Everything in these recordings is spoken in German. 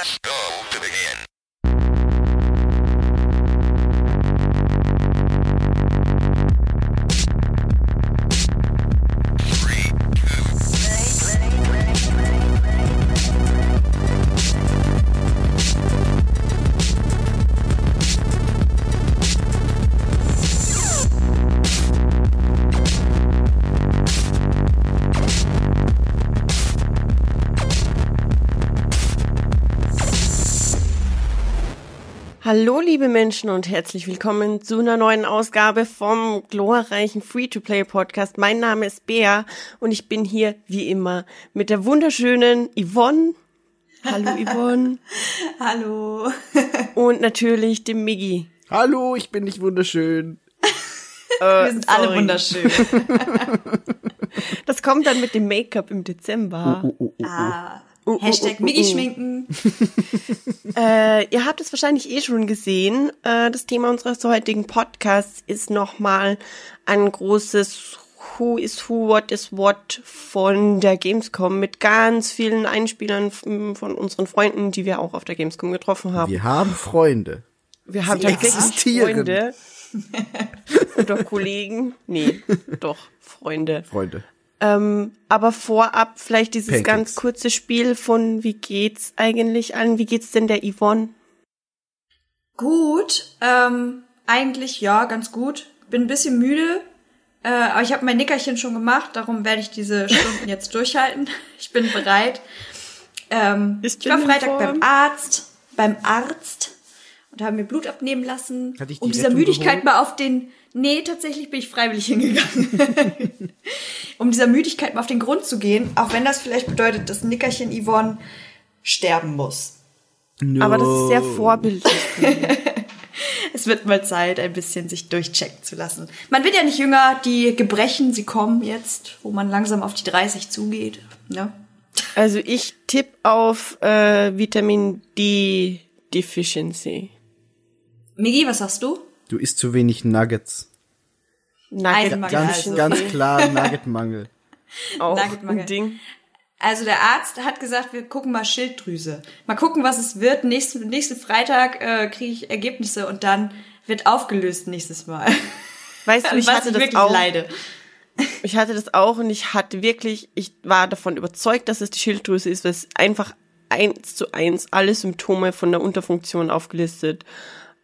Press go to begin. Hallo liebe Menschen und herzlich willkommen zu einer neuen Ausgabe vom glorreichen Free-to-Play-Podcast. Mein Name ist Bea und ich bin hier wie immer mit der wunderschönen Yvonne. Hallo Yvonne. Hallo. und natürlich dem Miggi. Hallo, ich bin nicht wunderschön. Wir sind alle sorry. wunderschön. Das kommt dann mit dem Make-up im Dezember. Ah. Uh, Hashtag uh, uh, Miggi schminken. Äh, ihr habt es wahrscheinlich eh schon gesehen. Äh, das Thema unseres heutigen Podcasts ist nochmal ein großes Who is Who, What is What von der Gamescom mit ganz vielen Einspielern von unseren Freunden, die wir auch auf der Gamescom getroffen haben. Wir haben Freunde. wir haben sie tatsächlich existieren. Freunde oder Kollegen. Nee, doch, Freunde. Freunde. Ähm, aber vorab vielleicht dieses Pancakes. ganz kurze Spiel von wie geht's eigentlich an? Wie geht's denn der Yvonne? Gut. Ähm, eigentlich ja, ganz gut. Bin ein bisschen müde. Äh, aber ich habe mein Nickerchen schon gemacht, darum werde ich diese Stunden jetzt durchhalten. Ich bin bereit. Ähm, Ich ich war Freitag beim Arzt, beim Arzt und haben mir Blut abnehmen lassen. Um dieser Rettung Müdigkeit geholt? mal auf den. Nee, tatsächlich bin ich freiwillig hingegangen. um dieser Müdigkeit mal auf den Grund zu gehen, auch wenn das vielleicht bedeutet, dass Nickerchen Yvonne sterben muss. No. Aber das ist sehr vorbildlich. Es wird mal Zeit, ein bisschen sich durchchecken zu lassen. Man wird ja nicht jünger, die Gebrechen, sie kommen jetzt, wo man langsam auf die 30 zugeht. Ne? Also ich tipp auf äh, Vitamin D Deficiency. Migi, was sagst du? Du isst zu wenig Nuggets. Nugget Eisenmangel Ganz, also. ganz klar Nuggetmangel. auch Nuggetmangel. ein Ding. Also der Arzt hat gesagt, wir gucken mal Schilddrüse. Mal gucken, was es wird. Nächsten, nächsten Freitag äh, kriege ich Ergebnisse und dann wird aufgelöst nächstes Mal. Weißt du, ich was hatte ich das wirklich auch. leide. Ich hatte das auch und ich hatte wirklich, ich war davon überzeugt, dass es die Schilddrüse ist, weil es einfach eins zu eins alle Symptome von der Unterfunktion aufgelistet.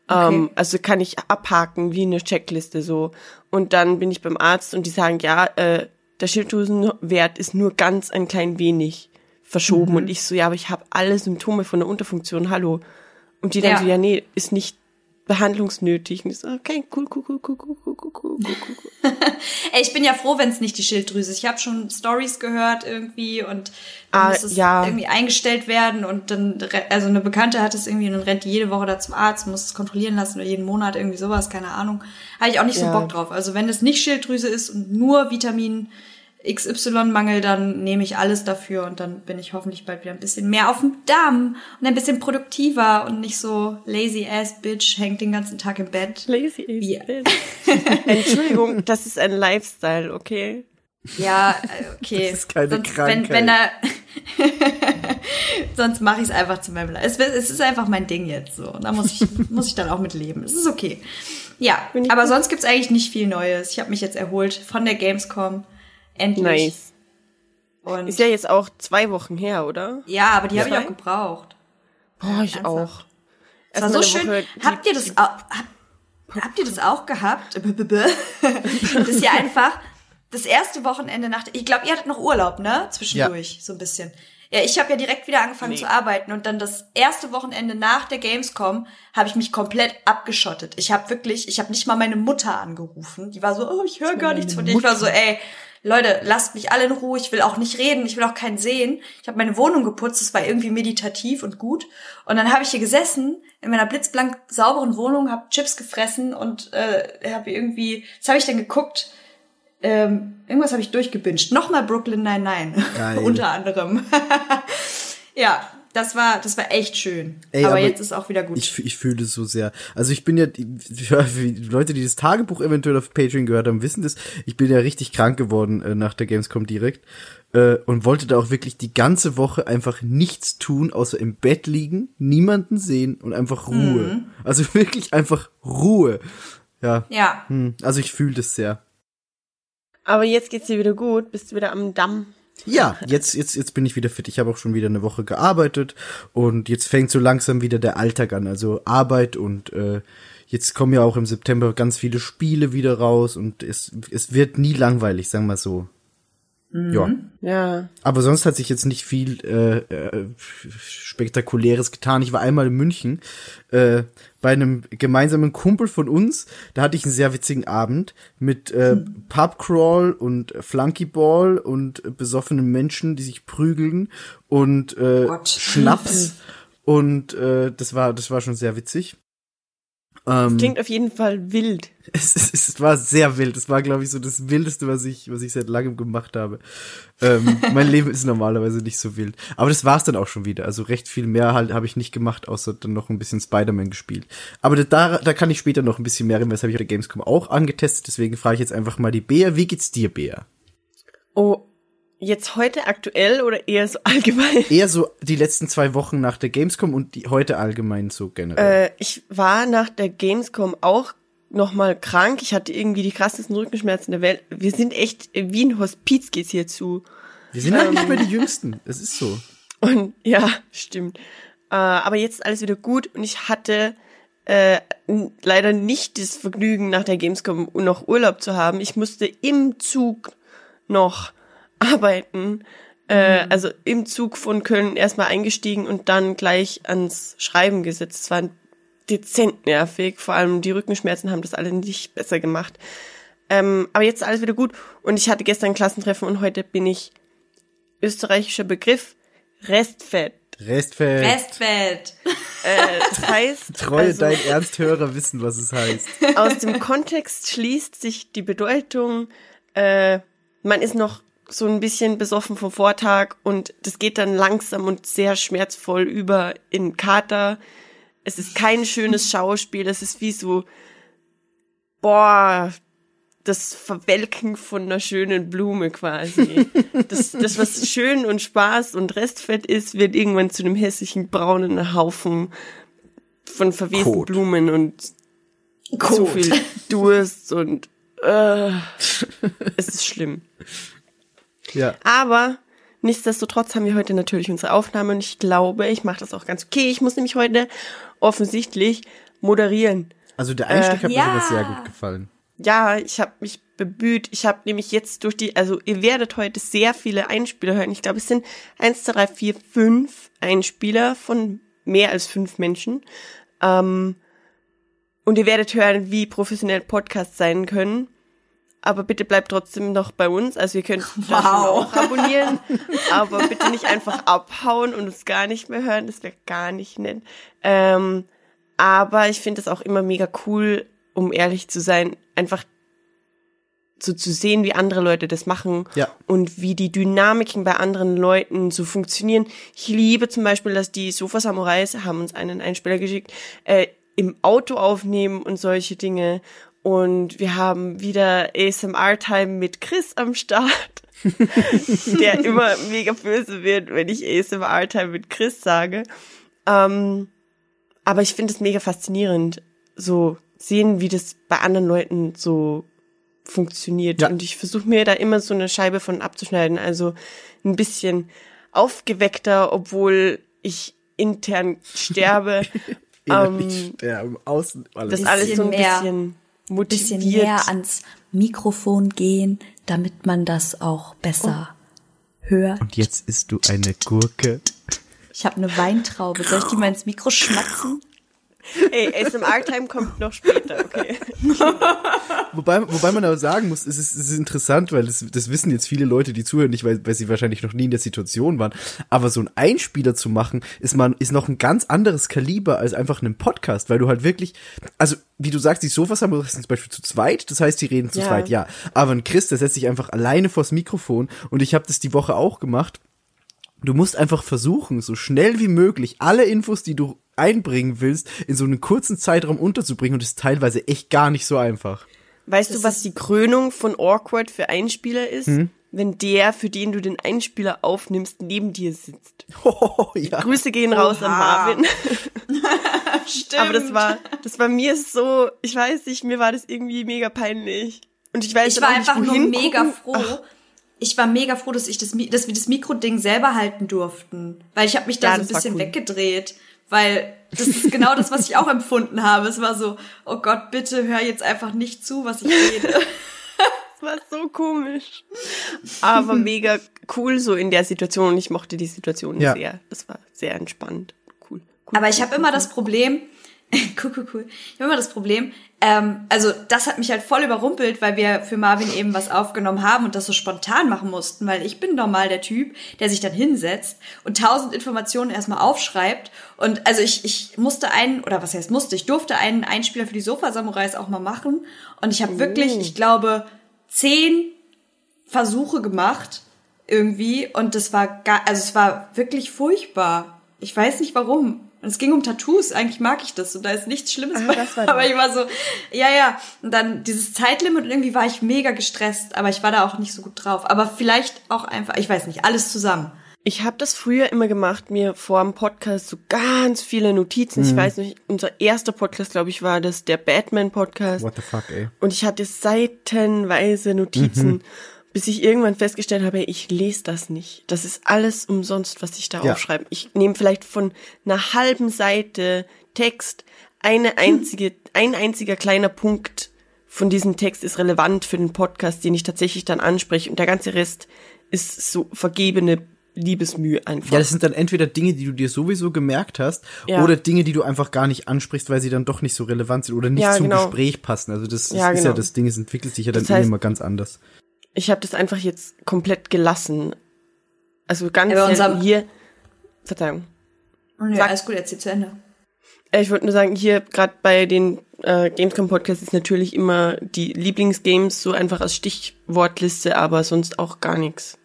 Ähm, also kann ich abhaken wie eine Checkliste so. Und dann bin ich beim Arzt und die sagen, ja, äh, der Schilddrüsenwert ist nur ganz ein klein wenig verschoben. Mhm. Und ich so, ja, aber ich habe alle Symptome von der Unterfunktion, hallo. Und die dann Ja. so, ja, nee, ist nicht behandlungsnötig. Und ich so, okay, cool, cool, cool, cool, cool, cool, cool, cool, cool, cool. Ey, ich bin ja froh, wenn es nicht die Schilddrüse ist. Ich habe schon Stories gehört irgendwie und dann Ah, muss es ja. irgendwie eingestellt werden und dann, also eine Bekannte hat es irgendwie und dann rennt die jede Woche da zum Arzt, muss es kontrollieren lassen oder jeden Monat irgendwie sowas, keine Ahnung. Habe ich auch nicht so Ja. Bock drauf. Also wenn es nicht Schilddrüse ist und nur Vitamin XY-Mangel, dann nehme ich alles dafür und dann bin ich hoffentlich bald wieder ein bisschen mehr auf dem Damm und ein bisschen produktiver und nicht so lazy ass bitch, hängt den ganzen Tag im Bett. Lazy is Wie- bitch. Entschuldigung, das ist ein Lifestyle, okay? Ja, äh, okay. Das ist keine Sonst, Krankheit. Wenn, wenn er Sonst mache ich es einfach zu meinem Life. Es, es ist einfach mein Ding jetzt so. Und da muss ich, muss ich dann auch mit leben. Es ist okay. Ja, aber gut. sonst gibt's eigentlich nicht viel Neues. Ich habe mich jetzt erholt von der Gamescom. Endlich. Nice. Und Ist ja jetzt auch zwei Wochen her, oder? ja, aber die habe ich auch gebraucht. Boah, ich Ernsthaft? auch. Es war so schön. Woche Habt ihr das auch, hab, habt ihr das auch gehabt? Das ist ja einfach das erste Wochenende nach, ich glaube, ihr hattet noch Urlaub, ne? Zwischendurch, so ein bisschen. Ja, ich habe ja direkt wieder angefangen Nee. zu arbeiten und dann das erste Wochenende nach der Gamescom habe ich mich komplett abgeschottet. Ich habe wirklich, ich habe nicht mal meine Mutter angerufen. Die war so, oh, ich höre gar nichts von dir. Ich war so, ey, Leute, lasst mich alle in Ruhe. Ich will auch nicht reden. Ich will auch keinen sehen. Ich habe meine Wohnung geputzt. Das war irgendwie meditativ und gut. Und dann habe ich hier gesessen in meiner blitzblank sauberen Wohnung, habe Chips gefressen und äh, habe irgendwie, was habe ich denn geguckt? Ähm, irgendwas habe ich durchgebinged. Nochmal Brooklyn Nine-Nine. Unter anderem. ja, das war, das war echt schön. Ey, aber, aber jetzt ist auch wieder gut. Ich, ich fühle das so sehr. Also ich bin ja, die Leute, die das Tagebuch eventuell auf Patreon gehört haben, wissen das, ich bin ja richtig krank geworden äh, nach der Gamescom direkt. äh, und wollte da auch wirklich die ganze Woche einfach nichts tun, außer im Bett liegen, niemanden sehen und einfach Ruhe. Also wirklich einfach Ruhe. Ja. Ja. Hm, also ich fühle das sehr. Aber jetzt geht's dir wieder gut, bist du wieder am Damm. Ja, jetzt, jetzt, jetzt bin ich wieder fit. Ich habe auch schon wieder eine Woche gearbeitet und jetzt fängt so langsam wieder der Alltag an. Also Arbeit und äh, jetzt kommen ja auch im September ganz viele Spiele wieder raus und es, es wird nie langweilig, sagen wir so. Ja. Ja. Aber sonst hat sich jetzt nicht viel äh, äh, spektakuläres getan. Ich war einmal in München äh, bei einem gemeinsamen Kumpel von uns. Da hatte ich einen sehr witzigen Abend mit äh, Pubcrawl und Flunkyball und äh, besoffenen Menschen, die sich prügeln und äh. Schnaps. Und äh, das war das war schon sehr witzig. Ähm, Klingt auf jeden Fall wild. es, es, es war sehr wild. Es war, glaube ich, so das Wildeste, was ich, was ich seit langem gemacht habe. Ähm, mein Leben ist normalerweise nicht so wild. Aber das war's dann auch schon wieder. Also recht viel mehr halt habe ich nicht gemacht, außer dann noch ein bisschen Spider-Man gespielt. Aber da, da kann ich später noch ein bisschen mehr reden, das habe ich auf der Gamescom auch angetestet. Deswegen frage ich jetzt einfach mal die Bea. Wie geht's dir, Bea? Oh, jetzt heute aktuell oder eher so allgemein? Eher so die letzten zwei Wochen nach der Gamescom und die heute allgemein so generell. Äh, ich war nach der Gamescom auch noch mal krank. Ich hatte irgendwie die krassesten Rückenschmerzen der Welt. Wir sind echt wie ein Hospiz geht's hier zu. Wir sind halt nicht mehr die Jüngsten. Es ist so. Und ja, stimmt. Äh, aber jetzt ist alles wieder gut und ich hatte äh, leider nicht das Vergnügen, nach der Gamescom noch Urlaub zu haben. Ich musste im Zug noch arbeiten. Äh, also im Zug von Köln erstmal eingestiegen und dann gleich ans Schreiben gesetzt. Es war dezent nervig. Vor allem die Rückenschmerzen haben das alle nicht besser gemacht. Ähm, aber jetzt ist alles wieder gut. Und ich hatte gestern ein Klassentreffen und heute bin ich österreichischer Begriff Restfett. Restfeld. Westwelt. Äh, das heißt, Treue also, dein Ernsthörer wissen, was es heißt. aus dem Kontext schließt sich die Bedeutung, äh, man ist noch so ein bisschen besoffen vom Vortag und das geht dann langsam und sehr schmerzvoll über in Kater. Es ist kein schönes Schauspiel, es ist wie so, boah, das Verwelken von einer schönen Blume quasi. Das, das, was schön und Spaß und Restfett ist, wird irgendwann zu einem hässlichen braunen Haufen von verwesten Kot. Blumen und zu Gut. viel Durst und äh, es ist schlimm. Ja. Aber nichtsdestotrotz haben wir heute natürlich unsere Aufnahme und ich glaube, ich mache das auch ganz okay. Ich muss nämlich heute offensichtlich moderieren. Also der Einstieg Äh, hat mir ja. sehr gut gefallen. Ja, ich habe mich bemüht. Ich habe nämlich jetzt durch die, also ihr werdet heute sehr viele Einspieler hören. Ich glaube, es sind eins, zwei, drei, vier, fünf Einspieler von mehr als fünf Menschen. Ähm, und ihr werdet hören, wie professionell Podcasts sein können. Aber bitte bleibt trotzdem noch bei uns. Also ihr könnt das Wow. auch abonnieren. aber bitte nicht einfach abhauen und uns gar nicht mehr hören. Das wäre gar nicht nett. Ähm, aber ich finde es auch immer mega cool, um ehrlich zu sein, einfach so zu sehen, wie andere Leute das machen Ja. und wie die Dynamiken bei anderen Leuten so funktionieren. Ich liebe zum Beispiel, dass die Sofa Samurais haben uns einen Einspieler geschickt, äh, im Auto aufnehmen und solche Dinge. Und wir haben wieder ASMR-Time mit Chris am Start, der immer mega böse wird, wenn ich ASMR-Time mit Chris sage. Ähm, aber ich finde es mega faszinierend, so sehen, wie das bei anderen Leuten so funktioniert. Ja. Und ich versuche mir da immer so eine Scheibe von abzuschneiden. Also ein bisschen aufgeweckter, obwohl ich intern sterbe. Innerlich ähm, sterben, außen alles. das alles so ein Bisschen mehr- bisschen Bisschen motiviert. näher ans Mikrofon gehen, damit man das auch besser hört. Und jetzt isst du eine Gurke. Ich habe eine Weintraube. Soll ich die mal ins Mikro schmatzen? Ey, ASMR-Time kommt noch später, okay. Wobei, wobei man aber sagen muss, es ist, es ist interessant, weil das, das wissen jetzt viele Leute, die zuhören, nicht weil, weil sie wahrscheinlich noch nie in der Situation waren. Aber so ein Einspieler zu machen, ist man, ist noch ein ganz anderes Kaliber als einfach einen Podcast, weil du halt wirklich, also, wie du sagst, die Sofas haben wir zum Beispiel zu zweit, das heißt, die reden zu Ja. zweit, ja. Aber ein Chris, der setzt sich einfach alleine vors Mikrofon und ich habe das die Woche auch gemacht. Du musst einfach versuchen, so schnell wie möglich alle Infos, die du einbringen willst, in so einen kurzen Zeitraum unterzubringen und das ist teilweise echt gar nicht so einfach. Weißt Das du, was die Krönung von Awkward für Einspieler ist? Hm? wenn der, für den du den Einspieler aufnimmst, neben dir sitzt. Oh, ja. Grüße gehen raus an Oha. Marvin. Stimmt. Aber das war, das war mir so, ich weiß nicht, mir war das irgendwie mega peinlich. Und ich weiß ich war einfach nur mega gucken. froh. Ach, Ich war mega froh, dass ich das, dass wir das Mikroding selber halten durften, weil ich habe mich da Ja, so ein bisschen cool. weggedreht, weil das ist genau das, was ich auch empfunden habe. Es war so, oh Gott, bitte hör jetzt einfach nicht zu, was ich rede. das war so komisch. Aber mega cool so in der Situation und ich mochte die Situation Ja. sehr. Das war sehr entspannt. Cool. cool Aber ich habe cool, immer cool. das Problem, cool, cool, cool. Ich habe immer das Problem, ähm, also das hat mich halt voll überrumpelt, weil wir für Marvin eben was aufgenommen haben und das so spontan machen mussten, weil ich bin normal der Typ, der sich dann hinsetzt und tausend Informationen erstmal aufschreibt. Und also ich, ich musste einen, oder was heißt musste, ich durfte einen Einspieler für die Sofa-Samurais auch mal machen. Und ich habe wirklich, ich glaube, zehn Versuche gemacht irgendwie und das war gar, also es war wirklich furchtbar. Ich weiß nicht warum. Und es ging um Tattoos, eigentlich mag ich das und da ist nichts Schlimmes bei. das war aber ich war so, ja, ja. Und dann dieses Zeitlimit und irgendwie war ich mega gestresst, aber ich war da auch nicht so gut drauf. Aber vielleicht auch einfach, ich weiß nicht, alles zusammen. Ich habe das früher immer gemacht, mir vor dem Podcast so ganz viele Notizen. Mhm. Ich weiß nicht, unser erster Podcast, glaube ich, war das der Batman-Podcast. What the fuck, ey. Und ich hatte seitenweise Notizen, Mhm. Bis ich irgendwann festgestellt habe, ich lese das nicht. Das ist alles umsonst, was ich da Ja. aufschreibe. Ich nehme vielleicht von einer halben Seite Text eine einzige, ein einziger kleiner Punkt von diesem Text ist relevant für den Podcast, den ich tatsächlich dann anspreche. Und der ganze Rest ist so vergebene Liebesmühe einfach. Ja, das sind dann entweder Dinge, die du dir sowieso gemerkt hast, Ja. oder Dinge, die du einfach gar nicht ansprichst, weil sie dann doch nicht so relevant sind oder nicht Ja, zum genau. Gespräch passen. Also das, das Ja, ist ja genau. das Ding, es entwickelt sich ja dann Das heißt- immer ganz anders. Ich habe das einfach jetzt komplett gelassen. Also ganz Ja, hier. Verzeihung. Ja, Sag- alles gut, erzähl zu Ende. Äh, Ich wollte nur sagen, hier gerade bei den äh, Gamescom Podcasts ist natürlich immer die Lieblingsgames so einfach als Stichwortliste, aber sonst auch gar nichts.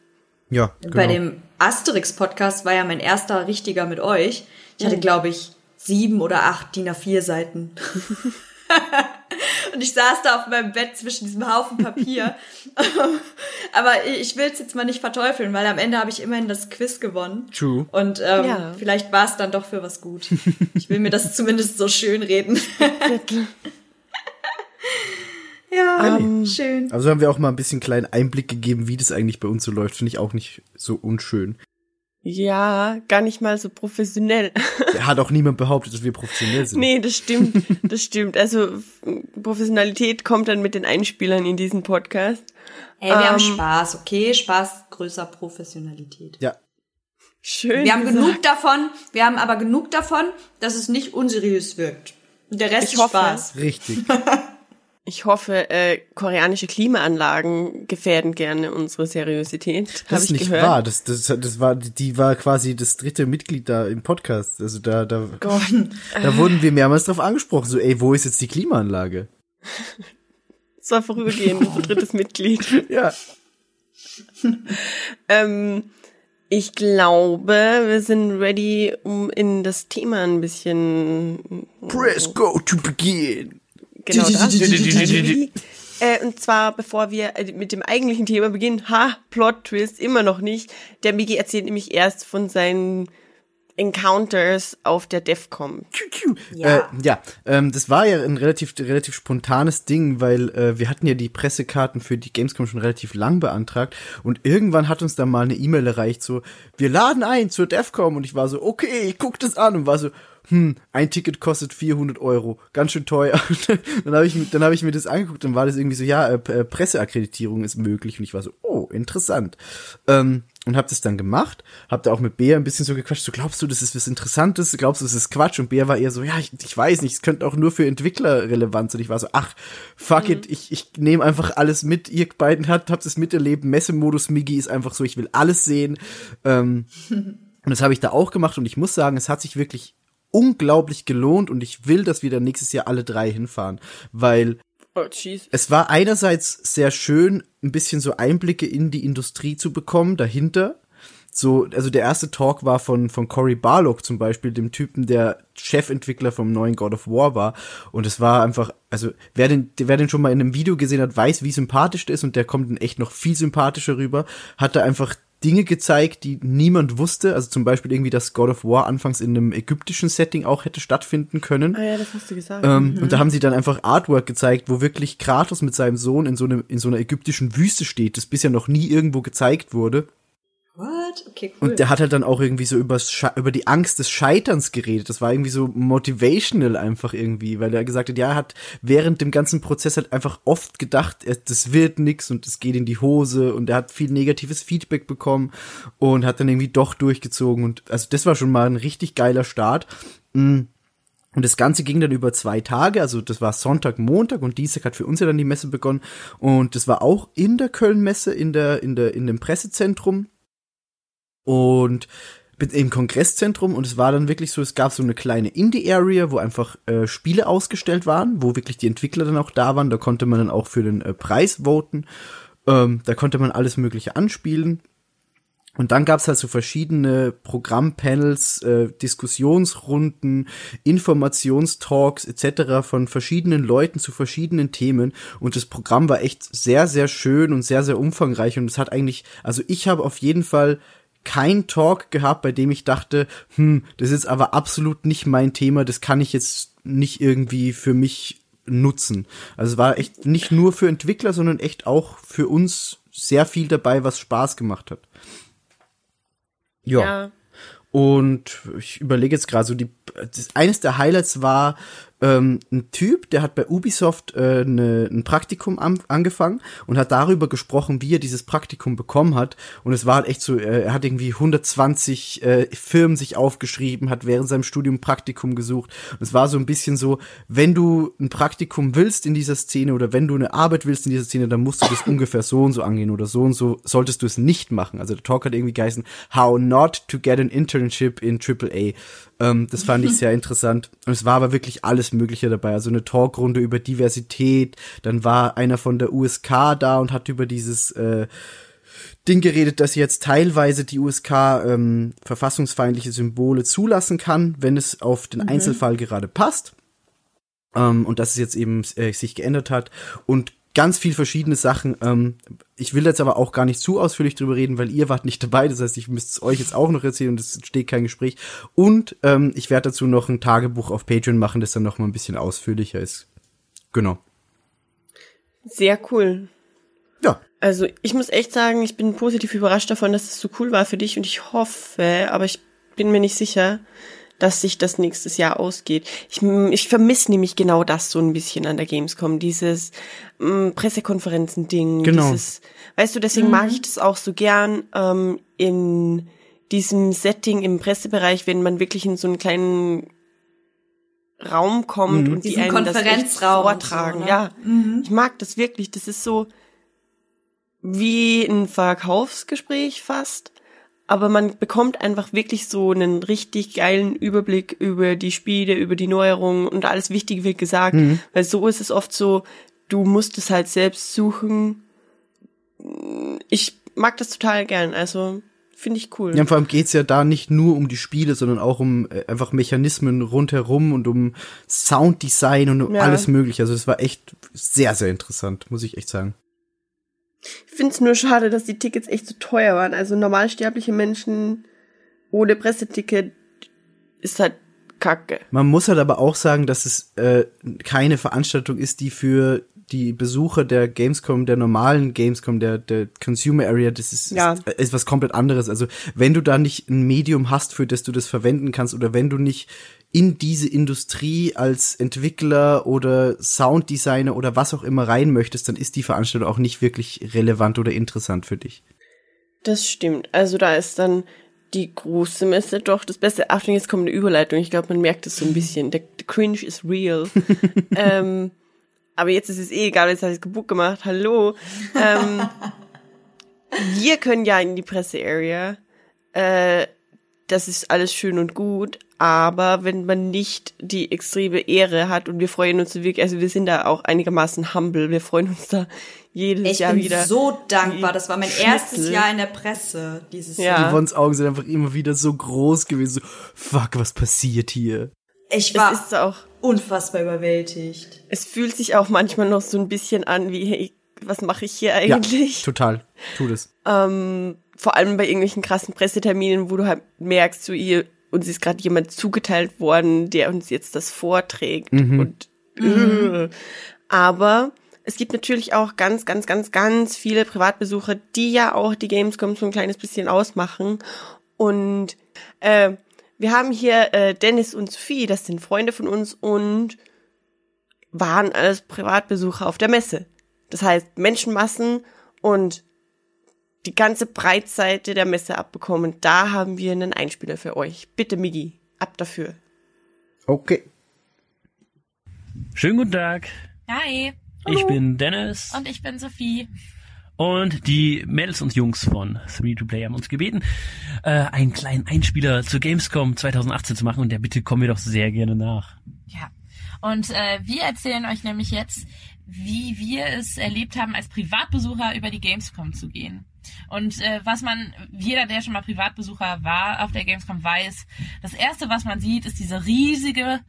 Ja, genau. Bei dem Asterix-Podcast war ja mein erster richtiger mit euch. Ich hatte, glaube ich, sieben oder acht DIN A4 Seiten. Und ich saß da auf meinem Bett zwischen diesem Haufen Papier. Aber ich will es jetzt mal nicht verteufeln, weil am Ende habe ich immerhin das Quiz gewonnen. True. Und ähm, Ja. vielleicht war es dann doch für was gut. Ich will mir das zumindest so schön reden. ja, schön. Also haben wir auch mal ein bisschen kleinen Einblick gegeben, wie das eigentlich bei uns so läuft. Finde ich auch nicht so unschön. Ja, gar nicht mal so professionell. Hat auch niemand behauptet, dass wir professionell sind. nee, das stimmt. Das stimmt. Also Professionalität kommt dann mit den Einspielern in diesen Podcast. Ey, wir haben Ähm, Spaß, okay? Spaß größer Professionalität. Ja, Schön. Wir haben gesagt. genug davon, wir haben aber genug davon, dass es nicht unseriös wirkt. Und der Rest Ich ist hoffe. Spaß. richtig. Ich hoffe, äh, koreanische Klimaanlagen gefährden gerne unsere Seriosität. Das ist ich nicht gehört. wahr. Das, das, das war, die war quasi das dritte Mitglied da im Podcast. Also da, da, Gott. da wurden wir mehrmals drauf angesprochen. So, ey, wo ist jetzt die Klimaanlage? Das war vorübergehend, unser drittes Mitglied. Ja. Ähm, ich glaube, wir sind ready, um in das Thema ein bisschen Press go to begin. Genau das. äh, und zwar, bevor wir äh, mit dem eigentlichen Thema beginnen, ha, Plot Twist, immer noch nicht. Der Migi erzählt nämlich erst von seinen Encounters auf der DEFCOM. Ja. Äh, ja, ähm, das war ja ein relativ, relativ spontanes Ding, weil äh, wir hatten ja die Pressekarten für die Gamescom schon relativ lang beantragt und irgendwann hat uns da mal eine E-Mail erreicht, so, wir laden ein zur DEFCOM und ich war so, okay, ich guck das an und war so, hm, ein Ticket kostet 400 Euro, ganz schön teuer. dann habe ich, mir- dann hab ich mir das angeguckt, dann war das irgendwie so, ja, äh, äh, Presseakkreditierung ist möglich und ich war so, oh, interessant. Ähm, und hab das dann gemacht, hab da auch mit Bea ein bisschen so gequatscht, so glaubst du, das ist was Interessantes, glaubst du, das ist Quatsch? Und Bea war eher so, ja, ich, ich weiß nicht, es könnte auch nur für Entwickler relevant sein. Ich war so, ach, fuck it, ich, ich nehme einfach alles mit, ihr beiden habt, habt es miterlebt, Messemodus Migi ist einfach so, ich will alles sehen. Ähm, und das habe ich da auch gemacht und ich muss sagen, es hat sich wirklich unglaublich gelohnt und ich will, dass wir da nächstes Jahr alle drei hinfahren, weil Oh, jeez. es war einerseits sehr schön, ein bisschen so Einblicke in die Industrie zu bekommen dahinter. so, also der erste Talk war von, von Cory Barlog zum Beispiel, dem Typen, der Chefentwickler vom neuen God of War war. Und es war einfach, also wer den, wer den schon mal in einem Video gesehen hat, weiß, wie sympathisch der ist und der kommt dann echt noch viel sympathischer rüber. Hat er einfach Dinge gezeigt, die niemand wusste. Also zum Beispiel irgendwie, dass God of War anfangs in einem ägyptischen Setting auch hätte stattfinden können. Ah ja, das hast du gesagt. Ähm, Und da haben sie dann einfach Artwork gezeigt, wo wirklich Kratos mit seinem Sohn in so, einem, in so einer ägyptischen Wüste steht, das bisher noch nie irgendwo gezeigt wurde. What? Okay, cool. Und der hat halt dann auch irgendwie so über die Angst des Scheiterns geredet. Das war irgendwie so motivational einfach irgendwie, weil er gesagt hat, ja, er hat während dem ganzen Prozess halt einfach oft gedacht, das wird nix und es geht in die Hose und er hat viel negatives Feedback bekommen und hat dann irgendwie doch durchgezogen und also das war schon mal ein richtig geiler Start. Mm. Und das Ganze ging dann über zwei Tage, also das war Sonntag, Montag und Dienstag hat für uns ja dann die Messe begonnen. Und das war auch in der Köln-Messe, in der, in der, in dem Pressezentrum und im Kongresszentrum und es war dann wirklich so, es gab so eine kleine Indie-Area, wo einfach äh, Spiele ausgestellt waren, wo wirklich die Entwickler dann auch da waren. Da konnte man dann auch für den äh, Preis voten. Ähm, da konnte man alles Mögliche anspielen. Und dann gab's halt so verschiedene Programmpanels, äh, Diskussionsrunden, Informationstalks etc. von verschiedenen Leuten zu verschiedenen Themen. Und das Programm war echt sehr, sehr schön und sehr, sehr umfangreich. Und es hat eigentlich, also ich habe auf jeden Fall kein Talk gehabt, bei dem ich dachte, hm, das ist aber absolut nicht mein Thema, das kann ich jetzt nicht irgendwie für mich nutzen. Also es war echt nicht nur für Entwickler, sondern echt auch für uns sehr viel dabei, was Spaß gemacht hat. Ja. ja. Und ich überlege jetzt gerade so, die, das, eines der Highlights war ähm, ein Typ, der hat bei Ubisoft äh, ne, ein Praktikum an, angefangen und hat darüber gesprochen, wie er dieses Praktikum bekommen hat. Und es war halt echt so, äh, er hat irgendwie 120 äh, Firmen sich aufgeschrieben, hat während seinem Studium Praktikum gesucht. Und es war so ein bisschen so, wenn du ein Praktikum willst in dieser Szene oder wenn du eine Arbeit willst in dieser Szene, dann musst du das ungefähr so und so angehen oder so und so solltest du es nicht machen. Also der Talk hat irgendwie geheißen, How not to get an internship in AAA. Ähm, das fand ich sehr interessant. Und es war aber wirklich alles Mögliche dabei. Also eine Talkrunde über Diversität. Dann war einer von der USK da und hat über dieses äh, Ding geredet, dass jetzt teilweise die USK ähm, verfassungsfeindliche Symbole zulassen kann, wenn es auf den Einzelfall gerade passt. Ähm, und dass es jetzt eben äh, sich geändert hat. Und ganz viel verschiedene Sachen. Ähm, ich will jetzt aber auch gar nicht zu ausführlich drüber reden, weil ihr wart nicht dabei. Das heißt, ich müsste es euch jetzt auch noch erzählen und es steht kein Gespräch. Und ähm, ich werde dazu noch ein Tagebuch auf Patreon machen, das dann noch mal ein bisschen ausführlicher ist. Genau. Sehr cool. Ja. Also ich muss echt sagen, ich bin positiv überrascht davon, dass es so cool war für dich und ich hoffe, aber ich bin mir nicht sicher, dass sich das nächstes Jahr ausgeht. Ich, ich vermisse nämlich genau das so ein bisschen an der Gamescom, dieses ähm, Pressekonferenzen-Ding. Genau. Dieses, weißt du, deswegen mag ich das auch so gern ähm, in diesem Setting im Pressebereich, wenn man wirklich in so einen kleinen Raum kommt und die einen das echt und so, vortragen. ne? Ja, ich mag das wirklich. Das ist so wie ein Verkaufsgespräch fast, aber man bekommt einfach wirklich so einen richtig geilen Überblick über die Spiele, über die Neuerungen und alles Wichtige wird gesagt, weil so ist es oft so, du musst es halt selbst suchen. Ich mag das total gern, also finde ich cool. Ja, vor allem geht's ja da nicht nur um die Spiele, sondern auch um äh, einfach Mechanismen rundherum und um Sounddesign und um Ja. alles mögliche. Also es war echt sehr, sehr interessant, muss ich echt sagen. Ich finde es nur schade, dass die Tickets echt so teuer waren. Also normalsterbliche Menschen ohne Presseticket ist halt kacke. Man muss halt aber auch sagen, dass es äh, keine Veranstaltung ist, die für die Besucher der Gamescom, der normalen Gamescom, der, der Consumer Area, das ist, Ja. ist, ist was komplett anderes. Also wenn du da nicht ein Medium hast, für das du das verwenden kannst, oder wenn du nicht in diese Industrie als Entwickler oder Sounddesigner oder was auch immer rein möchtest, dann ist die Veranstaltung auch nicht wirklich relevant oder interessant für dich. Das stimmt. Also da ist dann die große Messe doch das Beste. Achtung, jetzt kommt eine Überleitung. Ich glaube, man merkt es so ein bisschen. Der, der Cringe ist real. ähm, aber jetzt ist es eh egal, jetzt habe ich es kaputt gemacht. Hallo. Ähm, wir können ja in die Presse-Area. Äh, das ist alles schön und gut. Aber wenn man nicht die extreme Ehre hat und wir freuen uns wirklich, also wir sind da auch einigermaßen humble, wir freuen uns da jedes Ich Jahr bin wieder. so dankbar. Das war mein Schnitzel. erstes Jahr in der Presse dieses Ja. Jahr. Yvonnes Augen sind einfach immer wieder so groß gewesen. So, fuck, was passiert hier? Ich es war ist auch, unfassbar überwältigt. es fühlt sich auch manchmal noch so ein bisschen an wie, hey, was mache ich hier eigentlich? Ja, total. Tu das. Ähm, vor allem bei irgendwelchen krassen Presseterminen, wo du halt merkst, so ihr, uns ist gerade jemand zugeteilt worden, der uns jetzt das vorträgt. Und äh. aber es gibt natürlich auch ganz, ganz, ganz, ganz viele Privatbesucher, die ja auch die Gamescom so ein kleines bisschen ausmachen. Und äh, wir haben hier äh, Dennis und Sophie, das sind Freunde von uns und waren als Privatbesucher auf der Messe. Das heißt, Menschenmassen und die ganze Breitseite der Messe abbekommen. Da haben wir einen Einspieler für euch. Bitte, Migi, ab dafür. Okay. Schönen guten Tag. Hi. Ich bin Dennis Und ich bin Sophie. und die Mädels und Jungs von 3-to-Play haben uns gebeten, äh, einen kleinen Einspieler zur Gamescom 2018 zu machen und der Bitte kommen wir doch sehr gerne nach. Ja. Und äh, wir erzählen euch nämlich jetzt, wie wir es erlebt haben, als Privatbesucher über die Gamescom zu gehen. Und äh, was man, jeder, der schon mal Privatbesucher war auf der Gamescom, weiß, das Erste, was man sieht, ist diese riesige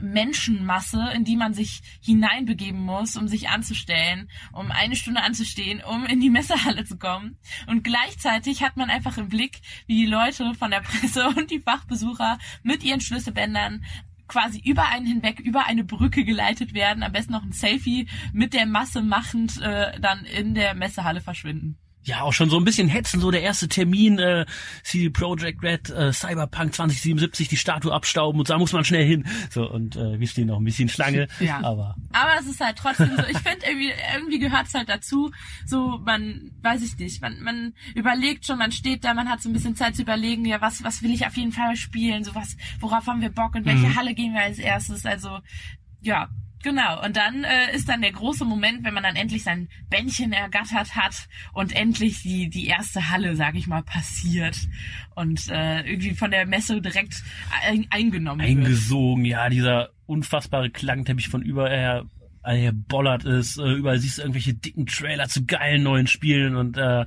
Menschenmasse, in die man sich hineinbegeben muss, um sich anzustellen, um eine Stunde anzustehen, um in die Messehalle zu kommen. Und gleichzeitig hat man einfach im Blick, wie die Leute von der Presse und die Fachbesucher mit ihren Schlüsselbändern quasi über einen hinweg, über eine Brücke geleitet werden, am besten noch ein Selfie mit der Masse machend äh, dann in der Messehalle verschwinden. Ja, auch schon so ein bisschen hetzen, so der erste Termin, äh, CD Projekt Red, äh, Cyberpunk 2077, die Statue abstauben und da muss man schnell hin. So, und äh, wir stehen noch ein bisschen Schlange, Ja. aber Aber es ist halt trotzdem so, ich finde irgendwie, irgendwie gehört's halt dazu, so man, weiß ich nicht, man, man überlegt schon, man steht da, man hat so ein bisschen Zeit zu überlegen, ja, was, was will ich auf jeden Fall spielen, so was, worauf haben wir Bock, in welche Halle gehen wir als erstes, also, ja, Genau, und dann äh, ist dann der große Moment, wenn man dann endlich sein Bändchen ergattert hat und endlich die, die erste Halle, sag ich mal, passiert und äh, irgendwie von der Messe direkt ein, eingenommen wird. eingesogen, ja, dieser unfassbare Klangteppich von überall her bollert ist, äh, überall siehst du irgendwelche dicken Trailer zu geilen neuen Spielen und äh,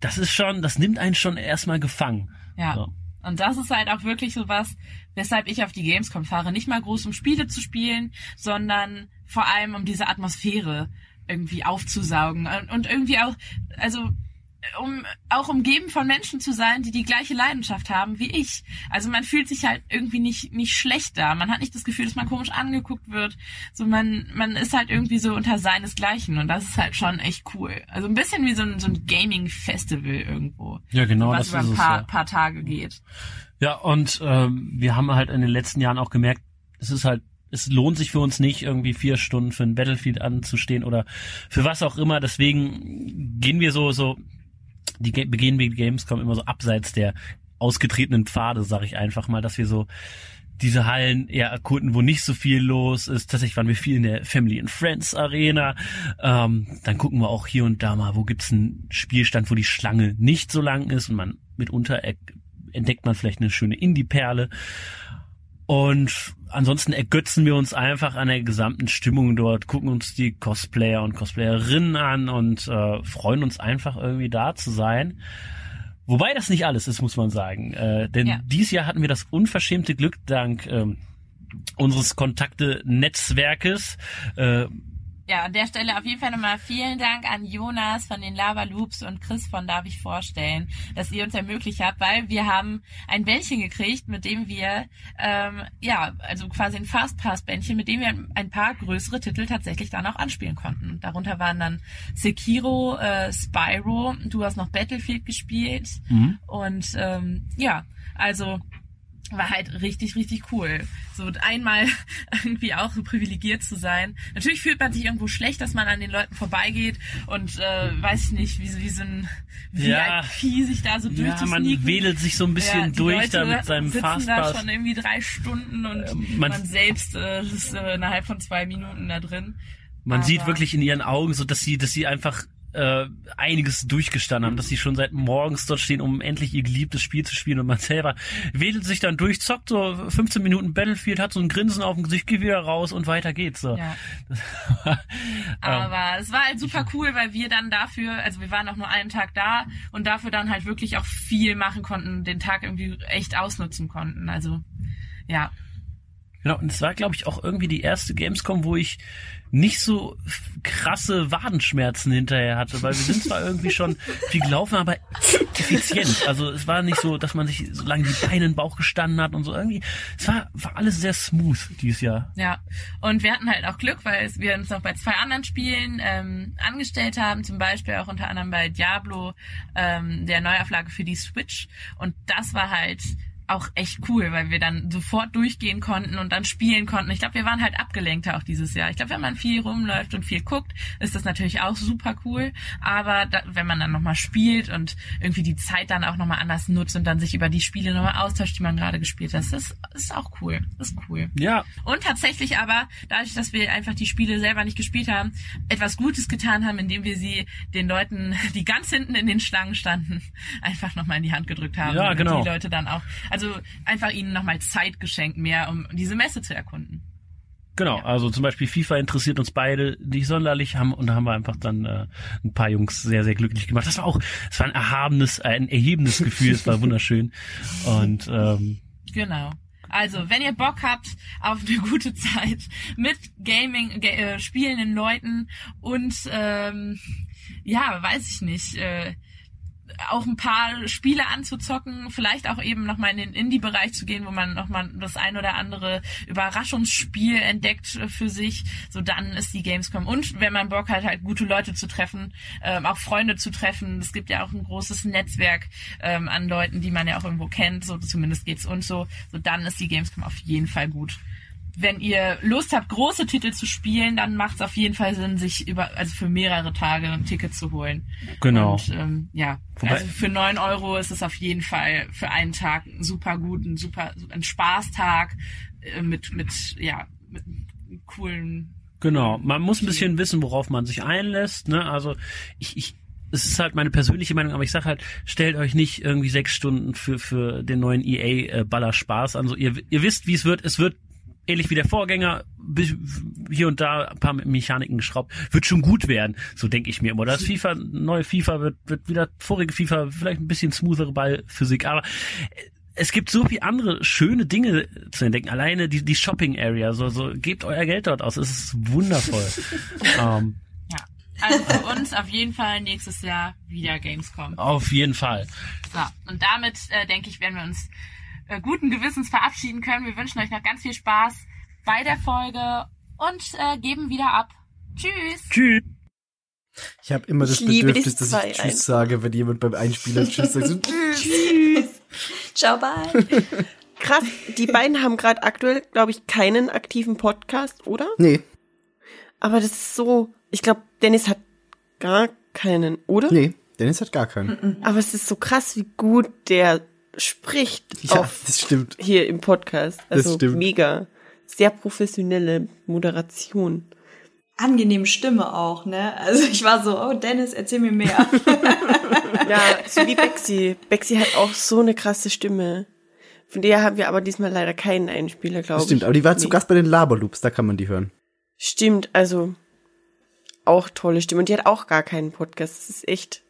das ist schon, das nimmt einen schon erstmal gefangen. Ja. So. Und das ist halt auch wirklich so was, weshalb ich auf die Gamescom fahre. Nicht mal groß um Spiele zu spielen, sondern vor allem um diese Atmosphäre irgendwie aufzusaugen. Und- irgendwie auch, also um auch umgeben von Menschen zu sein, die die gleiche Leidenschaft haben wie ich. Also man fühlt sich halt irgendwie nicht nicht schlecht da. Man hat nicht das Gefühl, dass man komisch angeguckt wird. So man man ist halt irgendwie so unter seinesgleichen und das ist halt schon echt cool. Also ein bisschen wie so ein so ein Gaming Festival irgendwo. Ja, genau, was das über ist ein es, paar, ja. paar Tage geht. Ja, und ähm, wir haben halt in den letzten Jahren auch gemerkt, es ist halt, es lohnt sich für uns nicht, irgendwie vier Stunden für ein Battlefield anzustehen oder für was auch immer. Deswegen gehen wir so, so, die begehen wir Gamescom immer so abseits der ausgetretenen Pfade, sag ich einfach mal, dass wir so diese Hallen eher erkunden, wo nicht so viel los ist. Tatsächlich waren wir viel in der Family and Friends Arena. Ähm, dann gucken wir auch hier und da mal, wo gibt's einen Spielstand, wo die Schlange nicht so lang ist und man mitunter er- entdeckt man vielleicht eine schöne Indie-Perle. Und ansonsten ergötzen wir uns einfach an der gesamten Stimmung dort, gucken uns die Cosplayer und Cosplayerinnen an und äh, freuen uns einfach irgendwie da zu sein. Wobei das nicht alles ist, muss man sagen. Äh, denn Ja. dieses Jahr hatten wir das unverschämte Glück, dank ähm, unseres Kontakte-Netzwerkes, äh, Ja, an der Stelle auf jeden Fall nochmal vielen Dank an Jonas von den Lava Loops und Chris von Darf ich vorstellen, dass ihr uns ermöglicht habt, weil wir haben ein Bändchen gekriegt, mit dem wir, ähm, ja, also quasi ein Fastpass-Bändchen, mit dem wir ein paar größere Titel tatsächlich dann auch anspielen konnten. Darunter waren dann Sekiro, äh, Spyro, du hast noch Battlefield gespielt und ähm, ja, also war halt richtig, richtig cool. So einmal irgendwie auch so privilegiert zu sein. Natürlich fühlt man sich irgendwo schlecht, dass man an den Leuten vorbeigeht und äh, weiß ich nicht, wie, wie so ein Ja. VIP sich da so ja, man durchzusneaken. wedelt sich so ein bisschen Ja, durch Leute da mit seinem sitzen da Fastpass. schon irgendwie drei Stunden und Ähm, man, man- selbst äh, ist äh, innerhalb von zwei Minuten da drin. Man Aber- sieht wirklich in ihren Augen so, dass sie, dass sie einfach äh, einiges durchgestanden haben, dass sie schon seit morgens dort stehen, um endlich ihr geliebtes Spiel zu spielen und man selber wedelt sich dann durch, zockt so 15 Minuten Battlefield, hat so ein Grinsen auf dem Gesicht, geht wieder raus und weiter geht's. So. Ja. Ähm, Aber es war halt super cool, weil wir dann dafür, also wir waren auch nur einen Tag da und dafür dann halt wirklich auch viel machen konnten, den Tag irgendwie echt ausnutzen konnten. Also ja, Genau, und es war, glaube ich, auch irgendwie die erste Gamescom, wo ich nicht so krasse Wadenschmerzen hinterher hatte, weil wir sind zwar irgendwie schon viel gelaufen, aber effizient. Also es war nicht so, dass man sich so lange die Beine in den Bauch gestanden hat und so irgendwie. Es war, war alles sehr smooth dieses Jahr. Ja, und wir hatten halt auch Glück, weil wir uns noch bei zwei anderen Spielen ähm, angestellt haben, zum Beispiel auch unter anderem bei Diablo, ähm, der Neuauflage für die Switch. Und das war halt auch echt cool, weil wir dann sofort durchgehen konnten und dann spielen konnten. Ich glaube, wir waren halt abgelenkter auch dieses Jahr. Ich glaube, wenn man viel rumläuft und viel guckt, ist das natürlich auch super cool. Aber da, wenn man dann nochmal spielt und irgendwie die Zeit dann auch nochmal anders nutzt und dann sich über die Spiele nochmal austauscht, die man gerade gespielt hat, das ist auch cool. Das ist cool. Ja, Und tatsächlich aber, dadurch, dass wir einfach die Spiele selber nicht gespielt haben, etwas Gutes getan haben, indem wir sie den Leuten, die ganz hinten in den Schlangen standen, einfach nochmal in die Hand gedrückt haben. Ja, Und genau. Die Leute dann auch, also einfach ihnen nochmal Zeit geschenkt mehr, um diese Messe zu erkunden. Genau, also zum Beispiel FIFA interessiert uns beide nicht sonderlich haben und da haben wir einfach dann äh, ein paar Jungs sehr, sehr glücklich gemacht. Das war auch, es war ein erhabenes, ein erhebendes Gefühl, es war wunderschön. Und ähm, Genau. Also, wenn ihr Bock habt auf eine gute Zeit mit Gaming, ge äh, spielenden Leuten und ähm, ja, weiß ich nicht, äh, auch ein paar Spiele anzuzocken, vielleicht auch eben nochmal in den Indie-Bereich zu gehen, wo man nochmal das ein oder andere Überraschungsspiel entdeckt für sich, so dann ist die Gamescom. Und wenn man Bock hat, halt gute Leute zu treffen, ähm, auch Freunde zu treffen, es gibt ja auch ein großes Netzwerk ähm, an Leuten, die man ja auch irgendwo kennt, so zumindest geht's uns so, so dann ist die Gamescom auf jeden Fall gut wenn ihr Lust habt, große Titel zu spielen, dann macht es auf jeden Fall Sinn, sich über, also für mehrere Tage ein Ticket zu holen. Genau. Und ähm, ja, Wobei- also für neun Euro ist es auf jeden Fall für einen Tag super gut, ein super, ein Spaßtag äh, mit, mit, ja, mit coolen Genau, man muss ein bisschen wissen, worauf man sich einlässt. Ne? Also ich, ich, es ist halt meine persönliche Meinung, aber ich sag halt, stellt euch nicht irgendwie sechs Stunden für für den neuen EA äh, Spaß an. So, ihr, ihr wisst, wie es wird. Es wird ähnlich wie der Vorgänger hier und da ein paar Mechaniken geschraubt, wird schon gut werden. So denke ich mir immer. Das FIFA, neue FIFA wird wird wieder vorige FIFA vielleicht ein bisschen smoothere Ballphysik, aber es gibt so viele andere schöne Dinge zu entdecken. Alleine die, die Shopping Area, so, so, gebt euer Geld dort aus. Es ist wundervoll. ähm, Ja. Also für uns auf jeden Fall nächstes Jahr wieder Gamescom. auf jeden Fall. So, und damit äh, denke ich, werden wir uns äh, guten Gewissens verabschieden können. Wir wünschen euch noch ganz viel Spaß bei der Folge und äh, geben wieder ab. Tschüss. Tschüss. Ich habe immer das Ich Bedürfnis, das dass ich Tschüss sage, wenn jemand beim Einspieler Tschüss sagt. So, Ciao, bye. Krass, die beiden haben gerade aktuell, glaube ich, keinen aktiven Podcast, oder? nee, Aber das ist so, ich glaube, Dennis hat gar keinen, oder? nee, Dennis hat gar keinen. Aber es ist so krass, wie gut der spricht Ja, auf das stimmt. hier im Podcast. Also stimmt. mega. Sehr professionelle Moderation. Angenehme Stimme auch, ne? Also ich war so, oh Dennis, erzähl mir mehr. Ja, so wie Bexi. Bexi hat auch so eine krasse Stimme. Von der haben wir aber diesmal leider keinen Einspieler, glaube Das ich. stimmt, aber die war zu Nee. Gast bei den Laberloops, da kann man die hören. Stimmt, also auch tolle Stimme. Und die hat auch gar keinen Podcast. Das ist echt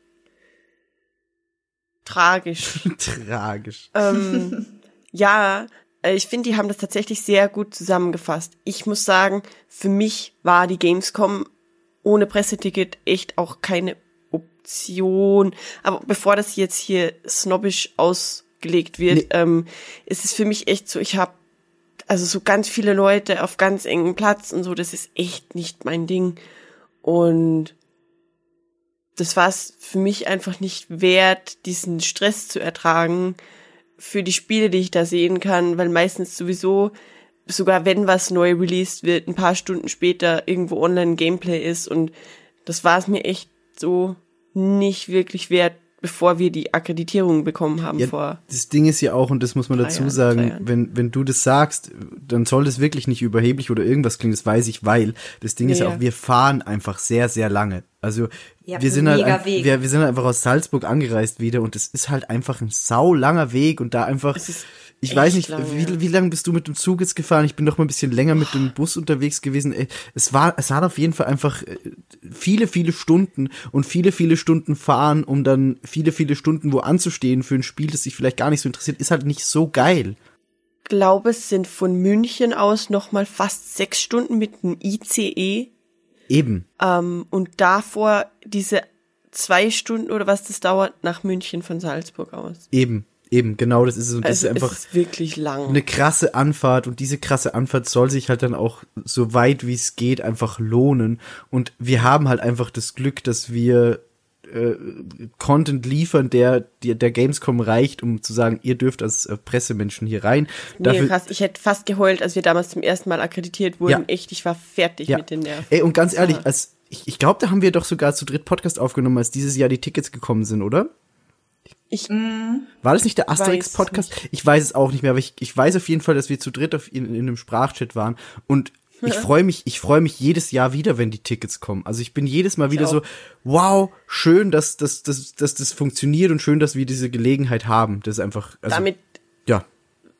tragisch. Tragisch. ähm, ja, äh, ich finde, die haben das tatsächlich sehr gut zusammengefasst. Ich muss sagen, für mich war die Gamescom ohne Presseticket echt auch keine Option. Aber bevor das jetzt hier snobbisch ausgelegt wird, Nee. ähm, ist es für mich echt so, ich habe also so ganz viele Leute auf ganz engem Platz und so, das ist echt nicht mein Ding. Und das war es für mich einfach nicht wert, diesen Stress zu ertragen für die Spiele, die ich da sehen kann, weil meistens sowieso, sogar wenn was neu released wird, ein paar Stunden später irgendwo online Gameplay ist. Und das war es mir echt so nicht wirklich wert, bevor wir die Akkreditierung bekommen haben Ja, vor. das Ding ist ja auch, und das muss man dazu Jahren, sagen, wenn, wenn du das sagst, dann soll das wirklich nicht überheblich oder irgendwas klingen, das weiß ich, weil das Ding ist ja Ja, auch, wir fahren einfach sehr, sehr lange. Also Ja, wir sind halt, ein, wir, wir sind halt einfach aus Salzburg angereist wieder und es ist halt einfach ein sau langer Weg und da einfach, Es ist ich echt weiß nicht, lang, wie, wie lange bist du mit dem Zug jetzt gefahren? Ich bin doch mal ein bisschen länger mit dem Bus unterwegs gewesen. Ey, Es war, es hat auf jeden Fall einfach äh, viele, viele Stunden und viele, viele Stunden fahren, um dann viele, viele Stunden wo anzustehen für ein Spiel, das sich vielleicht gar nicht so interessiert, ist halt nicht so geil. glaube, es sind von München aus noch mal fast sechs Stunden mit dem ICE Eben. ähm, und davor diese zwei Stunden oder was das dauert nach München von Salzburg aus. Eben, eben, genau das ist es. Und das Also ist einfach ist wirklich lang. eine krasse Anfahrt und diese krasse Anfahrt soll sich halt dann auch so weit wie es geht einfach lohnen. Und wir haben halt einfach das Glück, dass wir äh, Content liefern, der, der der Gamescom reicht, um zu sagen, ihr dürft als äh, Pressemenschen hier rein. nee, krass, ich hätte fast geheult, als wir damals zum ersten Mal akkreditiert wurden. Ja. Echt, ich war fertig ja. mit den Nerven. Ey, und ganz Das ehrlich, als ich, ich glaube, da haben wir doch sogar zu dritt Podcast aufgenommen, als dieses Jahr die Tickets gekommen sind, oder? Ich, War das nicht der Asterix-Podcast? Ich weiß es auch nicht mehr, aber ich, ich weiß auf jeden Fall, dass wir zu dritt auf, in, in einem Sprachchat waren. Und ich freue mich, ich freue mich jedes Jahr wieder, wenn die Tickets kommen. Also ich bin jedes Mal wieder so, wow, schön, dass, dass, dass, dass das funktioniert und schön, dass wir diese Gelegenheit haben. Das ist einfach, also, damit, ja.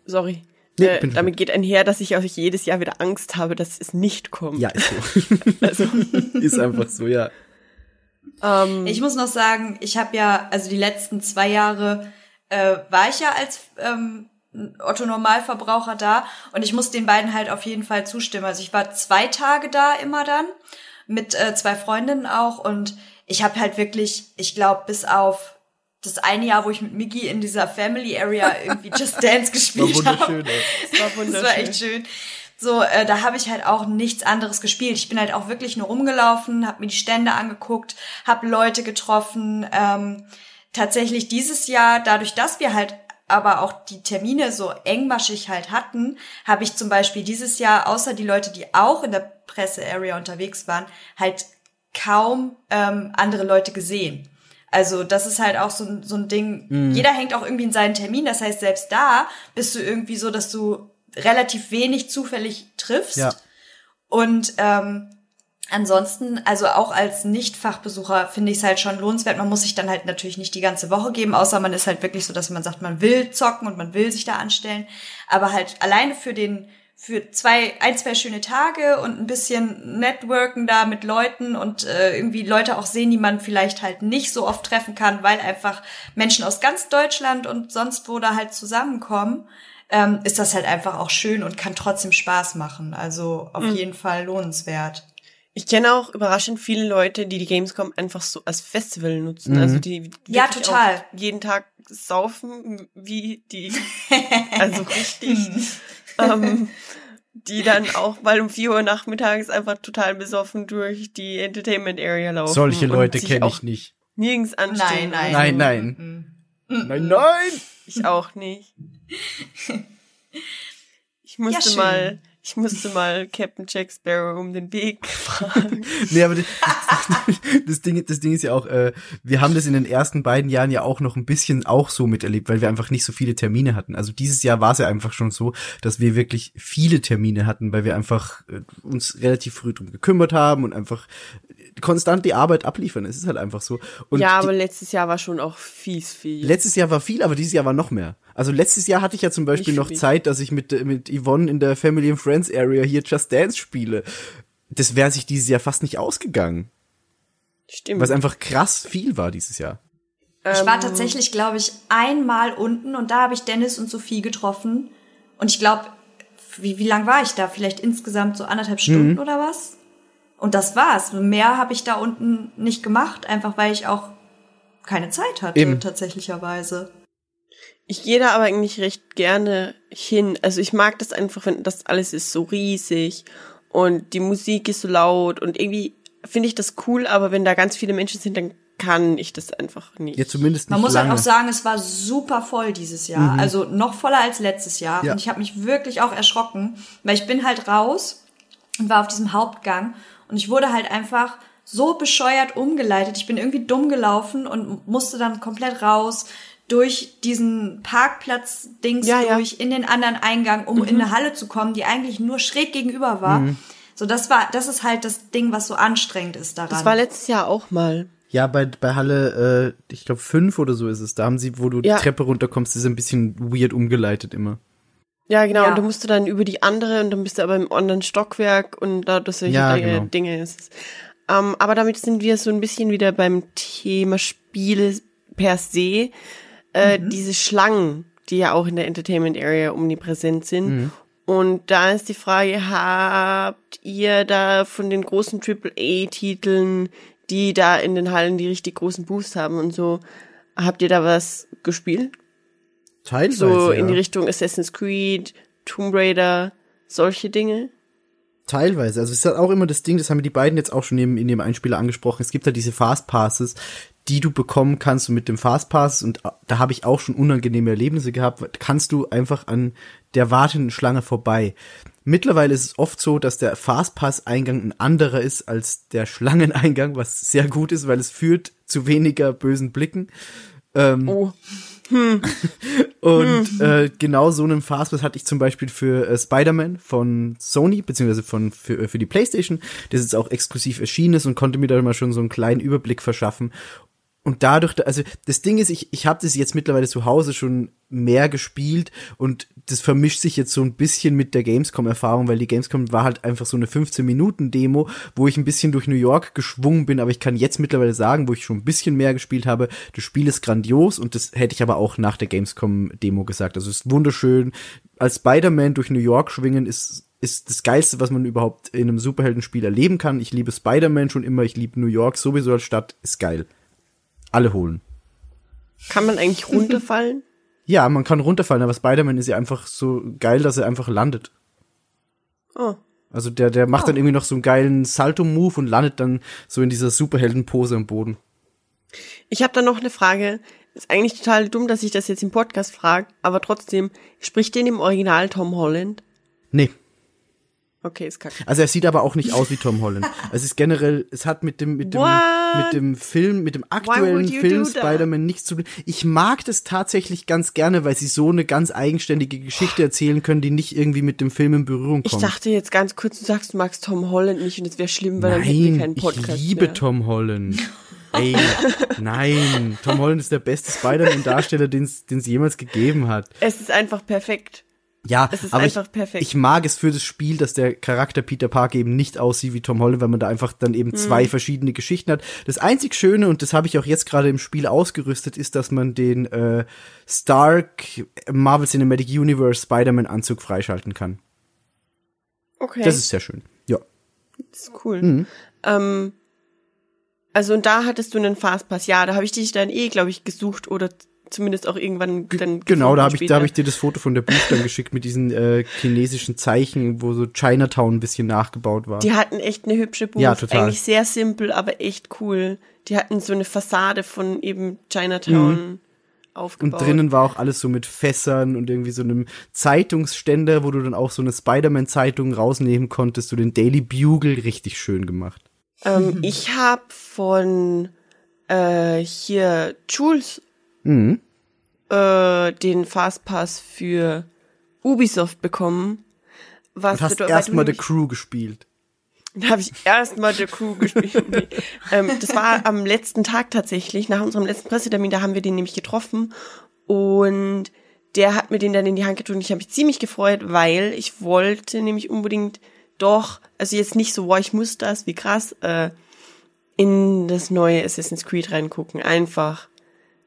sorry. Nee, äh, damit geht einher, dass ich auch jedes Jahr wieder Angst habe, dass es nicht kommt. Ja, ist so. Also, ist einfach so, ja. Ähm, Ich muss noch sagen, ich habe ja, also die letzten zwei Jahre äh, war ich ja als ähm, Otto Normalverbraucher da und ich muss den beiden halt auf jeden Fall zustimmen. Also ich war zwei Tage da immer dann mit äh, zwei Freundinnen auch und ich habe halt wirklich, ich glaube, bis auf das eine Jahr, wo ich mit Miggy in dieser Family Area irgendwie Just Dance gespielt habe, das war das wunderschön. war echt schön. So, äh, da habe ich halt auch nichts anderes gespielt. Ich bin halt auch wirklich nur rumgelaufen, habe mir die Stände angeguckt, habe Leute getroffen. Ähm, tatsächlich dieses Jahr, dadurch, dass wir halt aber auch die Termine so engmaschig halt hatten, habe ich zum Beispiel dieses Jahr, außer die Leute, die auch in der Presse-Area unterwegs waren, halt kaum ähm, andere Leute gesehen. Also das ist halt auch so, ein- so ein Ding, Mhm. jeder hängt auch irgendwie in seinen Termin. Das heißt, selbst da bist du irgendwie so, dass du relativ wenig zufällig triffst. Ja. Und ähm, ansonsten, also auch als Nicht-Fachbesucher finde ich es halt schon lohnenswert. Man muss sich dann halt natürlich nicht die ganze Woche geben, außer man ist halt wirklich so, dass man sagt, man will zocken und man will sich da anstellen. Aber halt alleine für den für zwei, ein, zwei schöne Tage und ein bisschen Networken da mit Leuten und äh, irgendwie Leute auch sehen, die man vielleicht halt nicht so oft treffen kann, weil einfach Menschen aus ganz Deutschland und sonst wo da halt zusammenkommen, ähm, ist das halt einfach auch schön und kann trotzdem Spaß machen. Also auf jeden Fall lohnenswert. Ich kenne auch überraschend viele Leute, die die Gamescom einfach so als Festival nutzen. Mhm. Also die Ja, total. auch jeden Tag saufen, wie die, also richtig, ähm, die dann auch mal um 4 Uhr nachmittags einfach total besoffen durch die Entertainment Area laufen. Solche Leute kenne auch ich nicht. Nirgends anstehen. Nein, nein. Nein, nein. Mhm. Nein, nein! Ich auch nicht. Ich musste schön. mal, ich musste mal Captain Jack Sparrow um den Weg fragen. Nee, aber das, das, Ding, das Ding ist ja auch, äh, wir haben das in den ersten beiden Jahren ja auch noch ein bisschen auch so miterlebt, weil wir einfach nicht so viele Termine hatten. Also dieses Jahr war es ja einfach schon so, dass wir wirklich viele Termine hatten, weil wir einfach äh, uns relativ früh drum gekümmert haben und einfach konstant die Arbeit abliefern. Es ist halt einfach so. Und ja, die, aber letztes Jahr war schon auch fies viel. Letztes Jahr war viel, aber dieses Jahr war noch mehr. Also letztes Jahr hatte ich ja zum Beispiel noch. Zeit, dass ich mit, mit Yvonne in der Family and Friends Area hier Just Dance spiele. Das wäre sich dieses Jahr fast nicht ausgegangen. Stimmt. Was einfach krass viel war dieses Jahr. Ich war Ähm, tatsächlich, glaube ich, einmal unten und da habe ich Dennis und Sophie getroffen. Und ich glaube, wie, wie lang war ich da? Vielleicht insgesamt so anderthalb Stunden Mhm. oder was? Und das war's. Mehr habe ich da unten nicht gemacht, einfach weil ich auch keine Zeit hatte, Eben. tatsächlicherweise. Ich gehe da aber eigentlich recht gerne hin. Also ich mag das einfach, wenn das alles ist so riesig und die Musik ist so laut und irgendwie finde ich das cool, aber wenn da ganz viele Menschen sind, dann kann ich das einfach nicht. Ja, zumindest nicht Man muss lange. halt auch sagen, es war super voll dieses Jahr. Also noch voller als letztes Jahr. Ja. Und ich habe mich wirklich auch erschrocken, weil ich bin halt raus und war auf diesem Hauptgang und ich wurde halt einfach so bescheuert umgeleitet. Ich bin irgendwie dumm gelaufen und musste dann komplett raus durch diesen Parkplatz-Dings Ja, ja. durch in den anderen Eingang, um in eine Halle zu kommen, die eigentlich nur schräg gegenüber war. So, das war, das ist halt das Ding, was so anstrengend ist daran. Das war letztes Jahr auch mal. Ja, bei, bei Halle, äh, ich glaube fünf oder so ist es. Da haben sie, wo du Ja. die Treppe runterkommst, ist ein bisschen weird umgeleitet immer. Ja, genau. Ja. Und du musst du dann über die andere und dann bist du aber im anderen Stockwerk und da das solche Ja, Dinge, genau. Dinge ist. Ähm, aber damit sind wir so ein bisschen wieder beim Thema Spiele per se. Äh, Diese Schlangen, die ja auch in der Entertainment Area omnipräsent sind. Und da ist die Frage, habt ihr da von den großen AAA-Titeln, die da in den Hallen die richtig großen Boosts haben und so, habt ihr da was gespielt? Teilweise. So in die Richtung Assassin's Creed, Tomb Raider, solche Dinge. Teilweise. Also es ist halt auch immer das Ding, das haben die beiden jetzt auch schon in, in dem Einspieler angesprochen. Es gibt halt diese Fastpasses, die du bekommen kannst mit dem Fastpass, und da habe ich auch schon unangenehme Erlebnisse gehabt, kannst du einfach an der wartenden Schlange vorbei. Mittlerweile ist es oft so, dass der Fastpass-Eingang ein anderer ist als der Schlangeneingang, was sehr gut ist, weil es führt zu weniger bösen Blicken. Ähm, Oh, Und äh, genau so einen Fastpass hatte ich zum Beispiel für äh, Spider-Man von Sony, beziehungsweise von, für, äh, für die Playstation, das jetzt auch exklusiv erschienen ist und konnte mir da mal schon so einen kleinen Überblick verschaffen. Und dadurch, da- also das Ding ist, ich, ich habe das jetzt mittlerweile zu Hause schon mehr gespielt und das vermischt sich jetzt so ein bisschen mit der Gamescom-Erfahrung, weil die Gamescom war halt einfach so eine 15-Minuten-Demo, wo ich ein bisschen durch New York geschwungen bin, aber ich kann jetzt mittlerweile sagen, wo ich schon ein bisschen mehr gespielt habe, das Spiel ist grandios und das hätte ich aber auch nach der Gamescom-Demo gesagt. Also es ist wunderschön. Als Spider-Man durch New York schwingen ist ist das Geilste, was man überhaupt in einem Superheldenspiel erleben kann. Ich liebe Spider-Man schon immer, ich liebe New York sowieso als Stadt, ist geil. Alle holen. kann man eigentlich runterfallen? Ja, man kann runterfallen, aber Spider-Man ist ja einfach so geil, dass er einfach landet. Oh. Also der, der macht dann irgendwie noch so einen geilen Salto-Move und landet dann so in dieser Superheldenpose am Boden. Ich habe da noch eine Frage. Ist eigentlich total dumm, dass ich das jetzt im Podcast frage, aber trotzdem, spricht den im Original Tom Holland? Nee. Okay, ist kacke. Also er sieht aber auch nicht aus wie Tom Holland. Es ist generell, es hat mit dem, mit dem, What? mit dem Film, mit dem aktuellen Film? Spider-Man nichts zu tun. Ich mag das tatsächlich ganz gerne, weil sie so eine ganz eigenständige Geschichte erzählen können, die nicht irgendwie mit dem Film in Berührung Ich kommt. dachte jetzt ganz kurz, du sagst, du magst Tom Holland nicht und es wäre schlimm, weil dann hätten wir Nein, keinen Podcast ich liebe mehr. Tom Holland. Ey, nein, Tom Holland ist der beste Spider-Man-Darsteller, den es jemals gegeben hat. Es ist einfach perfekt. Ja, Es ist aber einfach ich, perfekt. ich mag es für das Spiel, dass der Charakter Peter Parker eben nicht aussieht wie Tom Holland, weil man da einfach dann eben Mhm. zwei verschiedene Geschichten hat. Das einzig Schöne, und das habe ich auch jetzt gerade im Spiel ausgerüstet, ist, dass man den äh, Stark Marvel Cinematic Universe Spider-Man-Anzug freischalten kann. Okay, Das ist sehr schön. Ja. das ist cool. Ähm, also und da hattest du einen Fastpass. Ja, da habe ich dich dann eh, glaube ich, gesucht oder zumindest auch irgendwann dann Genau, da habe ich, da habe ich dir das Foto von der Booth dann geschickt mit diesen äh, chinesischen Zeichen, wo so Chinatown ein bisschen nachgebaut war. Die hatten echt eine hübsche Booth. Ja, total. Eigentlich sehr simpel, aber echt cool. Die hatten so eine Fassade von eben Chinatown Und aufgebaut. drinnen war auch alles so mit Fässern und irgendwie so einem Zeitungsständer, wo du dann auch so eine Spider-Man-Zeitung rausnehmen konntest, so den Daily Bugle, richtig schön gemacht. Ähm, ich habe von äh, hier Jules Mhm. äh, den Fastpass für Ubisoft bekommen. Was Und hast erstmal The Crew gespielt. Da habe ich erstmal The Crew gespielt. Ähm, das war am letzten Tag tatsächlich, nach unserem letzten Pressetermin, da haben wir den nämlich getroffen und der hat mir den dann in die Hand gedrückt und ich habe mich ziemlich gefreut, weil ich wollte nämlich unbedingt doch, also jetzt nicht so, boah, ich muss das, wie krass, äh, in das neue Assassin's Creed reingucken. Einfach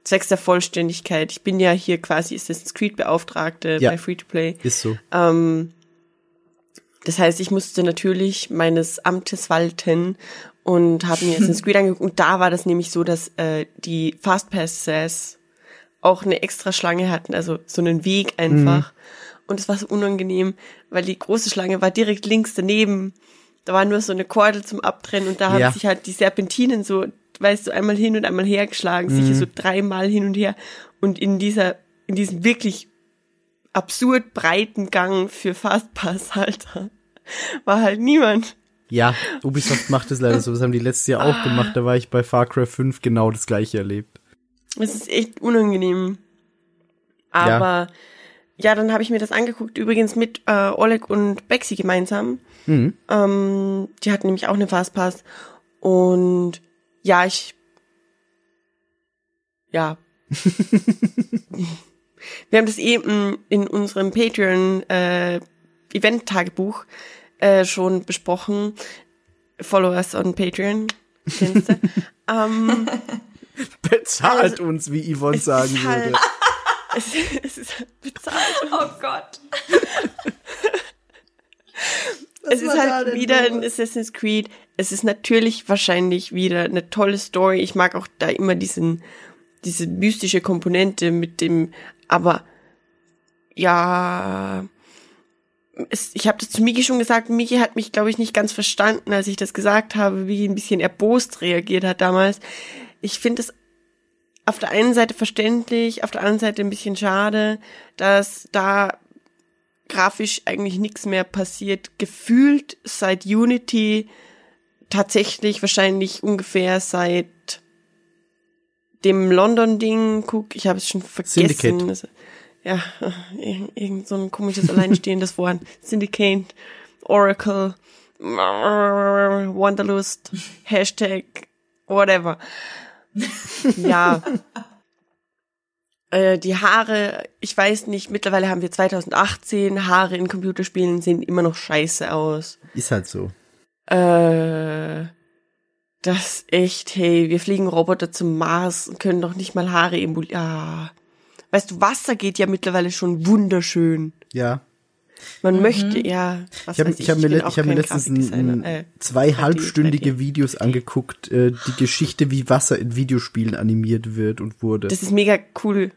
zwecks der Vollständigkeit. Ich bin ja hier quasi Assassin's Creed Beauftragte Ja. bei Free-to-Play. Ist so. Ähm, das heißt, ich musste natürlich meines Amtes walten und habe mir Assassin's Creed angeguckt. Und da war das nämlich so, dass äh, die Fastpasses auch eine extra Schlange hatten, also so einen Weg einfach. Und es war so unangenehm, weil die große Schlange war direkt links daneben. Da war nur so eine Kordel zum Abtrennen und da Ja. haben sich halt die Serpentinen so, weißt du, einmal hin und einmal her geschlagen, sicher so dreimal hin und her. Und in dieser, in diesem wirklich absurd breiten Gang für Fastpass-Halter war halt niemand. Ja, Ubisoft macht es leider so. Das haben die letztes Jahr auch gemacht. Da war ich bei Far Cry 5 genau das gleiche erlebt. Es ist echt unangenehm. Aber ja, dann habe ich mir das angeguckt, übrigens mit äh, Oleg und Bexi gemeinsam. Mhm. Ähm, die hatten nämlich auch eine Fastpass. Und ja, ich. Ja. Wir haben das eben in unserem Patreon äh, Event-Tagebuch äh, schon besprochen. Follow us on Patreon. Kennst du? ähm, Bezahlt Also, uns, wie Yvonne es sagen halt, würde. es, es ist halt bezahlt. Oh Gott. es ist halt wieder ein Assassin's Creed. Es ist natürlich wahrscheinlich wieder eine tolle Story. Ich mag auch da immer diesen, diese mystische Komponente mit dem, aber ja, es, ich habe das zu Miki schon gesagt. Miki hat mich, glaube ich, nicht ganz verstanden, als ich das gesagt habe, wie ein bisschen erbost reagiert hat damals. Ich finde es auf der einen Seite verständlich, auf der anderen Seite ein bisschen schade, dass da grafisch eigentlich nichts mehr passiert. Gefühlt seit Unity tatsächlich wahrscheinlich ungefähr seit dem London-Ding, guck, ich habe es schon vergessen. Syndicate. Das- Ja, irgend, irgend so ein komisches alleinstehendes Wort. Syndicate, Oracle, Wanderlust, Hashtag, whatever. Ja. Äh, die Haare, ich weiß nicht, mittlerweile haben wir 2018, Haare in Computerspielen sehen immer noch scheiße aus. Ist halt so. Äh, das echt, hey, wir fliegen Roboter zum Mars und können doch nicht mal Haare emulieren. Ah. Weißt du, Wasser geht ja mittlerweile schon wunderschön. Ja. Man möchte, ja, was Ich habe hab mir, hab mir letztens ein, äh, zwei 3D, halbstündige 3D. Videos angeguckt, äh, die Geschichte, wie Wasser in Videospielen animiert wird und wurde. Das ist mega cool.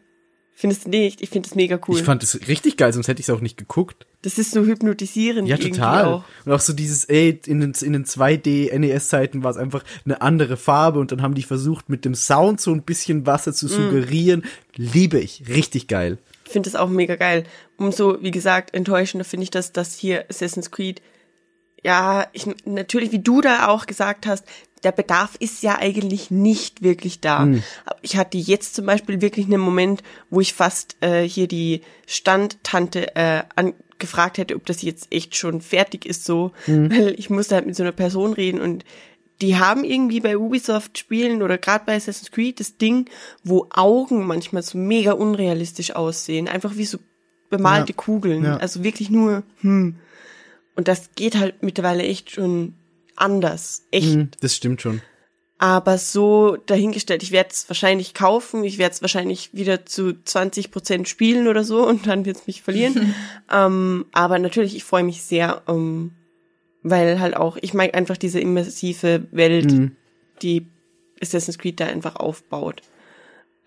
Findest du nicht? Ich finde das mega cool. Ich fand das richtig geil, sonst hätte ich es auch nicht geguckt. das ist so hypnotisierend Ja, total. auch. Und auch so dieses, ey, in den, in den 2D-NES-Zeiten war es einfach eine andere Farbe und dann haben die versucht, mit dem Sound so ein bisschen Wasser Mm. zu suggerieren. Liebe ich. Richtig geil. Ich finde das auch mega geil. Umso, wie gesagt, enttäuschender finde ich das, dass hier Assassin's Creed, ja, ich, natürlich, wie du da auch gesagt hast, der Bedarf ist ja eigentlich nicht wirklich da. Aber Ich hatte jetzt zum Beispiel wirklich einen Moment, wo ich fast äh, hier die Standtante äh, an, gefragt hätte, ob das jetzt echt schon fertig ist so, weil ich musste halt mit so einer Person reden und die haben irgendwie bei Ubisoft Spielen oder gerade bei Assassin's Creed das Ding, wo Augen manchmal so mega unrealistisch aussehen, einfach wie so bemalte Ja, Kugeln, ja. also wirklich nur hm. Und das geht halt mittlerweile echt schon anders, echt. Hm, Das stimmt schon. Aber so dahingestellt, ich werde es wahrscheinlich kaufen, ich werde es wahrscheinlich wieder zu 20 Prozent spielen oder so und dann wird es mich verlieren. ähm, aber natürlich, ich freue mich sehr, ähm, weil halt auch, ich mag einfach diese immersive Welt, Mhm. die Assassin's Creed da einfach aufbaut.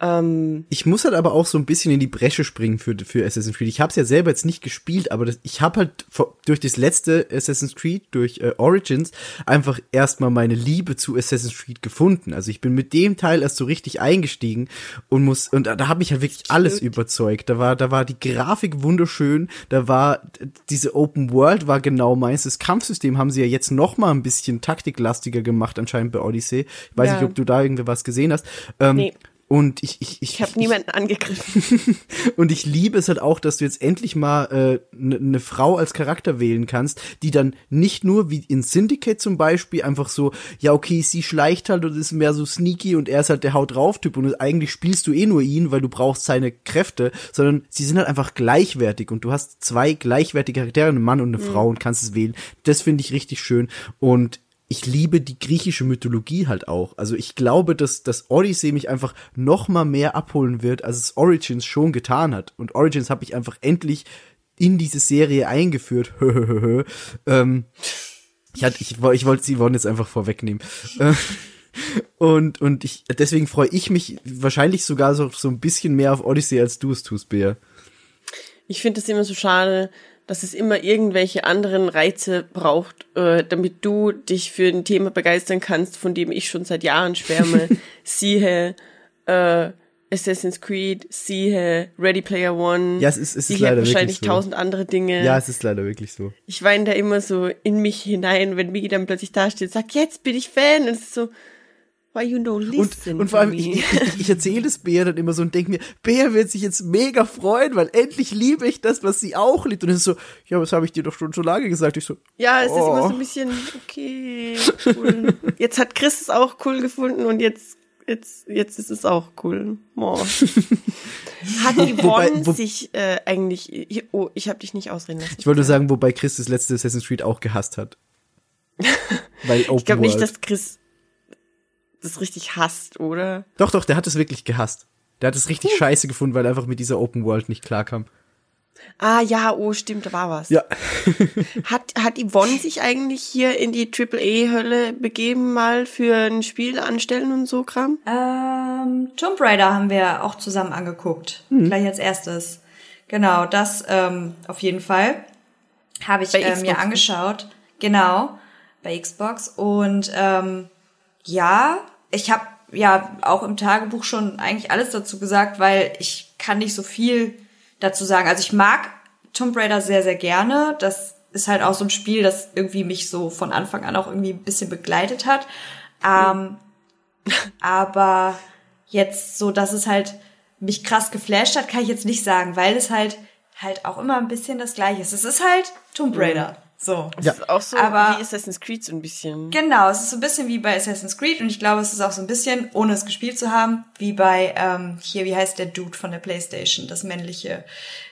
Ähm, Ich muss halt aber auch so ein bisschen in die Bresche springen für, für Assassin's Creed. Ich habe es ja selber jetzt nicht gespielt, aber das, ich habe halt durch das letzte Assassin's Creed, durch äh, Origins, einfach erstmal meine Liebe zu Assassin's Creed gefunden. Also ich bin mit dem Teil erst so richtig eingestiegen und muss und da, da habe ich halt wirklich alles überzeugt. Da war da war die Grafik wunderschön, da war diese Open World war genau meins. Das Kampfsystem haben sie ja jetzt noch mal ein bisschen taktiklastiger gemacht anscheinend bei Odyssey. Ich weiß Ja. nicht, ob du da irgendwie was gesehen hast. Ähm, Nee. Und ich, ich, ich, ich habe niemanden angegriffen. und ich liebe es halt auch, dass du jetzt endlich mal eine äh, ne Frau als Charakter wählen kannst, die dann nicht nur wie in Syndicate zum Beispiel einfach so, ja okay, sie schleicht halt und ist mehr so sneaky und er ist halt der Haut drauf Typ und eigentlich spielst du eh nur ihn, weil du brauchst seine Kräfte, sondern sie sind halt einfach gleichwertig und du hast zwei gleichwertige Charaktere, einen Mann und eine Frau und kannst es wählen. Das finde ich richtig schön und ich liebe die griechische Mythologie halt auch. Also ich glaube, dass das Odyssey mich einfach noch mal mehr abholen wird, als es Origins schon getan hat. Und Origins habe ich einfach endlich in diese Serie eingeführt. ähm, ich, hatte, ich, ich wollte sie jetzt einfach vorwegnehmen. Äh, und und ich deswegen freue ich mich wahrscheinlich sogar so, so ein bisschen mehr auf Odyssey, als du es tust, Bea. Ich finde es immer so schade, dass es immer irgendwelche anderen Reize braucht, äh, damit du dich für ein Thema begeistern kannst, von dem ich schon seit Jahren schwärme. Siehe äh, Assassin's Creed, siehe Ready Player One. Ja, es ist- es ist siehe leider wirklich wahrscheinlich so. tausend andere Dinge. Ja, es ist leider wirklich so. Ich weine da immer so in mich hinein, wenn Migi dann plötzlich dasteht und sagt, jetzt bin ich Fan. Und es ist so, why you don't Und, listen und vor allem, ich, ich, ich erzähle das Bea dann immer so und denke mir, Bea wird sich jetzt mega freuen, weil endlich liebe ich das, was sie auch liebt. Und es ist so, ja, was habe ich dir doch schon so lange gesagt? Ich so, Ja, es ist Oh. immer so ein bisschen, okay, cool. Jetzt hat Chris es auch cool gefunden und jetzt, jetzt, jetzt ist es auch cool. Oh. Hat Yvonne Wobei- wo- sich äh, eigentlich, oh, ich habe dich nicht ausreden lassen. ich wollte nur sagen, wobei Chris das letzte Assassin's Creed auch gehasst hat. Weil Open Ich glaube nicht, dass Chris das richtig hasst, oder? Doch, doch, der hat es wirklich gehasst. Der hat es richtig scheiße gefunden, weil er einfach mit dieser Open World nicht klarkam. Ah ja, oh stimmt, da war was. Ja. Hat, hat Yvonne sich eigentlich hier in die AAA-Hölle begeben, mal für ein Spiel anstellen und so Kram? Ähm, Tomb Raider haben wir auch zusammen angeguckt. Gleich als erstes. Genau, das ähm, auf jeden Fall. Habe ich äh, mir ne? angeschaut. Genau, bei Xbox. Und ähm, ja, ich habe ja auch im Tagebuch schon eigentlich alles dazu gesagt, weil ich kann nicht so viel dazu sagen. Also ich mag Tomb Raider sehr, sehr gerne. Das ist halt auch so ein Spiel, das irgendwie mich so von Anfang an auch irgendwie ein bisschen begleitet hat. Ähm, aber jetzt so, dass es halt mich krass geflasht hat, kann ich jetzt nicht sagen, weil es halt halt auch immer ein bisschen das Gleiche ist. Es ist halt Tomb Raider. So. Das ist auch so Aber- wie Assassin's Creed so ein bisschen. Genau, es ist so ein bisschen wie bei Assassin's Creed und ich glaube, es ist auch so ein bisschen, ohne es gespielt zu haben, wie bei, ähm, hier, wie heißt der Dude von der Playstation, das männliche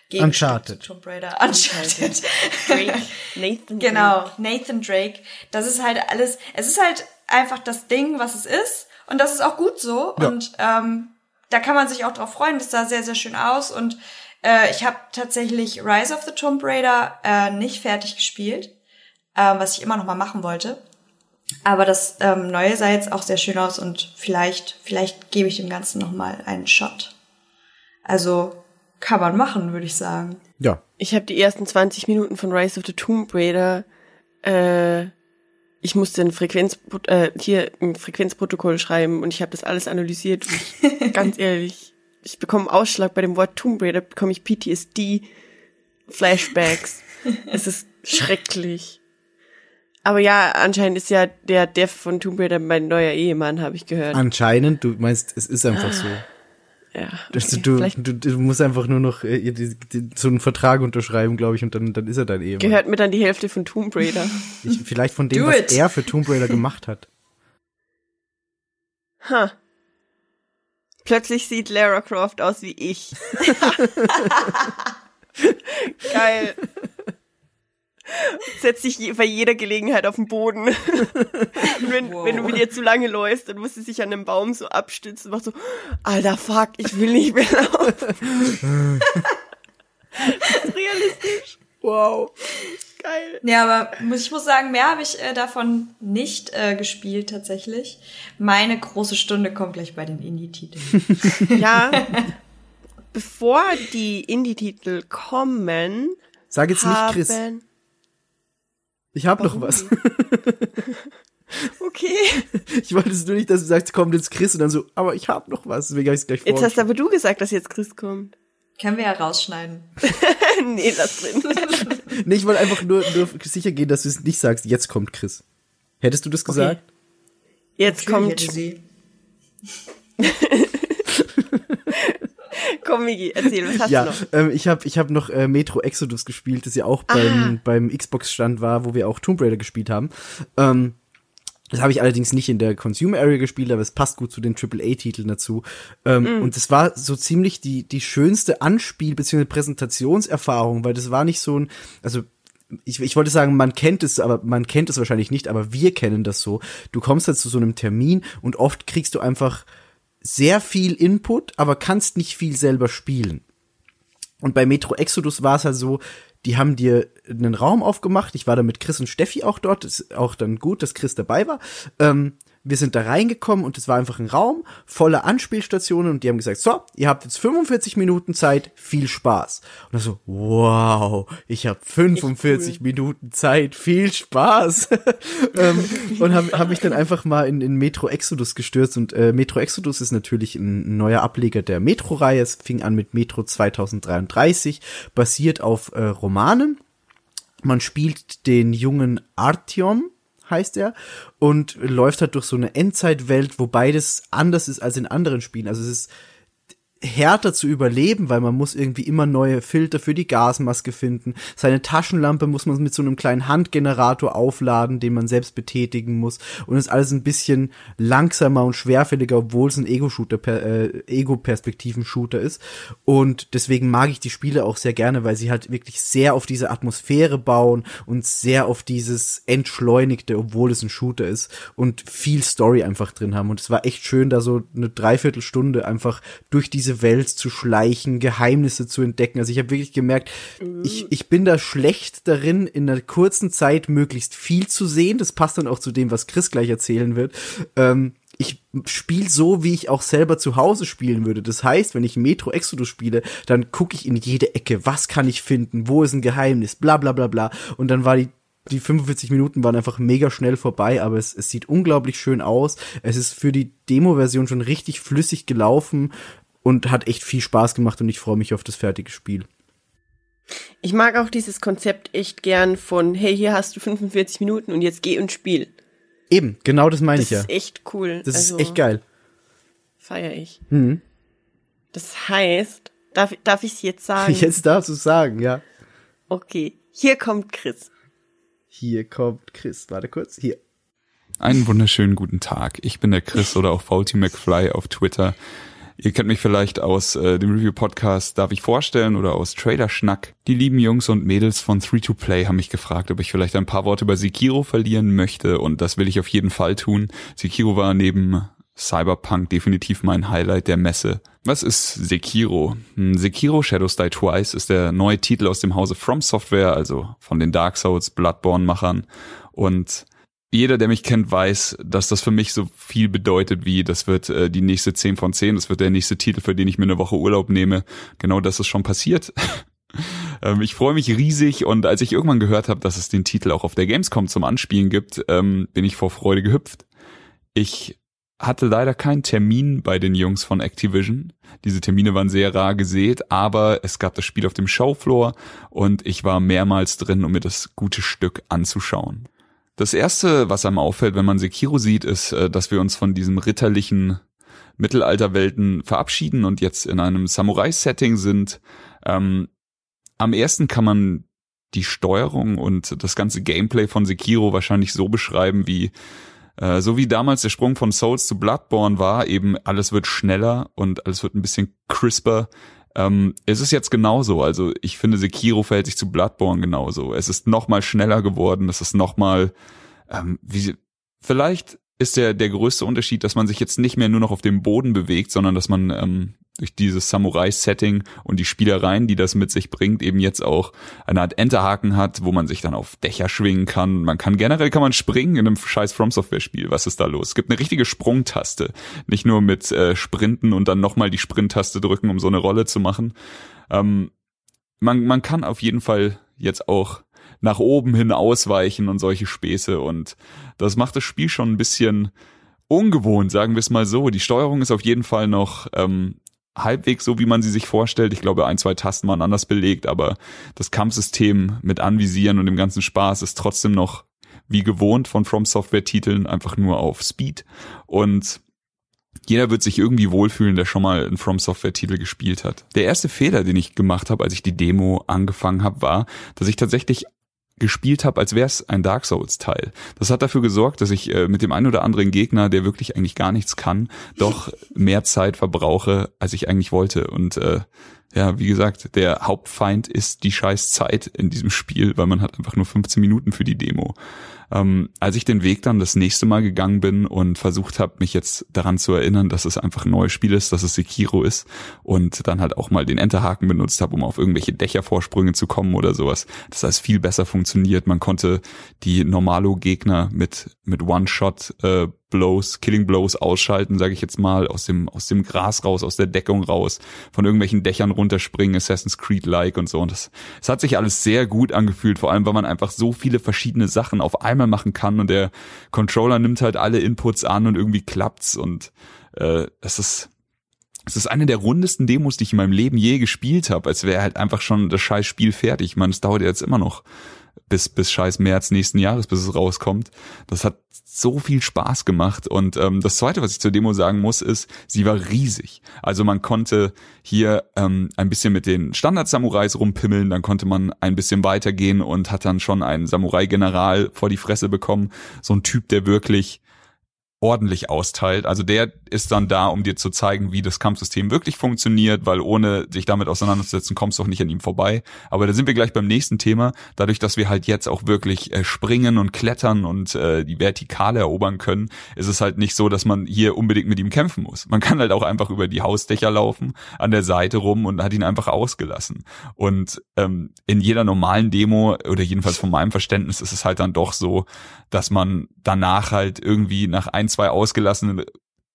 Gegenstück Uncharted. Tomb Raider. Uncharted. Drake, Nathan Genau, Nathan Drake. Das ist halt alles, es ist halt einfach das Ding, was es ist. Und das ist auch gut so. Ja. Und ähm, da kann man sich auch drauf freuen. Das sah sehr, sehr schön aus. Und äh, ich habe tatsächlich Rise of the Tomb Raider äh, nicht fertig gespielt, äh, was ich immer noch mal machen wollte. Aber das ähm, Neue sah jetzt auch sehr schön aus und vielleicht, vielleicht gebe ich dem Ganzen noch mal einen Shot. Also kann man machen, würde ich sagen. Ja. Ich habe die ersten 20 Minuten von Rise of the Tomb Raider, äh, ich musste ein Frequenz, äh, hier ein Frequenzprotokoll schreiben und ich habe das alles analysiert. Und ich, ganz ehrlich, ich bekomme einen Ausschlag bei dem Wort Tomb Raider, bekomme ich PTSD, Flashbacks. es ist schrecklich. Aber ja, anscheinend ist ja der Dev von Tomb Raider mein neuer Ehemann, habe ich gehört. Anscheinend, du meinst, es ist einfach so. ja, Das, okay, du, du, du musst einfach nur noch äh, die, die, so einen Vertrag unterschreiben, glaube ich, und dann, dann ist er dein Ehemann. gehört mir dann die Hälfte von Tomb Raider. Ich, vielleicht von dem, was er für Tomb Raider gemacht hat. Ha. Plötzlich sieht Lara Croft aus wie ich. Geil. Setz dich je- bei jeder Gelegenheit auf den Boden. Wenn, Wow. wenn du mit ihr zu lange läufst, dann muss sie sich an einem Baum so abstützen und macht so, alter fuck, ich will nicht mehr laufen. das ist realistisch. Wow. Geil. Ja, aber muss, ich muss sagen, mehr habe ich äh, davon nicht äh, gespielt tatsächlich. Meine große Stunde kommt gleich bei den Indie-Titeln. Ja. Bevor die Indie-Titel kommen, Sag jetzt nicht. Chris. Ich habe noch was. Okay. Ich wollte es nur nicht, dass du sagst, kommt jetzt Chris und dann so, aber ich habe noch was. Deswegen habe ich es gleich vor. Jetzt hast aber du gesagt, dass jetzt Chris kommt. Können wir ja rausschneiden. nee, lass drin. Nee, ich wollte einfach nur, nur sicher gehen, dass du es nicht sagst, jetzt kommt Chris. Hättest du das gesagt? Jetzt kommt, sie. komm Migi, erzähl, was hast ja, du noch? ähm, ich habe ich hab noch äh, Metro Exodus gespielt, das ja auch beim, beim Xbox-Stand war, wo wir auch Tomb Raider gespielt haben. Ähm, das habe ich allerdings nicht in der Consumer Area gespielt, aber es passt gut zu den AAA-Titeln dazu. Ähm, Und das war so ziemlich die, die schönste Anspiel- bzw. Präsentationserfahrung, weil das war nicht so ein, also ich, ich wollte sagen, man kennt es, aber man kennt es wahrscheinlich nicht, aber wir kennen das so. Du kommst halt zu so einem Termin und oft kriegst du einfach sehr viel Input, aber kannst nicht viel selber spielen. Und bei Metro Exodus war es halt so, die haben dir einen Raum aufgemacht. Ich war da mit Chris und Steffi auch dort. Ist auch dann gut, dass Chris dabei war. Ähm, wir sind da reingekommen und es war einfach ein Raum voller Anspielstationen und die haben gesagt, so, ihr habt jetzt 45 Minuten Zeit, viel Spaß. Und so, wow, ich habe 45 Minuten Zeit, viel Spaß. ähm, und habe hab mich dann einfach mal in, in Metro Exodus gestürzt und äh, Metro Exodus ist natürlich ein neuer Ableger der Metro-Reihe. Es fing an mit Metro 2033, basiert auf äh, Romanen. Man spielt den jungen Artyom, heißt er, und läuft halt durch so eine Endzeitwelt, wo beides anders ist als in anderen Spielen. Also es ist härter zu überleben, weil man muss irgendwie immer neue Filter für die Gasmaske finden. Seine Taschenlampe muss man mit so einem kleinen Handgenerator aufladen, den man selbst betätigen muss. Und ist alles ein bisschen langsamer und schwerfälliger, obwohl es ein Ego-Shooter, äh, Ego-Perspektiven-Shooter ist. Und deswegen mag ich die Spiele auch sehr gerne, weil sie halt wirklich sehr auf diese Atmosphäre bauen und sehr auf dieses Entschleunigte, obwohl es ein Shooter ist und viel Story einfach drin haben. Und es war echt schön, da so eine Dreiviertelstunde einfach durch diese Welt zu schleichen, Geheimnisse zu entdecken. Also ich habe wirklich gemerkt, ich, ich bin da schlecht darin, in einer kurzen Zeit möglichst viel zu sehen. Das passt dann auch zu dem, was Chris gleich erzählen wird. Ähm, ich spiele so, wie ich auch selber zu Hause spielen würde. Das heißt, wenn ich Metro Exodus spiele, dann gucke ich in jede Ecke, was kann ich finden, wo ist ein Geheimnis, bla bla bla bla. Und dann war die die 45 Minuten waren einfach mega schnell vorbei, aber es, es sieht unglaublich schön aus. Es ist für die Demo-Version schon richtig flüssig gelaufen und hat echt viel Spaß gemacht und ich freue mich auf das fertige Spiel. Ich mag auch dieses Konzept echt gern von, hey, hier hast du 45 Minuten und jetzt geh und spiel. Eben, genau das meine Das ich ja. ist echt cool. Das also, ist echt geil. Feier ich. Mhm. Das heißt, darf, darf ich es jetzt sagen? Jetzt darfst du sagen, ja. Okay, hier kommt Chris. Hier kommt Chris. Warte kurz. Hier. Einen wunderschönen guten Tag. Ich bin der Chris oder auch Faulty McFly auf Twitter. Ihr kennt mich vielleicht aus äh, dem Review-Podcast Darf ich vorstellen oder aus Trailer-Schnack. Die lieben Jungs und Mädels von 3-to-Play haben mich gefragt, ob ich vielleicht ein paar Worte über Sekiro verlieren möchte und das will ich auf jeden Fall tun. Sekiro war neben Cyberpunk definitiv mein Highlight der Messe. Was ist Sekiro? Hm, Sekiro Shadows Die Twice ist der neue Titel aus dem Hause From Software, also von den Dark Souls Bloodborne-Machern und jeder, der mich kennt, weiß, dass das für mich so viel bedeutet wie, das wird äh, die nächste 10 von 10, das wird der nächste Titel, für den ich mir eine Woche Urlaub nehme. Genau das ist schon passiert. ähm, ich freue mich riesig und als ich irgendwann gehört habe, dass es den Titel auch auf der Gamescom zum Anspielen gibt, ähm, bin ich vor Freude gehüpft. Ich hatte leider keinen Termin bei den Jungs von Activision. Diese Termine waren sehr rar gesät, aber es gab das Spiel auf dem Showfloor und ich war mehrmals drin, um mir das gute Stück anzuschauen. Das erste, was einem auffällt, wenn man Sekiro sieht, ist, äh, dass wir uns von diesem ritterlichen Mittelalterwelten verabschieden und jetzt in einem Samurai-Setting sind. Ähm, am ersten kann man die Steuerung und das ganze Gameplay von Sekiro wahrscheinlich so beschreiben wie äh, so wie damals der Sprung von Souls zu Bloodborne war, eben alles wird schneller und alles wird ein bisschen crisper. Ähm, es ist jetzt genauso. Also ich finde, Sekiro verhält sich zu Bloodborne genauso. Es ist noch mal schneller geworden. Es ist noch mal, ähm, wie, vielleicht ist der, der größte Unterschied, dass man sich jetzt nicht mehr nur noch auf dem Boden bewegt, sondern dass man ähm, durch dieses Samurai-Setting und die Spielereien, die das mit sich bringt, eben jetzt auch eine Art Enterhaken hat, wo man sich dann auf Dächer schwingen kann. Man kann generell kann man springen in einem scheiß From Software-Spiel. Was ist da los? Es gibt eine richtige Sprungtaste. Nicht nur mit äh, Sprinten und dann nochmal die Sprint-Taste drücken, um so eine Rolle zu machen. Ähm, man, man kann auf jeden Fall jetzt auch nach oben hin ausweichen und solche Späße und das macht das Spiel schon ein bisschen ungewohnt, sagen wir es mal so. Die Steuerung ist auf jeden Fall noch ähm, halbwegs so, wie man sie sich vorstellt. Ich glaube, ein, zwei Tasten waren anders belegt, aber das Kampfsystem mit Anvisieren und dem ganzen Spaß ist trotzdem noch wie gewohnt von From Software Titeln einfach nur auf Speed und jeder wird sich irgendwie wohlfühlen, der schon mal einen From Software Titel gespielt hat. Der erste Fehler, den ich gemacht habe, als ich die Demo angefangen habe, war, dass ich tatsächlich gespielt habe, als wäre es ein Dark Souls Teil. Das hat dafür gesorgt, dass ich äh, mit dem einen oder anderen Gegner, der wirklich eigentlich gar nichts kann, doch mehr Zeit verbrauche, als ich eigentlich wollte. Und äh, ja, wie gesagt, der Hauptfeind ist die scheiß Zeit in diesem Spiel, weil man hat einfach nur 15 Minuten für die Demo. Ähm, als ich den Weg dann das nächste Mal gegangen bin und versucht habe, mich jetzt daran zu erinnern, dass es einfach ein neues Spiel ist, dass es Sekiro ist und dann halt auch mal den Enterhaken benutzt habe, um auf irgendwelche Dächervorsprünge zu kommen oder sowas, das heißt viel besser funktioniert. Man konnte die Normalo-Gegner mit, mit One-Shot äh, Blows, Killing Blows ausschalten, sage ich jetzt mal, aus dem aus dem Gras raus, aus der Deckung raus, von irgendwelchen Dächern runterspringen, Assassin's Creed-like und so. Und das, es hat sich alles sehr gut angefühlt, vor allem, weil man einfach so viele verschiedene Sachen auf einmal machen kann und der Controller nimmt halt alle Inputs an und irgendwie klappt's und äh, es ist es ist eine der rundesten Demos, die ich in meinem Leben je gespielt habe, als wäre halt einfach schon das scheiß Spiel fertig. Ich meine, es dauert jetzt immer noch bis, bis scheiß März nächsten Jahres, bis es rauskommt. Das hat so viel Spaß gemacht. Und ähm, das Zweite, was ich zur Demo sagen muss, ist, sie war riesig. Also man konnte hier ähm, ein bisschen mit den Standard-Samurais rumpimmeln, dann konnte man ein bisschen weitergehen und hat dann schon einen Samurai-General vor die Fresse bekommen. So ein Typ, der wirklich ordentlich austeilt. Also der ist dann da, um dir zu zeigen, wie das Kampfsystem wirklich funktioniert, weil ohne sich damit auseinanderzusetzen, kommst du auch nicht an ihm vorbei. Aber da sind wir gleich beim nächsten Thema. Dadurch, dass wir halt jetzt auch wirklich äh, springen und klettern und äh, die Vertikale erobern können, ist es halt nicht so, dass man hier unbedingt mit ihm kämpfen muss. Man kann halt auch einfach über die Hausdächer laufen, an der Seite rum und hat ihn einfach ausgelassen. Und ähm, in jeder normalen Demo oder jedenfalls von meinem Verständnis ist es halt dann doch so, dass man danach halt irgendwie nach ein, zwei ausgelassenen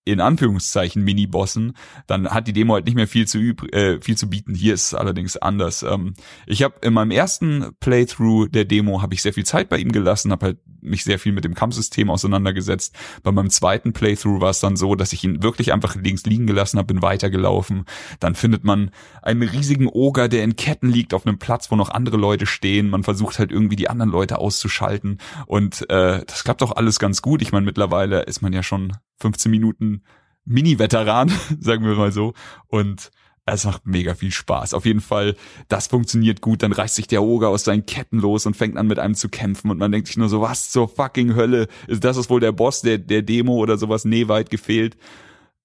in Anführungszeichen Mini-Bossen, dann hat die Demo halt nicht mehr viel zu üb äh, viel zu bieten. Hier ist es allerdings anders. Ähm, ich habe in meinem ersten Playthrough der Demo habe ich sehr viel Zeit bei ihm gelassen, habe halt mich sehr viel mit dem Kampfsystem auseinandergesetzt. Bei meinem zweiten Playthrough war es dann so, dass ich ihn wirklich einfach links liegen gelassen habe, bin weitergelaufen. Dann findet man einen riesigen Oger, der in Ketten liegt auf einem Platz, wo noch andere Leute stehen. Man versucht halt irgendwie die anderen Leute auszuschalten und äh, das klappt auch alles ganz gut. Ich meine, mittlerweile ist man ja schon 15 Minuten Mini-Veteran, sagen wir mal so. Und es macht mega viel Spaß. Auf jeden Fall, das funktioniert gut. Dann reißt sich der Oger aus seinen Ketten los und fängt an mit einem zu kämpfen. Und man denkt sich nur so, was zur fucking Hölle? Ist das ist wohl der Boss der, der Demo oder sowas? Nee, weit gefehlt.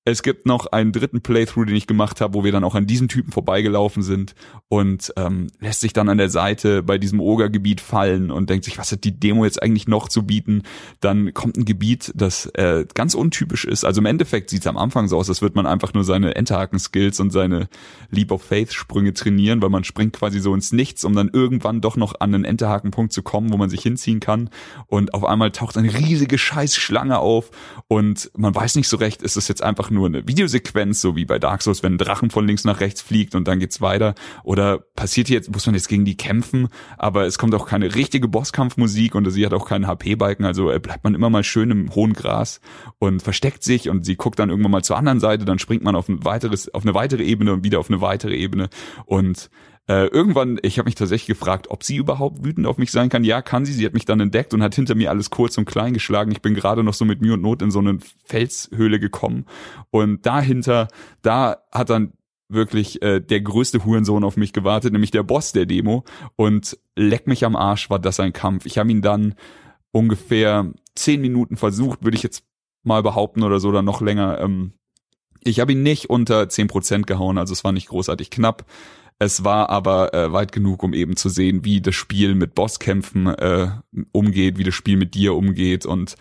Es gibt noch einen dritten Playthrough, den ich gemacht habe, wo wir dann auch an diesem Typen vorbeigelaufen sind und ähm, lässt sich dann an der Seite bei diesem Ogergebiet fallen und denkt sich, was hat die Demo jetzt eigentlich noch zu bieten? Dann kommt ein Gebiet, das äh, ganz untypisch ist. Also im Endeffekt sieht es am Anfang so aus, als würde man einfach nur seine Enterhaken-Skills und seine Leap of Faith-Sprünge trainieren, weil man springt quasi so ins Nichts, um dann irgendwann doch noch an einen Enterhaken-Punkt zu kommen, wo man sich hinziehen kann. Und auf einmal taucht eine riesige Scheißschlange auf und man weiß nicht so recht, ist es jetzt einfach nur eine Videosequenz, so wie bei Dark Souls, wenn ein Drachen von links nach rechts fliegt und dann geht's weiter. Oder passiert jetzt, muss man jetzt gegen die kämpfen, aber es kommt auch keine richtige Bosskampfmusik und sie hat auch keinen HP-Balken, also äh, bleibt man immer mal schön im hohen Gras und versteckt sich und sie guckt dann irgendwann mal zur anderen Seite, dann springt man auf ein weiteres, auf eine weitere Ebene und wieder auf eine weitere Ebene und äh, irgendwann, ich habe mich tatsächlich gefragt, ob sie überhaupt wütend auf mich sein kann. Ja, kann sie. Sie hat mich dann entdeckt und hat hinter mir alles kurz und klein geschlagen. Ich bin gerade noch so mit Mühe und Not in so eine Felshöhle gekommen. Und dahinter, da hat dann wirklich äh, der größte Hurensohn auf mich gewartet, nämlich der Boss der Demo. Und leck mich am Arsch, war das ein Kampf. Ich habe ihn dann ungefähr zehn Minuten versucht, würde ich jetzt mal behaupten oder so, oder noch länger. Ähm, ich habe ihn nicht unter zehn Prozent gehauen, also es war nicht großartig knapp. Es war aber äh, weit genug, um eben zu sehen, wie das Spiel mit Bosskämpfen äh, umgeht, wie das Spiel mit dir umgeht. Und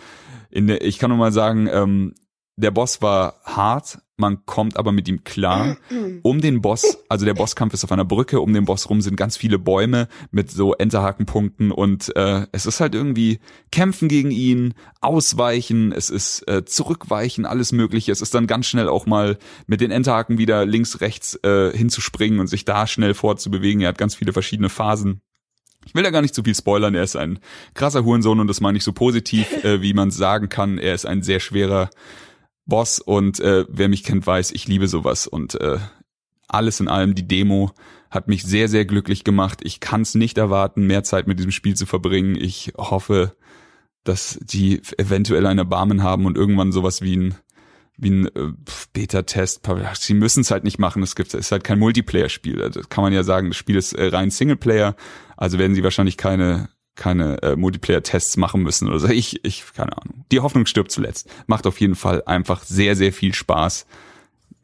in der, ich kann nur mal sagen, ähm, der Boss war hart, man kommt aber mit ihm klar. Um den Boss, also der Bosskampf ist auf einer Brücke, um den Boss rum sind ganz viele Bäume mit so Enterhakenpunkten und äh, es ist halt irgendwie kämpfen gegen ihn, ausweichen, es ist äh, zurückweichen, alles mögliche. Es ist dann ganz schnell auch mal mit den Enterhaken wieder links, rechts äh, hinzuspringen und sich da schnell fortzubewegen. Er hat ganz viele verschiedene Phasen. Ich will da gar nicht zu viel spoilern, er ist ein krasser Hurensohn und das meine ich so positiv, äh, wie man sagen kann. Er ist ein sehr schwerer Boss und äh, wer mich kennt, weiß, ich liebe sowas und äh, alles in allem die Demo hat mich sehr, sehr glücklich gemacht. Ich kann es nicht erwarten, mehr Zeit mit diesem Spiel zu verbringen. Ich hoffe, dass die eventuell ein Erbarmen haben und irgendwann sowas wie ein wie ein äh, Beta-Test. Sie müssen es halt nicht machen. Es gibt, es ist halt kein Multiplayer-Spiel. Also kann man ja sagen, das Spiel ist äh, rein Singleplayer. Also werden sie wahrscheinlich keine keine äh, Multiplayer-Tests machen müssen oder so. Ich, ich, keine Ahnung. Die Hoffnung stirbt zuletzt. Macht auf jeden Fall einfach sehr, sehr viel Spaß.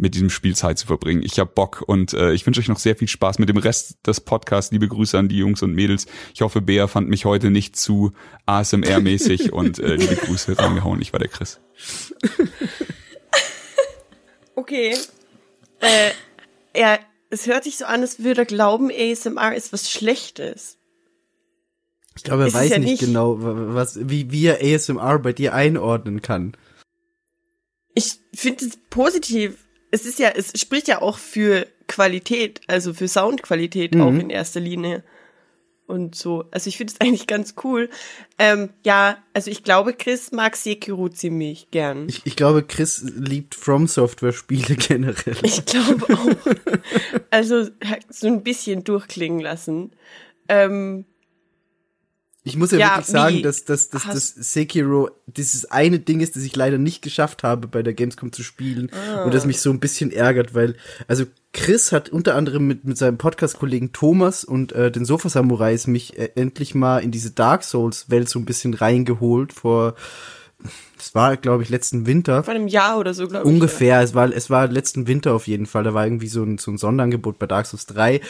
mit diesem Spiel Zeit zu verbringen. Ich habe Bock und äh, ich wünsche euch noch sehr viel Spaß mit dem Rest des Podcasts. Liebe Grüße an die Jungs und Mädels. Ich hoffe, Bea fand mich heute nicht zu ASMR-mäßig und äh, liebe Grüße reingehauen. Ich war der Chris. Okay. Äh, er, es hört sich so an, als würde er glauben, ASMR ist was Schlechtes. Ich glaube, er es weiß ja nicht, nicht. genau, wa- was, wie, wie er ASMR bei dir einordnen kann. Ich finde es positiv. Es ist ja, es spricht ja auch für Qualität, also für Soundqualität Mhm. auch in erster Linie. Und so. Also ich finde es eigentlich ganz cool. Ähm, ja, also ich glaube, Chris mag Sekiro ziemlich gern. Ich, ich glaube, Chris liebt From Software Spiele generell. Ich glaube auch. Also so ein bisschen durchklingen lassen. Ähm, Ich muss ja, Ja, wirklich sagen, wie dass, dass, dass, dass Sekiro dieses eine Ding ist, das ich leider nicht geschafft habe, bei der Gamescom zu spielen. Und das mich so ein bisschen ärgert, weil, also Chris hat unter anderem mit, mit seinem Podcast-Kollegen Thomas und äh, den Sofa-Samurais mich äh, endlich mal in diese Dark Souls-Welt so ein bisschen reingeholt vor, das war, glaube ich, letzten Winter. vor einem Jahr oder so, glaube ich. Ungefähr, es war, es war letzten Winter auf jeden Fall. Da war irgendwie so ein, so ein Sonderangebot bei Dark Souls 3.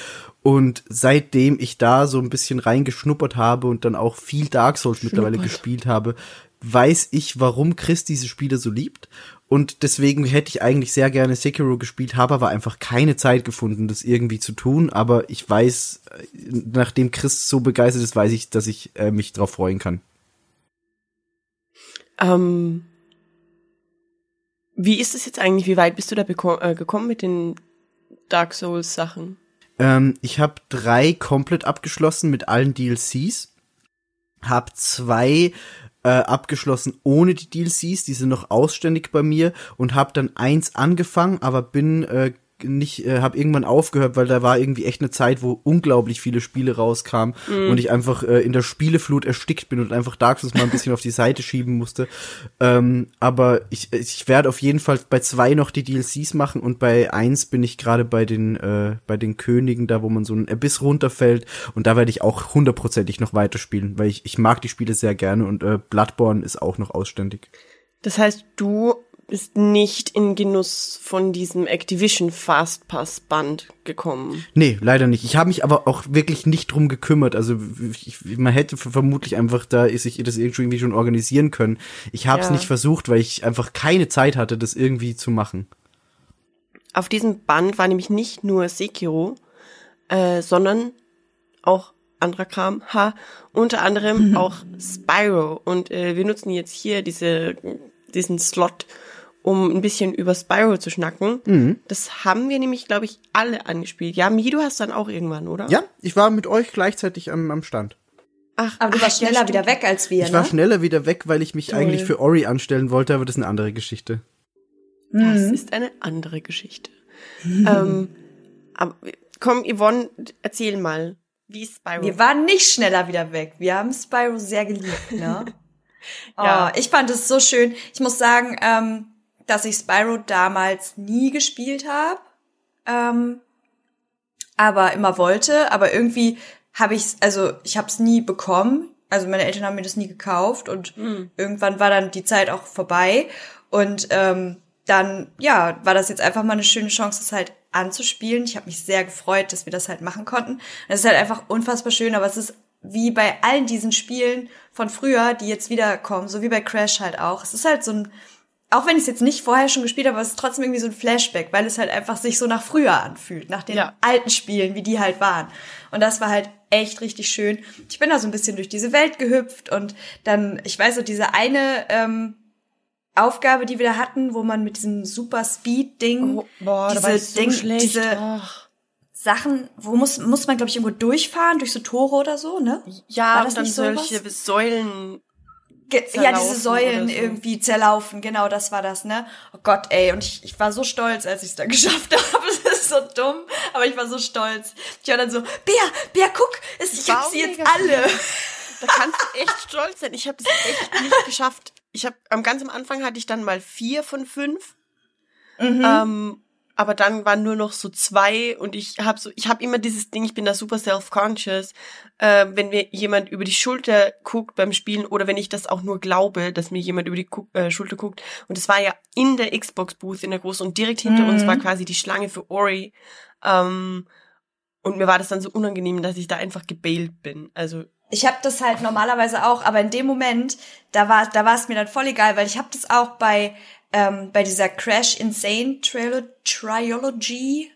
Und seitdem ich da so ein bisschen reingeschnuppert habe und dann auch viel Dark Souls mittlerweile gespielt habe, weiß ich, warum Chris diese Spiele so liebt. Und deswegen hätte ich eigentlich sehr gerne Sekiro gespielt, habe aber einfach keine Zeit gefunden, das irgendwie zu tun. Aber ich weiß, äh, nachdem Chris so begeistert ist, weiß ich, dass ich äh, mich drauf freuen kann. Ähm, wie ist es jetzt eigentlich? Wie weit bist du da äh, gekommen mit den Dark Souls Sachen? Ähm, ich habe drei komplett abgeschlossen mit allen DLCs. Hab zwei äh, abgeschlossen ohne die DLCs, die sind noch ausständig bei mir und habe dann eins angefangen, aber bin äh, nicht, äh, habe irgendwann aufgehört, weil da war irgendwie echt eine Zeit, wo unglaublich viele Spiele rauskamen und ich einfach äh, in der Spieleflut erstickt bin und einfach Dark Souls mal ein bisschen auf die Seite schieben musste. Ähm, aber ich, ich werde auf jeden Fall bei zwei noch die DLCs machen und bei eins bin ich gerade bei den äh, bei den Königen, da wo man so ein Abyss runterfällt und da werde ich auch hundertprozentig noch weiterspielen, weil ich, ich mag die Spiele sehr gerne und äh, Bloodborne ist auch noch ausständig. Das heißt, du bist nicht in Genuss von diesem Activision Fastpass Band gekommen. Nee, leider nicht. Ich habe mich aber auch wirklich nicht drum gekümmert. Also ich, man hätte vermutlich einfach da sich das irgendwie schon organisieren können. Ich habe es Ja. nicht versucht, weil ich einfach keine Zeit hatte, das irgendwie zu machen. Auf diesem Band war nämlich nicht nur Sekiro, äh, sondern auch anderer Kram, ha, unter anderem auch Spyro. Und äh, wir nutzen jetzt hier diese, diesen Slot, um ein bisschen über Spyro zu schnacken. Das haben wir nämlich, glaube ich, alle angespielt. Ja, Mi, du hast dann auch irgendwann, oder? Ja, ich war mit euch gleichzeitig am, am Stand. Ach, Aber du ach, warst schneller stimmt. wieder weg als wir, Ich war ne? schneller wieder weg, weil ich mich Toll. eigentlich für Ori anstellen wollte, aber das ist eine andere Geschichte. Das ist eine andere Geschichte. ähm, aber, komm, Yvonne, erzähl mal, wie ist Spyro? Wir waren nicht schneller wieder weg. Wir haben Spyro sehr geliebt, ne? Ja. Oh, ich fand es so schön. Ich muss sagen, ähm, dass ich Spyro damals nie gespielt habe, ähm, aber immer wollte. Aber irgendwie habe ich also ich habe es nie bekommen. Also meine Eltern haben mir das nie gekauft und irgendwann war dann die Zeit auch vorbei und ähm, dann ja war das jetzt einfach mal eine schöne Chance, das halt anzuspielen. Ich habe mich sehr gefreut, dass wir das halt machen konnten. Es ist halt einfach unfassbar schön, aber es ist wie bei allen diesen Spielen von früher, die jetzt wiederkommen, so wie bei Crash halt auch. Es ist halt so ein, auch wenn ich es jetzt nicht vorher schon gespielt habe, aber es ist trotzdem irgendwie so ein Flashback, weil es halt einfach sich so nach früher anfühlt, nach den Ja. alten Spielen, wie die halt waren. Und das war halt echt richtig schön. Ich bin da so ein bisschen durch diese Welt gehüpft und dann, ich weiß so, diese eine ähm, Aufgabe, die wir da hatten, wo man mit diesem Super Speed-Ding, Oh, boah, diese so Ding, schlecht. diese Ach. Sachen, wo muss, muss man, glaube ich, irgendwo durchfahren, durch so Tore oder so, ne? Ja, und dann solche Säulen. Ge ja, Zerlaufen diese Säulen so. irgendwie zerlaufen, genau, das war das, ne? Oh Gott, ey, und ich, ich war so stolz, als ich es dann geschafft habe. Es ist so dumm, aber ich war so stolz. Ich war dann so, Bea, Bea, guck, es, ich hab sie jetzt alle. Da kannst du echt stolz sein. Ich habe das echt nicht geschafft. Ich habe am ganz am Anfang hatte ich dann mal vier von fünf. Mhm. Ähm, aber dann waren nur noch so zwei und ich habe so, ich habe immer dieses Ding, ich bin da super self-conscious, äh, wenn mir jemand über die Schulter guckt beim Spielen oder wenn ich das auch nur glaube, dass mir jemand über die Gu äh, Schulter guckt. Und es war ja in der Xbox Booth in der großen und direkt hinter uns war quasi die Schlange für Ori. Ähm, und mir war das dann so unangenehm, dass ich da einfach gebailt bin. Also Ich habe das halt normalerweise auch, aber in dem Moment, da war da war es mir dann voll egal, weil ich habe das auch bei ähm, bei dieser Crash Insane Trilo Trilogy,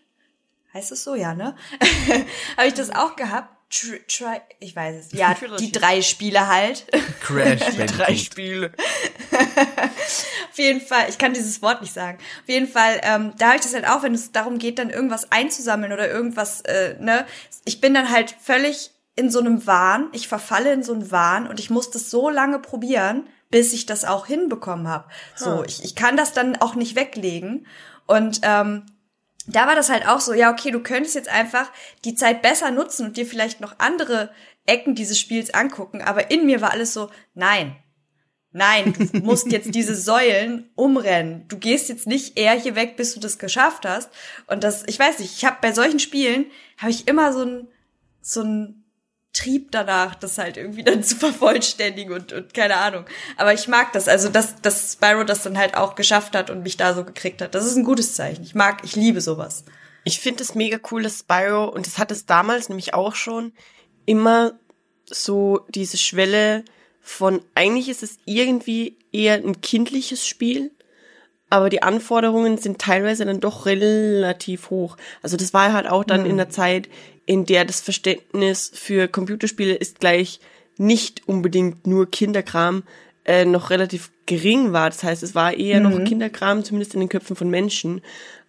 heißt es so, ja, ne? habe ich das auch gehabt. Tri, tri, ich weiß es. Ja, Trilogy. die drei Spiele halt. Crash drei Bandicoot. Spiele. Auf jeden Fall, ich kann dieses Wort nicht sagen. Auf jeden Fall, ähm, da habe ich das halt auch, wenn es darum geht, dann irgendwas einzusammeln oder irgendwas, äh, ne? Ich bin dann halt völlig in so einem Wahn. Ich verfalle in so einen Wahn und ich muss das so lange probieren, bis ich das auch hinbekommen habe. So, ich, ich kann das dann auch nicht weglegen. Und ähm, da war das halt auch so, ja, okay, du könntest jetzt einfach die Zeit besser nutzen und dir vielleicht noch andere Ecken dieses Spiels angucken, aber in mir war alles so, nein, nein, du musst jetzt diese Säulen umrennen. Du gehst jetzt nicht eher hier weg, bis du das geschafft hast. Und das, ich weiß nicht, ich habe bei solchen Spielen habe ich immer so ein so ein Trieb danach, das halt irgendwie dann zu vervollständigen und, und keine Ahnung. Aber ich mag das, also dass, dass Spyro das dann halt auch geschafft hat und mich da so gekriegt hat. Das ist ein gutes Zeichen. Ich mag, ich liebe sowas. Ich finde es mega cool, dass Spyro, und das hat es damals nämlich auch schon, immer so diese Schwelle von, eigentlich ist es irgendwie eher ein kindliches Spiel, aber die Anforderungen sind teilweise dann doch relativ hoch. Also das war halt auch dann in der Zeit, in der das Verständnis für Computerspiele ist gleich nicht unbedingt nur Kinderkram, äh, noch relativ gering war. Das heißt, es war eher noch Kinderkram, zumindest in den Köpfen von Menschen.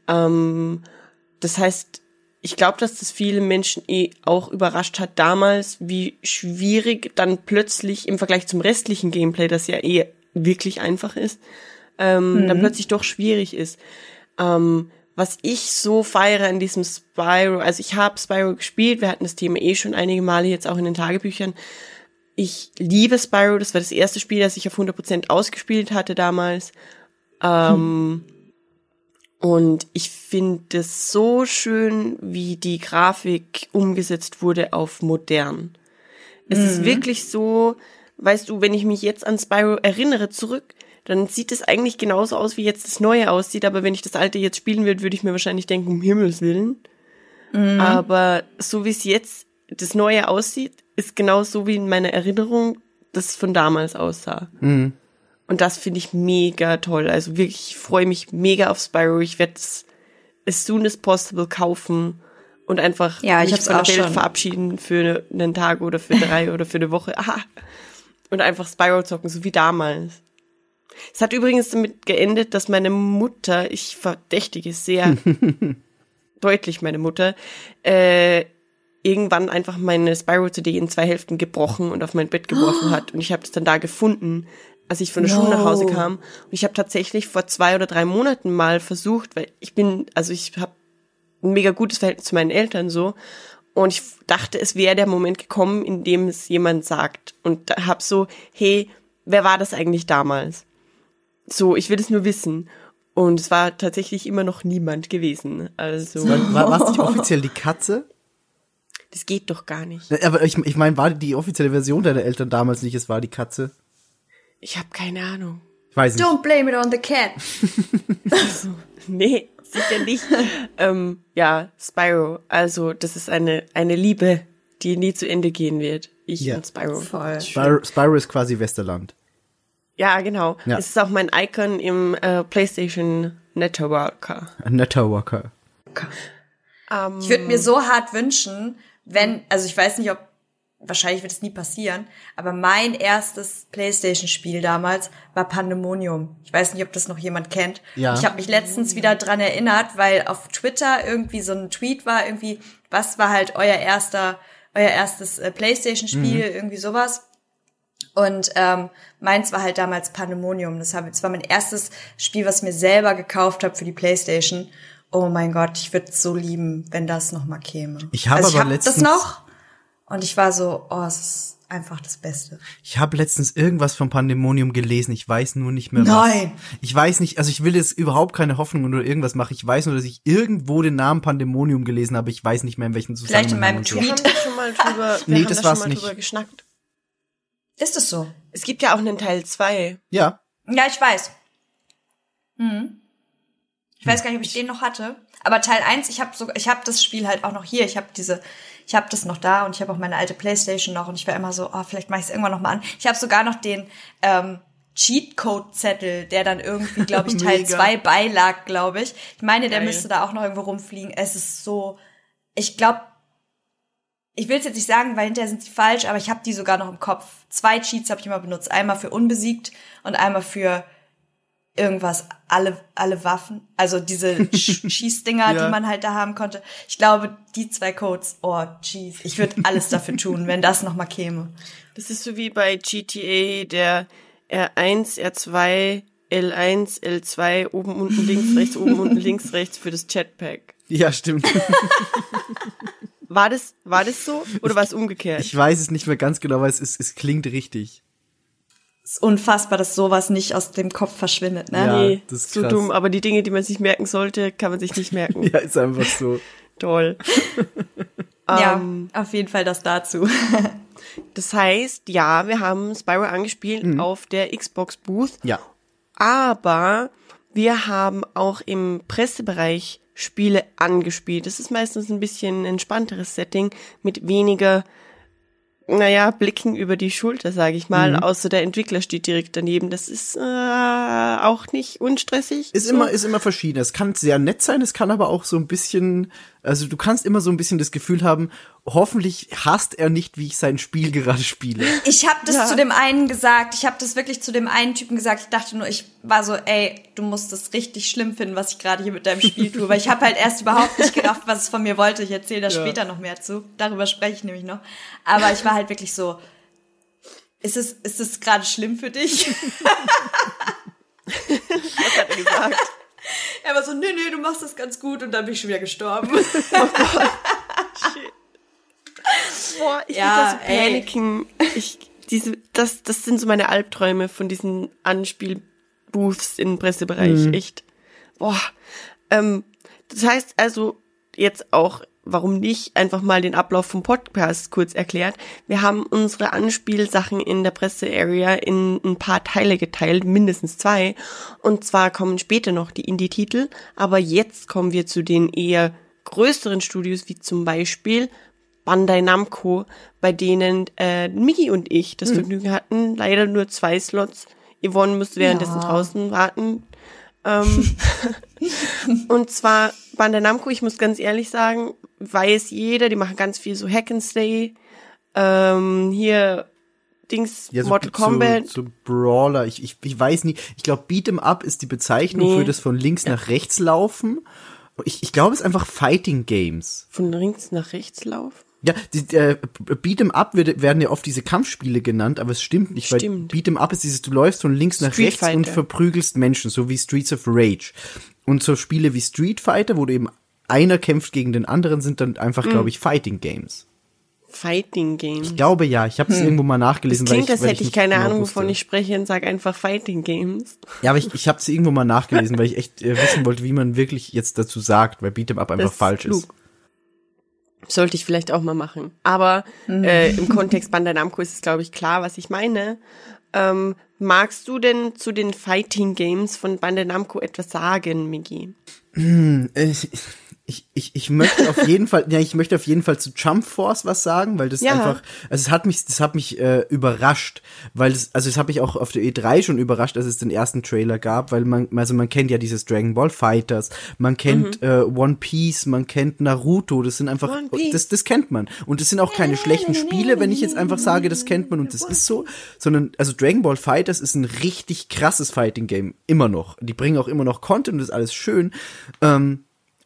Ähm, das heißt, ich glaube, dass das viele Menschen eh auch überrascht hat damals, wie schwierig dann plötzlich im Vergleich zum restlichen Gameplay, das ja eh wirklich einfach ist, ähm, dann plötzlich doch schwierig ist. Ähm, was ich so feiere in diesem Spyro, also ich habe Spyro gespielt, wir hatten das Thema eh schon einige Male jetzt auch in den Tagebüchern. Ich liebe Spyro, das war das erste Spiel, das ich auf 100% ausgespielt hatte damals. Ähm, und ich finde es so schön, wie die Grafik umgesetzt wurde auf modern. Es ist wirklich so, weißt du, wenn ich mich jetzt an Spyro erinnere zurück, dann sieht es eigentlich genauso aus, wie jetzt das Neue aussieht. Aber wenn ich das Alte jetzt spielen würde, würde ich mir wahrscheinlich denken, um Himmels Willen. Aber so wie es jetzt das Neue aussieht, ist genau so wie in meiner Erinnerung das von damals aussah. Und das finde ich mega toll. Also wirklich, ich freue mich mega auf Spyro. Ich werde es as soon as possible kaufen und einfach Ja, ich mich hab's von der auch Welt schon. verabschieden für einen Tag oder für drei oder für eine Woche. Aha. Und einfach Spyro zocken, so wie damals. Es hat übrigens damit geendet, dass meine Mutter, ich verdächtige sehr deutlich meine Mutter, äh, irgendwann einfach meine Spyro-CD in zwei Hälften gebrochen und auf mein Bett geworfen hat. Und ich habe es dann da gefunden, als ich von der Schule nach Hause kam. Und ich habe tatsächlich vor zwei oder drei Monaten mal versucht, weil ich bin, also ich habe ein mega gutes Verhältnis zu meinen Eltern so. Und ich dachte, es wäre der Moment gekommen, in dem es jemand sagt. Und da hab so, hey, wer war das eigentlich damals? So, ich will es nur wissen. Und es war tatsächlich immer noch niemand gewesen. Also, War, war, war es nicht offiziell die Katze? das geht doch gar nicht. Aber ich, ich meine, war die offizielle Version deiner Eltern damals nicht, es war die Katze? Ich habe keine Ahnung. Ich weiß nicht. Don't blame it on the cat. Nee, sicher nicht. ähm, ja, Spyro. Also, das ist eine, eine Liebe, die nie zu Ende gehen wird. Ich Ja. und Spyro. Voll. Spyro, Spyro ist quasi Westerland. Ja, genau. Ja. Es ist auch mein Icon im äh, PlayStation Networker. Netter Walker. Ähm, Ich würde mir so hart wünschen, wenn, also ich weiß nicht, ob, wahrscheinlich wird es nie passieren, aber mein erstes Playstation-Spiel damals war Pandemonium. Ich weiß nicht, ob das noch jemand kennt. Ja. Ich habe mich letztens wieder dran erinnert, weil auf Twitter irgendwie so ein Tweet war, irgendwie, was war halt euer erster, euer erstes äh, Playstation-Spiel, irgendwie sowas. Und ähm, meins war halt damals Pandemonium. Das, hab, das war mein erstes Spiel, was ich mir selber gekauft habe für die Playstation. Oh mein Gott, ich würde es so lieben, wenn das noch mal käme. Ich habe also ich aber hab das letztens- noch und ich war so, oh, es ist einfach das Beste. Ich habe letztens irgendwas vom Pandemonium gelesen, ich weiß nur nicht mehr was. Nein. Ich weiß nicht, also ich will jetzt überhaupt keine Hoffnung oder irgendwas machen. Ich weiß nur, dass ich irgendwo den Namen Pandemonium gelesen habe. Ich weiß nicht mehr in welchem Zusammenhang. Vielleicht in meinem und so. Wir haben schon mal drüber, wir Nee, haben das da war's schon mal nicht. drüber geschnackt. Ist es so? Es gibt ja auch einen Teil 2. Ja, Ja, ich weiß. Hm. Ich weiß gar nicht, ob ich den noch hatte. Aber Teil 1, ich habe so, ich habe das Spiel halt auch noch hier. Ich habe diese, ich habe das noch da und ich habe auch meine alte Playstation noch und ich war immer so, oh, vielleicht mache ich es irgendwann noch mal an. Ich habe sogar noch den ähm, Cheatcode-Zettel, der dann irgendwie, glaube ich, Teil. 2 beilag, glaube ich. Ich meine, der Geil. müsste da auch noch irgendwo rumfliegen. Es ist so, ich glaube, ich will es jetzt nicht sagen, weil hinterher sind sie falsch, aber ich habe die sogar noch im Kopf. Zwei Cheats habe ich immer benutzt. Einmal für unbesiegt und einmal für irgendwas, alle, alle Waffen. Also diese Sch Schießdinger, Ja. die man halt da haben konnte. Ich glaube, die zwei Codes, oh jeez, ich würde alles dafür tun, wenn das noch mal käme. Das ist so wie bei GTA, der R1, R2, L1, L2, oben, unten, links, rechts, oben, unten, links, rechts für das Jetpack. ja, stimmt. War das, war das so? Oder war es umgekehrt? Ich weiß es nicht mehr ganz genau, aber es, ist, es klingt richtig. ist unfassbar, dass sowas nicht aus dem Kopf verschwindet, ne? Ja. nee, das ist so krass. dumm. Aber die Dinge, die man sich merken sollte, kann man sich nicht merken. Ja, ist einfach so. Toll. Ja, Ähm, auf jeden Fall das dazu. Das heißt, ja, wir haben Spyro angespielt auf der Xbox Booth. Ja. Aber wir haben auch im Pressebereich Spiele angespielt. Das ist meistens ein bisschen entspannteres Setting mit weniger, naja, Blicken über die Schulter, sage ich mal. Außer der Entwickler steht direkt daneben. Das ist äh, auch nicht unstressig. Ist so. immer, ist immer verschieden. Es kann sehr nett sein, es kann aber auch so ein bisschen, also du kannst immer so ein bisschen das Gefühl haben, hoffentlich hasst er nicht, wie ich sein Spiel gerade spiele. Ich habe das Ja. zu dem einen gesagt. Ich habe das wirklich zu dem einen Typen gesagt. Ich dachte nur, ich war so, ey, du musst das richtig schlimm finden, was ich gerade hier mit deinem Spiel tue. Weil ich habe halt erst überhaupt nicht gerafft, was es von mir wollte. Ich erzähle da später noch mehr zu. Darüber spreche ich nämlich noch. Aber ich war halt wirklich so, ist es, ist es gerade schlimm für dich? Was hat er gesagt? Er war so, nee, nee, du machst das ganz gut. Und dann bin ich schon wieder gestorben. Boah, ich Ja, ey. paniken. Ich, diese, das, das sind so meine Albträume von diesen Anspielbooths im Pressebereich. Echt. Boah. Ähm, das heißt also jetzt auch, warum nicht einfach mal den Ablauf vom Podcast kurz erklärt. Wir haben unsere Anspielsachen in der Pressearea in ein paar Teile geteilt, mindestens zwei. Und zwar kommen später noch die Indie-Titel, aber jetzt kommen wir zu den eher größeren Studios, wie zum Beispiel Bandai Namco, bei denen äh, Miki und ich das Vergnügen hatten. Leider nur zwei Slots. Yvonne musste währenddessen Ja. draußen warten. Ähm, und zwar Bandai Namco, ich muss ganz ehrlich sagen, weiß jeder, die machen ganz viel so Hack and Stay. Ähm, hier Dings, Ja, so, Mortal Kombat. So, so Brawler, ich, ich, ich weiß nie. Ich glaube, Beat'em Up ist die Bezeichnung Nee. für das von links nach rechts laufen. Ich, ich glaube, es ist einfach Fighting Games. Von links nach rechts laufen. Ja, die, äh, Beat'em Up wird, werden ja oft diese Kampfspiele genannt, aber es stimmt nicht, Stimmt. weil Beat'em Up ist dieses, du läufst von links nach Street rechts und Fighter. verprügelst Menschen, so wie Streets of Rage. Und so Spiele wie Street Fighter, wo du eben einer kämpft gegen den anderen, sind dann einfach, Mhm. glaube ich, Fighting Games. Fighting Games. Ich glaube ja, ich habe es irgendwo mal Das nachgelesen. klingt, weil als hätte ich nicht keine genau Ahnung, wusste. wovon ich spreche und sag einfach Fighting Games. Ja, aber ich, ich habe es irgendwo mal nachgelesen, weil ich echt äh, wissen wollte, wie man wirklich jetzt dazu sagt, weil Beat'em Up einfach Das ist falsch klug. Sollte ich vielleicht auch mal machen. Aber äh, im Kontext Bandai Namco ist es, glaube ich, klar, was ich meine. Ähm, magst du denn zu den Fighting Games von Bandai Namco etwas sagen, Migi? Äh, Ich, ich, ich möchte auf jeden Fall, ja, ich möchte auf jeden Fall zu Jump Force was sagen, weil das Ja. einfach, also es hat mich, das hat mich äh, überrascht, weil es, also es hat mich auch auf der E3 schon überrascht, als es den ersten Trailer gab, weil man, also man kennt ja dieses Dragon Ball Fighters, man kennt äh, One Piece, man kennt Naruto, das sind einfach, Mhm. Das, das kennt man und es sind auch keine schlechten Spiele, wenn ich jetzt einfach sage, das kennt man und das ist so, sondern also Dragon Ball Fighters ist ein richtig krasses Fighting Game immer noch. Die bringen auch immer noch Content und das ist alles schön. Ähm,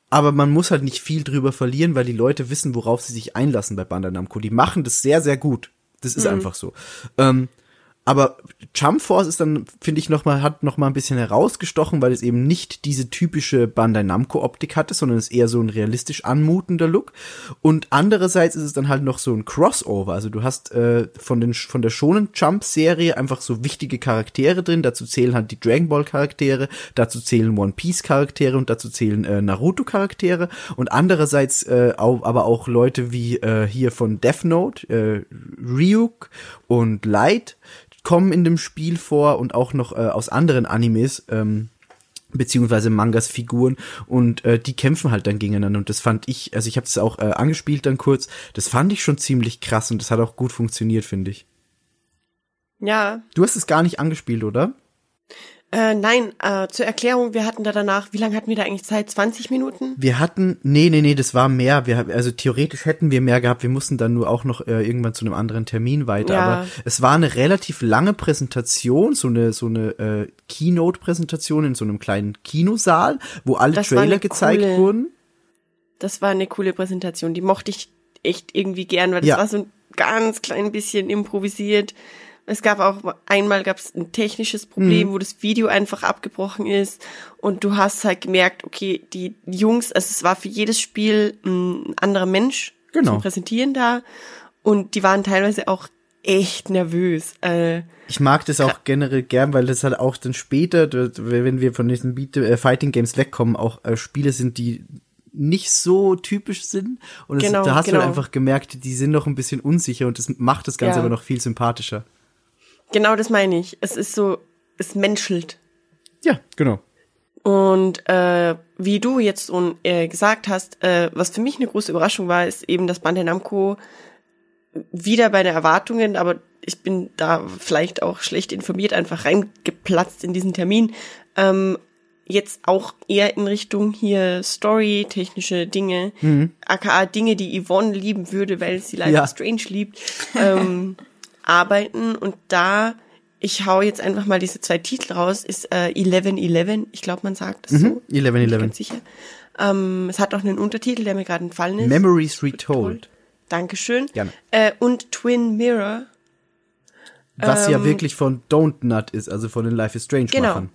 aber man muss halt nicht viel drüber verlieren, weil die Leute wissen, worauf sie sich einlassen bei Bandai Namco. Die machen das sehr, sehr gut. Das ist einfach so. Ähm, Aber Jump Force ist dann, finde ich, noch mal, hat noch mal ein bisschen herausgestochen, weil es eben nicht diese typische Bandai Namco Optik hatte, sondern es ist eher so ein realistisch anmutender Look. Und andererseits ist es dann halt noch so ein Crossover. Also du hast äh, von, den, von der Shonen Jump Serie einfach so wichtige Charaktere drin. Dazu zählen halt die Dragon Ball Charaktere, dazu zählen One Piece Charaktere und dazu zählen äh, Naruto Charaktere. Und andererseits äh, auch, aber auch Leute wie äh, hier von Death Note, äh, Ryuk und Light kommen in dem Spiel vor und auch noch äh, aus anderen Animes, ähm, beziehungsweise Mangas Figuren und äh, die kämpfen halt dann gegeneinander und das fand ich, also ich habe das auch äh, angespielt dann kurz, das fand ich schon ziemlich krass und das hat auch gut funktioniert, finde ich. Ja, Du hast es gar nicht angespielt, oder? Äh, nein, äh, zur Erklärung, wir hatten da danach, wie lange hatten wir da eigentlich Zeit? 20 Minuten? Wir hatten, nee, nee, nee, das war mehr. Wir, also theoretisch hätten wir mehr gehabt. Wir mussten dann nur auch noch äh, irgendwann zu einem anderen Termin weiter. Ja. Aber es war eine relativ lange Präsentation, so eine so eine äh, Keynote-Präsentation in so einem kleinen Kinosaal, wo alle Das Trailer gezeigt coole- wurden. Das war eine coole Präsentation, die mochte ich echt irgendwie gern, weil das Ja. war so ein ganz klein bisschen improvisiert. Es gab auch einmal gab es ein technisches Problem, Mhm. wo das Video einfach abgebrochen ist und du hast halt gemerkt, okay, die Jungs, also es war für jedes Spiel ein anderer Mensch Genau. zum Präsentieren da und die waren teilweise auch echt nervös. Äh, Ich mag das auch generell gern, weil das halt auch dann später, wenn wir von diesen Beat äh, Fighting Games wegkommen, auch äh, Spiele sind, die nicht so typisch sind. Und Genau, da hast du genau. halt einfach gemerkt, die sind noch ein bisschen unsicher und das macht das Ganze Ja. aber noch viel sympathischer. Genau das meine ich. Es ist so, es menschelt. Ja, genau. Und äh, wie du jetzt un, äh, gesagt hast, äh, was für mich eine große Überraschung war, ist eben, dass Bandai Namco wieder bei den Erwartungen, aber ich bin da vielleicht auch schlecht informiert, einfach reingeplatzt in diesen Termin. Ähm, jetzt auch eher in Richtung hier Story, technische Dinge, aka Dinge, die Yvonne lieben würde, weil sie Life Ja. Strange liebt, ähm, arbeiten. Und da, ich hau jetzt einfach mal diese zwei Titel raus, ist äh, 1111, ich glaube, man sagt das so. 11, Bin ich 11. ganz sicher. Ähm, es hat auch einen Untertitel, der mir gerade entfallen ist. Memories Retold. Dankeschön. Gerne. Äh, und Twin Mirror. Was ja Ähm, wirklich von Don't Nut ist, also von den Life is Strange Genau. Machern.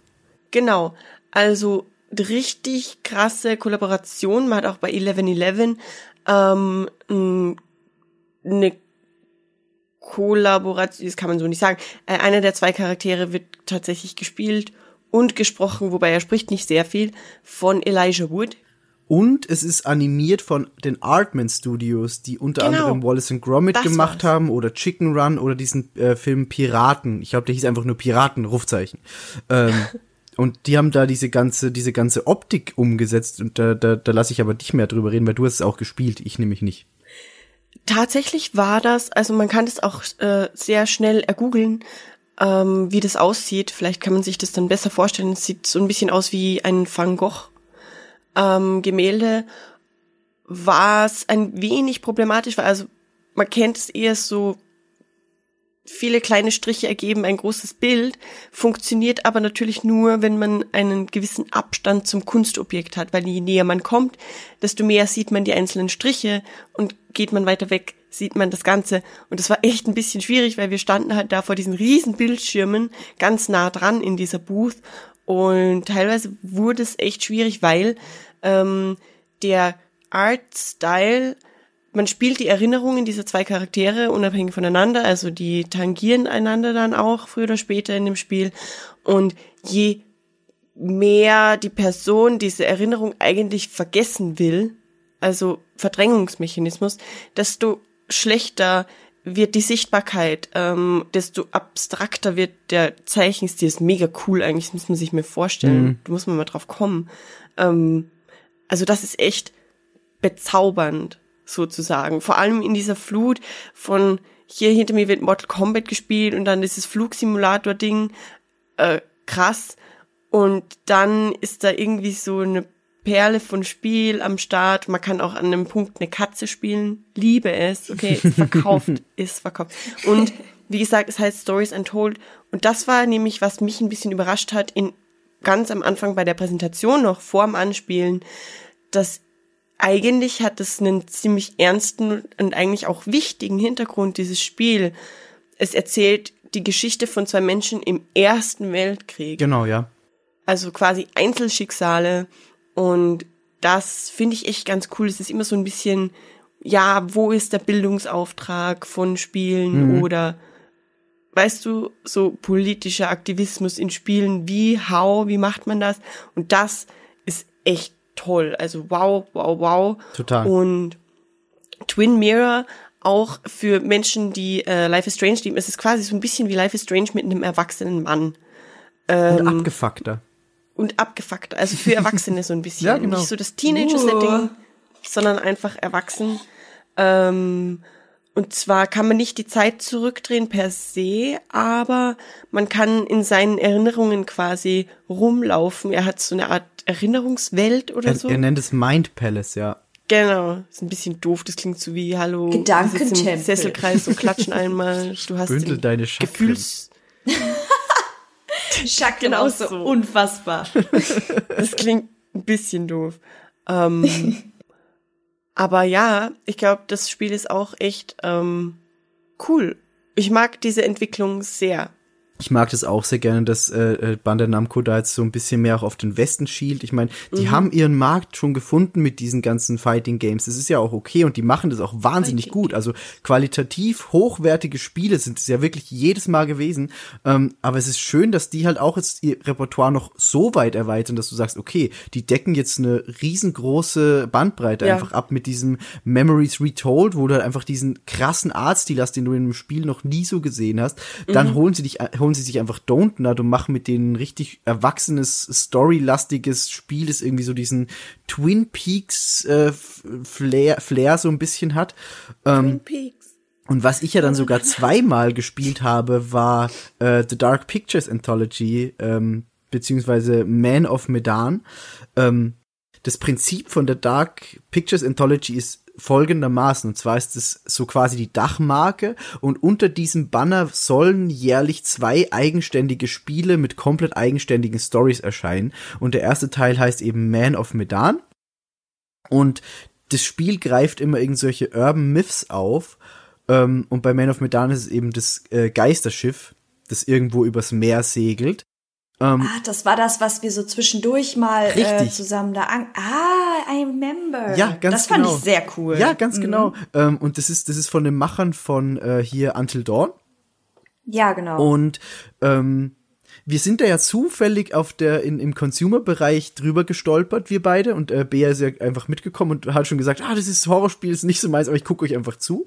Genau. Also richtig krasse Kollaboration. Man hat auch bei 1111 ähm, n- eine Kollaboration, das kann man so nicht sagen. Äh, einer der zwei Charaktere wird tatsächlich gespielt und gesprochen, wobei er spricht nicht sehr viel, von Elijah Wood. Und es ist animiert von den Artman Studios, die unter Genau. anderem Wallace and Gromit Das gemacht war's. haben oder Chicken Run oder diesen äh, Film Piraten. Ich glaube, der hieß einfach nur Piraten, Rufzeichen. Ähm, und die haben da diese ganze, diese ganze Optik umgesetzt und da, da, da lasse ich aber dich mehr drüber reden, weil du hast es auch gespielt, ich nämlich nicht. Tatsächlich war das, also man kann das auch äh, sehr schnell ergoogeln, ähm, wie das aussieht. Vielleicht kann man sich das dann besser vorstellen. Es sieht so ein bisschen aus wie ein Van Gogh ähm, Gemälde, was ein wenig problematisch war. Also man kennt es eher so, viele kleine Striche ergeben ein großes Bild, funktioniert aber natürlich nur, wenn man einen gewissen Abstand zum Kunstobjekt hat, weil je näher man kommt, desto mehr sieht man die einzelnen Striche und geht man weiter weg, sieht man das Ganze. Und das war echt ein bisschen schwierig, weil wir standen halt da vor diesen riesen Bildschirmen ganz nah dran in dieser Booth und teilweise wurde es echt schwierig, weil ähm, der Art-Style man spielt die Erinnerungen dieser zwei Charaktere unabhängig voneinander, also die tangieren einander dann auch früher oder später in dem Spiel. Und je mehr die Person diese Erinnerung eigentlich vergessen will, also Verdrängungsmechanismus, desto schlechter wird die Sichtbarkeit, ähm, desto abstrakter wird der Zeichenstil. Ist mega cool eigentlich, das muss man sich mir vorstellen. Da muss man mal drauf kommen. Ähm, also das ist echt bezaubernd sozusagen. Vor allem in dieser Flut von hier hinter mir wird Mortal Kombat gespielt und dann dieses Flugsimulator-Ding, äh, krass. Und dann ist da irgendwie so eine Perle von Spiel am Start. Man kann auch an einem Punkt eine Katze spielen. Liebe es. Okay, ist verkauft, ist verkauft. Und wie gesagt, es heißt Stories Untold. Und das war nämlich, was mich ein bisschen überrascht hat, in ganz am Anfang bei der Präsentation noch, vor dem Anspielen, dass eigentlich hat es einen ziemlich ernsten und eigentlich auch wichtigen Hintergrund, dieses Spiel. Es erzählt die Geschichte von zwei Menschen im Ersten Weltkrieg. Genau, ja. Also quasi Einzelschicksale. Und das finde ich echt ganz cool. Es ist immer so ein bisschen, ja, wo ist der Bildungsauftrag von Spielen oder weißt du, so politischer Aktivismus in Spielen, wie, how, wie macht man das? Und das ist echt toll. Also wow, wow, wow. Total. Und Twin Mirror auch für Menschen, die äh, Life is Strange lieben. Es ist quasi so ein bisschen wie Life is Strange mit einem erwachsenen Mann. Und abgefuckter. Und abgefuckt. Also für Erwachsene so ein bisschen. Ja, genau. Nicht so das Teenager-Setting, sondern einfach erwachsen. Ähm, und zwar kann man nicht die Zeit zurückdrehen per se, aber man kann in seinen Erinnerungen quasi rumlaufen. Er hat so eine Art Erinnerungswelt oder Er, so. er nennt es Mind Palace, ja. Genau, ist ein bisschen doof. Das klingt so wie Hallo, Gedankentempel. Sesselkreis und klatschen einmal. Du hast Bündel deine Chakren. Gefühls. Schack Genau so so. unfassbar. Das klingt ein bisschen doof. Ähm, aber ja, ich glaube, das Spiel ist auch echt ähm, cool. Ich mag diese Entwicklung sehr. Ich mag das auch sehr gerne, dass äh, äh, Bandai Namco da jetzt so ein bisschen mehr auch auf den Westen schielt. Ich meine, die haben ihren Markt schon gefunden mit diesen ganzen Fighting Games. Das ist ja auch okay und die machen das auch wahnsinnig gut. Also qualitativ hochwertige Spiele sind es ja wirklich jedes Mal gewesen. Ähm, aber es ist schön, dass die halt auch jetzt ihr Repertoire noch so weit erweitern, dass du sagst, okay, die decken jetzt eine riesengroße Bandbreite Ja. einfach ab mit diesem Memories Retold, wo du halt einfach diesen krassen Artstil hast, den du in einem Spiel noch nie so gesehen hast. Dann holen sie dich, holen sie sich einfach Don't Nut und machen mit denen richtig erwachsenes, storylastiges Spiel, das irgendwie so diesen Twin Peaks äh, Flair, Flair so ein bisschen hat. Ähm, Twin Peaks. und was ich ja dann sogar zweimal gespielt habe, war äh, The Dark Pictures Anthology, ähm, beziehungsweise Man of Medan. Ähm, das Prinzip von der Dark Pictures Anthology ist folgendermaßen, und zwar ist es so quasi die Dachmarke und unter diesem Banner sollen jährlich zwei eigenständige Spiele mit komplett eigenständigen Stories erscheinen. Und der erste Teil heißt eben Man of Medan. Und das Spiel greift immer irgendwelche Urban Myths auf. Ähm, und bei Man of Medan ist es eben das äh, Geisterschiff, das irgendwo übers Meer segelt. Ähm, Ah, das war das, was wir so zwischendurch mal äh, zusammen da an. Ah, I remember. Ja, ganz Das fand genau. ich sehr cool. Ja, ganz Mhm. genau. Ähm, und das ist, das ist von den Machern von äh, hier Until Dawn. Ja, genau. Und ähm, wir sind da ja zufällig auf der in, im Consumer-Bereich drüber gestolpert, wir beide. Und äh, Bea ist ja einfach mitgekommen und hat schon gesagt, ah, das ist Horrorspiel, ist nicht so meins, aber ich gucke euch einfach zu.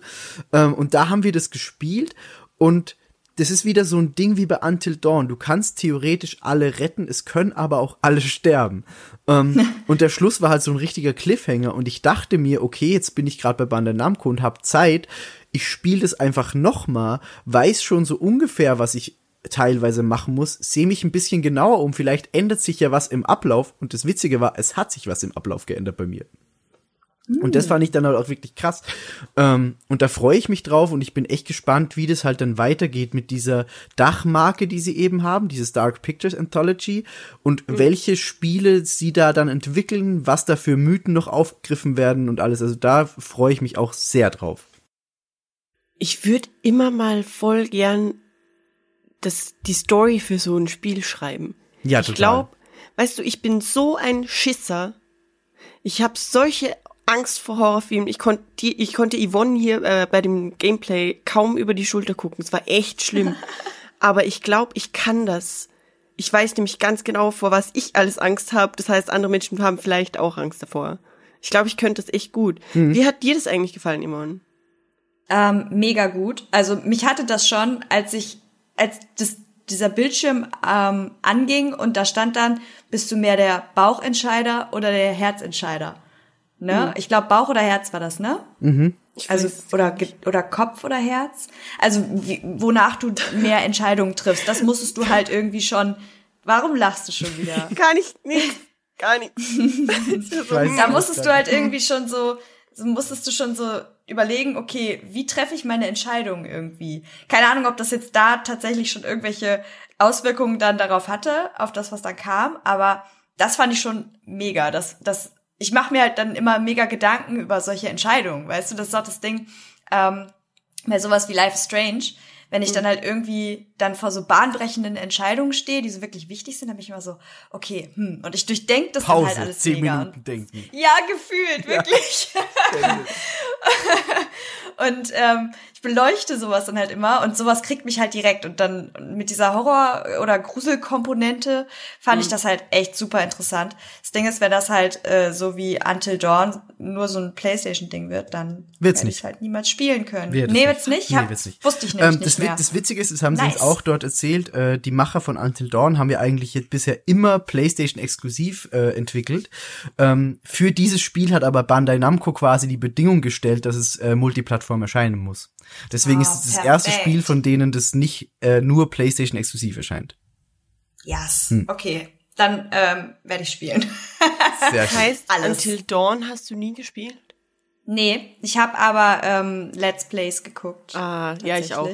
Ähm, und da haben wir das gespielt und das ist wieder so ein Ding wie bei Until Dawn. Du kannst theoretisch alle retten, es können aber auch alle sterben. Ähm, und der Schluss war halt so ein richtiger Cliffhanger. Und ich dachte mir, okay, jetzt bin ich gerade bei Bandai Namco und hab Zeit. Ich spiele das einfach noch mal, weiß schon so ungefähr, was ich teilweise machen muss, sehe mich ein bisschen genauer um. Vielleicht ändert sich ja was im Ablauf. Und das Witzige war, es hat sich was im Ablauf geändert bei mir. Und das fand ich dann halt auch wirklich krass. Ähm, und da freue ich mich drauf und ich bin echt gespannt, wie das halt dann weitergeht mit dieser Dachmarke, die sie eben haben, dieses Dark Pictures Anthology und welche Spiele sie da dann entwickeln, was da für Mythen noch aufgegriffen werden und alles. Also da freue ich mich auch sehr drauf. Ich würde immer mal voll gern das, die Story für so ein Spiel schreiben. Ja, ich total. glaube, weißt du, ich bin so ein Schisser. Ich habe solche Angst vor Horrorfilmen. Ich konnte die, ich konnte Yvonne hier äh, bei dem Gameplay kaum über die Schulter gucken. Es war echt schlimm. Aber ich glaube, ich kann das. Ich weiß nämlich ganz genau, vor was ich alles Angst habe. Das heißt, andere Menschen haben vielleicht auch Angst davor. Ich glaube, ich könnte das echt gut. Wie hat dir das eigentlich gefallen, Yvonne? Ähm, mega gut. Also mich hatte das schon, als ich, als das, dieser Bildschirm ähm, anging und da stand dann, bist du mehr der Bauchentscheider oder der Herzentscheider? Ne? Ich glaube Bauch oder Herz war das, ne? Ich Also oder oder Kopf oder Herz? Also wie, wonach du mehr Entscheidungen triffst, das musstest du halt irgendwie schon. Warum lachst du schon wieder? gar nicht, nichts, gar weiß Da nicht, musstest du halt irgendwie schon so, so musstest du schon so überlegen, okay, wie treffe ich meine Entscheidung irgendwie? Keine Ahnung, ob das jetzt da tatsächlich schon irgendwelche Auswirkungen dann darauf hatte, auf das, was da kam, aber das fand ich schon mega. Das, das, ich mache mir halt dann immer mega Gedanken über solche Entscheidungen, weißt du, das ist doch das Ding, ähm, bei sowas wie Life is Strange, wenn ich dann halt irgendwie dann vor so bahnbrechenden Entscheidungen stehe, die so wirklich wichtig sind, dann bin ich immer so, okay, hm, und ich durchdenke das dann halt Pause, alles zehn mega. Minuten denken. Ja, gefühlt, wirklich. und ähm, ich beleuchte sowas dann halt immer und sowas kriegt mich halt direkt. Und dann mit dieser Horror- oder Gruselkomponente fand Mhm. ich das halt echt super interessant. Das Ding ist, wenn das halt äh, so wie Until Dawn nur so ein Playstation-Ding wird, dann Wird's nicht. ich halt niemals spielen können. Wird nee, nicht. wird's nicht? Nee, Hab, wird's nicht. Wusste ich nämlich Ähm, das, nicht mehr. Das Witzige ist, das haben sie uns Nice. auch dort erzählt, äh, die Macher von Until Dawn haben ja eigentlich jetzt bisher immer PlayStation exklusiv äh, entwickelt. Ähm, für dieses Spiel hat aber Bandai Namco quasi die Bedingung gestellt, dass es äh, Multiplattform erscheinen muss. Deswegen Ah, ist es das erste. Spiel von denen, das nicht äh, nur PlayStation exklusiv erscheint. yes. Hm. Okay. Dann ähm, werde ich spielen. Sehr Das schön. heißt, Alles. Until Dawn hast du nie gespielt? Nee, ich habe aber ähm, Let's Plays geguckt. Ah, ja, ich auch.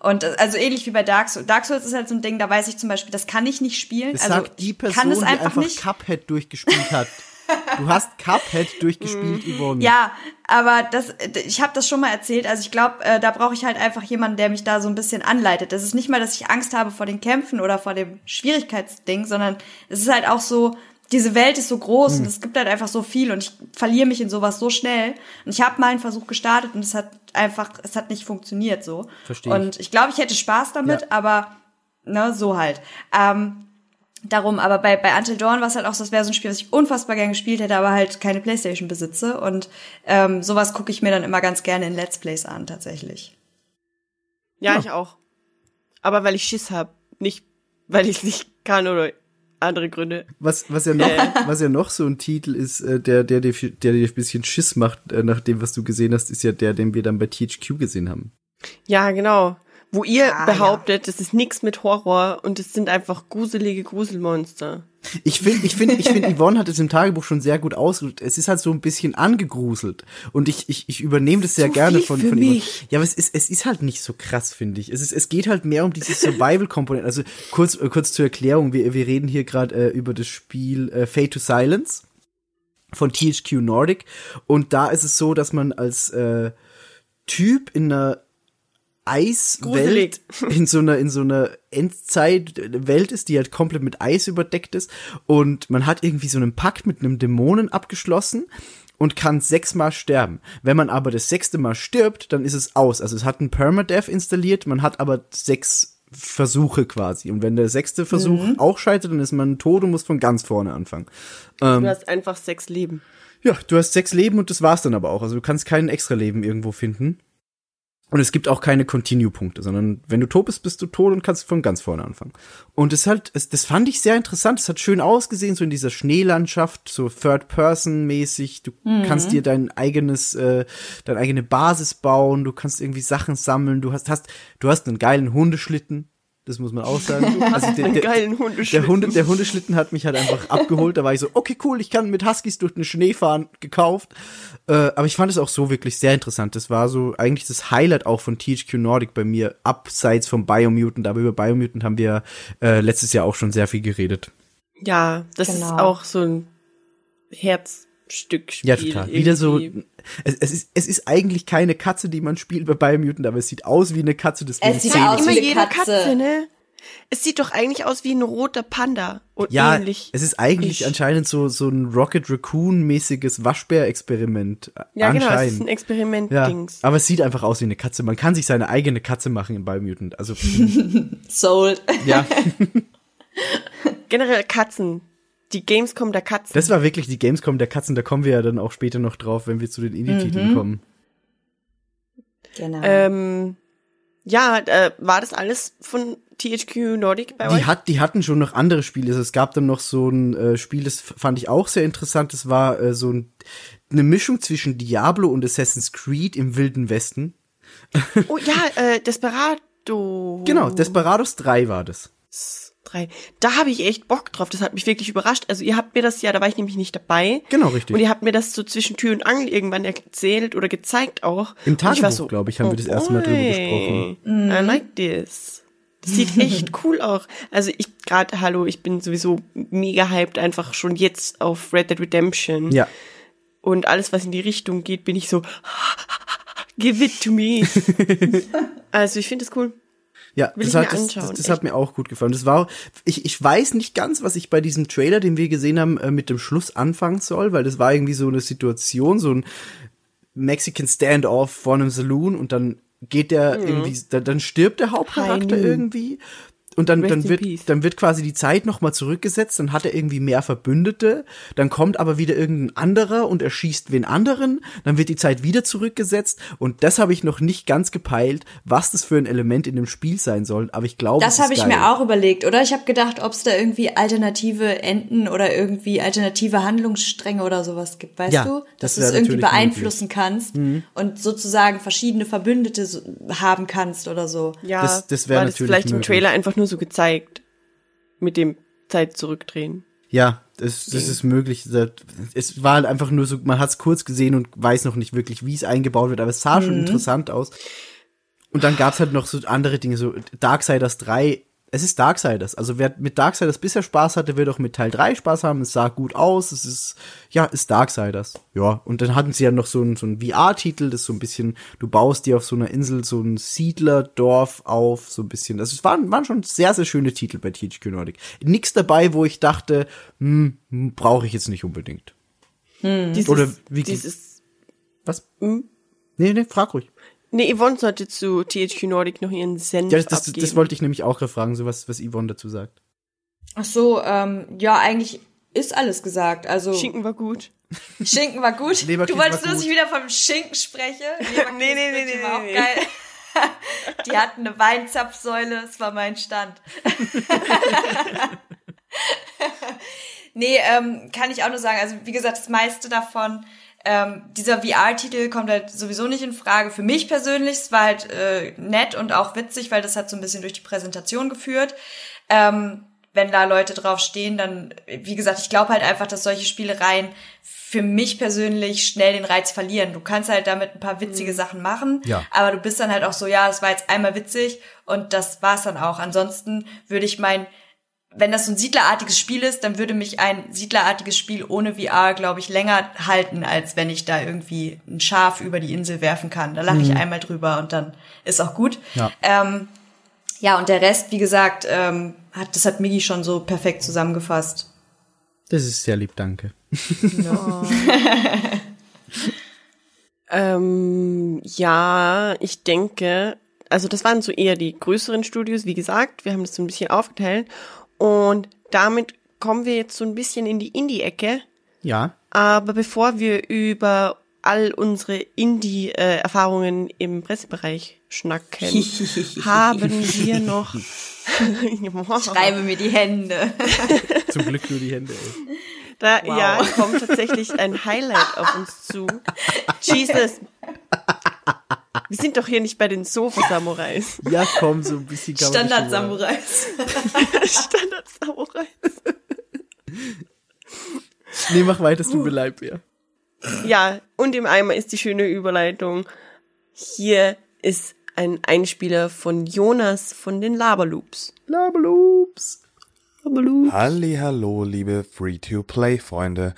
Und äh, also ähnlich wie bei Dark Souls. Dark Souls ist halt so ein Ding, da weiß ich zum Beispiel, das kann ich nicht spielen. Das also sagt die ich Person, kann es die einfach, einfach nicht. Cuphead durchgespielt hat. Du hast Cuphead durchgespielt, Yvonne. Ja, aber das, ich habe das schon mal erzählt. Also ich glaube, äh, da brauche ich halt einfach jemanden, der mich da so ein bisschen anleitet. Das ist nicht mal, dass ich Angst habe vor den Kämpfen oder vor dem Schwierigkeitsding, sondern es ist halt auch so, diese Welt ist so groß Hm. und es gibt halt einfach so viel und ich verliere mich in sowas so schnell. Und ich habe mal einen Versuch gestartet und es hat einfach, es hat nicht funktioniert so. Verstehe. Und ich glaube, ich hätte Spaß damit, Ja. aber ne, so halt. Ähm, Darum, aber bei, bei Until Dawn war es halt auch so, das wäre so ein Spiel, was ich unfassbar gern gespielt hätte, aber halt keine Playstation besitze. Und ähm, sowas gucke ich mir dann immer ganz gerne in Let's Plays an, tatsächlich. Ja, Ja. ich auch. Aber weil ich Schiss hab, nicht weil ich nicht kann oder andere Gründe. Was, was ja noch, was ja noch so ein Titel ist, äh, der, der, dir, der dir ein bisschen Schiss macht, äh, nach dem, was du gesehen hast, ist ja der, den wir dann bei THQ gesehen haben. Ja, genau. Wo ihr Ah, behauptet, das ist nix mit Horror und es sind einfach gruselige Gruselmonster. Ich finde, ich finde, ich finde, Yvonne hat es im Tagebuch schon sehr gut ausgedrückt. Es ist halt so ein bisschen angegruselt. Und ich, ich, ich übernehme das sehr Zu gerne viel von, von Yvonne. Ja, aber es ist, es ist halt nicht so krass, finde ich. Es ist, es geht halt mehr um diese Survival-Komponente. Also kurz, äh, kurz zur Erklärung. Wir, wir reden hier gerade äh, über das Spiel äh, Fate to Silence von THQ Nordic. Und da ist es so, dass man als äh, Typ in einer Eiswelt Gruselig. in so einer in so einer Endzeitwelt ist, die halt komplett mit Eis überdeckt ist und man hat irgendwie so einen Pakt mit einem Dämonen abgeschlossen und kann sechsmal sterben. Wenn man aber das sechste Mal stirbt, dann ist es aus. Also es hat ein Permadeath installiert, man hat aber sechs Versuche quasi. Und wenn der sechste Versuch auch scheitert, dann ist man tot und muss von ganz vorne anfangen. Ähm, Du hast einfach sechs Leben. ja, du hast sechs Leben und das war's dann aber auch. Also du kannst kein extra Leben irgendwo finden. Und es gibt auch keine Continue-Punkte, sondern wenn du tot bist, bist du tot und kannst von ganz vorne anfangen. Und es halt, es, das fand ich sehr interessant. Es hat schön ausgesehen, so in dieser Schneelandschaft, so Third-Person-mäßig. Du kannst dir dein eigenes, äh, deine eigene Basis bauen. Du kannst irgendwie Sachen sammeln. Du hast, hast, du hast einen geilen Hundeschlitten. Das muss man auch sagen. Also der, der, geilen Hundeschlitten. der, Hunde, der Hundeschlitten hat mich halt einfach abgeholt. Da war ich so, okay, cool, ich kann mit Huskies durch den Schnee fahren, gekauft. Äh, aber ich fand es auch so wirklich sehr interessant. Das war so eigentlich das Highlight auch von THQ Nordic bei mir, abseits vom Biomutant. Aber über Biomutant haben wir äh, letztes Jahr auch schon sehr viel geredet. Ja, das Genau. ist auch so ein Herzstück. Ja, total. Wieder so, es, es, ist, es ist eigentlich keine Katze, die man spielt bei Biomutant, aber es sieht aus wie eine Katze, deswegen Es sieht zählt aus immer wie eine jede Katze. Katze. ne? Es sieht doch eigentlich aus wie ein roter Panda und Ja, ähnlich. es ist eigentlich Ich- anscheinend so, so ein Rocket Raccoon-mäßiges Waschbär-Experiment. Ja, genau, es ist ein Experiment Ja, aber es sieht einfach aus wie eine Katze. Man kann sich seine eigene Katze machen in Biomutant. Also, Sold. ja, Generell Katzen. Die Gamescom der Katzen. das war wirklich die Gamescom der Katzen. Da kommen wir ja dann auch später noch drauf, wenn wir zu den Indie-Titeln kommen. Genau. ähm, ja, äh, war das alles von THQ Nordic bei Die, euch? hat, die hatten schon noch andere Spiele. Also es gab dann noch so ein äh, Spiel, das fand ich auch sehr interessant. Das war äh, so ein, eine Mischung zwischen Diablo und Assassin's Creed im Wilden Westen. Oh ja, äh, Desperado. Genau, Desperados 3 war das. Drei. Da habe ich echt Bock drauf. Das hat mich wirklich überrascht. Also ihr habt mir das ja, da war ich nämlich nicht dabei. Genau, richtig. Und ihr habt mir das so zwischen Tür und Angel irgendwann erzählt oder gezeigt auch. Im Tagebuch, glaube ich, haben wir das erste Mal drüber boy, gesprochen. I like this. Das sieht echt cool auch. Also ich gerade, hallo, ich bin sowieso mega hyped einfach schon jetzt auf Red Dead Redemption. Ja. Und alles, was in die Richtung geht, bin ich so Give it to me. also ich finde es cool. Ja, Will das, hat, mir das, das, das hat mir auch gut gefallen. Das war, ich, ich weiß nicht ganz, was ich bei diesem Trailer, den wir gesehen haben, äh, mit dem Schluss anfangen soll, weil das war irgendwie so eine Situation, so ein Mexican Standoff vor einem Saloon und dann geht der irgendwie, dann, dann stirbt der Hauptcharakter noon. irgendwie. Und dann, Rest dann, wird, peace. dann wird quasi die Zeit nochmal zurückgesetzt, dann hat er irgendwie mehr Verbündete, dann kommt aber wieder irgendein anderer und erschießt wen anderen, dann wird die Zeit wieder zurückgesetzt und das habe ich noch nicht ganz gepeilt, was das für ein Element in dem Spiel sein soll, aber ich glaube, Das habe ich geil. mir auch überlegt, oder? Ich habe gedacht, ob es da irgendwie alternative Enden oder irgendwie alternative Handlungsstränge oder sowas gibt, weißt Ja, du? das Dass du wär es irgendwie natürlich beeinflussen kannst und sozusagen verschiedene Verbündete so- haben kannst oder so. Ja, Das- das wär war das natürlich vielleicht im möglich. Trailer einfach nur so gezeigt. Mit dem Zeit zurückdrehen. Ja, das, das ist möglich. Es war halt einfach nur so, man hat es kurz gesehen und weiß noch nicht wirklich, wie es eingebaut wird, aber es sah schon interessant aus. Und dann gab's halt noch so andere Dinge, so Darksiders 3. Es ist Darksiders. Also wer mit Darksiders bisher Spaß hatte, wird auch mit Teil 3 Spaß haben. Es sah gut aus. Es ist, ja, ist Darksiders. Ja, und dann hatten sie ja noch so einen, so einen VR-Titel, das so ein bisschen, du baust dir auf so einer Insel so ein Siedlerdorf auf, so ein bisschen. Das waren, waren schon sehr, sehr schöne Titel bei THQ Nordic. Nix dabei, wo ich dachte, hm, brauche ich jetzt nicht unbedingt. Dieses, Oder wie- dieses, Was? Hm? Nee, nee, frag ruhig. Nee, Yvonne sollte zu THQ Nordic noch ihren Senf Ja, das, das, abgeben. das wollte ich nämlich auch fragen, so was, was Yvonne dazu sagt. Ach so, ähm, ja, eigentlich ist alles gesagt. Also Schinken war gut. Schinken war gut. Leberkäse du wolltest dass ich wieder vom Schinken spreche. Nee, nee, nee, nee, war auch nee, nee. geil. Die hatten eine Weinzapfsäule, es war mein Stand. nee, ähm, kann ich auch nur sagen, also wie gesagt, das meiste davon, ähm, dieser VR-Titel kommt halt sowieso nicht in Frage. Für mich persönlich, es war halt äh, nett und auch witzig, weil das hat so ein bisschen durch die Präsentation geführt. Ähm, wenn da Leute drauf stehen, dann, wie gesagt, ich glaube halt einfach, dass solche Spielereien für mich persönlich schnell den Reiz verlieren. Du kannst halt damit ein paar witzige Sachen machen, Ja. aber du bist dann halt auch so, ja, das war jetzt einmal witzig und das war's dann auch. Ansonsten würde ich mein, wenn das so ein siedlerartiges Spiel ist, dann würde mich ein siedlerartiges Spiel ohne VR, glaube ich, länger halten, als wenn ich da irgendwie ein Schaf über die Insel werfen kann. Da lache ich einmal drüber und dann ist auch gut. Ja. Ähm, ja, und der Rest, wie gesagt, ähm, hat, das hat Migi schon so perfekt zusammengefasst. Das ist sehr lieb, danke. Ähm, ja, ich denke, also das waren so eher die größeren Studios, wie gesagt, wir haben das so ein bisschen aufgeteilt und damit kommen wir jetzt so ein bisschen in die Indie-Ecke. Ja. Aber bevor wir über all unsere Indie-Erfahrungen im Pressebereich schnacken, haben wir noch Reibe mir die Hände. Zum Glück nur die Hände. Ey. Da, Wow. ja, kommt tatsächlich ein Highlight auf uns zu. Jesus. Wir sind doch hier nicht bei den Sofa-Samurais. Ja, komm, so ein bisschen kann. Standard-Samurais. Standard-Samurais. Nee, mach weiter, es tut mir leid, Bär. Ja, und im Eimer ist die schöne Überleitung. Hier ist ein Einspieler von Jonas von den Laberloops. Laberloops. Laberloops. Hallo, liebe Free-to-Play-Freunde.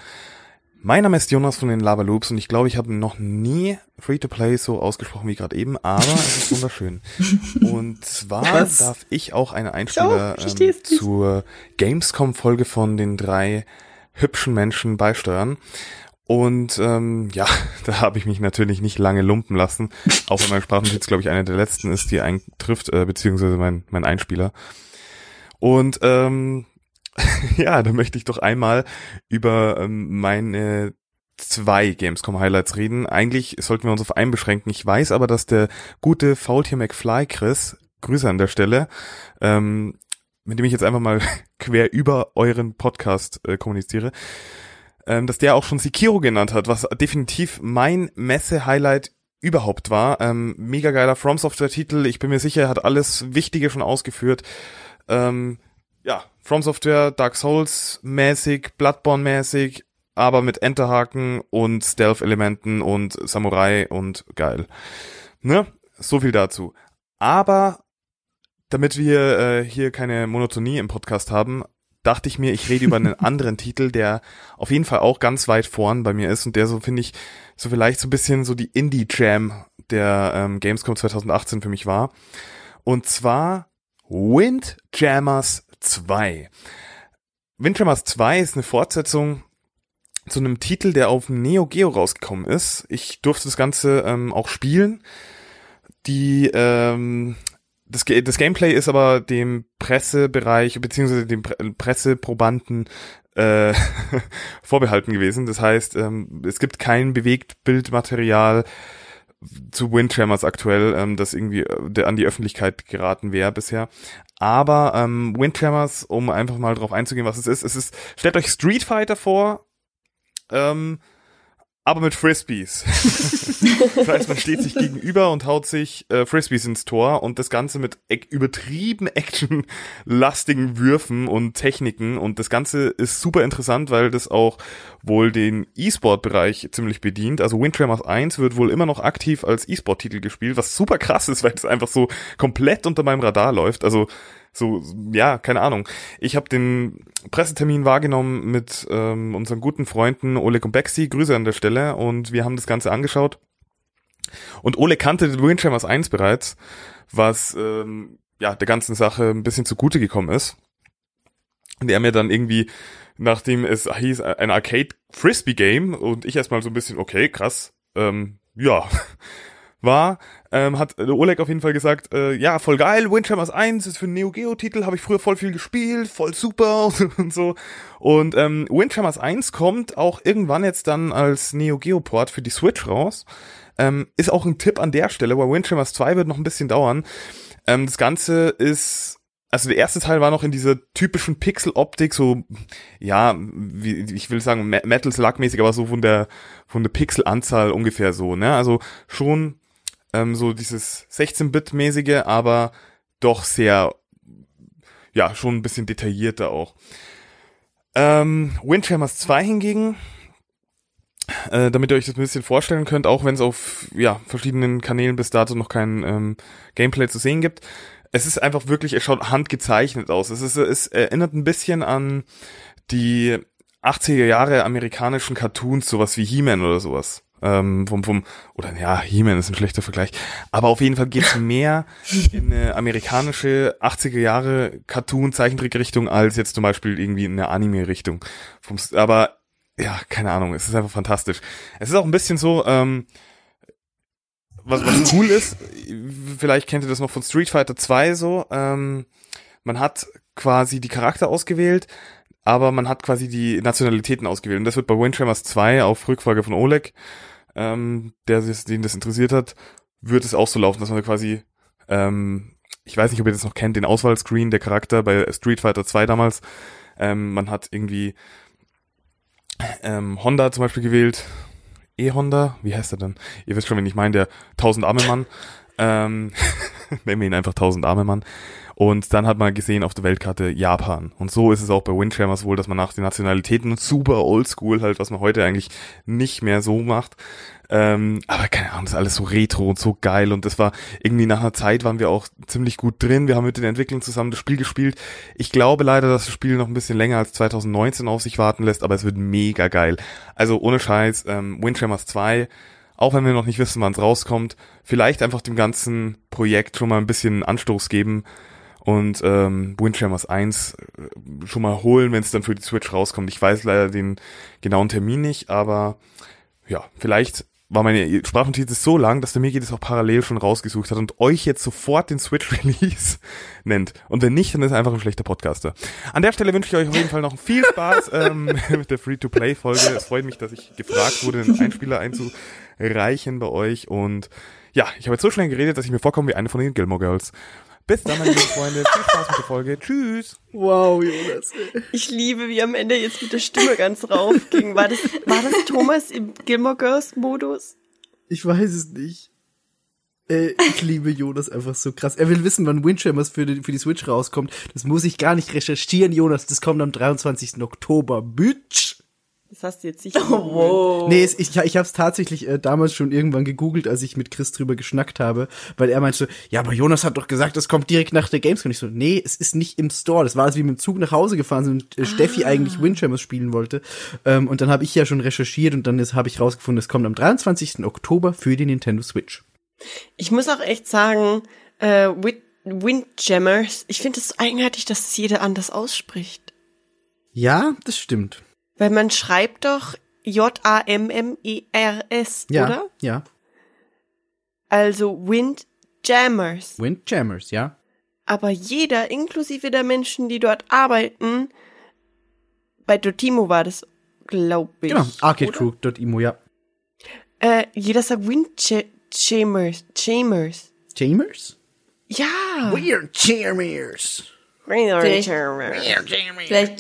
Mein Name ist Jonas von den Laberloops und ich glaube, ich habe noch nie Free-to-Play so ausgesprochen wie gerade eben, aber es ist wunderschön. Und zwar Was? darf ich auch eine Einspieler ähm, zur Gamescom-Folge von den drei hübschen Menschen beisteuern. Und ähm, ja, da habe ich mich natürlich nicht lange lumpen lassen, auch wenn mein Sprachnotiz, glaube ich, eine der letzten ist, die eintrifft, äh, beziehungsweise mein, mein Einspieler. Und ähm, ja, da möchte ich doch einmal über ähm, meine zwei Gamescom-Highlights reden. Eigentlich sollten wir uns auf einen beschränken. Ich weiß aber, dass der gute Faultier McFly Chris, Grüße an der Stelle, ähm, mit dem ich jetzt einfach mal quer über euren Podcast äh, kommuniziere, ähm, dass der auch schon Sekiro genannt hat, was definitiv mein Messe-Highlight überhaupt war. Ähm, mega geiler From Software-Titel. Ich bin mir sicher, er hat alles Wichtige schon ausgeführt. Ähm, ja, From Software, Dark Souls mäßig, Bloodborne mäßig, aber mit Enterhaken und Stealth-Elementen und Samurai und geil. Ne? So viel dazu. Aber damit wir äh, hier keine Monotonie im Podcast haben, dachte ich mir, ich rede über einen anderen Titel, der auf jeden Fall auch ganz weit vorn bei mir ist und der so, finde ich, so vielleicht so ein bisschen so die Indie-Jam der ähm, Gamescom 2018 für mich war. Und zwar Windjammers 2. Windjammers 2 ist eine Fortsetzung zu einem Titel, der auf Neo Geo rausgekommen ist. Ich durfte das Ganze ähm, auch spielen. Die ähm, das, das Gameplay ist aber dem Pressebereich beziehungsweise dem Pre Presseprobanden äh, vorbehalten gewesen. Das heißt, ähm, es gibt kein Bewegtbildmaterial zu Windjammers aktuell, ähm, das irgendwie äh, der an die Öffentlichkeit geraten wäre bisher. Aber ähm, Windjammers, um einfach mal drauf einzugehen, was es ist, es ist, stellt euch Street Fighter vor, ähm, aber mit Frisbees. das heißt, man steht sich gegenüber und haut sich äh, Frisbees ins Tor und das Ganze mit ek übertrieben actionlastigen Würfen und Techniken und das Ganze ist super interessant, weil das auch wohl den E-Sport-Bereich ziemlich bedient. Also Windjammers 1 wird wohl immer noch aktiv als E-Sport-Titel gespielt, was super krass ist, weil es einfach so komplett unter meinem Radar läuft. Also so, ja, keine Ahnung. Ich habe den Pressetermin wahrgenommen mit ähm, unseren guten Freunden Oleg und Bexi, Grüße an der Stelle, und wir haben das Ganze angeschaut. Und Oleg kannte den Windjammers 1 bereits, was ähm, ja der ganzen Sache ein bisschen zugute gekommen ist. Und er mir dann irgendwie, nachdem es hieß, ein Arcade-Frisbee-Game, und ich erstmal so ein bisschen, okay, krass, ähm, ja, war, ähm, hat äh, Oleg auf jeden Fall gesagt, äh, ja, voll geil, Windjammers 1 ist für einen Neo Geo Titel, habe ich früher voll viel gespielt, voll super und so. Und ähm, Windjammers 1 kommt auch irgendwann jetzt dann als Neo Geo Port für die Switch raus. Ähm, ist auch ein Tipp an der Stelle, weil Windjammers 2 wird noch ein bisschen dauern. Ähm, das Ganze ist also der erste Teil war noch in dieser typischen Pixel-Optik, so, ja, wie, ich will sagen, Me- Metal Slug-mäßig, aber so von der, von der Pixel-Anzahl ungefähr so, ne? Also schon ähm, so dieses 16-Bit-mäßige, aber doch sehr, ja, schon ein bisschen detaillierter auch. Ähm, Windjammers 2 hingegen, äh, damit ihr euch das ein bisschen vorstellen könnt, auch wenn es auf ja, verschiedenen Kanälen bis dato noch kein ähm, Gameplay zu sehen gibt. Es ist einfach wirklich, es schaut handgezeichnet aus. Es, ist, es erinnert ein bisschen an die 80er Jahre amerikanischen Cartoons, sowas wie He-Man oder sowas. Ähm, vom, vom, oder ja, He-Man ist ein schlechter Vergleich. Aber auf jeden Fall geht's mehr in eine amerikanische 80er Jahre Cartoon-Zeichentrick-Richtung als jetzt zum Beispiel irgendwie in eine Anime-Richtung. Aber ja, keine Ahnung, es ist einfach fantastisch. Es ist auch ein bisschen so, ähm, was, was cool ist, vielleicht kennt ihr das noch von Street Fighter 2 so, ähm, man hat quasi die Charakter ausgewählt, aber man hat quasi die Nationalitäten ausgewählt. Und das wird bei Windjammers 2 auf Rückfrage von Oleg, ähm, der sich, den das interessiert hat, wird es auch so laufen, dass man quasi, ähm, ich weiß nicht, ob ihr das noch kennt, den Auswahlscreen der Charakter bei Street Fighter 2 damals. Ähm, man hat irgendwie ähm, Honda zum Beispiel gewählt. E-Honda, wie heißt er denn? Ihr wisst schon, wen ich meine, der 1000 Arme Mann. Ähm, nennen wir ihn einfach 1000 Arme Mann. Und dann hat man gesehen auf der Weltkarte Japan. Und so ist es auch bei Windjammers wohl, dass man nach den Nationalitäten super oldschool halt, was man heute eigentlich nicht mehr so macht. Ähm, aber keine Ahnung, das ist alles so retro und so geil. Und das war irgendwie nach einer Zeit waren wir auch ziemlich gut drin. Wir haben mit den Entwicklern zusammen das Spiel gespielt. Ich glaube leider, dass das Spiel noch ein bisschen länger als 2019 auf sich warten lässt, aber es wird mega geil. Also ohne Scheiß, ähm, Windjammers 2, auch wenn wir noch nicht wissen, wann es rauskommt, vielleicht einfach dem ganzen Projekt schon mal ein bisschen Anstoß geben und ähm, Windjammers 1 äh, schon mal holen, wenn es dann für die Switch rauskommt. Ich weiß leider den genauen Termin nicht, aber ja, vielleicht war meine Sprachnotiz so lang, dass der Migi das auch parallel schon rausgesucht hat und euch jetzt sofort den Switch-Release nennt. Und wenn nicht, dann ist er einfach ein schlechter Podcaster. An der Stelle wünsche ich euch auf jeden Fall noch viel Spaß ähm, mit der Free-to-Play-Folge. Es freut mich, dass ich gefragt wurde, einen Einspieler einzureichen bei euch. Und ja, ich habe jetzt so schnell geredet, dass ich mir vorkomme wie eine von den Gilmore Girls. Bis dann, meine lieben Freunde. Viel Spaß mit der Folge. Tschüss. Wow, Jonas. Ich liebe, wie am Ende jetzt mit der Stimme ganz rauf ging. War das, war das Thomas im Gilmore Girls Modus? Ich weiß es nicht. Äh, ich liebe Jonas einfach so krass. Er will wissen, wann Windjammers für die, für die Switch rauskommt. Das muss ich gar nicht recherchieren, Jonas. Das kommt am 23. Oktober. Bitch. Das hast du jetzt sicher. Oh, wow. Nee, es, ich, ich habe es tatsächlich äh, damals schon irgendwann gegoogelt, als ich mit Chris drüber geschnackt habe, weil er meinte so, ja, aber Jonas hat doch gesagt, das kommt direkt nach der Gamescom. Ich so, nee, es ist nicht im Store. Das war, als wir mit dem Zug nach Hause gefahren sind und äh, Steffi eigentlich Windjammers spielen wollte. Ähm, und dann habe ich ja schon recherchiert und dann habe ich rausgefunden, es kommt am 23. Oktober für die Nintendo Switch. Ich muss auch echt sagen, äh, Wit- Windjammers, ich finde es so eigenartig, dass es jeder anders ausspricht. Ja, das stimmt. Weil man schreibt doch J-A-M-M-E-R-S, Ja, oder? ja. Also Windjammers. Windjammers, ja. Aber jeder, inklusive der Menschen, die dort arbeiten, bei Dotimo war das, glaube ich. Genau, arcadecrew.imo, ja. Äh, jeder sagt Windjammers. Jammers. Chambers? Ja. Weird Chambers. Vielleicht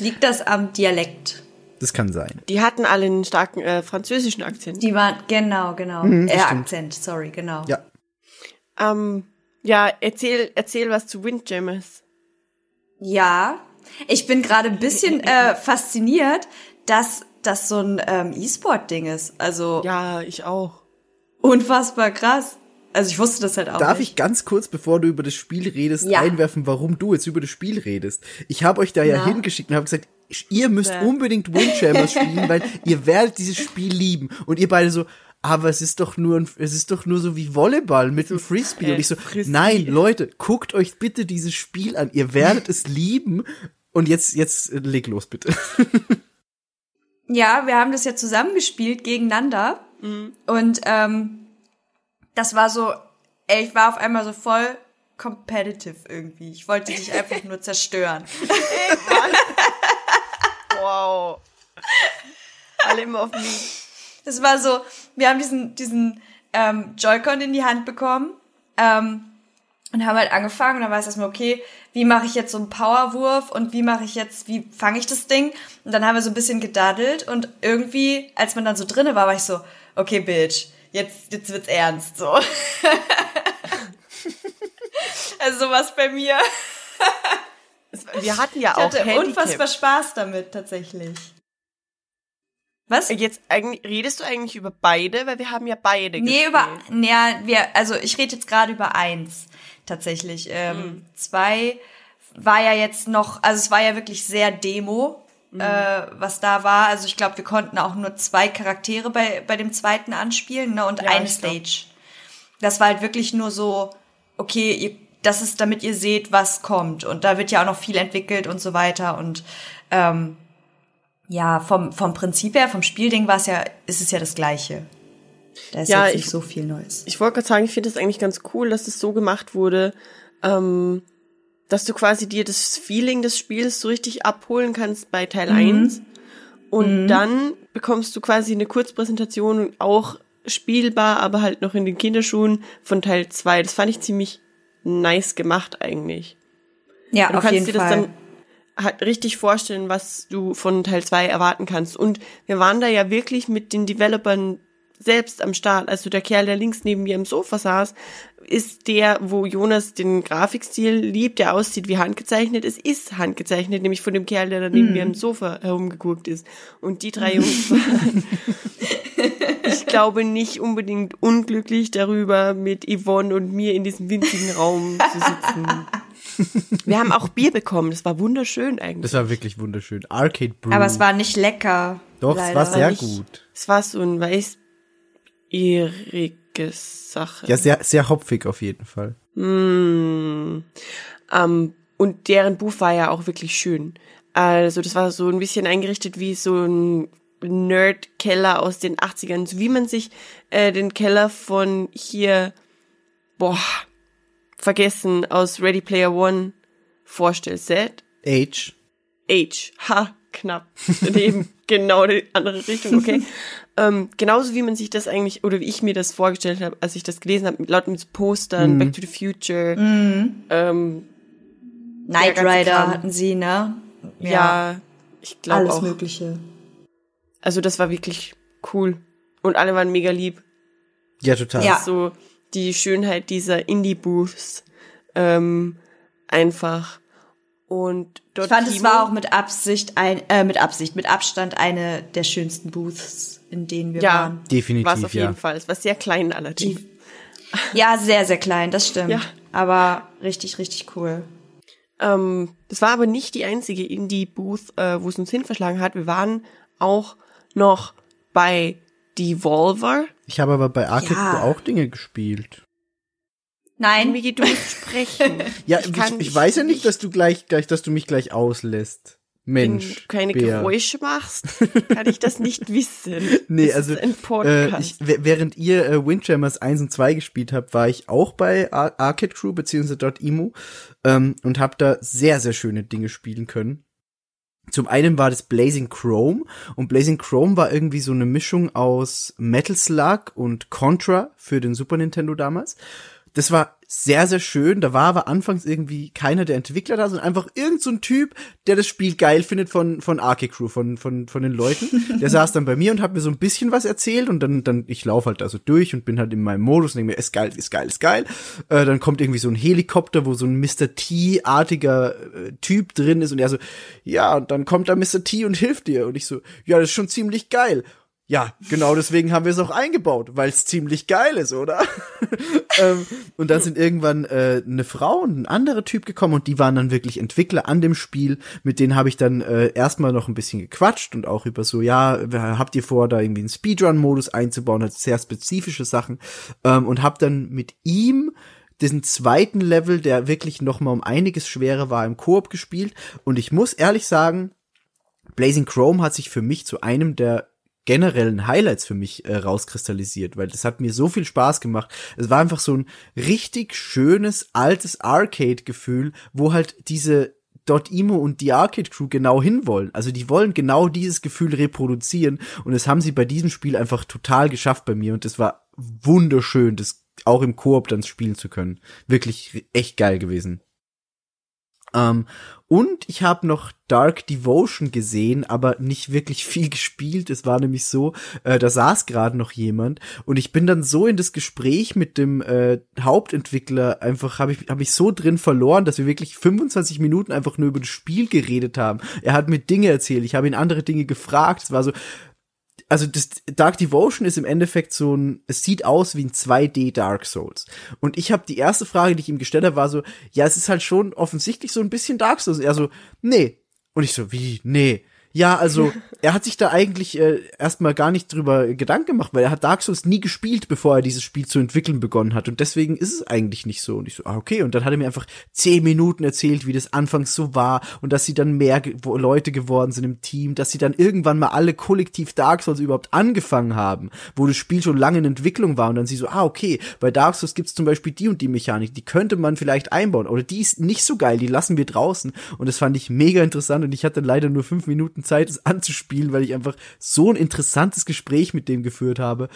liegt das am Dialekt. Das kann sein. Die hatten alle einen starken äh, französischen Akzent. Die waren, genau, genau. Mhm, äh. Akzent, sorry, genau. Ja. Ähm, ja, erzähl, erzähl was zu Windjammers. Ja, ich bin gerade ein bisschen äh, fasziniert, dass das so ein ähm, E-Sport-Ding ist. Also Ja, ich auch. unfassbar krass. Also ich wusste das halt auch Darf nicht. ich ganz kurz, bevor du über das Spiel redest, Ja. einwerfen, warum du jetzt über das Spiel redest? Ich habe euch da ja Na? hingeschickt und habe gesagt, ihr müsst Ja. unbedingt Windjammers spielen, weil ihr werdet dieses Spiel lieben. Und ihr beide so, aber es ist doch nur, ein, es ist doch nur so wie Volleyball mit einem Frisbee. äh, und ich so, Frisbee. nein, Leute, guckt euch bitte dieses Spiel an. Ihr werdet es lieben. Und jetzt, jetzt äh, leg los, bitte. Ja, wir haben das ja zusammengespielt gegeneinander. Und ähm, das war so, ey, ich war auf einmal so voll competitive irgendwie. Ich wollte dich einfach nur zerstören. Wow. Alle immer auf mich. Das war so, wir haben diesen, diesen ähm, Joy-Con in die Hand bekommen ähm, und haben halt angefangen und dann war es erstmal, okay, wie mache ich jetzt so einen Powerwurf und wie mache ich jetzt, wie fange ich das Ding? Und dann haben wir so ein bisschen gedaddelt und irgendwie, als man dann so drinne war, war ich so, okay, Bitch, jetzt, jetzt wird's ernst, so. also sowas bei mir. Es- Wir hatten ja Ich auch hatte Handicap. unfassbar Spaß damit, tatsächlich. Was? Jetzt redest du eigentlich über beide, weil wir haben ja beide Nee, gespielt. über, naja, wir, also ich rede jetzt gerade über eins, tatsächlich. Ähm, Zwei war ja jetzt noch, also es war ja wirklich sehr Demo, äh, was da war. Also ich glaube, wir konnten auch nur zwei Charaktere bei, bei dem zweiten anspielen, ne, und Ja, eine. Stage. Das war halt wirklich nur so, okay, ihr, das ist, damit ihr seht, was kommt. Und da wird ja auch noch viel entwickelt und so weiter. Und ähm, ja, vom, vom Prinzip her, vom Spielding war es ja, ist es ja das Gleiche. Da ist Ja, jetzt nicht ich- so viel Neues. Ich wollte gerade sagen, ich finde es eigentlich ganz cool, dass es so gemacht wurde, ähm, dass du quasi dir das Feeling des Spiels so richtig abholen kannst bei Teil 1. Und dann bekommst du quasi eine Kurzpräsentation auch spielbar, aber halt noch in den Kinderschuhen von Teil 2. Das fand ich ziemlich nice gemacht eigentlich. Ja, Du auf kannst jeden dir das Fall. dann halt richtig vorstellen, was du von Teil 2 erwarten kannst. Und wir waren da ja wirklich mit den Developern selbst am Start. Also der Kerl, der links neben mir im Sofa saß, ist der, wo Jonas den Grafikstil liebt, der aussieht wie handgezeichnet. Es ist handgezeichnet, nämlich von dem Kerl, der da neben Mhm. mir im Sofa herumgeguckt ist. Und die drei Jungs waren, ich glaube, nicht unbedingt unglücklich darüber, mit Yvonne und mir in diesem winzigen Raum zu sitzen. Wir haben auch Bier bekommen. Das war wunderschön eigentlich. Das war wirklich wunderschön. Arcade Brew. Aber es war nicht lecker. Doch, es war leider. sehr nicht- gut. Es war so ein weißbierige Sache. Ja, sehr, sehr hopfig auf jeden Fall. Mm. Ähm, und deren Buch war ja auch wirklich schön. Also das war so ein bisschen eingerichtet wie so ein Nerd-Keller aus den 80ern. So wie man sich äh, den Keller von hier, boah, vergessen, aus Ready Player One vorstellt. Set? Age. Age. Ha, knapp. Daneben genau die andere Richtung, okay. ähm, genauso wie man sich das eigentlich, oder wie ich mir das vorgestellt habe, als ich das gelesen habe, mit laut mit Postern, Back to the Future, ähm, Knight Rider Kram. hatten sie, ne? ja, ich glaube alles auch. Mögliche. Also das war wirklich cool. Und alle waren mega lieb. Ja, total. Ja. So die Schönheit dieser Indie-Booths. Ähm, einfach. Und Ich dort fand, es Timo- war auch mit Absicht ein, äh, mit Absicht, mit Abstand eine der schönsten Booths, in denen wir ja, waren. Definitiv, war es auf ja. jeden Fall. Es war sehr klein allerdings. Ja, sehr, sehr klein, das stimmt. Ja. Aber richtig, richtig cool. Ähm, das war aber nicht die einzige Indie-Booth, äh, wo es uns hin verschlagen hat. Wir waren auch noch bei Devolver. Ich habe aber bei Arcade Ja. Auch Dinge gespielt. Nein. Migi, du musst sprechen. Ja, Ich ich, kann ich, weiß ja nicht, dass du gleich, gleich, dass du mich gleich auslässt. Wenn Mensch. du keine Bär. Geräusche machst, kann ich das nicht wissen. Nee, das also ist ein äh, ich, während ihr äh, Windjammers 1 und 2 gespielt habt, war ich auch bei Ar Arcade Crew beziehungsweise .emu ähm, und habe da sehr, sehr schöne Dinge spielen können. Zum einen war das Blazing Chrome und Blazing Chrome war irgendwie so eine Mischung aus Metal Slug und Contra für den Super Nintendo damals. Das war sehr, sehr schön. Da war aber anfangs irgendwie keiner der Entwickler da, sondern einfach irgend so ein Typ, der das Spiel geil findet von, von Arcade Crew, von, von, von den Leuten. Der saß dann bei mir und hat mir so ein bisschen was erzählt und dann, dann, ich laufe halt da so durch und bin halt in meinem Modus und denke mir, ist geil, ist geil, ist geil. Äh, dann kommt irgendwie so ein Helikopter, wo so ein Mr. T-artiger äh, Typ drin ist und er so, ja, und dann kommt da Mr. T und hilft dir. Und ich so, ja, das ist schon ziemlich geil. Ja, genau deswegen haben wir es auch eingebaut, weil es ziemlich geil ist, oder? ähm, und dann sind irgendwann äh, eine Frau und ein anderer Typ gekommen und die waren dann wirklich Entwickler an dem Spiel. Mit denen habe ich dann äh, erstmal noch ein bisschen gequatscht und auch über so, ja, habt ihr vor, da irgendwie einen Speedrun-Modus einzubauen, halt sehr spezifische Sachen. Ähm, und habe dann mit ihm diesen zweiten Level, der wirklich noch mal um einiges schwerer war, im Koop gespielt. Und ich muss ehrlich sagen, Blazing Chrome hat sich für mich zu einem der generellen Highlights für mich äh, rauskristallisiert, weil das hat mir so viel Spaß gemacht. Es war einfach so ein richtig schönes, altes Arcade-Gefühl, wo halt diese .emo und die Arcade Crew genau hinwollen. Also die wollen genau dieses Gefühl reproduzieren und das haben sie bei diesem Spiel einfach total geschafft bei mir und das war wunderschön, das auch im Koop dann spielen zu können. Wirklich echt geil gewesen. Ähm, und ich habe noch Dark Devotion gesehen, aber nicht wirklich viel gespielt. Es war nämlich so, äh, da saß gerade noch jemand und ich bin dann so in das Gespräch mit dem äh, Hauptentwickler einfach habe ich habe ich so drin verloren, dass wir wirklich 25 Minuten einfach nur über das Spiel geredet haben. Er hat mir Dinge erzählt, ich habe ihn andere Dinge gefragt. Es war so also das Dark Devotion ist im Endeffekt so ein, es sieht aus wie ein 2D Dark Souls. Und ich habe die erste Frage, die ich ihm gestellt habe, war so, ja, es ist halt schon offensichtlich so ein bisschen Dark Souls. Er so, nee. Und ich so, wie, nee. Ja, also er hat sich da eigentlich äh, erstmal gar nicht drüber Gedanken gemacht, weil er hat Dark Souls nie gespielt, bevor er dieses Spiel zu entwickeln begonnen hat. Und deswegen ist es eigentlich nicht so. Und ich so, ah, okay. Und dann hat er mir einfach zehn Minuten erzählt, wie das anfangs so war und dass sie dann mehr ge Leute geworden sind im Team, dass sie dann irgendwann mal alle kollektiv Dark Souls überhaupt angefangen haben, wo das Spiel schon lange in Entwicklung war. Und dann sie so, ah, okay, bei Dark Souls gibt's zum Beispiel die und die Mechanik, die könnte man vielleicht einbauen. Oder die ist nicht so geil, die lassen wir draußen. Und das fand ich mega interessant. Und ich hatte leider nur fünf Minuten Zeit, es anzuspielen, weil ich einfach so ein interessantes Gespräch mit dem geführt habe.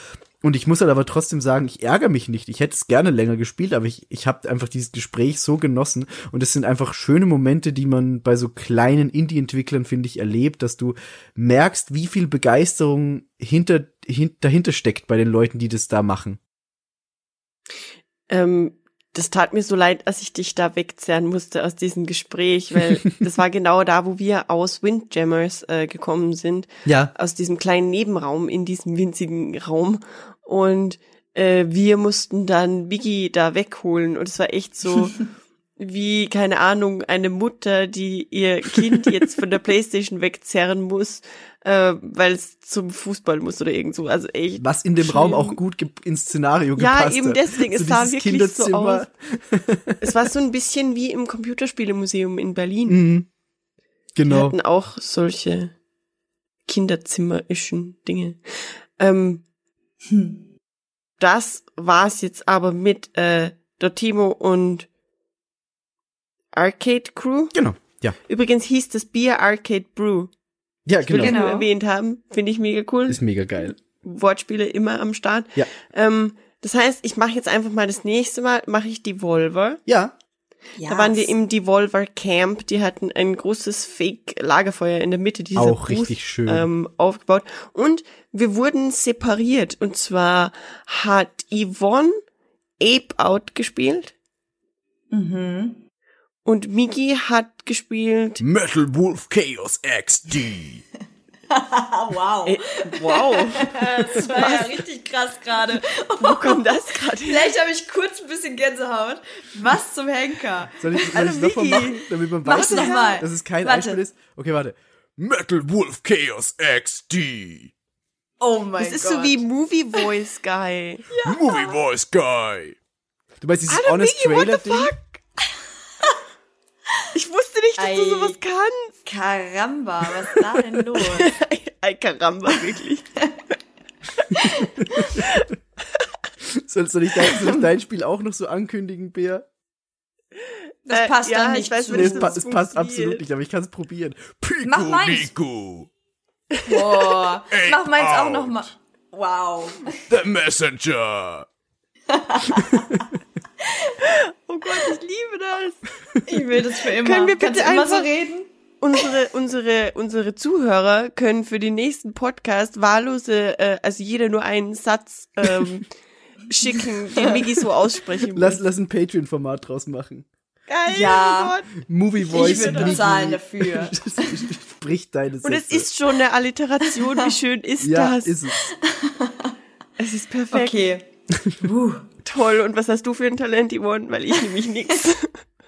Und ich muss halt aber trotzdem sagen, ich ärgere mich nicht. Ich hätte es gerne länger gespielt, aber ich, ich habe einfach dieses Gespräch so genossen. Und es sind einfach schöne Momente, die man bei so kleinen Indie-Entwicklern, finde ich, erlebt, dass du merkst, wie viel Begeisterung hinter, hin, dahinter steckt bei den Leuten, die das da machen. Ähm, das tat mir so leid, als ich dich da wegzerren musste aus diesem Gespräch, weil das war genau da, wo wir aus Windjammers äh, gekommen sind. Ja. Aus diesem kleinen Nebenraum in diesem winzigen Raum. Und äh, wir mussten dann Biggie da wegholen. Und es war echt so wie, keine Ahnung, eine Mutter, die ihr Kind jetzt von der Playstation wegzerren muss, äh, weil es zum Fußball muss oder irgend so. Also echt. Was in dem schlimm. Raum auch gut ins Szenario Ja, gepasst eben hat. deswegen, es sah wirklich so Kinderzimmer. Es war so ein bisschen wie im Computerspielemuseum in Berlin. Mhm. Wir Genau. hatten auch solche Kinderzimmerischen Dinge. Ähm, Das war's jetzt aber mit äh, Dotimo und Arcade Crew. Genau. Ja. Übrigens hieß das Bier Arcade Brew. Ja, genau. das nur Genau. erwähnt haben. Finde ich mega cool. Ist mega geil. Wortspiele immer am Start. Ja. Ähm, das heißt, ich mache jetzt einfach mal das nächste Mal, mache ich Devolver. Ja. Ja. Da waren wir im Devolver Camp. Die hatten ein großes Fake-Lagerfeuer in der Mitte dieser Auch Booth, richtig schön. Ähm, aufgebaut. Und wir wurden separiert. Und zwar hat Yvonne Ape Out gespielt Mhm. Und Migi hat gespielt. Metal Wolf Chaos XD. Wow. Äh, wow, Das war ja richtig krass gerade. wo kommt das gerade her? Vielleicht habe ich kurz ein bisschen Gänsehaut. Was zum Henker? Soll ich, soll Also, ich noch mal Vicky, machen, damit man mach weiß, doch mal. dass es kein Warte. Einspiel ist? Okay, warte. Metal Wolf Chaos XD. Oh mein Das Gott. ist so wie Movie Voice Guy. Movie Voice Guy. Du meinst dieses Honest what Trailer Ding? fuck? Ich wusste nicht, dass du Ei. sowas kannst. Karamba, was ist da denn los? Ay, caramba, wirklich. Soll, soll, ich dein, dein Spiel auch noch so ankündigen, Bär? Das Äh, passt ja, dann ich nicht weiß zu. nicht, Nee, es, pa es passt absolut nicht, aber ich kann es probieren. Pico, Mach meins. Nico, Boah, mach meins auch out. noch mal. Wow. The Messenger. Oh Gott, ich liebe das. Ich will das für immer. Können wir bitte immer so einfach- reden? Unsere, unsere, unsere Zuhörer können für den nächsten Podcast wahllose, äh, also jeder nur einen Satz ähm, schicken, den Migi so aussprechen muss. lass, lass ein Patreon-Format draus machen. Geil, Ja. oh. Movie Voice. Ich würde Migi. bezahlen dafür. Sprich deine Sätze. Und es ist schon eine Alliteration. Wie schön ist ja, das? ist es. es ist perfekt. Okay. Uh. Toll. Und was hast du für ein Talent, Yvonne? Weil ich nämlich nix.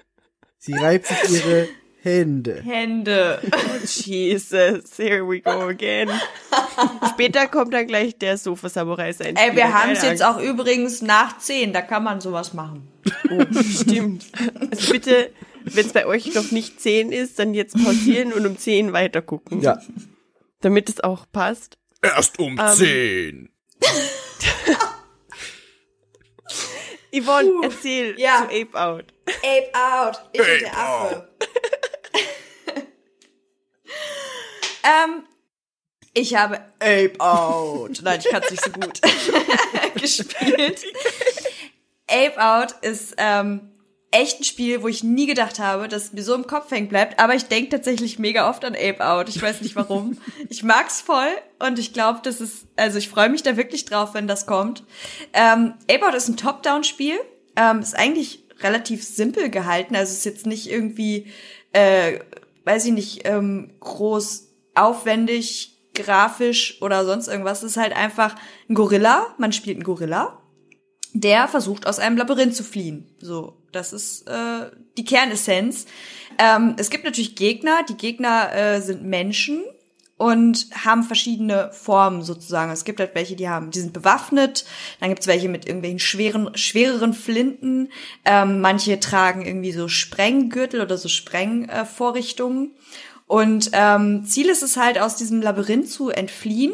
Sie reibt sich ihre Hände. Hände. Jesus, here we go again. Später kommt dann gleich der Sofa-Samurai sein. Ey, wir haben es jetzt auch übrigens nach 10, da kann man sowas machen. Oh, stimmt. Also bitte, wenn es bei euch noch nicht 10 ist, dann jetzt pausieren und um 10 weiter gucken. Ja. Damit es auch passt. Erst um Ähm, 10. Yvonne, erzähl Ja. zu Ape Out. Ape out. Ich Ape und der Affe. ähm, ich habe Ape out. Nein, ich kann es nicht so gut gespielt. Ape Out ist ähm, echt ein Spiel, wo ich nie gedacht habe, dass es mir so im Kopf hängen bleibt. Aber ich denke tatsächlich mega oft an Ape Out. Ich weiß nicht warum. Ich mag's voll und ich glaube, das ist, also ich freue mich da wirklich drauf, wenn das kommt. Ähm, Ape Out ist ein Top-Down-Spiel. Ähm, ist eigentlich relativ simpel gehalten. Also ist jetzt nicht irgendwie, äh, weiß ich nicht, ähm, groß aufwendig, grafisch oder sonst irgendwas. Es ist halt einfach ein Gorilla. Man spielt einen Gorilla der versucht aus einem Labyrinth zu fliehen. So, das ist äh, die Kernessenz. Ähm, es gibt natürlich Gegner. Die Gegner äh, sind Menschen und haben verschiedene Formen sozusagen. Es gibt halt welche, die haben, die sind bewaffnet. Dann gibt es welche mit irgendwelchen schweren, schwereren Flinten. Ähm, manche tragen irgendwie so Sprenggürtel oder so Sprengvorrichtungen. und ähm, Ziel ist es halt, aus diesem Labyrinth zu entfliehen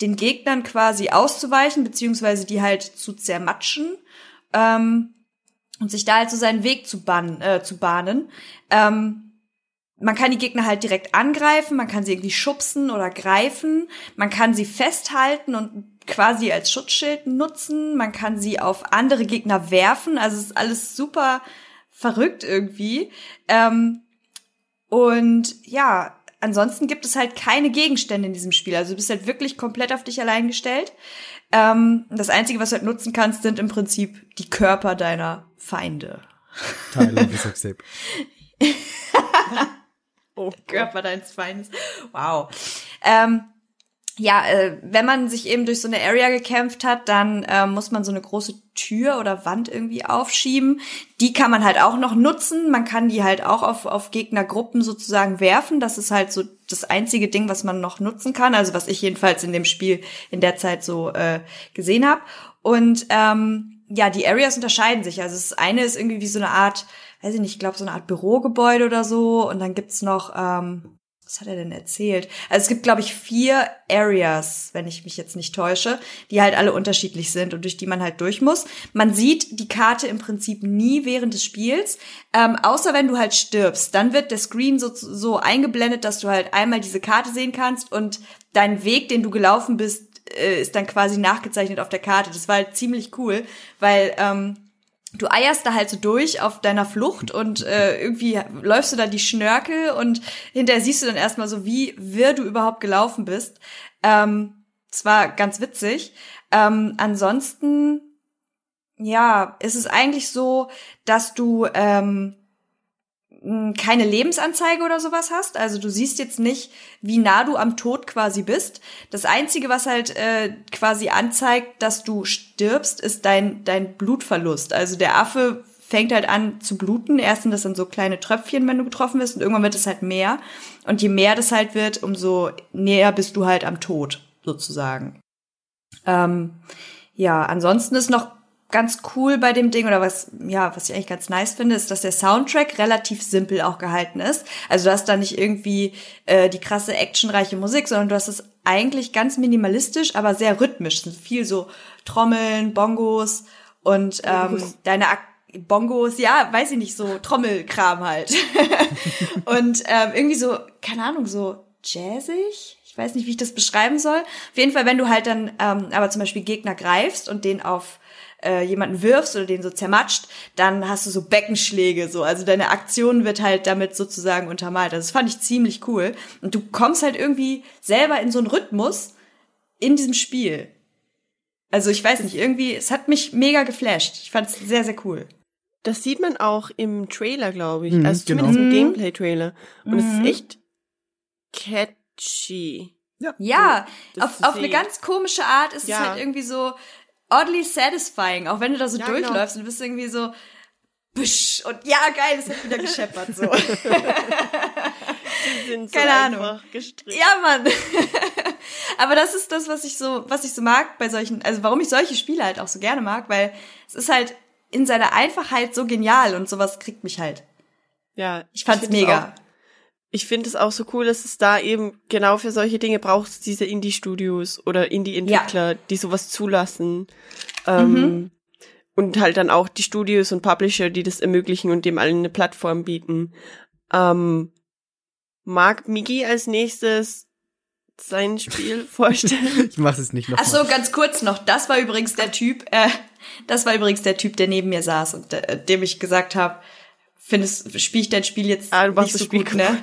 den Gegnern quasi auszuweichen, beziehungsweise die halt zu zermatschen ähm, und sich da halt so seinen Weg zu, bahnen, äh, zu bahnen. Ähm, man kann die Gegner halt direkt angreifen, man kann sie irgendwie schubsen oder greifen, man kann sie festhalten und quasi als Schutzschild nutzen, man kann sie auf andere Gegner werfen, also es ist alles super verrückt irgendwie. Ähm, und ja, ansonsten gibt es halt keine Gegenstände in diesem Spiel. Also du bist halt wirklich komplett auf dich allein gestellt. Ähm, das Einzige, was du halt nutzen kannst, sind im Prinzip die Körper deiner Feinde. Tyler Sape. Oh, Körper deines Feindes. Wow. Ähm, ja, äh, wenn man sich eben durch so eine Area gekämpft hat, dann äh, muss man so eine große Tür oder Wand irgendwie aufschieben. Die kann man halt auch noch nutzen. Man kann die halt auch auf, auf Gegnergruppen sozusagen werfen. Das ist halt so das einzige Ding, was man noch nutzen kann. Also was ich jedenfalls in dem Spiel in der Zeit so äh, gesehen habe. Und ähm, ja, die Areas unterscheiden sich. Also das eine ist irgendwie wie so eine Art, weiß ich nicht, ich glaube so eine Art Bürogebäude oder so. Und dann gibt's noch, ähm, was hat er denn erzählt? Also es gibt, glaube ich, vier Areas, wenn ich mich jetzt nicht täusche, die halt alle unterschiedlich sind und durch die man halt durch muss. Man sieht die Karte im Prinzip nie während des Spiels, ähm, außer wenn du halt stirbst. Dann wird der Screen so, so eingeblendet, dass du halt einmal diese Karte sehen kannst und dein Weg, den du gelaufen bist, äh, ist dann quasi nachgezeichnet auf der Karte. Das war halt ziemlich cool, weil ähm, du eierst da halt so durch auf deiner Flucht und äh, irgendwie läufst du da die Schnörkel und hinterher siehst du dann erstmal so, wie wirr du überhaupt gelaufen bist. Ähm, das war ganz witzig. Ähm, ansonsten, ja, ist es eigentlich so, dass du ähm, keine Lebensanzeige oder sowas hast. Also du siehst jetzt nicht, wie nah du am Tod quasi bist. Das Einzige, was halt äh, quasi anzeigt, dass du stirbst, ist dein, dein Blutverlust. Also der Affe fängt halt an zu bluten. Erst sind das dann so kleine Tröpfchen, wenn du getroffen wirst, und irgendwann wird es halt mehr. Und je mehr das halt wird, umso näher bist du halt am Tod, sozusagen. Ähm, ja, ansonsten ist noch ganz cool bei dem Ding oder was, ja, was ich eigentlich ganz nice finde, ist, dass der Soundtrack relativ simpel auch gehalten ist. Also du hast da nicht irgendwie äh, die krasse actionreiche Musik, sondern du hast es eigentlich ganz minimalistisch, aber sehr rhythmisch. Es viel so Trommeln, Bongos und ähm, deine Ak Bongos, ja, weiß ich nicht, so Trommelkram halt. und ähm, irgendwie so, keine Ahnung, so jazzig. Ich weiß nicht, wie ich das beschreiben soll. Auf jeden Fall, wenn du halt dann ähm, aber zum Beispiel Gegner greifst und den auf äh, jemanden wirfst oder den so zermatscht, dann hast du so Beckenschläge so. Also deine Aktion wird halt damit sozusagen untermalt. Also das fand ich ziemlich cool. Und du kommst halt irgendwie selber in so einen Rhythmus in diesem Spiel. Also ich weiß nicht, irgendwie, es hat mich mega geflasht. Ich fand es sehr, sehr cool. Das sieht man auch im Trailer, glaube ich. Mhm, also genau. zumindest im Mhm. Gameplay-Trailer. Und es Mhm. ist echt catchy. Ja, das auf, auf eine ganz komische Art ist Ja. es halt irgendwie so oddly satisfying, auch wenn du da so Ja, durchläufst und du bist irgendwie so Bisch, und ja, geil, es hat wieder gescheppert so. Die sind so Keine Ahnung. gestrickt. ja, Mann. Aber das ist das, was ich so, was ich so mag bei solchen, also warum ich solche Spiele halt auch so gerne mag, weil es ist halt in seiner Einfachheit so genial und sowas kriegt mich halt. Ja, Ich fand's find's mega. Ich finde es auch so cool, dass es da eben genau für solche Dinge braucht, diese Indie-Studios oder Indie-Entwickler, die sowas zulassen. Ähm, Mhm. Und halt dann auch die Studios und Publisher, die das ermöglichen und dem allen eine Plattform bieten. Ähm, mag Migi als nächstes sein Spiel vorstellen? Ich mach es nicht noch Ach so, ganz kurz noch. Das war übrigens der Typ, äh, das war übrigens der Typ, der neben mir saß und äh, dem ich gesagt habe, findest, spiel ich dein Spiel jetzt Ah, nicht so Spiel gut, ne?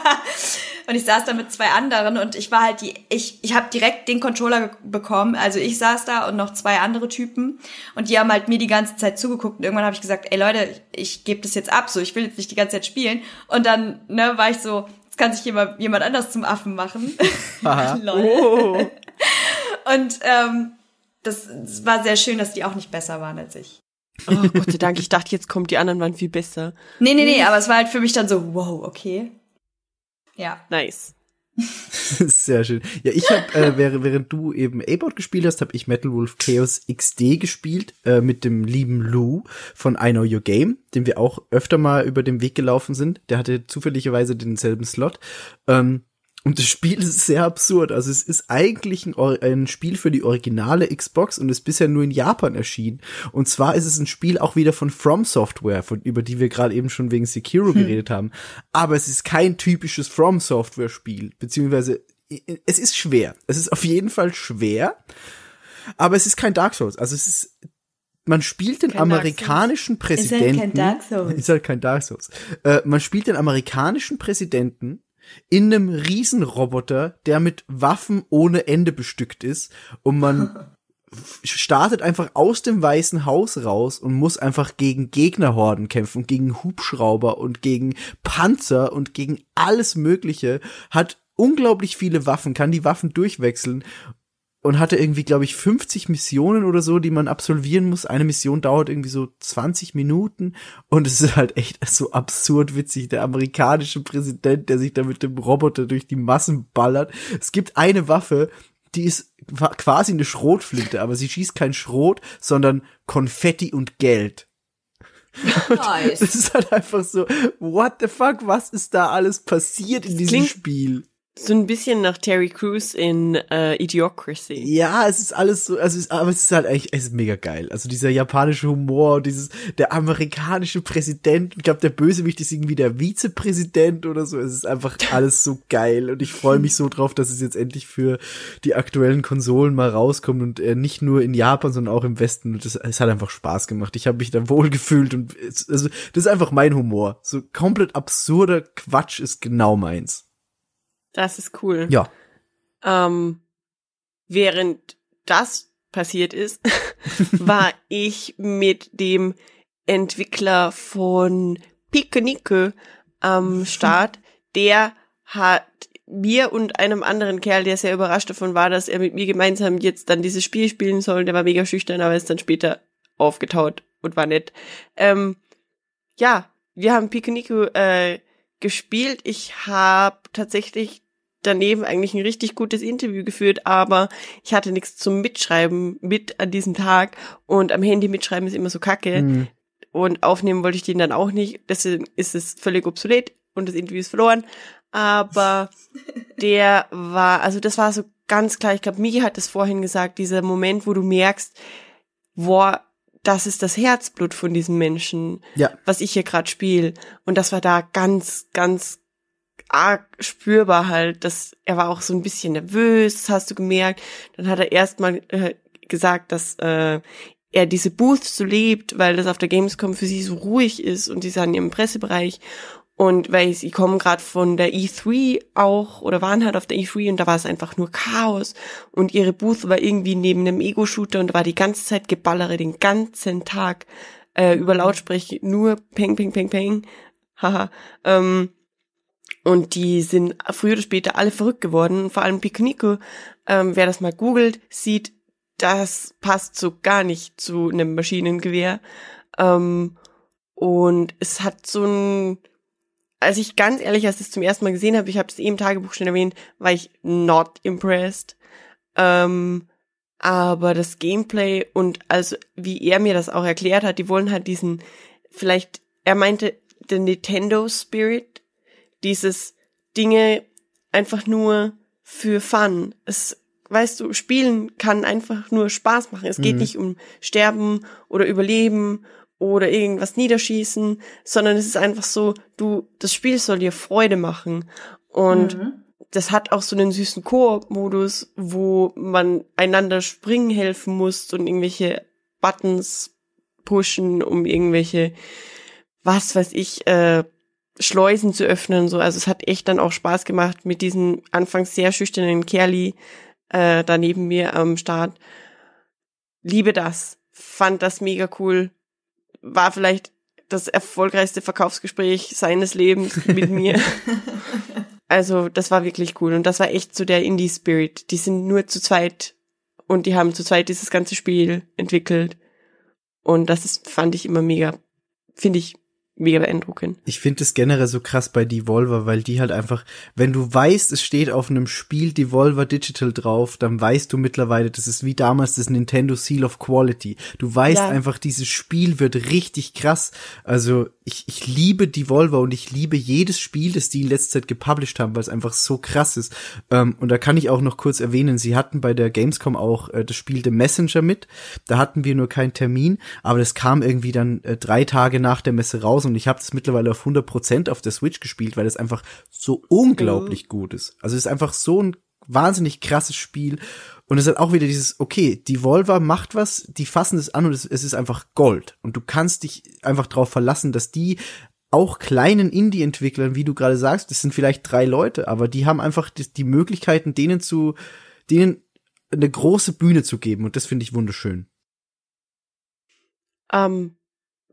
und ich saß da mit zwei anderen und ich war halt die, ich, ich habe direkt den Controller bekommen. Also ich saß da und noch zwei andere Typen und die haben halt mir die ganze Zeit zugeguckt und irgendwann habe ich gesagt, ey Leute, ich, ich gebe das jetzt ab, so ich will jetzt nicht die ganze Zeit spielen. Und dann, ne, war ich so, jetzt kann sich jemand, jemand anders zum Affen machen. Lol. oh. Und ähm, das, das war sehr schön, dass die auch nicht besser waren als ich. Oh, Gott sei Dank, ich dachte, jetzt kommt die anderen waren viel besser. Nee, nee, nee, aber es war halt für mich dann so, wow, okay. Ja. Nice. Sehr schön. Ja, ich habe, äh, während, während du eben A-Board gespielt hast, habe ich Metal Wolf Chaos XD gespielt äh, mit dem lieben Lou von I Know Your Game, den wir auch öfter mal über den Weg gelaufen sind. Der hatte zufälligerweise denselben Slot. Ähm, und das Spiel ist sehr absurd. Also es ist eigentlich ein, ein Spiel für die originale Xbox und ist bisher nur in Japan erschienen. Und zwar ist es ein Spiel auch wieder von From Software, von, über die wir gerade eben schon wegen Sekiro geredet haben. Aber es ist kein typisches From Software Spiel, beziehungsweise es ist schwer. Es ist auf jeden Fall schwer, aber es ist kein Dark Souls. Also es ist man spielt den Kein amerikanischen halt kein Präsidenten. Dark Souls. Ist halt kein Dark Souls. Äh, man spielt den amerikanischen Präsidenten in einem Riesenroboter, der mit Waffen ohne Ende bestückt ist. Und man startet einfach aus dem Weißen Haus raus und muss einfach gegen Gegnerhorden kämpfen, gegen Hubschrauber und gegen Panzer und gegen alles Mögliche, hat unglaublich viele Waffen, kann die Waffen durchwechseln und hatte irgendwie, glaube ich, 50 Missionen oder so, die man absolvieren muss. Eine Mission dauert irgendwie so 20 Minuten und es ist halt echt so absurd witzig. Der amerikanische Präsident, der sich da mit dem Roboter durch die Massen ballert. Es gibt eine Waffe, die ist qua- quasi eine Schrotflinte, aber sie schießt kein Schrot, sondern Konfetti und Geld. Nice. Das ist halt einfach so, what the fuck, was ist da alles passiert in diesem klingt- Spiel? So ein bisschen nach Terry Crews in äh, Idiocracy. Ja, es ist alles so, also es, aber es ist halt eigentlich, es ist mega geil. Also dieser japanische Humor, dieses, der amerikanische Präsident, ich glaube, der Bösewicht ist irgendwie der Vizepräsident oder so. Es ist einfach alles so geil und ich freue mich so drauf, dass es jetzt endlich für die aktuellen Konsolen mal rauskommt und äh, nicht nur in Japan, sondern auch im Westen. Und das, es hat einfach Spaß gemacht. Ich habe mich da wohl gefühlt und es, also das ist einfach mein Humor. So komplett absurder Quatsch ist genau meins. Das ist cool. Ja. Ähm, während das passiert ist, war ich mit dem Entwickler von Picknicke am Start. Der hat mir und einem anderen Kerl, der sehr überrascht davon war, dass er mit mir gemeinsam jetzt dann dieses Spiel spielen soll. Der war mega schüchtern, aber ist dann später aufgetaut und war nett. Ähm, ja, wir haben Picknicke äh, gespielt. Ich habe tatsächlich daneben eigentlich ein richtig gutes Interview geführt, aber ich hatte nichts zum Mitschreiben mit an diesem Tag und am Handy mitschreiben ist immer so kacke Mhm. und aufnehmen wollte ich den dann auch nicht, deswegen ist es völlig obsolet und das Interview ist verloren, aber der war, also das war so ganz klar, ich glaube, Migi hat es vorhin gesagt, dieser Moment, wo du merkst, boah, das ist das Herzblut von diesem Menschen, Ja. was ich hier gerade spiele. Und das war da ganz, ganz arg spürbar halt, dass er war auch so ein bisschen nervös, das hast du gemerkt. Dann hat er erstmal äh, gesagt, dass äh, er diese Booths so liebt, weil das auf der Gamescom für sie so ruhig ist und sie sind im Pressebereich. Und weil sie kommen gerade von der E3 auch oder waren halt auf der E3 und da war es einfach nur Chaos. Und ihre Booth war irgendwie neben einem Ego-Shooter und da war die ganze Zeit Geballere den ganzen Tag äh, über Lautsprecher nur Peng, Peng, Peng, Peng. Haha. Ähm, und die sind früher oder später alle verrückt geworden. Vor allem Picconico, ähm, wer das mal googelt, sieht, das passt so gar nicht zu einem Maschinengewehr. Ähm, und es hat so ein, als ich ganz ehrlich, als ich es zum ersten Mal gesehen habe, ich habe es eben im Tagebuch schon erwähnt, war ich not impressed. Ähm, aber das Gameplay und also wie er mir das auch erklärt hat, die wollen halt diesen, vielleicht, er meinte, den Nintendo Spirit, dieses Dinge einfach nur für Fun. Es, weißt du, spielen kann einfach nur Spaß machen. Es geht Mhm. nicht um Sterben oder Überleben oder irgendwas niederschießen, sondern es ist einfach so, du, das Spiel soll dir Freude machen. Und Mhm. das hat auch so einen süßen Koop-Modus, wo man einander springen helfen muss und irgendwelche Buttons pushen, um irgendwelche, was weiß ich, äh, Schleusen zu öffnen. und So, also es hat echt dann auch Spaß gemacht mit diesem anfangs sehr schüchternen Kerli äh, da neben mir am Start. Liebe das, fand das mega cool, war vielleicht das erfolgreichste Verkaufsgespräch seines Lebens mit mir. Also, das war wirklich cool. Und das war echt so der Indie-Spirit. Die sind nur zu zweit und die haben zu zweit dieses ganze Spiel entwickelt. Und das ist, fand ich immer mega, finde ich mega beeindruckend. Ich finde es generell so krass bei Devolver, weil die halt einfach, wenn du weißt, es steht auf einem Spiel Devolver Digital drauf, dann weißt du mittlerweile, das ist wie damals das Nintendo Seal of Quality. Du weißt Ja. einfach, dieses Spiel wird richtig krass. Also ich, ich liebe Devolver und ich liebe jedes Spiel, das die in letzter Zeit gepublished haben, weil es einfach so krass ist. Ähm, und da kann ich auch noch kurz erwähnen, sie hatten bei der Gamescom auch äh, das Spiel The Messenger mit. Da hatten wir nur keinen Termin, aber das kam irgendwie dann äh, drei Tage nach der Messe raus und ich habe das mittlerweile auf 100% auf der Switch gespielt, weil es einfach so unglaublich gut ist. Also es ist einfach so ein wahnsinnig krasses Spiel und es hat auch wieder dieses, okay, Devolver macht was, die fassen es an und es, es ist einfach Gold und du kannst dich einfach darauf verlassen, dass die auch kleinen Indie-Entwicklern, wie du gerade sagst, das sind vielleicht drei Leute, aber die haben einfach die, die Möglichkeiten, denen zu, denen eine große Bühne zu geben und das finde ich wunderschön. Ähm,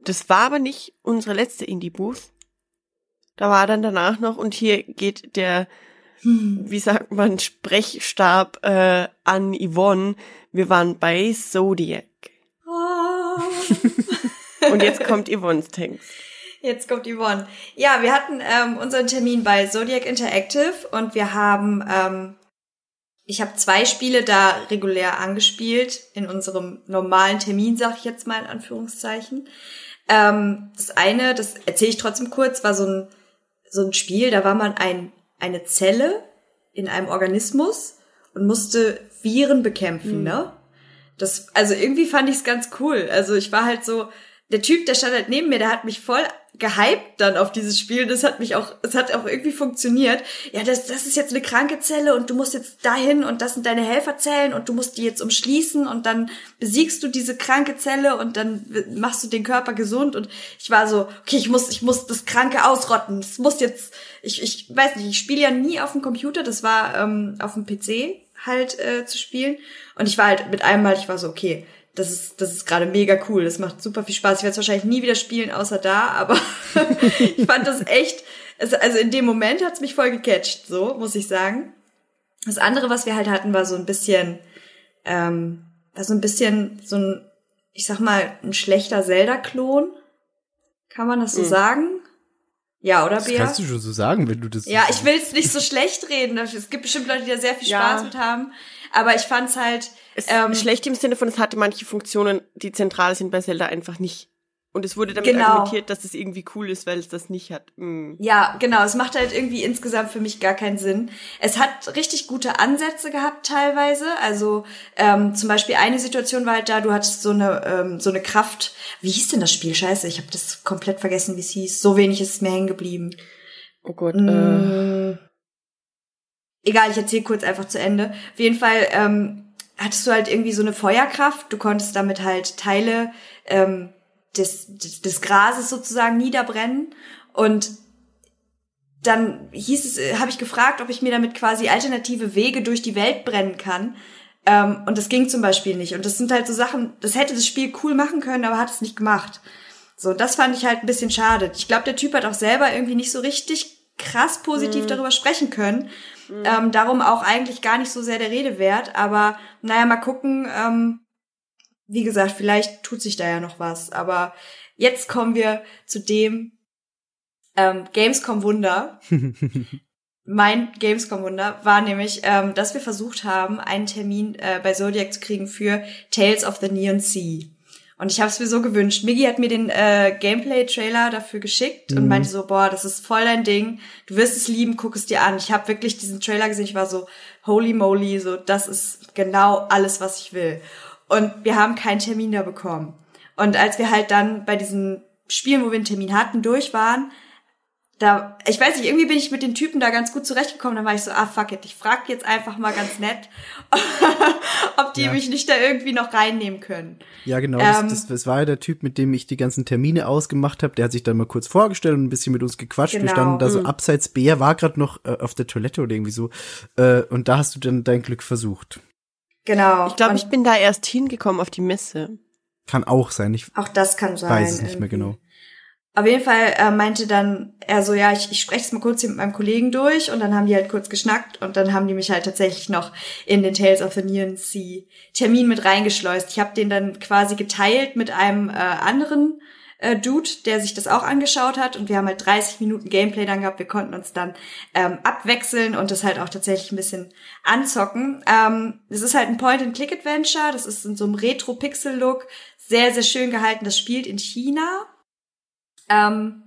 das war aber nicht unsere letzte Indie-Booth. Da war dann danach noch, und hier geht der, wie sagt man, Sprechstab äh, an Yvonne. Wir waren bei Zodiac. Ah. Und jetzt kommt Yvonnes Text. Jetzt kommt Yvonne. Ja, wir hatten ähm, unseren Termin bei Zodiac Interactive und wir haben, ähm, ich habe zwei Spiele da regulär angespielt in unserem normalen Termin, sag ich jetzt mal in Anführungszeichen. Ähm, das eine, das erzähle ich trotzdem kurz, war so ein so ein Spiel, da war man ein eine Zelle in einem Organismus und musste Viren bekämpfen, ne? Das, also irgendwie fand ich es ganz cool. Also ich war halt so, der Typ, der stand halt neben mir, der hat mich voll gehypt dann auf dieses Spiel. Das hat mich auch, es hat auch irgendwie funktioniert. Ja, das, das ist jetzt eine kranke Zelle und du musst jetzt dahin und das sind deine Helferzellen und du musst die jetzt umschließen und dann besiegst du diese kranke Zelle und dann machst du den Körper gesund und ich war so, okay, ich muss, ich muss das Kranke ausrotten. Es muss jetzt, ich, ich weiß nicht, ich spiele ja nie auf dem Computer, das war ähm, auf dem PC halt äh, zu spielen und ich war halt mit einem Mal, ich war so, okay, das ist, das ist gerade mega cool. Das macht super viel Spaß. Ich werde es wahrscheinlich nie wieder spielen, außer da, aber ich fand das echt, es- also in dem Moment hat's mich voll gecatcht, so, muss ich sagen. Das andere, was wir halt hatten, war so ein bisschen, ähm, war so ein bisschen so ein, ich sag mal, ein schlechter Zelda-Klon. Kann man das so sagen? Ja, oder Das Bea? kannst du schon so sagen, wenn du das. Ja, ich will's nicht so schlecht reden. Es gibt bestimmt Leute, die da sehr viel Ja. Spaß mit haben. Aber ich fand's halt, Es ähm, schlecht im Sinne von, es hatte manche Funktionen, die zentral sind bei Zelda einfach nicht. Und es wurde damit Genau. argumentiert, dass es irgendwie cool ist, weil es das nicht hat. Mm. ja, genau, es macht halt irgendwie insgesamt für mich gar keinen Sinn. Es hat richtig gute Ansätze gehabt teilweise. Also ähm, zum Beispiel eine Situation war halt da, du hattest so eine ähm, so eine Kraft. Wie hieß denn das Spiel? Scheiße, ich habe das komplett vergessen, wie es hieß. So wenig ist es mir hängen geblieben. Oh Gott. Äh, Mm. Egal, ich erzähle kurz einfach zu Ende. Auf jeden Fall ähm, hattest du halt irgendwie so eine Feuerkraft. Du konntest damit halt Teile ähm, des, des, des Grases sozusagen niederbrennen. Und dann hieß es, äh, habe ich gefragt, ob ich mir damit quasi alternative Wege durch die Welt brennen kann. Ähm, und das ging zum Beispiel nicht. Und das sind halt so Sachen, das hätte das Spiel cool machen können, aber hat es nicht gemacht. So, das fand ich halt ein bisschen schade. Ich glaube, der Typ hat auch selber irgendwie nicht so richtig krass positiv darüber sprechen können. Ähm, darum auch eigentlich gar nicht so sehr der Rede wert. Aber naja, mal gucken. Ähm, wie gesagt, vielleicht tut sich da ja noch was. Aber jetzt kommen wir zu dem ähm, Gamescom Wunder. mein Gamescom-Wunder war nämlich, ähm, dass wir versucht haben, einen Termin äh, bei Zodiac zu kriegen für Tales of the Neon Sea. Und ich habe es mir so gewünscht. Miggy hat mir den äh, Gameplay-Trailer dafür geschickt und meinte so, boah, das ist voll dein Ding. Du wirst es lieben, guck es dir an. Ich habe wirklich diesen Trailer gesehen. Ich war so, holy moly, so, das ist genau alles, was ich will. Und wir haben keinen Termin da bekommen. Und als wir halt dann bei diesen Spielen, wo wir einen Termin hatten, durch waren, da, ich weiß nicht, irgendwie bin ich mit den Typen da ganz gut zurechtgekommen. Dann war ich so, ah, fuck it, ich frag jetzt einfach mal ganz nett, ob die Ja. mich nicht da irgendwie noch reinnehmen können. Ja, genau. Ähm, das, das, das war ja der Typ, mit dem ich die ganzen Termine ausgemacht habe. Der hat sich dann mal kurz vorgestellt und ein bisschen mit uns gequatscht. Wir Genau. standen da so Mhm. abseits. Bär war gerade noch äh, auf der Toilette oder irgendwie so. Äh, und da hast du dann dein Glück versucht. Genau. ich glaube, ich bin da erst hingekommen auf die Messe. Kann auch sein. Ich auch das kann sein. weiß es nicht mehr irgendwie. genau. Auf jeden Fall äh, meinte dann er so, ja, ich, ich spreche es mal kurz hier mit meinem Kollegen durch und dann haben die halt kurz geschnackt und dann haben die mich halt tatsächlich noch in den Tales of the Neon Sea Termin mit reingeschleust. Ich habe den dann quasi geteilt mit einem äh, anderen äh, Dude, der sich das auch angeschaut hat und wir haben halt 30 Minuten Gameplay dann gehabt. Wir konnten uns dann ähm, abwechseln und das halt auch tatsächlich ein bisschen anzocken. Ähm, es ist halt ein Point-and-Click-Adventure, das ist in so einem Retro-Pixel-Look, sehr, sehr schön gehalten. Das spielt in China. Ähm,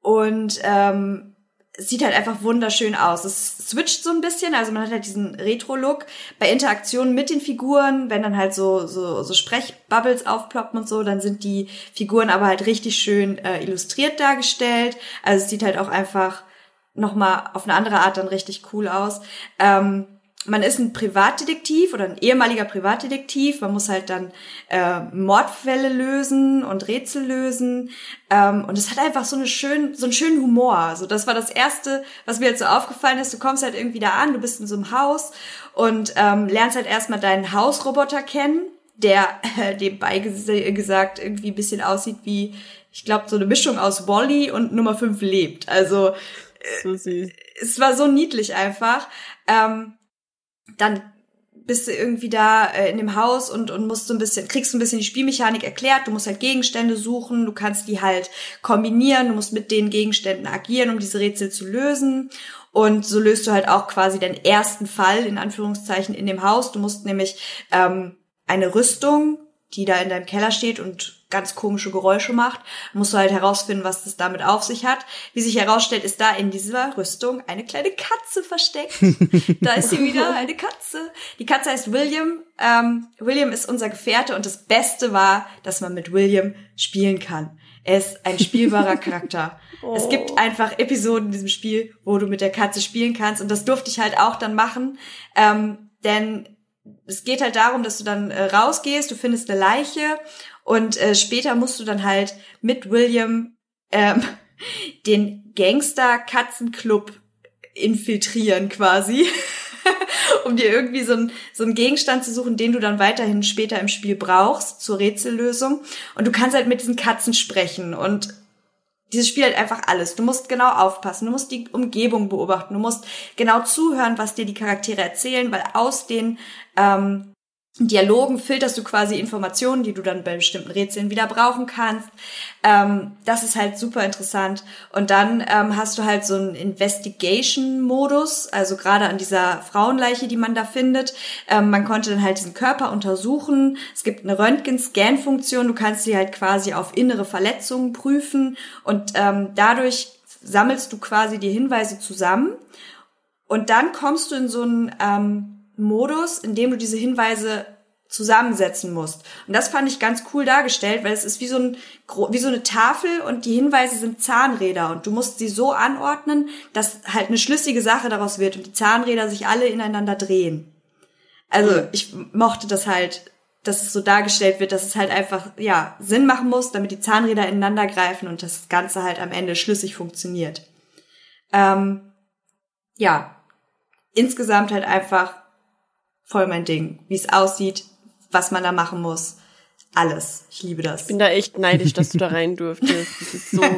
und ähm, sieht halt einfach wunderschön aus. Es switcht so ein bisschen, also man hat halt diesen Retro-Look. Bei Interaktionen mit den Figuren, wenn dann halt so, so, so Sprechbubbles aufploppen und so, dann sind die Figuren aber halt richtig schön äh, illustriert dargestellt. Also es sieht halt auch einfach nochmal auf eine andere Art dann richtig cool aus. Ähm, man ist ein Privatdetektiv oder ein ehemaliger Privatdetektiv. Man muss halt dann äh, Mordfälle lösen und Rätsel lösen. Ähm, und es hat einfach so, eine schön, so einen schönen Humor. Also das war das Erste, was mir jetzt so aufgefallen ist. Du kommst halt irgendwie da an, du bist in so einem Haus und ähm, lernst halt erstmal deinen Hausroboter kennen, der äh, nebenbei ges- gesagt irgendwie ein bisschen aussieht wie, ich glaube, so eine Mischung aus Wally und Nummer 5 lebt. Also So süß. es war so niedlich einfach. Ähm, dann bist du irgendwie da äh, in dem Haus und, und musst so ein bisschen, kriegst ein bisschen die Spielmechanik erklärt. Du musst halt Gegenstände suchen, du kannst die halt kombinieren, du musst mit den Gegenständen agieren, um diese Rätsel zu lösen. Und so löst du halt auch quasi deinen ersten Fall, in Anführungszeichen, in dem Haus. Du musst nämlich ähm, eine Rüstung, die da in deinem Keller steht und ganz komische Geräusche macht, musst du halt herausfinden, was das damit auf sich hat. Wie sich herausstellt, ist da in dieser Rüstung eine kleine Katze versteckt. da ist sie wieder, eine Katze. Die Katze heißt William. Ähm, William ist unser Gefährte und das Beste war, dass man mit William spielen kann. Er ist ein spielbarer Charakter. Es gibt einfach Episoden in diesem Spiel, wo du mit der Katze spielen kannst und das durfte ich halt auch dann machen, ähm, denn es geht halt darum, dass du dann äh, rausgehst, du findest eine Leiche und äh, später musst du dann halt mit William ähm, den Gangster-Katzenclub infiltrieren quasi, um dir irgendwie so, ein, so einen Gegenstand zu suchen, den du dann weiterhin später im Spiel brauchst zur Rätsellösung. Und du kannst halt mit diesen Katzen sprechen und dieses Spiel hat einfach alles. Du musst genau aufpassen, du musst die Umgebung beobachten, du musst genau zuhören, was dir die Charaktere erzählen, weil aus den ähm, Dialogen filterst du quasi Informationen, die du dann bei bestimmten Rätseln wieder brauchen kannst. Ähm, das ist halt super interessant. Und dann ähm, hast du halt so einen Investigation-Modus, also gerade an dieser Frauenleiche, die man da findet. Ähm, man konnte dann halt diesen Körper untersuchen. Es gibt eine Röntgen-Scan-Funktion. Du kannst sie halt quasi auf innere Verletzungen prüfen und ähm, dadurch sammelst du quasi die Hinweise zusammen. Und dann kommst du in so einen ähm, Modus, in dem du diese Hinweise zusammensetzen musst. Und das fand ich ganz cool dargestellt, weil es ist wie so, ein, wie so eine Tafel und die Hinweise sind Zahnräder und du musst sie so anordnen, dass halt eine schlüssige Sache daraus wird und die Zahnräder sich alle ineinander drehen. Also ich mochte das halt, dass es so dargestellt wird, dass es halt einfach, ja, Sinn machen muss, damit die Zahnräder ineinander greifen und das Ganze halt am Ende schlüssig funktioniert. Ähm, ja, insgesamt halt einfach voll mein Ding. Wie es aussieht, was man da machen muss. Alles. Ich liebe das. Ich bin da echt neidisch, dass du da rein durftest. Das ist so.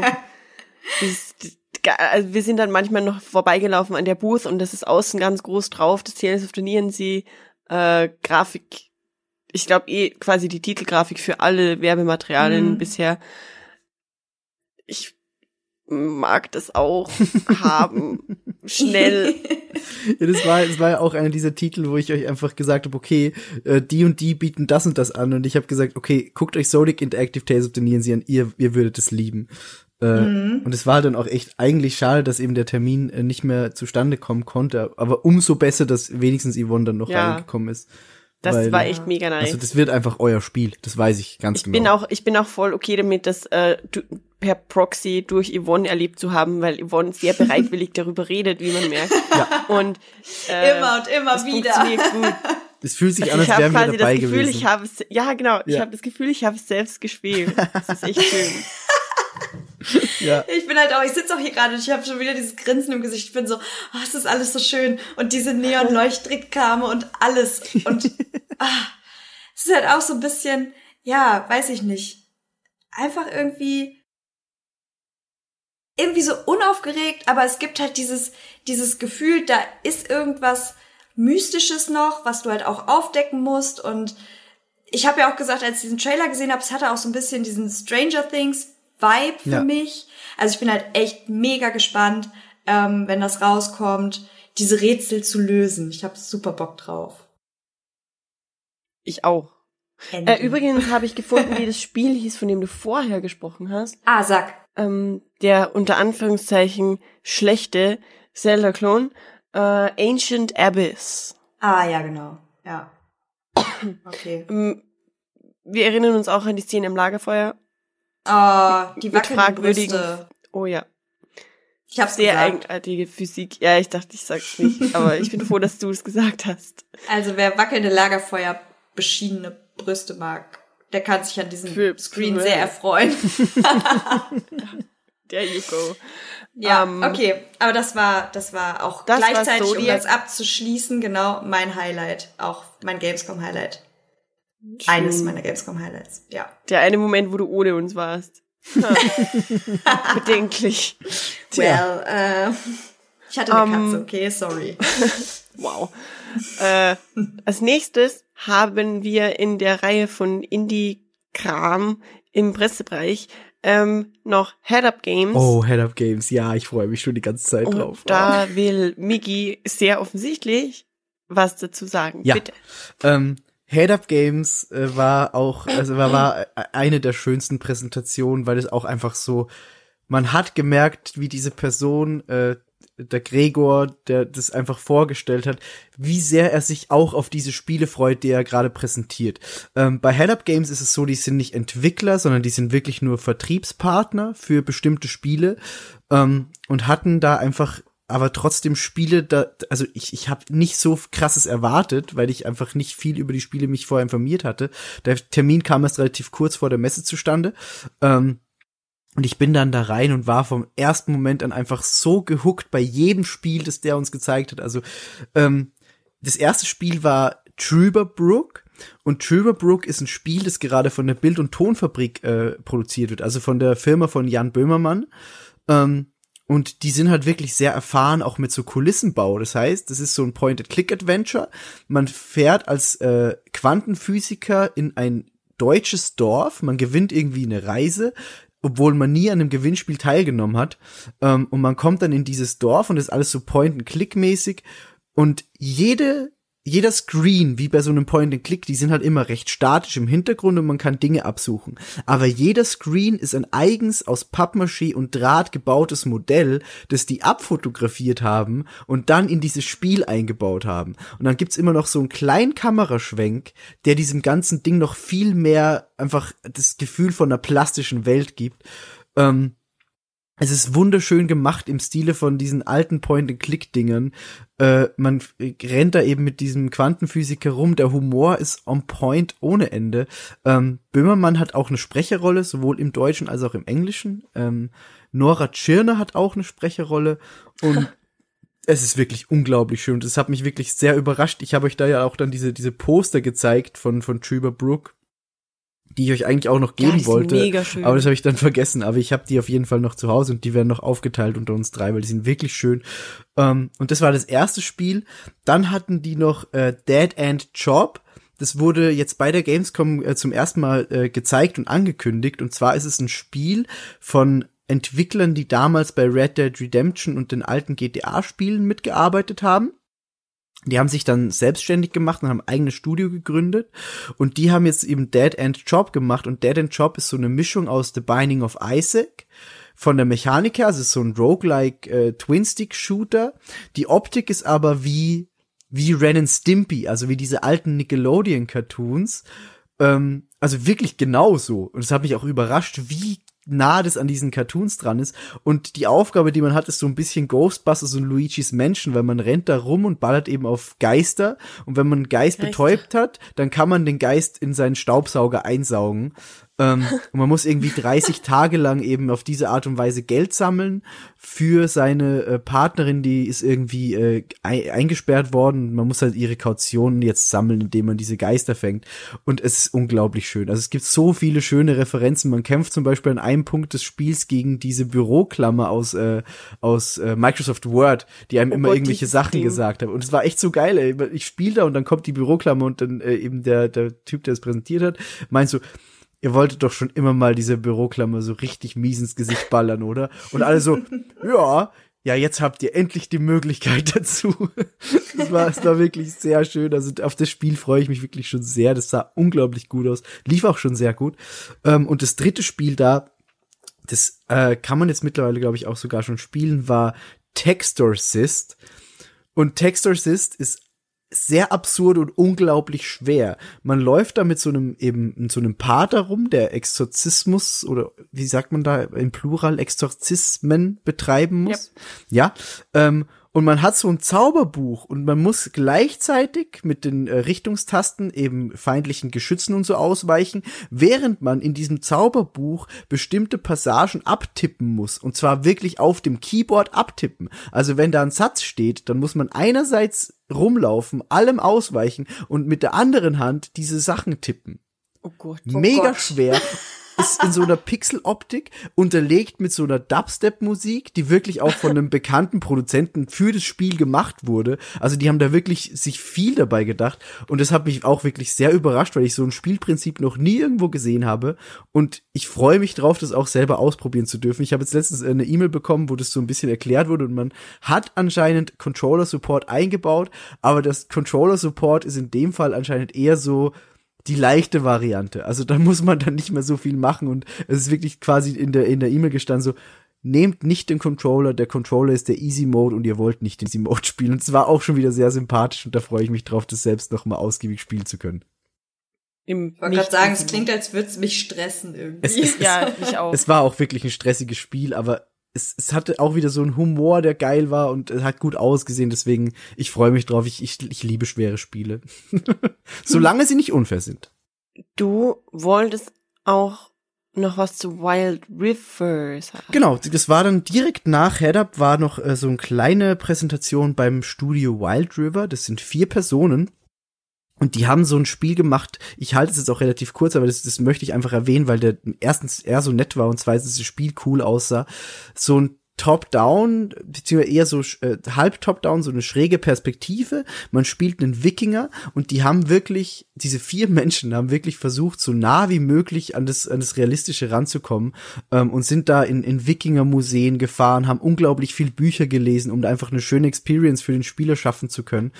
Das ist, also wir sind dann manchmal noch vorbeigelaufen an der Booth und das ist außen ganz groß drauf, das Tales of the Nieren äh, Grafik. Ich glaube eh quasi die Titelgrafik für alle Werbematerialien Mhm. bisher. Ich mag das auch haben. Schnell. Ja, das war, das war ja auch einer dieser Titel, wo ich euch einfach gesagt habe, okay, äh, die und die bieten das und das an und ich habe gesagt, okay, guckt euch Sonic Interactive Tales of the Neon an, ihr, ihr würdet es lieben. Äh, Mhm. Und es war dann auch echt eigentlich schade, dass eben der Termin äh, nicht mehr zustande kommen konnte, aber umso besser, dass wenigstens Yvonne dann noch Ja. reingekommen ist. Das Weil- war echt mega nice. Also das wird einfach euer Spiel, das weiß ich ganz ich genau. bin auch, ich bin auch voll okay damit, das äh, du, per Proxy durch Yvonne erlebt zu haben, weil Yvonne sehr bereitwillig darüber redet, wie man merkt. Ja. Und äh, Immer und immer es wieder. funktioniert gut. Es fühlt sich Also an, als ich habe wären wir quasi dabei das Gefühl, gewesen. ich habe es, ja genau, ich Ja. habe das Gefühl, ich habe es selbst gespielt. Das ist echt schön. ja. Ich bin halt auch, ich sitze auch hier gerade und ich habe schon wieder dieses Grinsen im Gesicht. Ich bin so, oh, es ist alles so schön und diese Neon-Leuchtreklame und alles und ah, es ist halt auch so ein bisschen, ja, weiß ich nicht, einfach irgendwie irgendwie so unaufgeregt, aber es gibt halt dieses dieses Gefühl, da ist irgendwas Mystisches noch, was du halt auch aufdecken musst und ich habe ja auch gesagt, als ich diesen Trailer gesehen habe, es hatte auch so ein bisschen diesen Stranger Things Vibe für Ja. mich. Also ich bin halt echt mega gespannt, ähm, wenn das rauskommt, diese Rätsel zu lösen. Ich habe super Bock drauf. Ich auch. Äh, übrigens habe ich gefunden, wie das Spiel hieß, von dem du vorher gesprochen hast. ah, sag. Ähm, der unter Anführungszeichen schlechte Zelda-Klon, äh, Ancient Abyss. Ah, ja, genau. Ja. Okay. Ähm, wir erinnern uns auch an die Szene im Lagerfeuer. Ah, die Mit fragwürdigen- Brüste. Oh ja. Ich hab's Sehr gesagt. eigenartige Physik. Ja, ich dachte, ich sag's nicht, aber ich bin froh, dass du es gesagt hast. Also wer wackelnde Lagerfeuer beschienene Brüste mag, der kann sich an diesem Für- Screen sehr erfreuen. There you go. Ja, Ähm, okay, aber das war, das war auch Das gleichzeitig, um Zodiac. jetzt abzuschließen, genau mein Highlight, auch mein Gamescom-Highlight. Eines meiner Gamescom-Highlights, ja. Der eine Moment, wo du ohne uns warst. Bedenklich. Well, äh, ich hatte eine Ähm, Katze, okay, sorry. Wow. Äh, als nächstes haben wir in der Reihe von Indie-Kram im Pressebereich ähm, noch Head-Up Games. Oh, Head Up Games, ja, ich freue mich schon die ganze Zeit Und drauf. da will Migi sehr offensichtlich was dazu sagen. Ja. Bitte. Ähm, Head Up Games äh, war auch, also war, war eine der schönsten Präsentationen, weil es auch einfach so, man hat gemerkt, wie diese Person, äh, der Gregor, der das einfach vorgestellt hat, wie sehr er sich auch auf diese Spiele freut, die er gerade präsentiert. Ähm, bei Head Up Games ist es so, die sind nicht Entwickler, sondern die sind wirklich nur Vertriebspartner für bestimmte Spiele ähm, und hatten da einfach aber trotzdem Spiele da, also ich, ich habe nicht so krasses erwartet, weil ich einfach nicht viel über die Spiele mich vorher informiert hatte. Der Termin kam erst relativ kurz vor der Messe zustande. Ähm, und ich bin dann da rein und war vom ersten Moment an einfach so gehuckt bei jedem Spiel, das der uns gezeigt hat. Also ähm, das erste Spiel war Trooper Brook. Und Trooper Brook ist ein Spiel, das gerade von der Bild- und Tonfabrik äh, produziert wird, also von der Firma von Jan Böhmermann. Ähm, und die sind halt wirklich sehr erfahren, auch mit so Kulissenbau. Das heißt, das ist so ein Point-and-Click-Adventure. Man fährt als äh, Quantenphysiker in ein deutsches Dorf. Man gewinnt irgendwie eine Reise, obwohl man nie an einem Gewinnspiel teilgenommen hat. Ähm, und man kommt dann in dieses Dorf und ist alles so Point-and-Click-mäßig. Und jede jeder Screen, wie bei so einem Point-and-Click, die sind halt immer recht statisch im Hintergrund und man kann Dinge absuchen. Aber jeder Screen ist ein eigens aus Pappmaché und Draht gebautes Modell, das die abfotografiert haben und dann in dieses Spiel eingebaut haben. Und dann gibt's immer noch so einen kleinen Kameraschwenk, der diesem ganzen Ding noch viel mehr einfach das Gefühl von einer plastischen Welt gibt. Ähm, es ist wunderschön gemacht im Stile von diesen alten Point-and-Click-Dingern. Äh, man rennt da eben mit diesem Quantenphysiker rum. Der Humor ist on point ohne Ende. Ähm, Böhmermann hat auch eine Sprecherrolle, sowohl im Deutschen als auch im Englischen. Ähm, Nora Tschirner hat auch eine Sprecherrolle. Und es ist wirklich unglaublich schön. Das hat mich wirklich sehr überrascht. Ich habe euch da ja auch dann diese, diese Poster gezeigt von, von Trevor Brook die ich euch eigentlich auch noch geben Ja, wollte. mega schön. Aber das habe ich dann vergessen. Aber ich habe die auf jeden Fall noch zu Hause und die werden noch aufgeteilt unter uns drei, weil die sind wirklich schön. Ähm, und das war das erste Spiel. Dann hatten die noch äh, Dead End Job. Das wurde jetzt bei der Gamescom äh, zum ersten Mal äh, gezeigt und angekündigt. Und zwar ist es ein Spiel von Entwicklern, die damals bei Red Dead Redemption und den alten GTA-Spielen mitgearbeitet haben. Die haben sich dann selbstständig gemacht und haben ein eigenes Studio gegründet. Und die haben jetzt eben Dead End Job gemacht. Und Dead End Job ist so eine Mischung aus The Binding of Isaac von der Mechanik her. Also so ein roguelike äh, Twin-Stick-Shooter. Die Optik ist aber wie, wie Ren and Stimpy, also wie diese alten Nickelodeon-Cartoons. Ähm, also wirklich genauso. Und es hat mich auch überrascht, wie nah das an diesen Cartoons dran ist. Und die Aufgabe, die man hat, ist so ein bisschen Ghostbusters und Luigi's Menschen, weil man rennt da rum und ballert eben auf Geister. Und wenn man einen Geist Geister. betäubt hat, dann kann man den Geist in seinen Staubsauger einsaugen. Ähm, und man muss irgendwie 30 Tage lang eben auf diese Art und Weise Geld sammeln für seine äh, Partnerin, die ist irgendwie äh, ei- eingesperrt worden. Man muss halt ihre Kautionen jetzt sammeln, indem man diese Geister fängt. Und es ist unglaublich schön. Also es gibt so viele schöne Referenzen. Man kämpft zum Beispiel an einem Punkt des Spiels gegen diese Büroklammer aus, äh, aus äh, Microsoft Word, die einem Oh immer Gott, irgendwelche Sachen Ding. gesagt haben. Und es war echt so geil. Ey. Ich spiele da und dann kommt die Büroklammer und dann äh, eben der, der Typ, der es präsentiert hat, meint so, ihr wolltet doch schon immer mal diese Büroklammer so richtig mies ins Gesicht ballern, oder? Und alle so, ja, ja, jetzt habt ihr endlich die Möglichkeit dazu. Das war, das war wirklich sehr schön. Also auf das Spiel freue ich mich wirklich schon sehr. Das sah unglaublich gut aus. Lief auch schon sehr gut. Ähm, und das dritte Spiel da, das äh, kann man jetzt mittlerweile, glaube ich, auch sogar schon spielen, war Textorcist. Und Textorcist ist sehr absurd und unglaublich schwer. Man läuft da mit so einem eben mit so einem Pater rum, der Exorzismus oder wie sagt man da im Plural Exorzismen betreiben muss. Ja, ähm, und man hat so ein Zauberbuch und man muss gleichzeitig mit den äh, Richtungstasten eben feindlichen Geschützen und so ausweichen, während man in diesem Zauberbuch bestimmte Passagen abtippen muss. Und zwar wirklich auf dem Keyboard abtippen. Also wenn da ein Satz steht, dann muss man einerseits rumlaufen, allem ausweichen und mit der anderen Hand diese Sachen tippen. Oh Gott. Mega Gott. schwer. Ist in so einer Pixeloptik unterlegt mit so einer Dubstep-Musik, die wirklich auch von einem bekannten Produzenten für das Spiel gemacht wurde. Also die haben da wirklich sich viel dabei gedacht und das hat mich auch wirklich sehr überrascht, weil ich so ein Spielprinzip noch nie irgendwo gesehen habe und ich freue mich drauf, das auch selber ausprobieren zu dürfen. Ich habe jetzt letztens eine E-Mail bekommen, wo das so ein bisschen erklärt wurde und man hat anscheinend Controller-Support eingebaut, aber das Controller-Support ist in dem Fall anscheinend eher so die leichte Variante. Also da muss man dann nicht mehr so viel machen und es ist wirklich quasi in der in der E-Mail gestanden so nehmt nicht den Controller, der Controller ist der Easy Mode und ihr wollt nicht den Easy Mode spielen. Und es war auch schon wieder sehr sympathisch und da freue ich mich drauf, das selbst noch mal ausgiebig spielen zu können. Im Ich wollte gerade sagen, es klingt, als würde es mich stressen irgendwie. Es, es, Ja, ich auch. es war auch wirklich ein stressiges Spiel, aber es, es hatte auch wieder so einen Humor, der geil war und es hat gut ausgesehen. Deswegen, ich freue mich drauf. Ich, ich, ich liebe schwere Spiele. Solange sie nicht unfair sind. Du wolltest auch noch was zu Wild Rivers haben. Genau, das war dann direkt nach Head Up war noch äh, so eine kleine Präsentation beim Studio Wild River. Das sind vier Personen. Und die haben so ein Spiel gemacht. Ich halte es jetzt auch relativ kurz, aber das, das möchte ich einfach erwähnen, weil der erstens er so nett war und zweitens das Spiel cool aussah. So ein Top-Down, beziehungsweise eher so äh, halb Top-Down, so eine schräge Perspektive. Man spielt einen Wikinger und die haben wirklich, diese vier Menschen haben wirklich versucht, so nah wie möglich an das, an das Realistische ranzukommen ähm, und sind da in, in Wikinger-Museen gefahren, haben unglaublich viel Bücher gelesen, um da einfach eine schöne Experience für den Spieler schaffen zu können.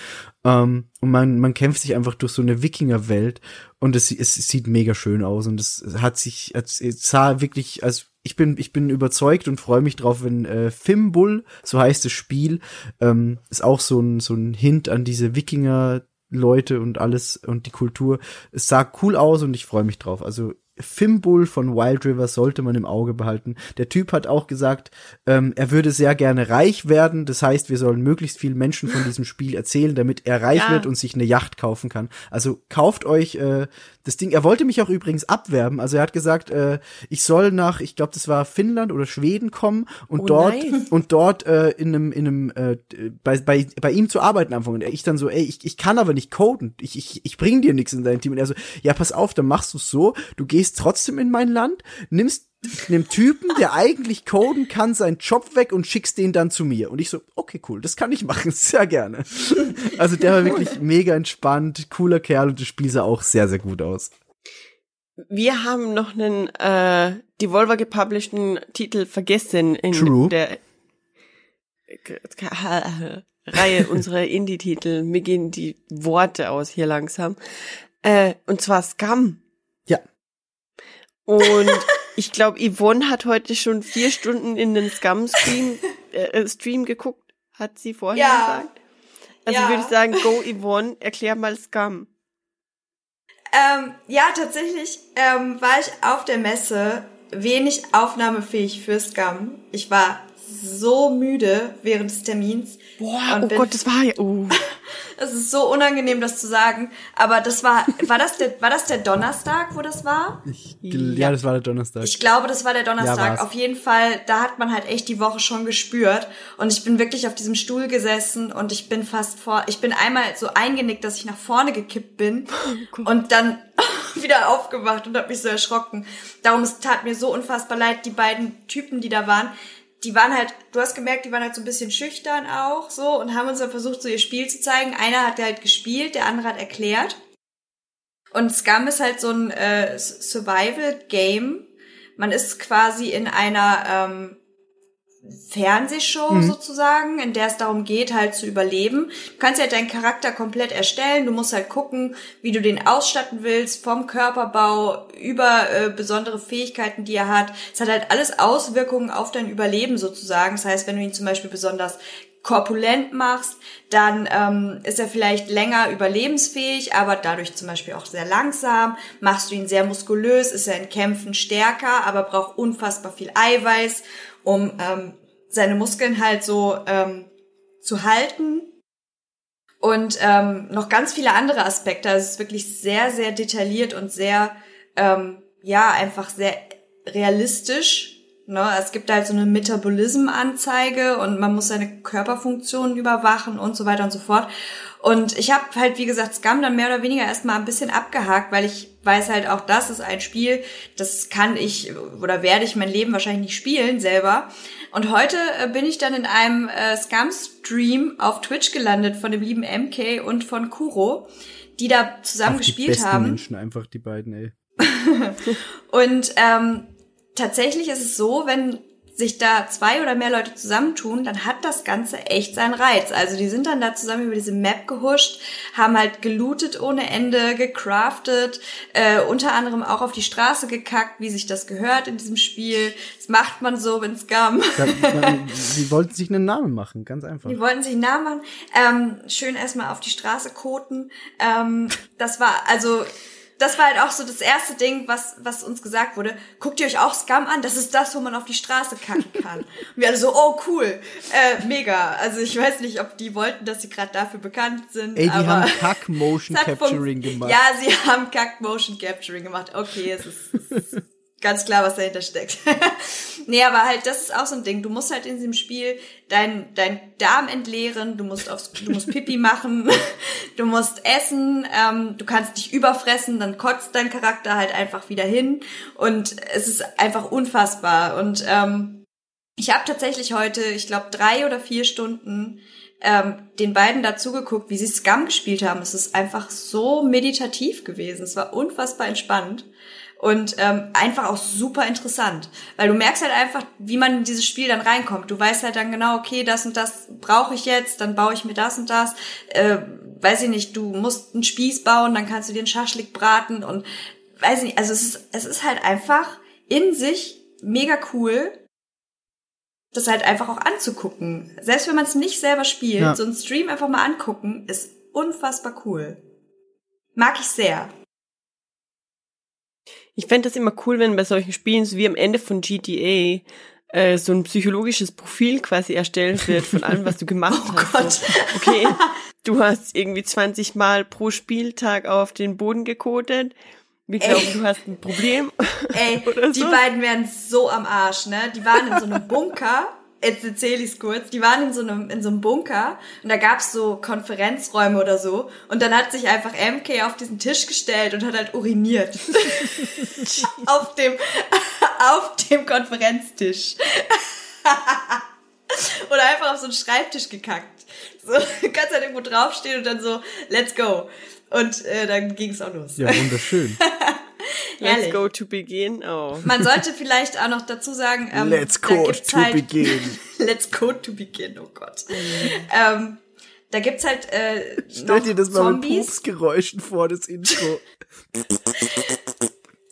Ähm, und man, man kämpft sich einfach durch so eine Wikinger-Welt und es, es, sieht mega schön aus und es hat sich, es sah wirklich, als ich bin, ich bin überzeugt und freue mich drauf, wenn äh, Fimbul, so heißt das Spiel, ähm, ist auch so ein, so ein Hint an diese Wikinger Leute und alles und die Kultur. Es sah cool aus und ich freue mich drauf. Also Fimbul von Wild River sollte man im Auge behalten. Der Typ hat auch gesagt, ähm, er würde sehr gerne reich werden. Das heißt, wir sollen möglichst vielen Menschen von diesem Spiel erzählen, damit er reich Ja. wird und sich eine Yacht kaufen kann. Also kauft euch äh, das Ding. Er wollte mich auch übrigens abwerben. Also er hat gesagt, äh, ich soll nach, ich glaube, das war Finnland oder Schweden kommen und Oh, dort nice. und dort äh, in einem in einem äh, bei, bei bei ihm zu arbeiten anfangen. Und ich dann so, ey, ich, ich kann aber nicht coden. Ich ich ich bring dir nichts in dein Team. Und er so, ja, pass auf, dann machst du so. Du gehst trotzdem in mein Land, nimmst einem Typen, der eigentlich coden kann, seinen Job weg und schickst den dann zu mir. Und ich so, okay, cool, das kann ich machen, sehr gerne. Also der war wirklich mega entspannt, cooler Kerl und das Spiel sah auch sehr, sehr gut aus. Wir haben noch einen äh, Devolver gepublishten Titel vergessen in True. der Reihe unserer Indie-Titel. Mir gehen die Worte aus hier langsam. Äh, und zwar Scum. Ja. Und ich glaube, Yvonne hat heute schon vier Stunden in den Scum-Stream äh, Stream geguckt, hat sie vorher Ja. gesagt. Also Ja. würde ich sagen, go Yvonne, erklär mal Scum. Ähm, ja, tatsächlich ähm, war ich auf der Messe wenig aufnahmefähig für Scum. Ich war so müde während des Termins. Boah, oh Gott, das war ja. Uh. Es ist so unangenehm, das zu sagen. Aber das war, war das der, war das der Donnerstag, wo das war? Ich, ja. das war der Donnerstag. Ich glaube, das war der Ja, Donnerstag. war's. auf jeden Fall, da hat man halt echt die Woche schon gespürt. Und ich bin wirklich auf diesem Stuhl gesessen und ich bin fast vor, ich bin einmal so eingenickt, dass ich nach vorne gekippt bin und dann wieder aufgewacht und habe mich so erschrocken. Darum, es tat mir so unfassbar leid, die beiden Typen, die da waren, die waren halt, du hast gemerkt, die waren halt so ein bisschen schüchtern auch so und haben uns dann versucht, so ihr Spiel zu zeigen. Einer hat halt gespielt, der andere hat erklärt. Und Scum ist halt so ein äh, Survival-Game. Man ist quasi in einer ähm, Fernsehshow sozusagen, in der es darum geht, halt zu überleben. Du kannst ja deinen Charakter komplett erstellen. Du musst halt gucken, wie du den ausstatten willst, vom Körperbau über äh, besondere Fähigkeiten, die er hat. Es hat halt alles Auswirkungen auf dein Überleben sozusagen. Das heißt, wenn du ihn zum Beispiel besonders korpulent machst, dann ähm, ist er vielleicht länger überlebensfähig, aber dadurch zum Beispiel auch sehr langsam. Machst du ihn sehr muskulös, ist er in Kämpfen stärker, aber braucht unfassbar viel Eiweiß, um ähm, seine Muskeln halt so ähm, zu halten. Und ähm, noch ganz viele andere Aspekte. Also es ist wirklich sehr, sehr detailliert und sehr, ähm, ja, einfach sehr realistisch. Ne? Es gibt halt so eine Metabolism-Anzeige und man muss seine Körperfunktionen überwachen und so weiter und so fort. Und ich habe halt, wie gesagt, Scum dann mehr oder weniger erstmal ein bisschen abgehakt, weil ich weiß halt auch, das ist ein Spiel, das kann ich oder werde ich mein Leben wahrscheinlich nicht spielen selber. Und heute äh, bin ich dann in einem äh, Scum-Stream auf Twitch gelandet von dem lieben MK und von Kuro, die da zusammen die gespielt besten haben. Menschen einfach, die beiden, ey. Und ähm, tatsächlich ist es so, wenn sich da zwei oder mehr Leute zusammentun, dann hat das Ganze echt seinen Reiz. Also die sind dann da zusammen über diese Map gehuscht, haben halt gelootet ohne Ende, gecraftet, äh, unter anderem auch auf die Straße gekackt, wie sich das gehört in diesem Spiel. Das macht man so, wenn Scum. Die wollten sich einen Namen machen, ganz einfach. Die wollten sich einen Namen machen. Ähm, schön erstmal auf die Straße koten. Ähm, das war, also, das war halt auch so das erste Ding, was, was uns gesagt wurde. Guckt ihr euch auch Scum an? Das ist das, wo man auf die Straße kacken kann. Und wir alle so, oh cool, äh, mega. Also ich weiß nicht, ob die wollten, dass sie gerade dafür bekannt sind. Ey, die aber haben Kack Motion Capturing gemacht. Ja, sie haben Kack Motion Capturing gemacht. Okay, es ist, es ist ganz klar, was dahinter steckt. nee, aber halt, das ist auch so ein Ding. Du musst halt in diesem Spiel dein, dein Darm entleeren, du musst aufs, du musst Pipi machen, du musst essen, ähm, du kannst dich überfressen, dann kotzt dein Charakter halt einfach wieder hin und es ist einfach unfassbar und ähm, Ich habe tatsächlich heute, ich glaube, drei oder vier Stunden ähm, den beiden dazugeguckt, wie sie Scum gespielt haben. Es ist einfach so meditativ gewesen. Es war unfassbar entspannt und ähm, einfach auch super interessant, weil du merkst halt einfach, wie man in dieses Spiel dann reinkommt. Du weißt halt dann genau, okay, das und das brauche ich jetzt, dann baue ich mir das und das. Äh, weiß ich nicht, du musst einen Spieß bauen, dann kannst du dir einen Schaschlik braten und weiß ich nicht, also es ist, es ist halt einfach in sich mega cool, das halt einfach auch anzugucken. Selbst wenn man es nicht selber spielt, Ja. so einen Stream einfach mal angucken, ist unfassbar cool. Mag ich sehr. Ich fände das immer cool, wenn bei solchen Spielen, so wie am Ende von GTA, äh, so ein psychologisches Profil quasi erstellt wird von allem, was du gemacht Oh hast. Gott. So, okay, du hast irgendwie 20 Mal pro Spieltag auf den Boden gekotet. Wir Ey. glauben, du hast ein Problem. Ey, die so. beiden wären so am Arsch, ne? Die waren in so einem Bunker. Jetzt erzähl ich's kurz. Die waren in so einem, in so einem Bunker und da gab's so Konferenzräume oder so. Und dann hat sich einfach MK auf diesen Tisch gestellt und hat halt uriniert. auf dem, auf dem Konferenztisch. oder einfach auf so einen Schreibtisch gekackt. So, du kannst halt irgendwo draufstehen und dann so, let's go. Und äh, dann ging's auch los. Ja, wunderschön. Herrlich. Let's go to begin. Oh. Man sollte vielleicht auch noch dazu sagen, ähm, Let's da go gibt's to halt, begin. Let's go to begin, oh Gott. ähm, da gibt's halt äh, Stell noch dir das mal mit Zombies. Pupsgeräuschen vor, das Intro.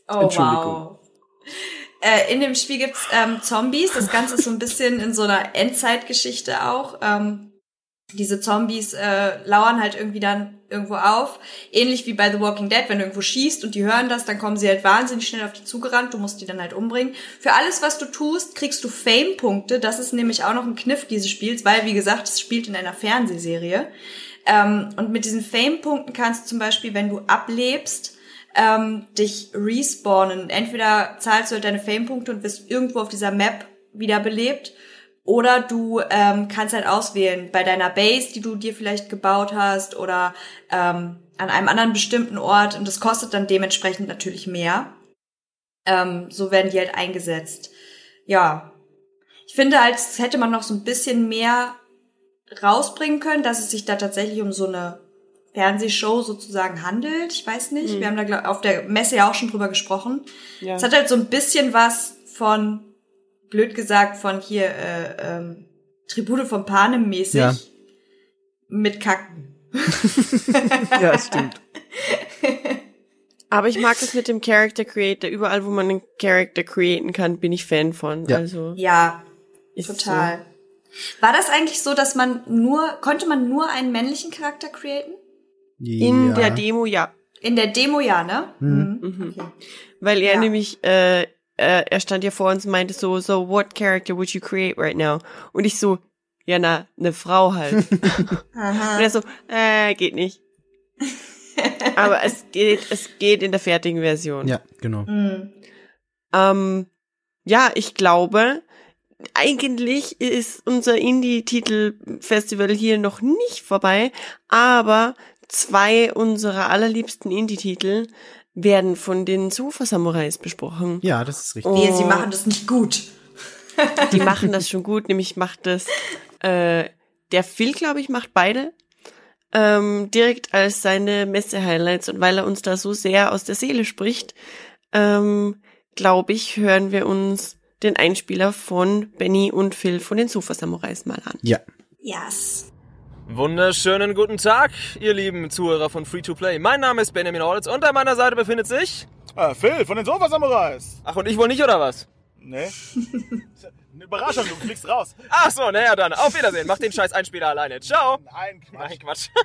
Oh wow. Äh, in dem Spiel gibt's ähm, Zombies. Das Ganze ist so ein bisschen in so einer Endzeitgeschichte auch. Ähm, diese Zombies äh, lauern halt irgendwie dann irgendwo auf. Ähnlich wie bei The Walking Dead, wenn du irgendwo schießt und die hören das, dann kommen sie halt wahnsinnig schnell auf dich zugerannt. Du musst die dann halt umbringen. Für alles, was du tust, kriegst du Fame-Punkte. Das ist nämlich auch noch ein Kniff dieses Spiels, weil, wie gesagt, es spielt in einer Fernsehserie. Ähm, und mit diesen Fame-Punkten kannst du zum Beispiel, wenn du ablebst, ähm, dich respawnen. Entweder zahlst du halt deine Fame-Punkte und wirst irgendwo auf dieser Map wiederbelebt. Oder du ähm, kannst halt auswählen bei deiner Base, die du dir vielleicht gebaut hast, oder ähm, an einem anderen bestimmten Ort. Und das kostet dann dementsprechend natürlich mehr. Ähm, so werden die halt eingesetzt. Ja. Ich finde halt, es hätte man noch so ein bisschen mehr rausbringen können, dass es sich da tatsächlich um so eine Fernsehshow sozusagen handelt. Ich weiß nicht. Wir haben da glaub, auf der Messe ja auch schon drüber gesprochen. Ja. Es hat halt so ein bisschen was von, blöd gesagt, von hier äh, ähm, Tribute von Panem mäßig Ja. mit Kacken. Ja, stimmt. Aber ich mag das mit dem Character Creator. Überall, wo man einen Character createn kann, bin ich Fan von. Ja. Also Ja, ist total. War das eigentlich so, dass man nur, konnte man nur einen männlichen Charakter createn? So. In ja. der Demo, ja. In der Demo ja, ne? Mhm. Mhm. Okay. Weil er Ja. nämlich, äh, äh, er stand ja vor uns und meinte so, so, what character would you create right now? Und ich so, ja, na, eine Frau halt. und Aha. er so, äh, geht nicht. Aber es geht, es geht in der fertigen Version. Ja, genau. Mhm. Ähm, ja, ich glaube, eigentlich ist unser Indie-Titel-Festival hier noch nicht vorbei, aber zwei unserer allerliebsten Indie-Titel werden von den Sofa-Samurais besprochen. Ja, das ist richtig. Wehe, sie Oh. machen das nicht gut. Die machen das schon gut, nämlich macht das äh, der Phil, glaube ich, macht beide ähm, direkt als seine Messe-Highlights und weil er uns da so sehr aus der Seele spricht, ähm, glaube ich, hören wir uns den Einspieler von Benny und Phil von den Sofa-Samurais mal an. Ja. Yes. Wunderschönen guten Tag, ihr lieben Zuhörer von Free to Play. Mein Name ist Benjamin Orlitz und an meiner Seite befindet sich. Ah, Phil von den Sofa-Samurais. Ach, und ich wohl nicht, oder was? Nee. Überraschung, du fliegst raus. Ach so, naja, dann. Auf Wiedersehen. Mach den scheiß Einspieler alleine. Ciao. Nein, Quatsch. Nein, Quatsch.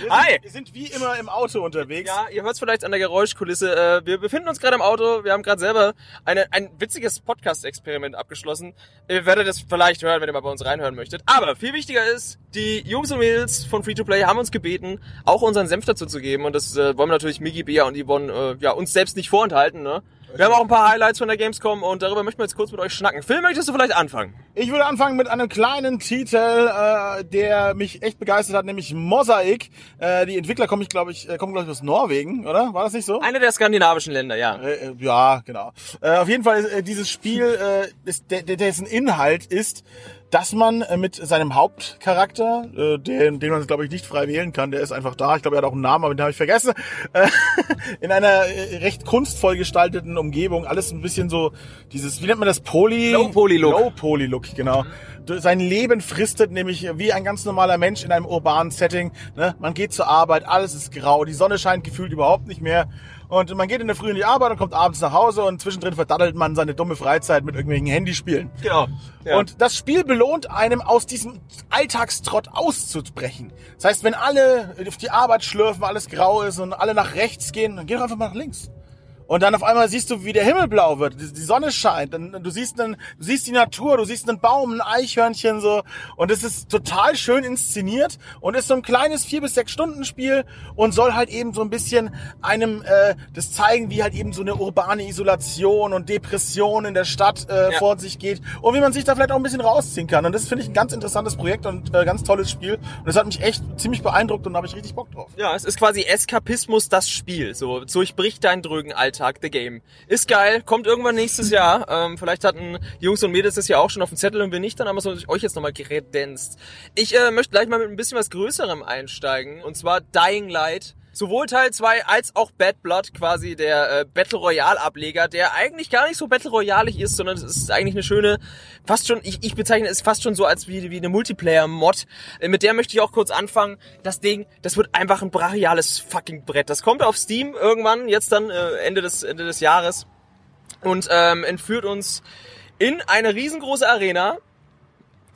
Wir Hi. Sind, wir sind wie immer im Auto unterwegs. Ja, ihr hört es vielleicht an der Geräuschkulisse. Äh, wir befinden uns gerade im Auto. Wir haben gerade selber eine, ein witziges Podcast-Experiment abgeschlossen. Ihr werdet es vielleicht hören, wenn ihr mal bei uns reinhören möchtet. Aber viel wichtiger ist, die Jungs und Mädels von Free-to-Play haben uns gebeten, auch unseren Senf dazu zu geben. Und das äh, wollen wir natürlich Migi, Bea und Yvonne äh, ja, uns selbst nicht vorenthalten. Ne? Wir haben auch ein paar Highlights von der Gamescom und darüber möchten wir jetzt kurz mit euch schnacken. Phil, möchtest du vielleicht anfangen? Ich würde anfangen mit einem kleinen Titel, äh, der mich echt begeistert hat, nämlich Mosaic. Äh, die Entwickler kommen, ich glaube ich, äh, kommen glaube ich aus Norwegen, oder? War das nicht so? Eine der skandinavischen Länder, ja. Äh, äh, ja, genau. Äh, auf jeden Fall ist äh, dieses Spiel, äh, ist, der, dessen Inhalt ist, dass man äh, mit seinem Hauptcharakter, äh, den, den man glaube ich nicht frei wählen kann, der ist einfach da. Ich glaube, er hat auch einen Namen, aber den habe ich vergessen. Äh, in einer äh, recht kunstvoll gestalteten Umgebung, alles ein bisschen so dieses, wie nennt man das, Poly? Low Poly Look. Low Poly Look, genau. Sein Leben fristet nämlich wie ein ganz normaler Mensch in einem urbanen Setting. Ne? Man geht zur Arbeit, alles ist grau, die Sonne scheint gefühlt überhaupt nicht mehr. Und man geht in der Früh in die Arbeit und kommt abends nach Hause und zwischendrin verdattelt man seine dumme Freizeit mit irgendwelchen Handyspielen. Genau. Ja. Und das Spiel belohnt einem, aus diesem Alltagstrott auszubrechen. Das heißt, wenn alle auf die Arbeit schlürfen, alles grau ist und alle nach rechts gehen, dann geh doch einfach mal nach links. Und dann auf einmal siehst du, wie der Himmel blau wird, die Sonne scheint, du siehst einen, du siehst die Natur, du siehst einen Baum, ein Eichhörnchen so und es ist total schön inszeniert und ist so ein kleines vier bis sechs Stunden Spiel und soll halt eben so ein bisschen einem äh, das zeigen, wie halt eben so eine urbane Isolation und Depression in der Stadt äh, Ja. vor sich geht und wie man sich da vielleicht auch ein bisschen rausziehen kann und das finde ich ein ganz interessantes Projekt und äh, ganz tolles Spiel und das hat mich echt ziemlich beeindruckt und da habe ich richtig Bock drauf. Ja, es ist quasi Eskapismus das Spiel. So durchbricht deinen drögen Alltag, the game. Ist geil, kommt irgendwann nächstes Jahr. Ähm, vielleicht hatten Jungs und Mädels das ja auch schon auf dem Zettel und wir nicht, dann haben wir es euch jetzt nochmal kredenzt. Ich äh, möchte gleich mal mit ein bisschen was Größerem einsteigen und zwar Dying Light. Sowohl Teil 2 als auch Bad Blood, quasi der äh, Battle Royale Ableger, der eigentlich gar nicht so Battle Royalig ist, sondern es ist eigentlich eine schöne, fast schon, ich, ich bezeichne es fast schon so als wie, wie eine Multiplayer-Mod. Äh, Mit der möchte ich auch kurz anfangen. Das Ding, das wird einfach ein brachiales fucking Brett. Das kommt auf Steam irgendwann, jetzt dann äh, Ende, des, Ende des Jahres und ähm, entführt uns in eine riesengroße Arena,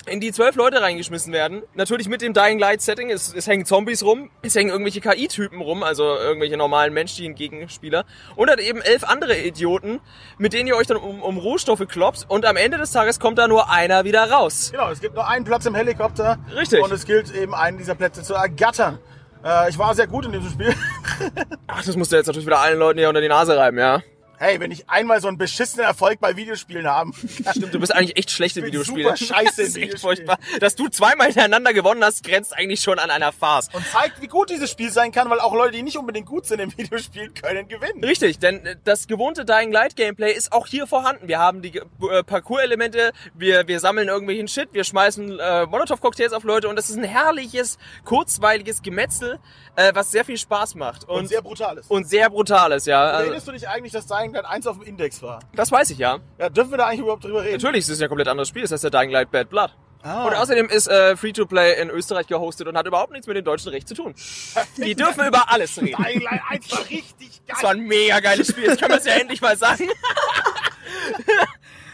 in die zwölf Leute reingeschmissen werden. Natürlich mit dem Dying Light Setting. Es, es hängen Zombies rum, es hängen irgendwelche KI-Typen rum, also irgendwelche normalen menschlichen Gegenspieler. Und hat eben elf andere Idioten, mit denen ihr euch dann um, um Rohstoffe kloppt. Und am Ende des Tages kommt da nur einer wieder raus. Genau, es gibt nur einen Platz im Helikopter. Richtig. Und es gilt eben einen dieser Plätze zu ergattern. Äh, ich war sehr gut in diesem Spiel. Ach, das musst du jetzt natürlich wieder allen Leuten hier unter die Nase reiben, ja. Hey, wenn ich einmal so einen beschissenen Erfolg bei Videospielen haben. Stimmt, du bist eigentlich echt schlecht in bin Videospielen. super scheiße Das ist echt furchtbar. Dass du zweimal hintereinander gewonnen hast, grenzt eigentlich schon an einer Farce. Und zeigt, wie gut dieses Spiel sein kann, weil auch Leute, die nicht unbedingt gut sind im Videospielen, können gewinnen. Richtig, denn äh, das gewohnte Dying Light Gameplay ist auch hier vorhanden. Wir haben die äh, Parcours-Elemente, wir, wir sammeln irgendwelchen Shit, wir schmeißen äh, Molotov-Cocktails auf Leute und das ist ein herrliches, kurzweiliges Gemetzel, äh, was sehr viel Spaß macht. Und, Und sehr brutal ist. und sehr brutales, ja. Also, Erinnerst du dich eigentlich, dass Dying Light 1 auf dem Index war? das weiß ich ja. Ja, dürfen wir da eigentlich überhaupt drüber reden? Natürlich ist es ja ein komplett anderes Spiel, das heißt der Dying Light Bad Blood. Ah. Und außerdem ist äh, Free-to-Play in Österreich gehostet und hat überhaupt nichts mit dem deutschen Recht zu tun. Die dürfen über alles reden. Dying Light 1 war richtig geil. Das war ein mega geiles Spiel, jetzt können wir es ja endlich mal sagen.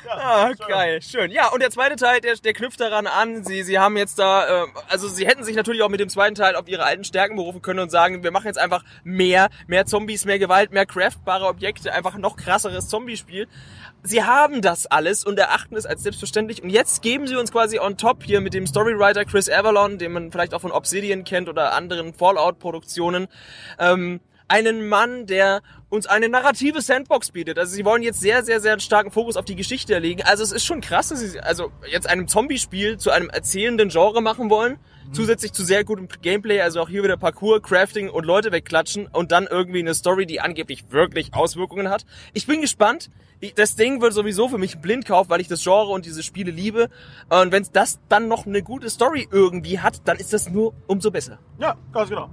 Ah, geil, schön. Ja, und der zweite Teil, der, der knüpft daran an. Sie, sie haben jetzt da, äh, also sie hätten sich natürlich auch mit dem zweiten Teil auf ihre alten Stärken berufen können und sagen, wir machen jetzt einfach mehr, mehr Zombies, mehr Gewalt, mehr craftbare Objekte, einfach noch krasseres Zombie-Spiel. Sie haben das alles und erachten es als selbstverständlich. Und jetzt geben sie uns quasi on top hier mit dem Storywriter Chris Avalon, den man vielleicht auch von Obsidian kennt oder anderen Fallout-Produktionen, ähm, einen Mann, der uns eine narrative Sandbox bietet. Also sie wollen jetzt sehr, sehr, sehr starken Fokus auf die Geschichte legen. Also es ist schon krass, dass sie also jetzt einem Zombie-Spiel zu einem erzählenden Genre machen wollen. Zusätzlich zu sehr gutem Gameplay, also auch hier wieder Parkour, Crafting und Leute wegklatschen und dann irgendwie eine Story, die angeblich wirklich Auswirkungen hat. Ich bin gespannt. Ich- Das Ding wird sowieso für mich ein Blindkauf, weil ich das Genre und diese Spiele liebe. Und wenn das dann noch eine gute Story irgendwie hat, dann ist das nur umso besser. Ja, ganz genau.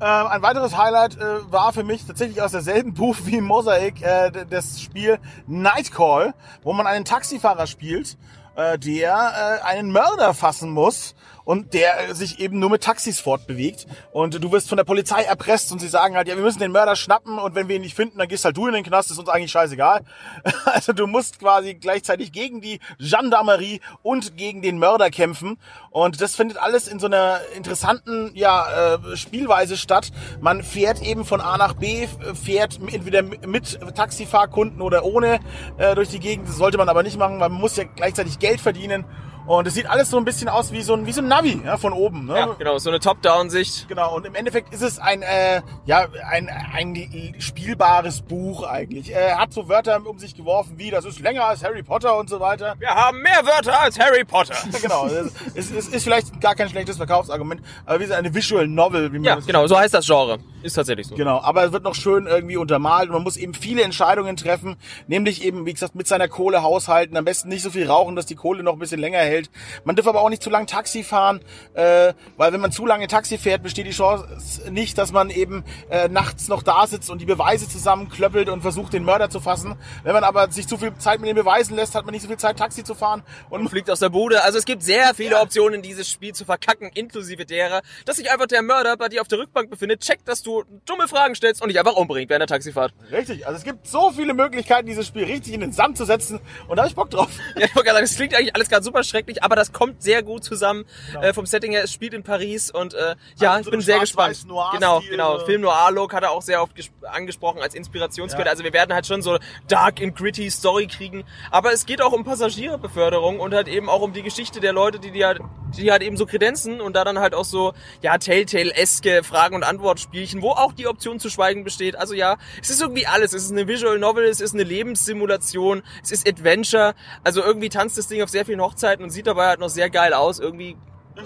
Ähm, ein weiteres Highlight äh, war für mich tatsächlich aus derselben Buch wie Mosaic äh, das Spiel Nightcall, wo man einen Taxifahrer spielt, äh, der äh, einen Mörder fassen muss und der äh, sich eben nur mit Taxis fortbewegt. Und du wirst von der Polizei erpresst und sie sagen halt, ja, wir müssen den Mörder schnappen und wenn wir ihn nicht finden, dann gehst halt du in den Knast, ist uns eigentlich scheißegal. Also du musst quasi gleichzeitig gegen die Gendarmerie und gegen den Mörder kämpfen. Und das findet alles in so einer interessanten ja, äh, Spielweise statt. Man fährt eben von A nach B, fährt entweder mit Taxifahrkunden oder ohne äh, durch die Gegend. Das sollte man aber nicht machen, weil man muss ja gleichzeitig Geld verdienen. Und es sieht alles so ein bisschen aus wie so ein, wie so ein Navi ja, von oben. Ne? Ja, genau, so eine Top-Down-Sicht. Genau, und im Endeffekt ist es ein, äh, ja, ein, ein spielbares Buch eigentlich. Er hat so Wörter um sich geworfen wie, das ist länger als Harry Potter und so weiter. Wir haben mehr Wörter als Harry Potter. genau, es, es, es ist vielleicht gar kein schlechtes Verkaufsargument, aber wie so eine Visual Novel, wie man Ja, genau, so heißt das Genre. Ist tatsächlich so. Genau, aber es wird noch schön irgendwie untermalt und man muss eben viele Entscheidungen treffen, nämlich eben, wie gesagt, mit seiner Kohle haushalten, am besten nicht so viel rauchen, dass die Kohle noch ein bisschen länger hält. Man darf aber auch nicht zu lang Taxi fahren, äh, weil wenn man zu lange Taxi fährt, besteht die Chance nicht, dass man eben äh, nachts noch da sitzt und die Beweise zusammenklöppelt und versucht, den Mörder zu fassen. Wenn man aber sich zu viel Zeit mit den Beweisen lässt, hat man nicht so viel Zeit, Taxi zu fahren und fliegt aus der Bude. Also es gibt sehr viele Optionen, dieses Spiel zu verkacken, inklusive derer, dass sich einfach der Mörder bei dir auf der Rückbank befindet, checkt, dass du dumme Fragen stellst und dich einfach umbringt während der Taxifahrt. Richtig, also es gibt so viele Möglichkeiten, dieses Spiel richtig in den Sand zu setzen und da hab ich Bock drauf. Ja, ich wollte gerade sagen, es klingt eigentlich alles gerade super schrecklich, aber das kommt sehr gut zusammen äh, vom Setting her. Es spielt in Paris und äh, ja, Also ich so bin sehr gespannt. Genau, genau. äh. Film Noir-Look hat er auch sehr oft ges- angesprochen als Inspirationsquelle. Ja. Also wir werden halt schon so dark and gritty Story kriegen, aber es geht auch um Passagierbeförderung und halt eben auch um die Geschichte der Leute, die die halt, die halt eben so kredenzen und da dann halt auch so ja Telltale-eske Fragen und Antwortspielchen, wo auch die Option zu schweigen besteht. Also ja, es ist irgendwie alles. Es ist eine Visual Novel, es ist eine Lebenssimulation, es ist Adventure. Also irgendwie tanzt das Ding auf sehr vielen Hochzeiten und sieht dabei halt noch sehr geil aus. Irgendwie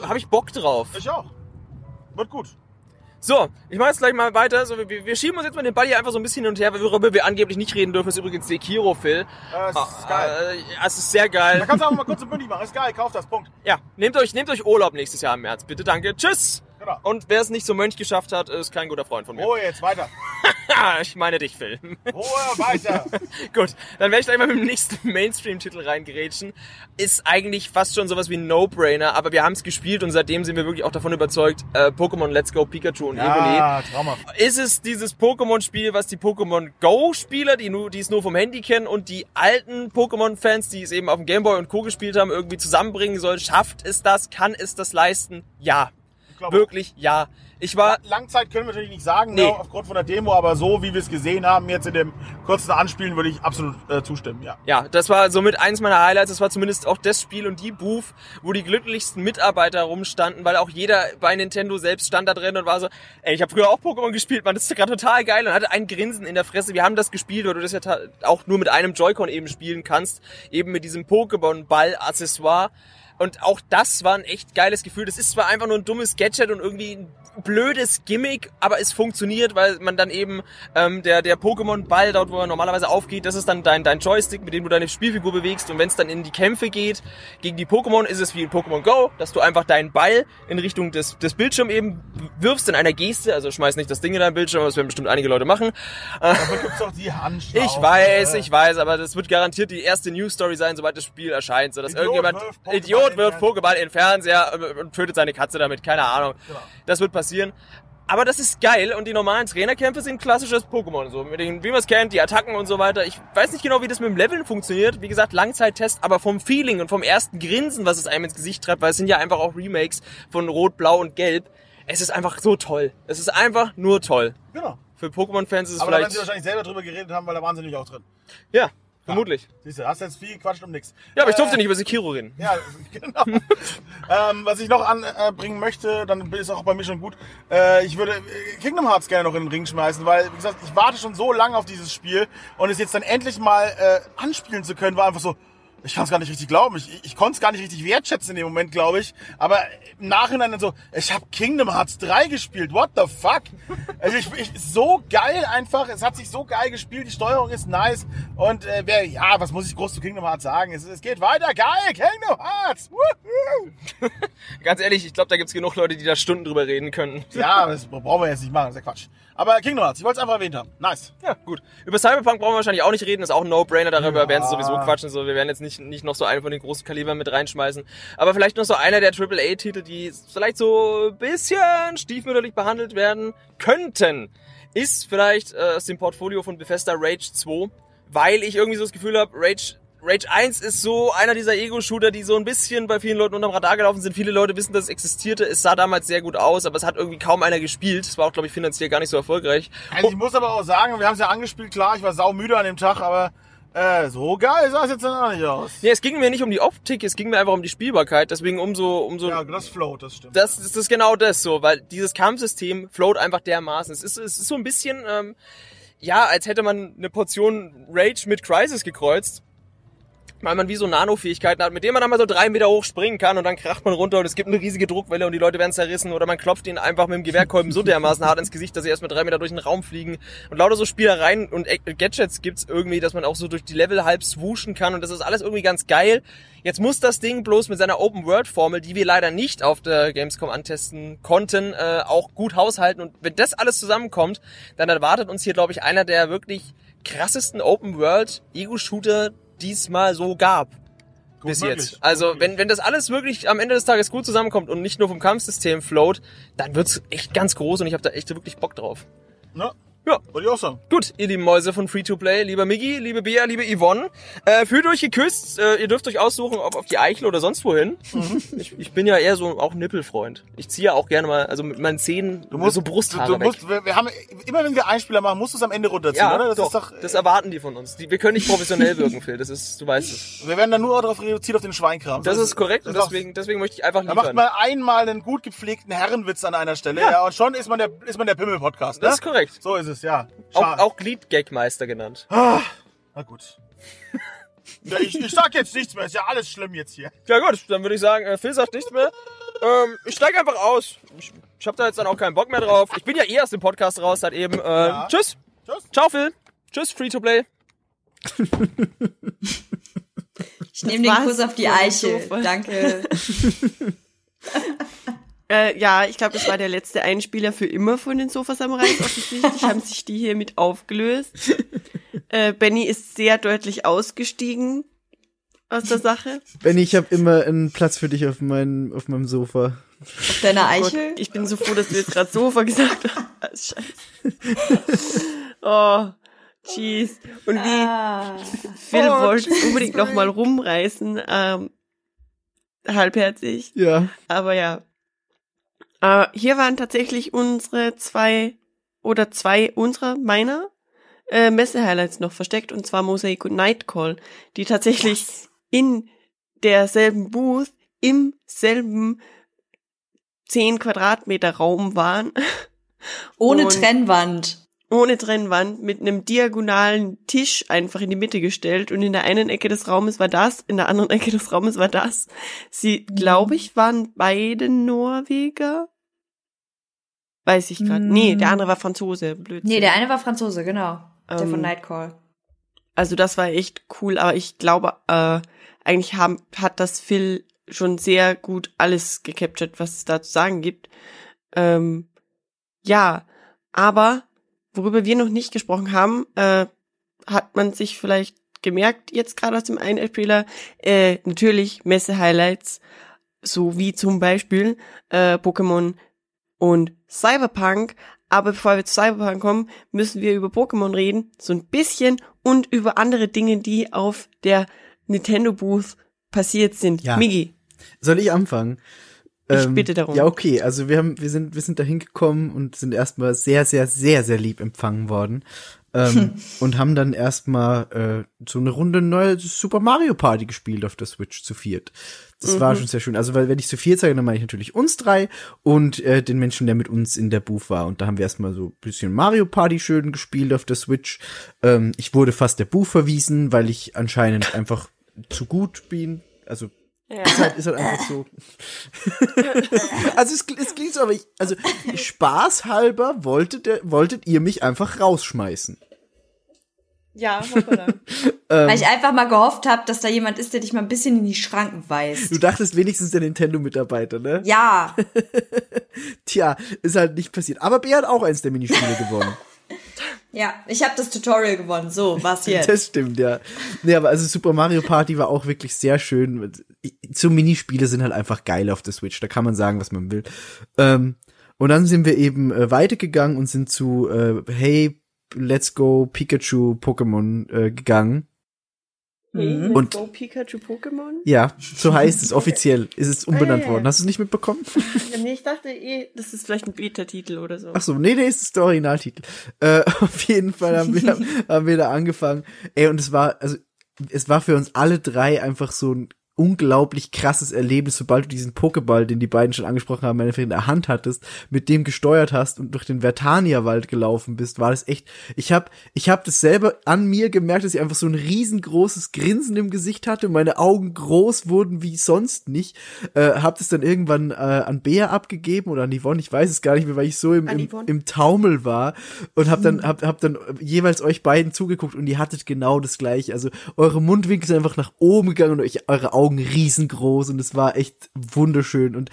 habe ich Bock drauf. Ich auch. Wird gut. So, ich mache jetzt gleich mal weiter. So, wir, wir schieben uns jetzt mal den Ball hier einfach so ein bisschen hin und her, worüber wir angeblich nicht reden dürfen, ist übrigens Sekiro, Phil. Äh, es ist geil. Äh, es ist sehr geil. Da kannst du auch mal kurz und bündig machen. Ist geil, kauf das, Punkt. Ja, nehmt euch, nehmt euch Urlaub nächstes Jahr im März. Bitte, danke. Tschüss. Genau. Und wer es nicht zum Mönch geschafft hat, ist kein guter Freund von mir. Oh, jetzt weiter. ich meine dich, Phil. Oh, weiter. Gut, dann werde ich gleich mal mit dem nächsten Mainstream-Titel reingerätschen. Ist eigentlich fast schon sowas wie ein No-Brainer, aber wir haben es gespielt und seitdem sind wir wirklich auch davon überzeugt, äh, Pokémon Let's Go Pikachu und Evoli Ja, traumhaft. ist es dieses Pokémon-Spiel, was die Pokémon Go-Spieler, die, nur, die es nur vom Handy kennen und die alten Pokémon-Fans, die es eben auf dem Gameboy und Co. gespielt haben, irgendwie zusammenbringen soll? Schafft es das? Kann es das leisten? Ja. Glaube- Wirklich ja. Ich war Langzeit können wir natürlich nicht sagen, Nee. ne, aufgrund von der Demo, aber so wie wir es gesehen haben, jetzt in dem kurzen Anspielen, würde ich absolut äh, zustimmen, ja. Ja, das war somit eins meiner Highlights. Das war zumindest auch das Spiel und die Booth, wo die glücklichsten Mitarbeiter rumstanden, weil auch jeder bei Nintendo selbst stand da drin und war so, ey, ich habe früher auch Pokémon gespielt, man, das ist gerade total geil und hatte ein Grinsen in der Fresse. Wir haben das gespielt, weil du das ja auch nur mit einem Joy-Con eben spielen kannst, eben mit diesem Pokémon-Ball-Accessoire. Und auch das war ein echt geiles Gefühl. Das ist zwar einfach nur ein dummes Gadget und irgendwie ein blödes Gimmick, aber es funktioniert, weil man dann eben ähm, der der Pokémon-Ball dort, wo er normalerweise aufgeht, das ist dann dein dein Joystick, mit dem du deine Spielfigur bewegst. Und wenn es dann in die Kämpfe geht gegen die Pokémon, ist es wie in Pokémon Go, dass du einfach deinen Ball in Richtung des des Bildschirms eben wirfst in einer Geste. Also schmeiß nicht das Ding in deinen Bildschirm, aber das werden bestimmt einige Leute machen. Dafür gibt's doch die Handschlaufe. Ich weiß, ich weiß, aber das wird garantiert die erste News Story sein, sobald das Spiel erscheint, so dass Idiot irgendjemand Idiot in wirft Pokéball in den Fernseher äh, und tötet seine Katze damit, keine Ahnung. Genau. Das wird passieren. Aber das ist geil und die normalen Trainerkämpfe sind klassisches Pokémon, so mit den, wie man es kennt, die Attacken und so weiter. Ich weiß nicht genau, wie das mit dem Leveln funktioniert. Wie gesagt, Langzeittest, aber vom Feeling und vom ersten Grinsen, was es einem ins Gesicht treibt, weil es sind ja einfach auch Remakes von Rot, Blau und Gelb. Es ist einfach so toll. Es ist einfach nur toll. Genau. Für Pokémon-Fans ist es Aber da werden vielleicht... sie wahrscheinlich selber drüber geredet haben, weil da waren sie nämlich auch drin. Ja, vermutlich. Siehst du, hast jetzt viel Quatsch um nix. Ja, aber ich Äh, durfte nicht über Sekiro reden. Ja, genau. ähm, was ich noch anbringen möchte, dann ist auch bei mir schon gut. Äh, ich würde äh, Kingdom Hearts gerne noch in den Ring schmeißen, weil, wie gesagt, ich warte schon so lange auf dieses Spiel und es jetzt dann endlich mal äh, anspielen zu können, war einfach so, ich kann es gar nicht richtig glauben. Ich, ich, ich konnte es gar nicht richtig wertschätzen in dem Moment, glaube ich. Aber im Nachhinein dann so, ich habe Kingdom Hearts 3 gespielt. What the fuck? Also ich, ich so geil einfach. Es hat sich so geil gespielt. Die Steuerung ist nice. Und äh, wer, ja, was muss ich groß zu Kingdom Hearts sagen? Es, es geht weiter. Geil, Kingdom Hearts. Woohoo! Ganz ehrlich, ich glaube, da gibt's genug Leute, die da Stunden drüber reden können. Ja, das brauchen wir jetzt nicht machen. Das ist ja Quatsch. Aber Kingdom Hearts, ich wollte es einfach erwähnt haben. Nice. Ja, gut. Über Cyberpunk brauchen wir wahrscheinlich auch nicht reden, ist auch ein No-Brainer, darüber Ja. werden sie sowieso quatschen, so, wir werden jetzt nicht, nicht noch so einen von den großen Kalibern mit reinschmeißen. Aber vielleicht noch so einer der AAA-Titel, die vielleicht so ein bisschen stiefmütterlich behandelt werden könnten, ist vielleicht äh, aus dem Portfolio von Bethesda Rage 2, weil ich irgendwie so das Gefühl habe, Rage Rage 1 ist so einer dieser Ego-Shooter, die so ein bisschen bei vielen Leuten unterm Radar gelaufen sind. Viele Leute wissen, dass es existierte. Es sah damals sehr gut aus, aber es hat irgendwie kaum einer gespielt. Es war auch, glaube ich, finanziell gar nicht so erfolgreich. Also ich muss aber auch sagen, wir haben es ja angespielt, klar, ich war saumüde an dem Tag, aber Äh, so geil sah es jetzt dann auch nicht aus. Nee, es ging mir nicht um die Optik, es ging mir einfach um die Spielbarkeit. Deswegen umso, umso. Ja, das float, das stimmt. Das, das ist genau das so, weil dieses Kampfsystem float einfach dermaßen. Es ist, es ist so ein bisschen, ähm, ja, als hätte man eine Portion Rage mit Crisis gekreuzt. Weil man wie so Nano-Fähigkeiten hat, mit denen man dann mal so drei Meter hoch springen kann und dann kracht man runter und es gibt eine riesige Druckwelle und die Leute werden zerrissen oder man klopft ihnen einfach mit dem Gewehrkolben so dermaßen hart ins Gesicht, dass sie erst mal drei Meter durch den Raum fliegen. Und lauter so Spielereien und Gadgets gibt's irgendwie, dass man auch so durch die Level halb swooschen kann und das ist alles irgendwie ganz geil. Jetzt muss das Ding bloß mit seiner Open-World-Formel, die wir leider nicht auf der Gamescom antesten konnten, äh, auch gut haushalten. Und wenn das alles zusammenkommt, dann erwartet uns hier, glaube ich, einer der wirklich krassesten Open-World-Ego-Shooter, die es mal so gab. bis möglich, jetzt. Also, gut wenn, wenn das alles wirklich am Ende des Tages gut zusammenkommt und nicht nur vom Kampfsystem float, dann wird's echt ganz groß und ich habe da echt wirklich Bock drauf. Ne? Ja. Wollte ich auch sagen. Gut, ihr lieben Mäuse von Free-to-Play, lieber Miggi, liebe Bea, liebe Yvonne, äh, fühlt euch geküsst. Äh, ihr dürft euch aussuchen, ob auf die Eichel oder sonst wohin. Mhm. Ich, ich bin ja eher so auch Nippelfreund. Ich ziehe ja auch gerne mal, also mit meinen Zähnen Du musst, so Brusthaare du, du musst, wir, wir haben, immer wenn wir Einspieler machen, musst du es am Ende runterziehen, ja, oder? Das doch, ist doch, das erwarten die von uns. Die, wir können nicht professionell wirken, Phil. Das ist, du weißt es. wir werden dann nur darauf reduziert auf den Schweinkram. Das ist korrekt und das auch- deswegen, deswegen möchte ich einfach Da macht liefern. man einmal einen gut gepflegten Herrenwitz an einer Stelle, ja, und schon ist man der, ist man der Pimmel-Podcast, ne? Das ist korrekt. So ist es, ja. Auch, Schade. auch Glied-Gagmeister genannt. Na gut. ja, ich, ich sag jetzt nichts mehr, ist ja alles schlimm jetzt hier. Ja gut, dann würde ich sagen, äh, Phil sagt nichts mehr. Ähm, ich steige einfach aus. Ich, ich habe da jetzt dann auch keinen Bock mehr drauf. Ich bin ja eh aus dem Podcast raus seit eben. Äh, Tschüss. Tschüss. Ciao Phil. Tschüss, Free to Play. Ich nehme den Kuss auf die. Sofa. Danke. Äh, ja, ich glaube, das war der letzte Einspieler für immer von den Sofa-Samurais. Offensichtlich haben sich die hier mit aufgelöst. Äh, Benny ist sehr deutlich ausgestiegen aus der Sache. Benny, ich habe immer einen Platz für dich auf, mein, auf meinem Sofa. Auf deiner Gott, Eichel? ich bin so froh, dass du jetzt gerade Sofa gesagt hast. Scheiße. Oh, jeez. Und wie Ah. Phil Oh, wollte unbedingt noch sorry. mal rumreißen, ähm, halbherzig. Ja. Aber ja. Äh, hier waren tatsächlich unsere zwei oder zwei unserer meiner äh, Messe-Highlights noch versteckt und zwar Mosaic und Nightcall, die tatsächlich in derselben Booth im selben 10 Quadratmeter Raum waren, Ohne Und- Trennwand. ohne Trennwand, mit einem diagonalen Tisch einfach in die Mitte gestellt und in der einen Ecke des Raumes war das, in der anderen Ecke des Raumes war das. Sie, glaube ich, waren beide Norweger. Weiß ich gerade. Nee, der andere war Franzose. Blödsinn. Nee, der eine war Franzose, genau. Der Ähm, von Nightcall. Also das war echt cool, aber ich glaube, äh, eigentlich haben, hat das Phil schon sehr gut alles gecaptured, was es da zu sagen gibt. Ähm, ja, aber worüber wir noch nicht gesprochen haben, äh, hat man sich vielleicht gemerkt, jetzt gerade aus dem einen Trailer, äh, natürlich Messe-Highlights, so wie zum Beispiel äh, Pokémon und Cyberpunk. Aber bevor wir zu Cyberpunk kommen, müssen wir über Pokémon reden, so ein bisschen und über andere Dinge, die auf der Nintendo Booth passiert sind. Ja. Migi, Soll ich anfangen? Ich bitte darum. Ja, okay. Also wir haben, wir sind, wir sind da hingekommen und sind erstmal sehr, sehr, sehr, sehr lieb empfangen worden. Ähm, und haben dann erstmal äh, so eine Runde neue Super Mario Party gespielt auf der Switch zu viert. Das war schon sehr schön. Also, weil wenn ich zu viert sage, dann meine ich natürlich uns drei und äh, den Menschen, der mit uns in der Booth war. Und da haben wir erstmal so ein bisschen Mario Party schön gespielt auf der Switch. Ähm, ich wurde fast der Booth verwiesen, weil ich anscheinend einfach zu gut bin. Also ist halt, ist halt einfach so. also es, es klingt so, aber ich, also spaßhalber wolltet, ihr- wolltet ihr mich einfach rausschmeißen. Ja, hoppala. Weil ich einfach mal gehofft habe, dass da jemand ist, der dich mal ein bisschen in die Schranken weist. Du dachtest wenigstens der Nintendo-Mitarbeiter, ne? Ja, Tja, ist halt nicht passiert. Aber Bär hat auch eins der Minispiele gewonnen. ja, ich habe das Tutorial gewonnen. So, was jetzt? Das stimmt, ja. Nee, aber also Super Mario Party war auch wirklich sehr schön. So Minispiele sind halt einfach geil auf der Switch. Da kann man sagen, was man will. Ähm, und dann sind wir eben äh, weitergegangen und sind zu äh, Hey, Let's Go Pikachu Pokémon äh, gegangen. Hey, Und- Go Pikachu Pokémon? Ja, so heißt es offiziell. Ist es umbenannt Ah, ja, ja. worden. Hast du es nicht mitbekommen? Nee, ich dachte eh, das ist vielleicht ein Beta-Titel oder so. Ach so, nee, nee, ist der Originaltitel. Äh, auf jeden Fall haben wir, haben wir da angefangen. Ey, und es war, also, es war für uns alle drei einfach so ein unglaublich krasses Erlebnis, sobald du diesen Pokéball, den die beiden schon angesprochen haben, in der Hand hattest, mit dem gesteuert hast und durch den Vertania-Wald gelaufen bist, war das echt, ich hab, ich hab das selber an mir gemerkt, dass ich einfach so ein riesengroßes Grinsen im Gesicht hatte, meine Augen groß wurden wie sonst nicht, äh, hab das dann irgendwann äh, an Bea abgegeben oder an Yvonne, ich weiß es gar nicht mehr, weil ich so im, im, im Taumel war und hab dann, hab, hab dann jeweils euch beiden zugeguckt und ihr hattet genau das gleiche, also eure Mundwinkel sind einfach nach oben gegangen und euch, eure Augen riesengroß und es war echt wunderschön und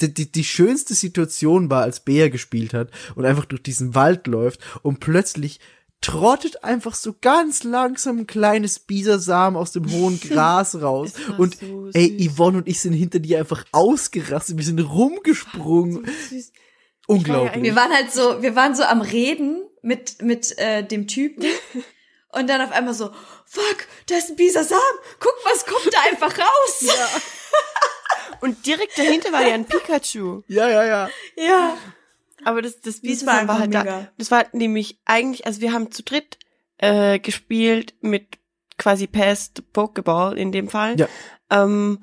die, die, die schönste Situation war, als Bea gespielt hat und einfach durch diesen Wald läuft und plötzlich trottet einfach so ganz langsam ein kleines Bisersamen aus dem hohen Gras raus. War Und so ey. Yvonne und ich sind hinter dir einfach ausgerastet. Wir sind rumgesprungen. Unglaublich. Wir waren halt so, wir waren so am Reden mit, mit äh, dem Typen. Und dann auf einmal so, fuck, da ist ein Bisasam. Guck, was kommt da einfach raus. Und direkt dahinter war ja ein Pikachu. Ja, ja, ja. Ja. Aber das, das war Bisasam war, einfach halt mega. da. Das war nämlich eigentlich, also wir haben zu dritt äh, gespielt mit quasi Pest Pokéball in dem Fall. Ja. Ähm,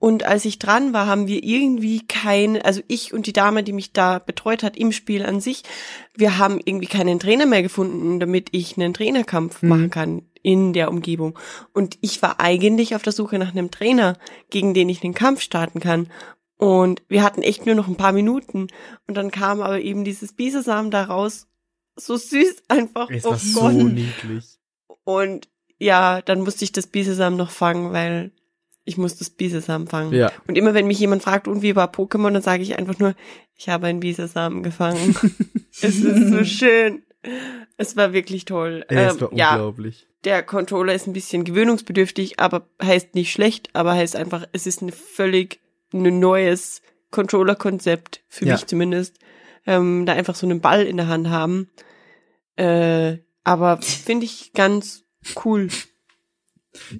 und als ich dran war, haben wir irgendwie keine, also ich und die Dame, die mich da betreut hat im Spiel an sich, wir haben irgendwie keinen Trainer mehr gefunden, damit ich einen Trainerkampf Mhm. machen kann in der Umgebung. Und ich war eigentlich auf der Suche nach einem Trainer, gegen den ich einen Kampf starten kann. Und wir hatten echt nur noch ein paar Minuten. Und dann kam aber eben dieses Bisasam da raus. So süß einfach. Es oh war so Gott. niedlich. Und ja, dann musste ich das Bisasam noch fangen, weil ich muss das Bisasam fangen. Ja. Und immer wenn mich jemand fragt, und wie war Pokémon, dann sage ich einfach nur, ich habe ein Bisasam gefangen. es ist so schön. Es war wirklich toll. Es Ähm, war ja, unglaublich. der Controller ist ein bisschen gewöhnungsbedürftig, aber heißt nicht schlecht, aber heißt einfach, es ist ein völlig ein neues Controller-Konzept, für Ja. mich zumindest. Ähm, da einfach so einen Ball in der Hand haben. Äh, aber finde ich ganz cool.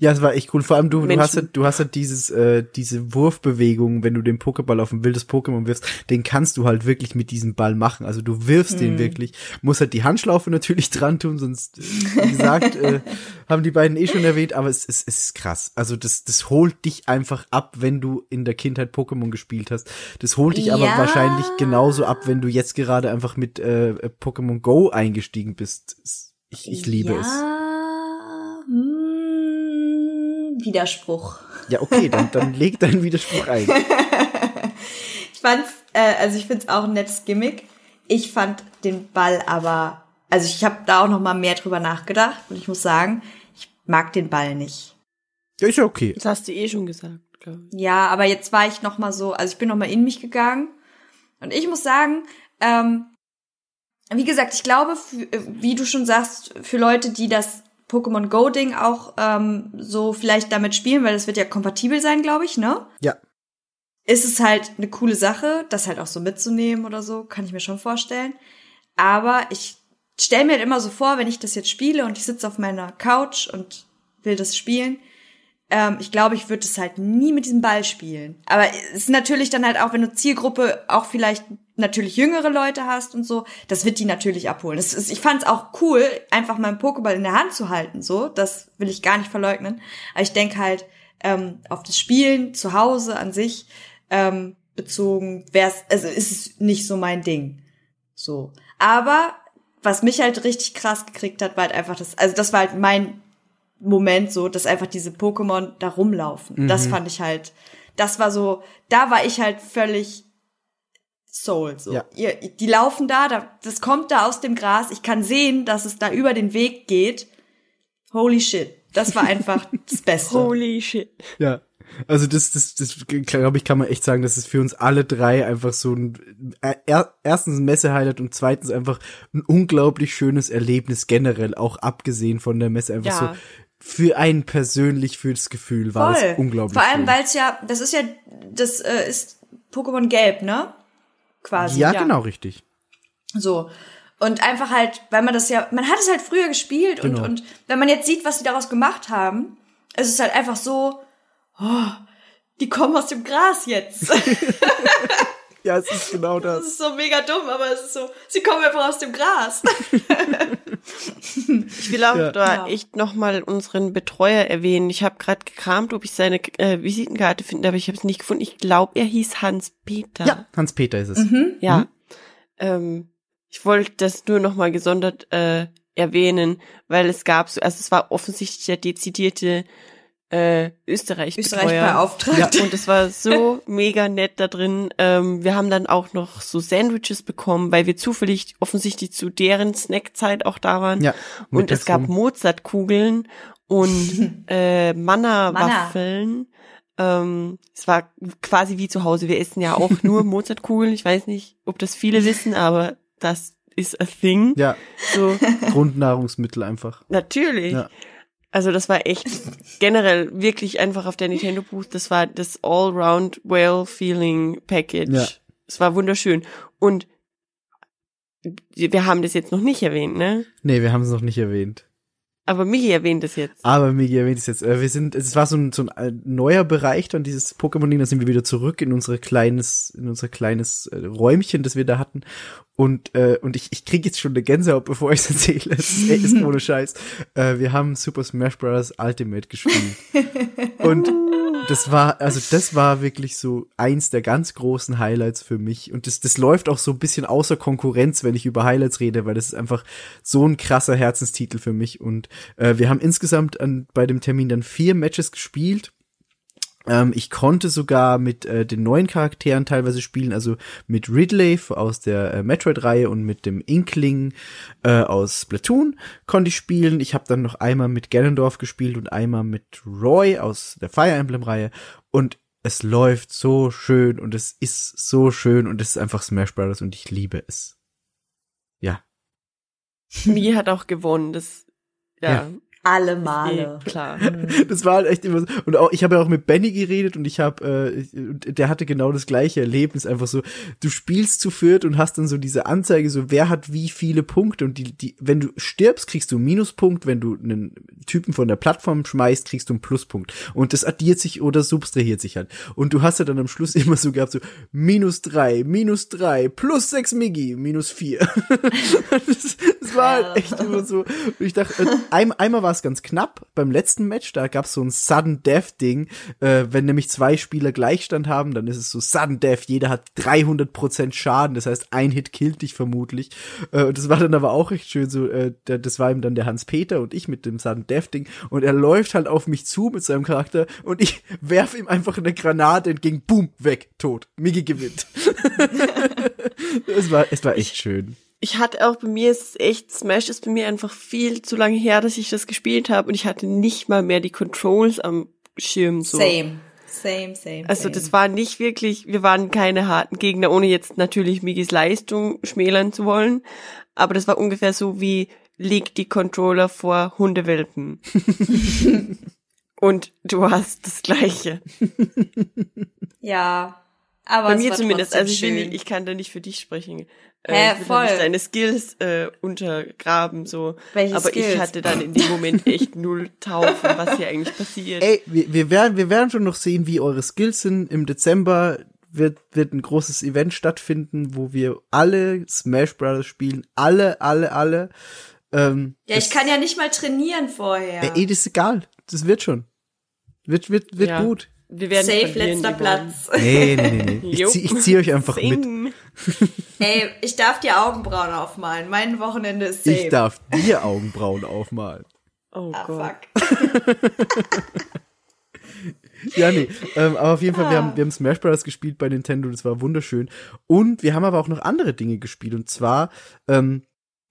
Ja, es war echt cool. Vor allem du, du hast ja, du hast ja dieses, äh, diese Wurfbewegung, wenn du den Pokéball auf ein wildes Pokémon wirfst, den kannst du halt wirklich mit diesem Ball machen. Also du wirfst den wirklich, musst halt die Handschlaufe natürlich dran tun, sonst, wie gesagt, äh, haben die beiden eh schon erwähnt, aber es, es, es ist krass. Also das, das holt dich einfach ab, wenn du in der Kindheit Pokémon gespielt hast. Das holt dich aber Ja. wahrscheinlich genauso ab, wenn du jetzt gerade einfach mit äh, Pokémon Go eingestiegen bist. Ich, ich liebe ja, es. Widerspruch. Ja, okay, dann, dann leg deinen Widerspruch ein. Ich fand's, äh, also ich find's auch ein nettes Gimmick. Ich fand den Ball aber, also ich habe da auch noch mal mehr drüber nachgedacht und ich muss sagen, ich mag den Ball nicht. Ja, ist ja okay. Das hast du eh schon gesagt, glaube ich. Ja, aber jetzt war ich noch mal so, also ich bin noch mal in mich gegangen und ich muss sagen, ähm, wie gesagt, ich glaube, für, wie du schon sagst, für Leute, die das Pokémon Go Ding auch ähm, so vielleicht damit spielen, weil das wird ja kompatibel sein, glaube ich, ne? Ja. Ist es halt eine coole Sache, das halt auch so mitzunehmen oder so, kann ich mir schon vorstellen. Aber ich stelle mir halt immer so vor, wenn ich das jetzt spiele und ich sitze auf meiner Couch und will das spielen, ähm, ich glaube, ich würde es halt nie mit diesem Ball spielen. Aber es ist natürlich dann halt auch, wenn du Zielgruppe auch vielleicht natürlich jüngere Leute hast und so, das wird die natürlich abholen. Das ist, ich fand es auch cool, einfach mal einen Pokéball in der Hand zu halten, so. Das will ich gar nicht verleugnen. Aber ich denke halt, ähm, auf das Spielen zu Hause an sich ähm, bezogen, wär's, also ist es nicht so mein Ding. So. Aber was mich halt richtig krass gekriegt hat, war halt einfach das, also das war halt mein Moment so, dass einfach diese Pokémon da rumlaufen. Das fand ich halt, das war so, da war ich halt völlig Soul. So. Ja. Ihr, die laufen da, da, das kommt da aus dem Gras. Ich kann sehen, dass es da über den Weg geht. Holy shit. Das war einfach das Beste. Holy shit. Ja. Also das, das, das glaube ich, kann man echt sagen, dass es für uns alle drei einfach so ein äh, er, erstens ein Messe-Highlight und zweitens einfach ein unglaublich schönes Erlebnis generell, auch abgesehen von der Messe, einfach Ja. so für einen persönlich fürs Gefühl war Voll. das unglaublich Vor allem, weil es ja, das ist ja, das äh, ist Pokémon Gelb, ne? Quasi. ja, genau richtig. So. Und einfach halt, weil man das ja, man hat es halt früher gespielt Genau. und, und wenn man jetzt sieht, was sie daraus gemacht haben, Es ist halt einfach so, oh, die kommen aus dem Gras jetzt. Ja, es ist genau Das das. ist so mega dumm, aber es ist so, sie kommen einfach aus dem Gras. Ich will auch Ja. da Ja. echt nochmal unseren Betreuer erwähnen. Ich habe gerade gekramt, ob ich seine äh, Visitenkarte finde, aber ich habe es nicht gefunden. Ich glaube, er hieß Hans-Peter. Ja, Hans-Peter ist es. Ja. Mhm. Ähm, ich wollte das nur nochmal gesondert äh, erwähnen, weil es gab so, also es war offensichtlich der dezidierte äh, Österreich-Betreuer. Österreich beauftragt. Und es war so mega nett da drin. Ähm, wir haben dann auch noch so Sandwiches bekommen, weil wir zufällig offensichtlich zu deren Snackzeit auch da waren. Ja. Und es gab. Mozartkugeln und äh, Manna-Waffeln. Ähm, es war quasi wie zu Hause. Wir essen ja auch nur Mozartkugeln. Ich weiß nicht, ob das viele wissen, aber das ist a thing. Ja, So, Grundnahrungsmittel einfach. natürlich. Ja. Also das war echt generell wirklich einfach auf der Nintendo Booth. Das war das All-Round Well-Feeling Package. Ja. Es war wunderschön. Und wir haben das jetzt noch nicht erwähnt, ne? Nee, wir haben es noch nicht erwähnt. Aber Michi erwähnt es jetzt. Aber Migi erwähnt es jetzt. Äh, Wir sind, es war so ein, so ein äh, neuer Bereich dann dieses Pokémon-Ding, da sind wir wieder zurück in unsere kleines, in unser kleines äh, Räumchen, das wir da hatten. Und, äh, und ich, ich krieg jetzt schon eine Gänsehaut, bevor ich es erzähle. Es ist, echt- ist ohne Scheiß. Äh, wir haben Super Smash Bros. Ultimate gespielt. Und das war, also das war wirklich so eins der ganz großen Highlights für mich. Und das, das läuft auch so ein bisschen außer Konkurrenz, wenn ich über Highlights rede, weil das ist einfach so ein krasser Herzenstitel für mich. Und äh, wir haben insgesamt an, bei dem Termin dann vier Matches gespielt. Ähm, ich konnte sogar mit äh, den neuen Charakteren teilweise spielen, also mit Ridley aus der äh, Metroid-Reihe und mit dem Inkling äh, aus Splatoon konnte ich spielen. Ich habe dann noch einmal mit Ganondorf gespielt und einmal mit Roy aus der Fire Emblem-Reihe. Und es läuft so schön und es ist so schön und es ist einfach Smash Bros. und ich liebe es. Ja. Michi hat auch gewonnen. Das, ja, Ja. Alle eh, Male. klar. Das war halt echt immer so. Und auch, ich habe ja auch mit Benny geredet und ich habe, äh, der hatte genau das gleiche Erlebnis. Einfach so, du spielst zu viert und hast dann so diese Anzeige, so wer hat wie viele Punkte und die, die, wenn du stirbst, kriegst du einen Minuspunkt, wenn du einen Typen von der Plattform schmeißt, kriegst du einen Pluspunkt. Und das addiert sich oder subtrahiert sich halt. Und du hast ja dann am Schluss immer so gehabt, so minus drei, minus drei, plus sechs Migi, minus vier. das, das war halt echt immer so. Und ich dachte, äh, ein, einmal war es ganz knapp beim letzten Match, da gab es so ein Sudden Death Ding. Äh, wenn nämlich zwei Spieler Gleichstand haben, dann ist es so Sudden Death, jeder hat 300% Schaden, das heißt, ein Hit killt dich vermutlich. Äh, und das war dann aber auch echt schön so, äh, das war ihm dann der Hans-Peter und ich mit dem Sudden Death Ding und er läuft halt auf mich zu mit seinem Charakter und ich werf ihm einfach eine Granate entgegen, boom, weg, tot. Migi gewinnt. es war, es war echt schön. Ich hatte auch bei mir ist es echt, Smash ist bei mir einfach viel zu lange her, dass ich das gespielt habe und ich hatte nicht mal mehr die Controls am Schirm so. Same. Same, same. Also same. das war nicht wirklich, wir waren keine harten Gegner, ohne jetzt natürlich Migis Leistung schmälern zu wollen. Aber das war ungefähr so wie legt die Controller vor Hundewelpen. Und du hast das Gleiche. Ja. Aber Bei mir zumindest. Also ich, will nicht, ich kann da nicht für dich sprechen. Hä, Äh, ich voll. nicht deine Skills äh, untergraben so. Welche Aber Skills? ich hatte dann in dem Moment echt null Taufen, was hier eigentlich passiert. Ey, wir, wir werden, wir werden schon noch sehen, wie eure Skills sind. Im Dezember wird, wird ein großes Event stattfinden, wo wir alle Smash Brothers spielen. Alle, alle, alle. Ähm, ja, ich kann ja nicht mal trainieren vorher. Ey, das ist egal. Das wird schon. Wird, wird, wird Ja. gut. Wir werden Safe verlieren, letzter. Platz. Nee, nee, nee, nee. Ich zieh, ich zieh euch einfach mit. Sing. Ey, ich darf dir Augenbrauen aufmalen. Mein Wochenende ist safe. Ich darf dir Augenbrauen aufmalen. Oh Ah, Gott. fuck. Ja, nee. Ähm, aber auf jeden Fall, wir Ah. haben, wir haben Smash Bros. gespielt bei Nintendo, das war wunderschön. Und wir haben aber auch noch andere Dinge gespielt. Und zwar, ähm,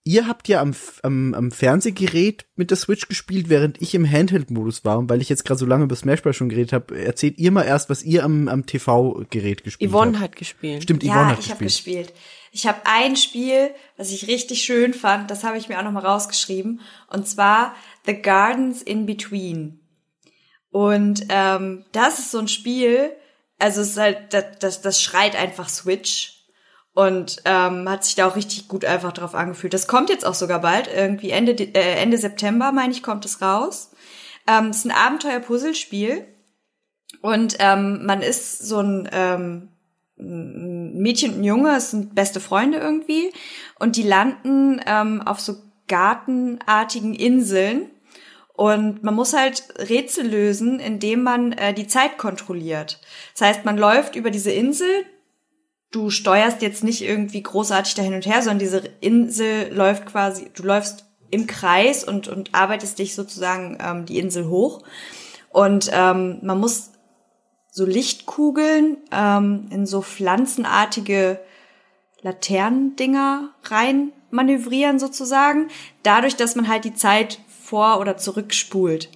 ihr habt ja am, am, am Fernsehgerät mit der Switch gespielt, während ich im Handheld-Modus war. Und weil ich jetzt gerade so lange über Smash Bros. schon geredet habe, erzählt ihr mal erst, was ihr am, am TV-Gerät gespielt Yvonne habt. hat gespielt. Stimmt, Ja, Yvonne hat ich gespielt. gespielt. Ich habe ein Spiel, was ich richtig schön fand, das habe ich mir auch nochmal rausgeschrieben. Und zwar The Gardens in Between. Und ähm, das ist so ein Spiel, also es ist halt, das, das, das schreit einfach Switch. Und ähm, hat sich da auch richtig gut einfach drauf angefühlt. Das kommt jetzt auch sogar bald, irgendwie Ende, De- äh, Ende September, meine ich, kommt es raus. Ähm, es ist ein Abenteuer-Puzzlespiel. Und ähm, man ist so ein ähm, Mädchen und Junge, es sind beste Freunde irgendwie. Und die landen ähm, auf so gartenartigen Inseln. Und man muss halt Rätsel lösen, indem man äh, die Zeit kontrolliert. Das heißt, man läuft über diese Insel. Du steuerst jetzt nicht irgendwie großartig da hin und her, sondern diese Insel läuft quasi, du läufst im Kreis und, und arbeitest dich sozusagen ähm, die Insel hoch. Und ähm, man muss so Lichtkugeln ähm, in so pflanzenartige Laternendinger rein manövrieren sozusagen, dadurch, dass man halt die Zeit vor- oder zurückspult.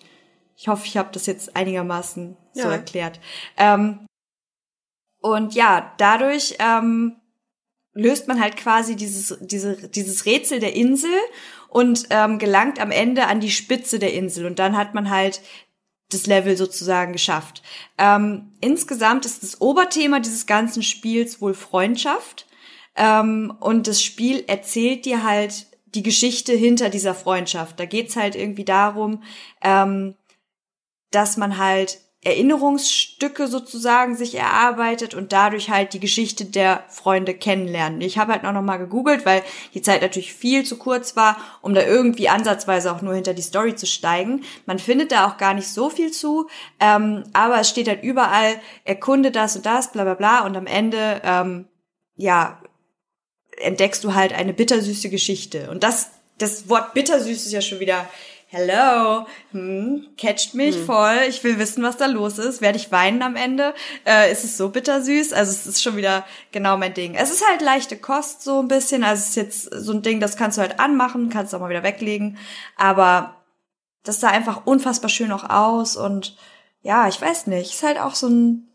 Ich hoffe, ich habe das jetzt einigermaßen Ja. so erklärt. Ähm, und ja, dadurch ähm, löst man halt quasi dieses, diese, dieses Rätsel der Insel und ähm, gelangt am Ende an die Spitze der Insel. Und dann hat man halt das Level sozusagen geschafft. Ähm, insgesamt ist das Oberthema dieses ganzen Spiels wohl Freundschaft. Ähm, und das Spiel erzählt dir halt die Geschichte hinter dieser Freundschaft. Da geht's halt irgendwie darum, ähm, dass man halt Erinnerungsstücke sozusagen sich erarbeitet und dadurch halt die Geschichte der Freunde kennenlernen. Ich habe halt noch mal gegoogelt, weil die Zeit natürlich viel zu kurz war, um da irgendwie ansatzweise auch nur hinter die Story zu steigen. Man findet da auch gar nicht so viel zu, ähm, aber es steht halt überall, erkunde das und das, bla bla bla und am Ende, ähm, ja, entdeckst du halt eine bittersüße Geschichte. Und das, das Wort bittersüß ist ja schon wieder Hello, hm, catcht mich voll. Ich will wissen, was da los ist. Werde ich weinen am Ende? Äh, ist es so bittersüß? Also es ist schon wieder genau mein Ding. Es ist halt leichte Kost so ein bisschen. Also es ist jetzt so ein Ding, das kannst du halt anmachen, kannst auch mal wieder weglegen. Aber das sah einfach unfassbar schön auch aus und ja, ich weiß nicht. Ist halt auch so ein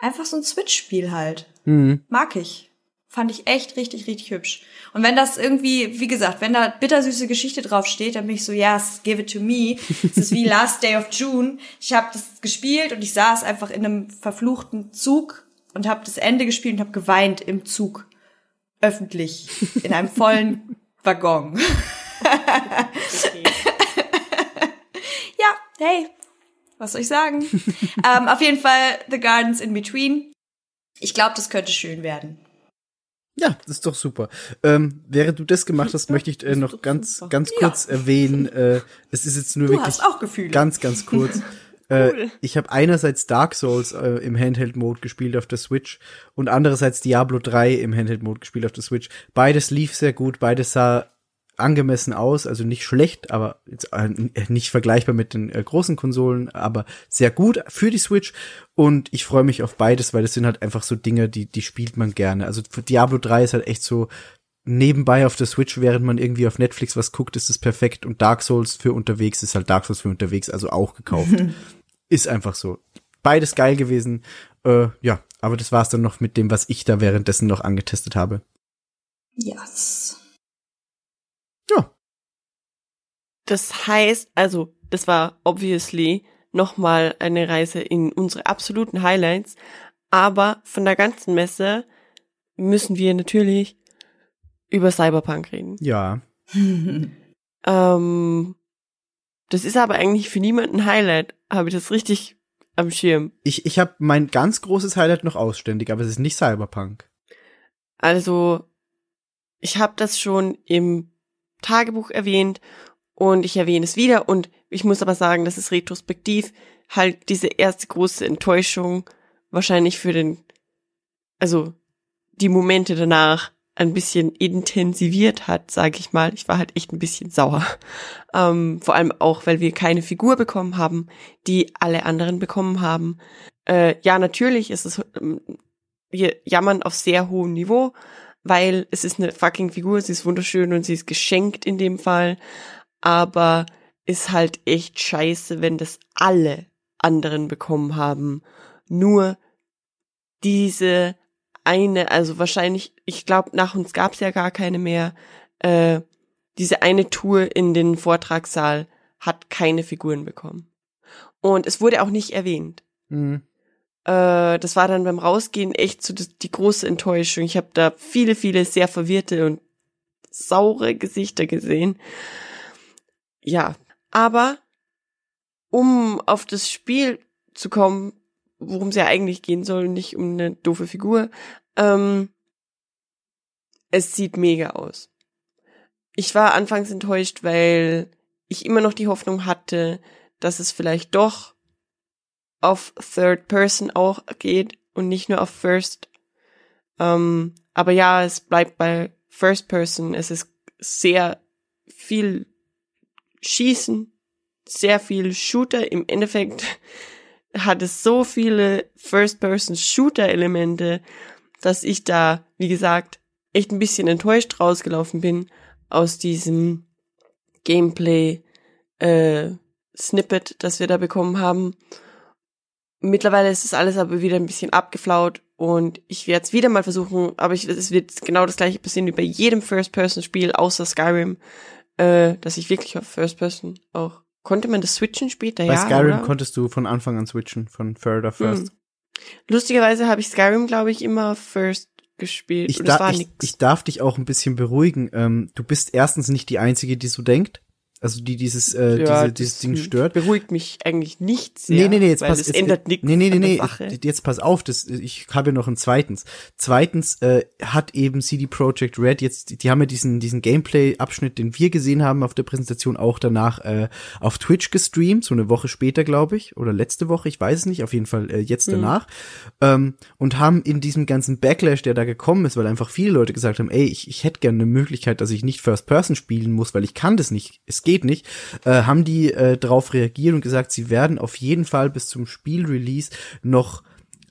einfach so ein Switch-Spiel halt. Mhm. Mag ich. Fand ich echt richtig, richtig hübsch. Und wenn das irgendwie, wie gesagt, wenn da bittersüße Geschichte drauf steht, dann bin ich so, yes, give it to me. Es ist wie Last Day of June. Ich habe das gespielt und ich saß einfach in einem verfluchten Zug und habe das Ende gespielt und habe geweint im Zug. Öffentlich. In einem vollen Waggon. ja, hey, was soll ich sagen? ähm, auf jeden Fall The Gardens in Between. Ich glaube, das könnte schön werden. Ja, das ist doch super. Ähm, während du das gemacht hast, möchte ich äh, noch ganz, super. ganz Ja. kurz erwähnen, äh, es ist jetzt nur Du wirklich auch Gefühle. ganz, ganz kurz. Äh, ich habe einerseits Dark Souls äh, im Handheld-Mode gespielt auf der Switch und andererseits Diablo 3 im Handheld-Mode gespielt auf der Switch. Beides lief sehr gut, beides sah angemessen aus, also nicht schlecht, aber jetzt, äh, nicht vergleichbar mit den äh, großen Konsolen, aber sehr gut für die Switch und ich freue mich auf beides, weil das sind halt einfach so Dinge, die die spielt man gerne. Also Diablo 3 ist halt echt so nebenbei auf der Switch, während man irgendwie auf Netflix was guckt, ist es perfekt und Dark Souls für unterwegs ist halt Dark Souls für unterwegs, also auch gekauft. ist einfach so. Beides geil gewesen. Äh, ja, aber das war's dann noch mit dem, was ich da währenddessen noch angetestet habe. Yes. Ja, Das heißt, also, das war obviously nochmal eine Reise in unsere absoluten Highlights. Aber von der ganzen Messe müssen wir natürlich über Cyberpunk reden. ja. Ähm, das ist aber eigentlich für niemanden ein Highlight. Habe ich das richtig am Schirm? Ich, ich habe mein ganz großes Highlight noch ausständig, aber es ist nicht Cyberpunk. Also, ich habe das schon im Tagebuch erwähnt und ich erwähne es wieder und ich muss aber sagen, das ist retrospektiv halt diese erste große Enttäuschung wahrscheinlich für den, also die Momente danach ein bisschen intensiviert hat, sage ich mal. Ich war halt echt ein bisschen sauer. Ähm, vor allem auch, weil wir keine Figur bekommen haben, die alle anderen bekommen haben. Äh, ja, natürlich ist es, ähm, wir jammern auf sehr hohem Niveau, weil es ist eine fucking Figur, sie ist wunderschön und sie ist geschenkt in dem Fall. Aber ist halt echt scheiße, wenn das alle anderen bekommen haben. Nur diese eine, also wahrscheinlich, ich glaube, nach uns gab es ja gar keine mehr. Äh, diese eine Tour in den Vortragssaal hat keine Figuren bekommen. Und es wurde auch nicht erwähnt. Mhm. Äh, das war dann beim Rausgehen echt so die große Enttäuschung. Ich habe da viele, viele sehr verwirrte und saure Gesichter gesehen. Ja, aber um auf das Spiel zu kommen, worum es ja eigentlich gehen soll, nicht um eine doofe Figur, ähm, es sieht mega aus. Ich war anfangs enttäuscht, weil ich immer noch die Hoffnung hatte, dass es vielleicht doch auf Third Person auch geht und nicht nur auf First. Ähm, aber ja, es bleibt bei First Person. Es ist sehr viel Schießen, sehr viel Shooter. Im Endeffekt hat es so viele First-Person-Shooter-Elemente, dass ich da, wie gesagt, echt ein bisschen enttäuscht rausgelaufen bin aus diesem Gameplay äh, Snippet, das wir da bekommen haben. Mittlerweile ist es alles aber wieder ein bisschen abgeflaut und ich werde es wieder mal versuchen, aber ich, es wird genau das gleiche passieren wie bei jedem First-Person-Spiel außer Skyrim, äh, dass ich wirklich auf First-Person auch Konnte man das switchen später? Bei ja, Skyrim oder? konntest du von Anfang an switchen, von Third auf First. Hm. Lustigerweise habe ich Skyrim, glaube ich, immer First gespielt. Ich, da, ich, ich darf dich auch ein bisschen beruhigen. Ähm, du bist erstens nicht die Einzige, die so denkt. Also die dieses, äh, Ja, diese, dieses Ding stört. Beruhigt mich eigentlich nicht sehr. Nee, nee, nee, jetzt pass, es jetzt, ändert nichts nee, nee, nee, nee, Sache. jetzt pass auf, das, ich habe ja noch ein zweitens. Zweitens äh, hat eben CD Projekt Red jetzt, die haben ja diesen, diesen Gameplay-Abschnitt, den wir gesehen haben auf der Präsentation, auch danach äh, auf Twitch gestreamt, so eine Woche später, glaube ich, oder letzte Woche, ich weiß es nicht, auf jeden Fall äh, jetzt Mhm. danach, ähm, und haben in diesem ganzen Backlash, der da gekommen ist, weil einfach viele Leute gesagt haben, ey, ich, ich hätte gerne eine Möglichkeit, dass ich nicht First Person spielen muss, weil ich kann das nicht, es geht nicht, äh, haben die äh, darauf reagiert und gesagt, sie werden auf jeden Fall bis zum Spielrelease noch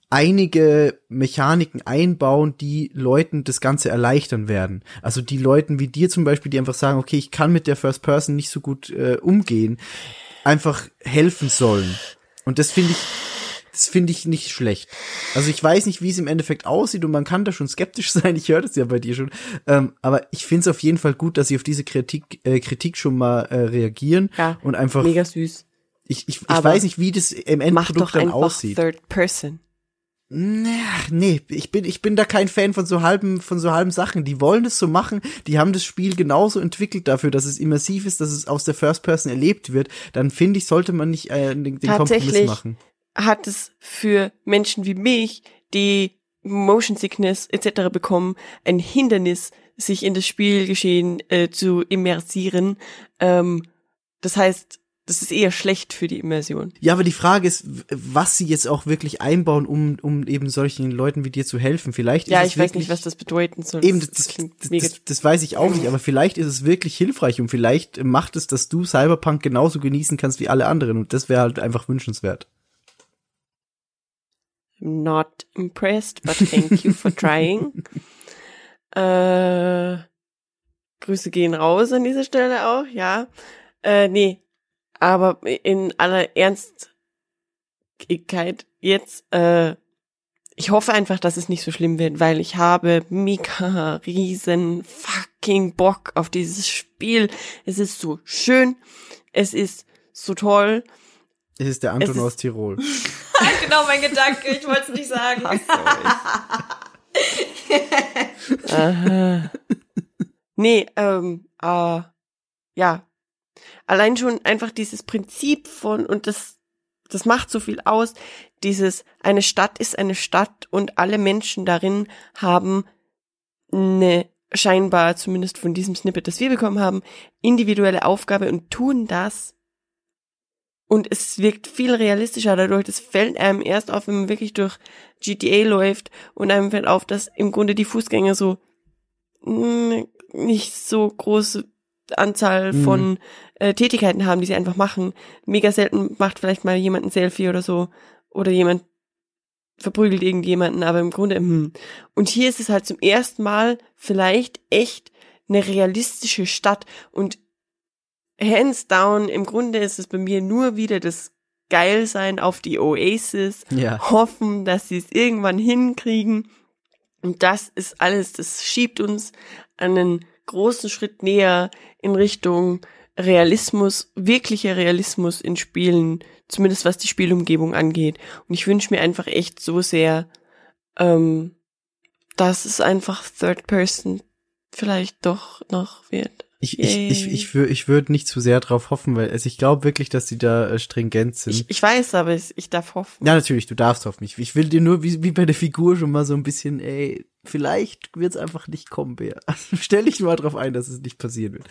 einige Mechaniken einbauen, die Leuten das Ganze erleichtern werden. Also die Leuten wie dir zum Beispiel, die einfach sagen, okay, ich kann mit der First Person nicht so gut äh, umgehen, einfach helfen sollen. Und das finde ich, das finde ich nicht schlecht. Also ich weiß nicht, wie es im Endeffekt aussieht und man kann da schon skeptisch sein. Ich höre das ja bei dir schon. Ähm, aber ich finde es auf jeden Fall gut, dass sie auf diese Kritik, äh, Kritik schon mal äh, reagieren Ja, und einfach. Mega süß. Ich, ich, ich Aber weiß nicht, wie das im Mach Endprodukt doch dann einfach aussieht. Third Person. Nee, ich bin, ich bin da kein Fan von so halben, von so halben Sachen. Die wollen das so machen. Die haben das Spiel genauso entwickelt dafür, dass es immersiv ist, dass es aus der First Person erlebt wird. Dann finde ich, sollte man nicht äh, den, den Kompromiss machen. Hat es für Menschen wie mich, die Motion Sickness etc. bekommen, ein Hindernis, sich in das Spielgeschehen äh, zu immersieren. Ähm, das heißt, das ist eher schlecht für die Immersion. Ja, aber die Frage ist, was sie jetzt auch wirklich einbauen, um, um eben solchen Leuten wie dir zu helfen. Vielleicht Ja, ist es ich weiß wirklich, nicht, was das bedeuten soll. Eben, das, das, das, das weiß ich auch nicht, aber vielleicht ist es wirklich hilfreich und vielleicht macht es, dass du Cyberpunk genauso genießen kannst wie alle anderen und das wäre halt einfach wünschenswert. I'm not impressed, but thank you for trying. äh, Grüße gehen raus an dieser Stelle auch, ja. Äh, nee, aber in aller Ernstigkeit jetzt, äh, ich hoffe einfach, dass es nicht so schlimm wird, weil ich habe mega riesen fucking Bock auf dieses Spiel. Es ist so schön, es ist so toll. Es ist der Anton Es ist- aus Tirol. genau mein Gedanke, ich wollte es nicht sagen. Aha. Nee, ähm, äh, ja. Allein schon einfach dieses Prinzip von, und das, das macht so viel aus, dieses, eine Stadt ist eine Stadt und alle Menschen darin haben eine scheinbar, zumindest von diesem Snippet, das wir bekommen haben, individuelle Aufgabe und tun das. Und es wirkt viel realistischer dadurch. Das fällt einem erst auf, wenn man wirklich durch GTA läuft und einem fällt auf, dass im Grunde die Fußgänger so mh, nicht so große Anzahl Mhm. von äh, Tätigkeiten haben, die sie einfach machen. Mega selten macht vielleicht mal jemand ein Selfie oder so oder jemand verprügelt irgendjemanden, aber im Grunde, hm. Und hier ist es halt zum ersten Mal vielleicht echt eine realistische Stadt und hands down, im Grunde ist es bei mir nur wieder das Geilsein auf die Oasis, Ja. hoffen, dass sie es irgendwann hinkriegen. Und das ist alles, das schiebt uns einen großen Schritt näher in Richtung Realismus, wirklicher Realismus in Spielen, zumindest was die Spielumgebung angeht. Und ich wünsche mir einfach echt so sehr, ähm, dass es einfach Third Person vielleicht doch noch wird. Ich, ich, ich, ich, würde ich würd nicht zu sehr drauf hoffen, weil also ich glaube wirklich, dass die da äh, stringent sind. Ich, ich weiß, aber ich, ich darf hoffen. Ja, natürlich, du darfst auf mich. Ich will dir nur, wie, wie bei der Figur schon mal so ein bisschen, ey, vielleicht wird's einfach nicht kommen, Bär. Also stell dich mal drauf ein, dass es nicht passieren wird.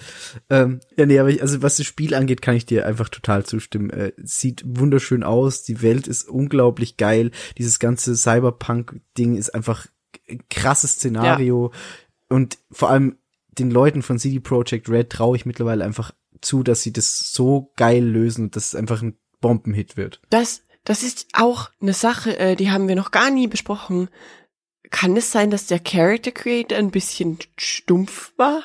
Ähm, ja, nee, aber ich, also was das Spiel angeht, kann ich dir einfach total zustimmen. Äh, sieht wunderschön aus, die Welt ist unglaublich geil. Dieses ganze Cyberpunk-Ding ist einfach ein krasses Szenario. Ja. Und vor allem den Leuten von CD Projekt Red traue ich mittlerweile einfach zu, dass sie das so geil lösen und dass es einfach ein Bombenhit wird. Das, das ist auch eine Sache, äh, die haben wir noch gar nie besprochen. Kann es sein, dass der Character Creator ein bisschen stumpf war?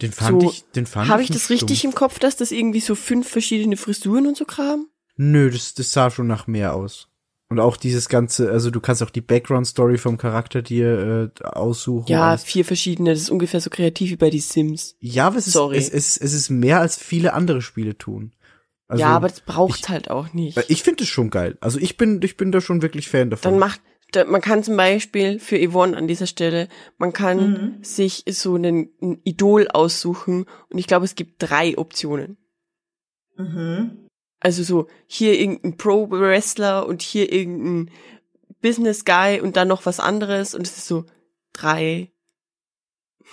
Den fand so, ich, den fand Habe ich das stumpf. richtig im Kopf, dass das irgendwie so fünf verschiedene Frisuren und so kam? Nö, das, das sah schon nach mehr aus. Und auch dieses ganze, also du kannst auch die Background-Story vom Charakter dir äh, aussuchen. Ja, vier verschiedene, das ist ungefähr so kreativ wie bei die Sims. Ja, aber es ist, Sorry. Es, es, es ist mehr als viele andere Spiele tun. Also, ja, aber das braucht halt auch nicht. Ich finde es schon geil. Also ich bin, ich bin da schon wirklich Fan davon. Dann macht, da, man kann zum Beispiel für Yvonne an dieser Stelle, man kann mhm. sich so einen, ein Idol aussuchen und ich glaube, es gibt drei Optionen. Mhm. Also so hier irgendein Pro-Wrestler und hier irgendein Business-Guy und dann noch was anderes und es ist so drei.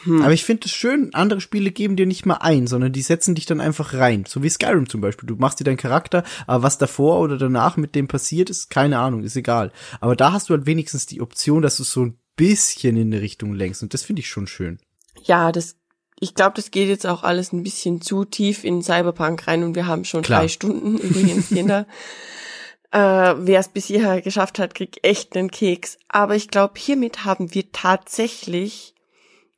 Hm. Aber ich finde es schön, andere Spiele geben dir nicht mal ein, sondern die setzen dich dann einfach rein. So wie Skyrim zum Beispiel. Du machst dir deinen Charakter, aber was davor oder danach mit dem passiert, ist keine Ahnung, ist egal. Aber da hast du halt wenigstens die Option, dass du so ein bisschen in eine Richtung lenkst und das finde ich schon schön. Ja, das ich glaube, das geht jetzt auch alles ein bisschen zu tief in Cyberpunk rein und wir haben schon Klar. drei Stunden übrigens, Kinder. äh, Wer es bis hierher geschafft hat, kriegt echt einen Keks. Aber ich glaube, hiermit haben wir tatsächlich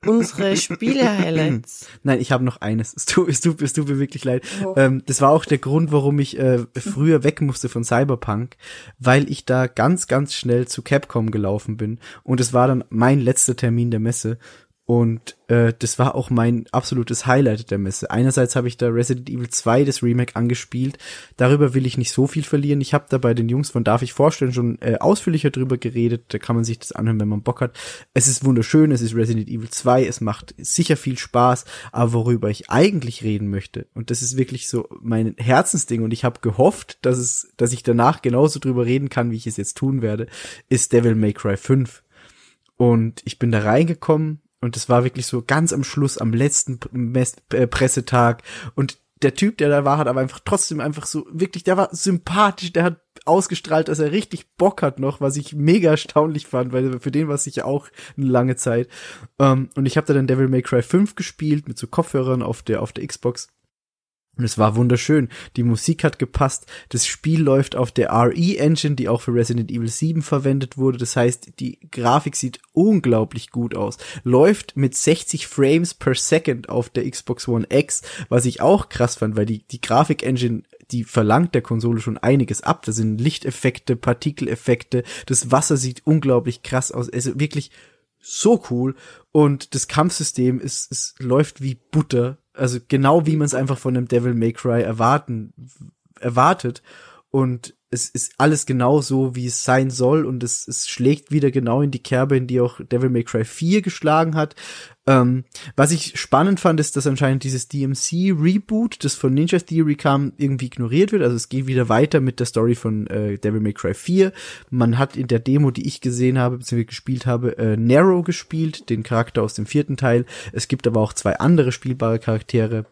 unsere Spiele-Highlights. Nein, ich habe noch eines. Es tut, es tut, es tut mir wirklich leid. Oh. Ähm, das war auch der Grund, warum ich äh, früher weg musste von Cyberpunk, weil ich da ganz, ganz schnell zu Capcom gelaufen bin. Und es war dann mein letzter Termin der Messe. Und äh, das war auch mein absolutes Highlight der Messe. Einerseits habe ich da Resident Evil 2, das Remake, angespielt. Darüber will ich nicht so viel verlieren. Ich habe da bei den Jungs von Darf ich vorstellen schon äh, ausführlicher drüber geredet. Da kann man sich das anhören, wenn man Bock hat. Es ist wunderschön, es ist Resident Evil 2, es macht sicher viel Spaß. Aber worüber ich eigentlich reden möchte, und das ist wirklich so mein Herzensding, und ich habe gehofft, dass es, dass ich danach genauso drüber reden kann, wie ich es jetzt tun werde, ist Devil May Cry 5. Und ich bin da reingekommen, und es war wirklich so ganz am Schluss, am letzten äh, Pressetag. Und der Typ, der da war, hat aber einfach trotzdem einfach so, wirklich, der war sympathisch, der hat ausgestrahlt, dass er richtig Bock hat noch, was ich mega erstaunlich fand, weil für den war es sicher auch eine lange Zeit. Ähm, und ich habe da dann Devil May Cry 5 gespielt mit so Kopfhörern auf der auf der Xbox und es war wunderschön. Die Musik hat gepasst. Das Spiel läuft auf der RE-Engine, die auch für Resident Evil 7 verwendet wurde. Das heißt, die Grafik sieht unglaublich gut aus. Läuft mit 60 Frames per Second auf der Xbox One X, was ich auch krass fand, weil die, die Grafik-Engine die verlangt der Konsole schon einiges ab. Da sind Lichteffekte, Partikeleffekte, das Wasser sieht unglaublich krass aus. Also wirklich so cool. Und das Kampfsystem ist, es läuft wie Butter also genau wie man es einfach von einem Devil May Cry erwarten, erwartet. Und es ist alles genau so, wie es sein soll und es, es schlägt wieder genau in die Kerbe, in die auch Devil May Cry 4 geschlagen hat. Ähm, was ich spannend fand, ist, dass anscheinend dieses DMC-Reboot, das von Ninja Theory kam, irgendwie ignoriert wird. Also es geht wieder weiter mit der Story von äh, Devil May Cry 4. Man hat in der Demo, die ich gesehen habe, bzw. gespielt habe, äh, Narrow gespielt, den Charakter aus dem vierten Teil. Es gibt aber auch zwei andere spielbare Charaktere.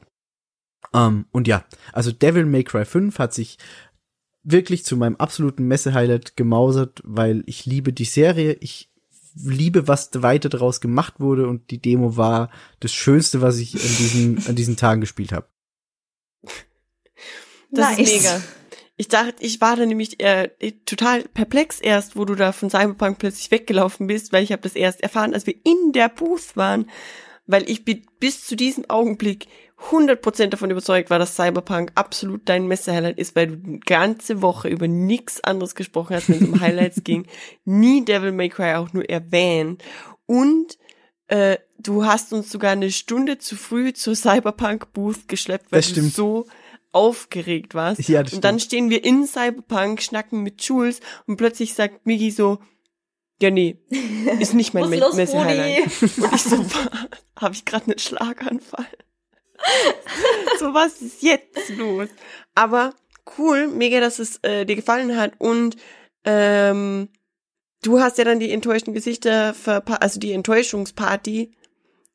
Ähm, und ja, also Devil May Cry 5 hat sich wirklich zu meinem absoluten Messe-Highlight gemausert, weil ich liebe die Serie, ich liebe, was weiter daraus gemacht wurde und die Demo war das Schönste, was ich an diesen, an diesen Tagen gespielt habe. Das nice. ist mega. Ich dachte, ich war da nämlich äh, total perplex erst, wo du da von Cyberpunk plötzlich weggelaufen bist, weil ich habe das erst erfahren, als wir in der Booth waren, weil ich bin bis zu diesem Augenblick 100% davon überzeugt war, dass Cyberpunk absolut dein Messehighlight ist, weil du die ganze Woche über nichts anderes gesprochen hast, wenn es um Highlights ging. Nie Devil May Cry auch nur erwähnt. Und äh, du hast uns sogar eine Stunde zu früh zur Cyberpunk Booth geschleppt, weil du so aufgeregt warst. Ja, und dann stehen wir in Cyberpunk, schnacken mit Jules und plötzlich sagt Migi so, Ja, nee, ist nicht mein Me-. Brudi? Und ich so, habe ich gerade einen Schlaganfall? So, was ist jetzt los? Aber cool, mega, dass es äh, dir gefallen hat. Und ähm, du hast ja dann die enttäuschten Gesichter, verpa also die Enttäuschungsparty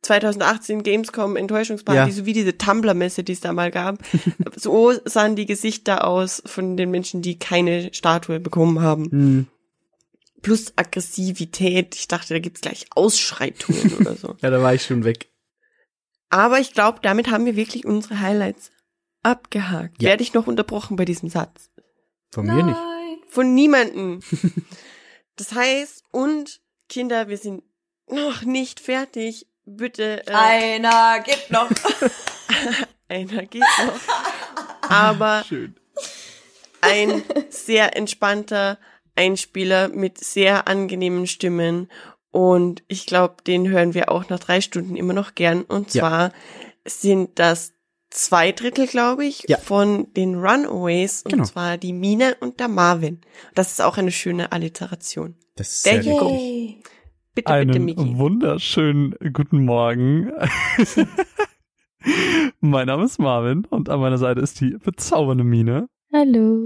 2018 Gamescom Enttäuschungsparty, Ja. so wie diese Tumblr-Messe, die es da mal gab. so sahen die Gesichter aus von den Menschen, die keine Statue bekommen haben. Hm. Plus Aggressivität. Ich dachte, da gibt's gleich Ausschreitungen oder so. Ja, da war ich schon weg. Aber ich glaube, damit haben wir wirklich unsere Highlights abgehakt. Ja. Werde ich noch unterbrochen bei diesem Satz? Von mir nicht. Nein. Von niemanden. das heißt, und Kinder, wir sind noch nicht fertig. Bitte, äh, Einer geht noch. einer geht noch. Aber Schön. ein sehr entspannter Einspieler mit sehr angenehmen Stimmen. Und ich glaube, den hören wir auch nach drei Stunden immer noch gern. Und Ja. zwar sind das zwei Drittel, glaube ich, Ja. von den Runaways. Und Genau. zwar die Mina und der Marvin. Das ist auch eine schöne Alliteration. Das ist Der sehr. Yay. Bitte, bitte, Einen Miki. wunderschönen guten Morgen. mein Name ist Marvin und an meiner Seite ist die bezaubernde Mine. Hallo.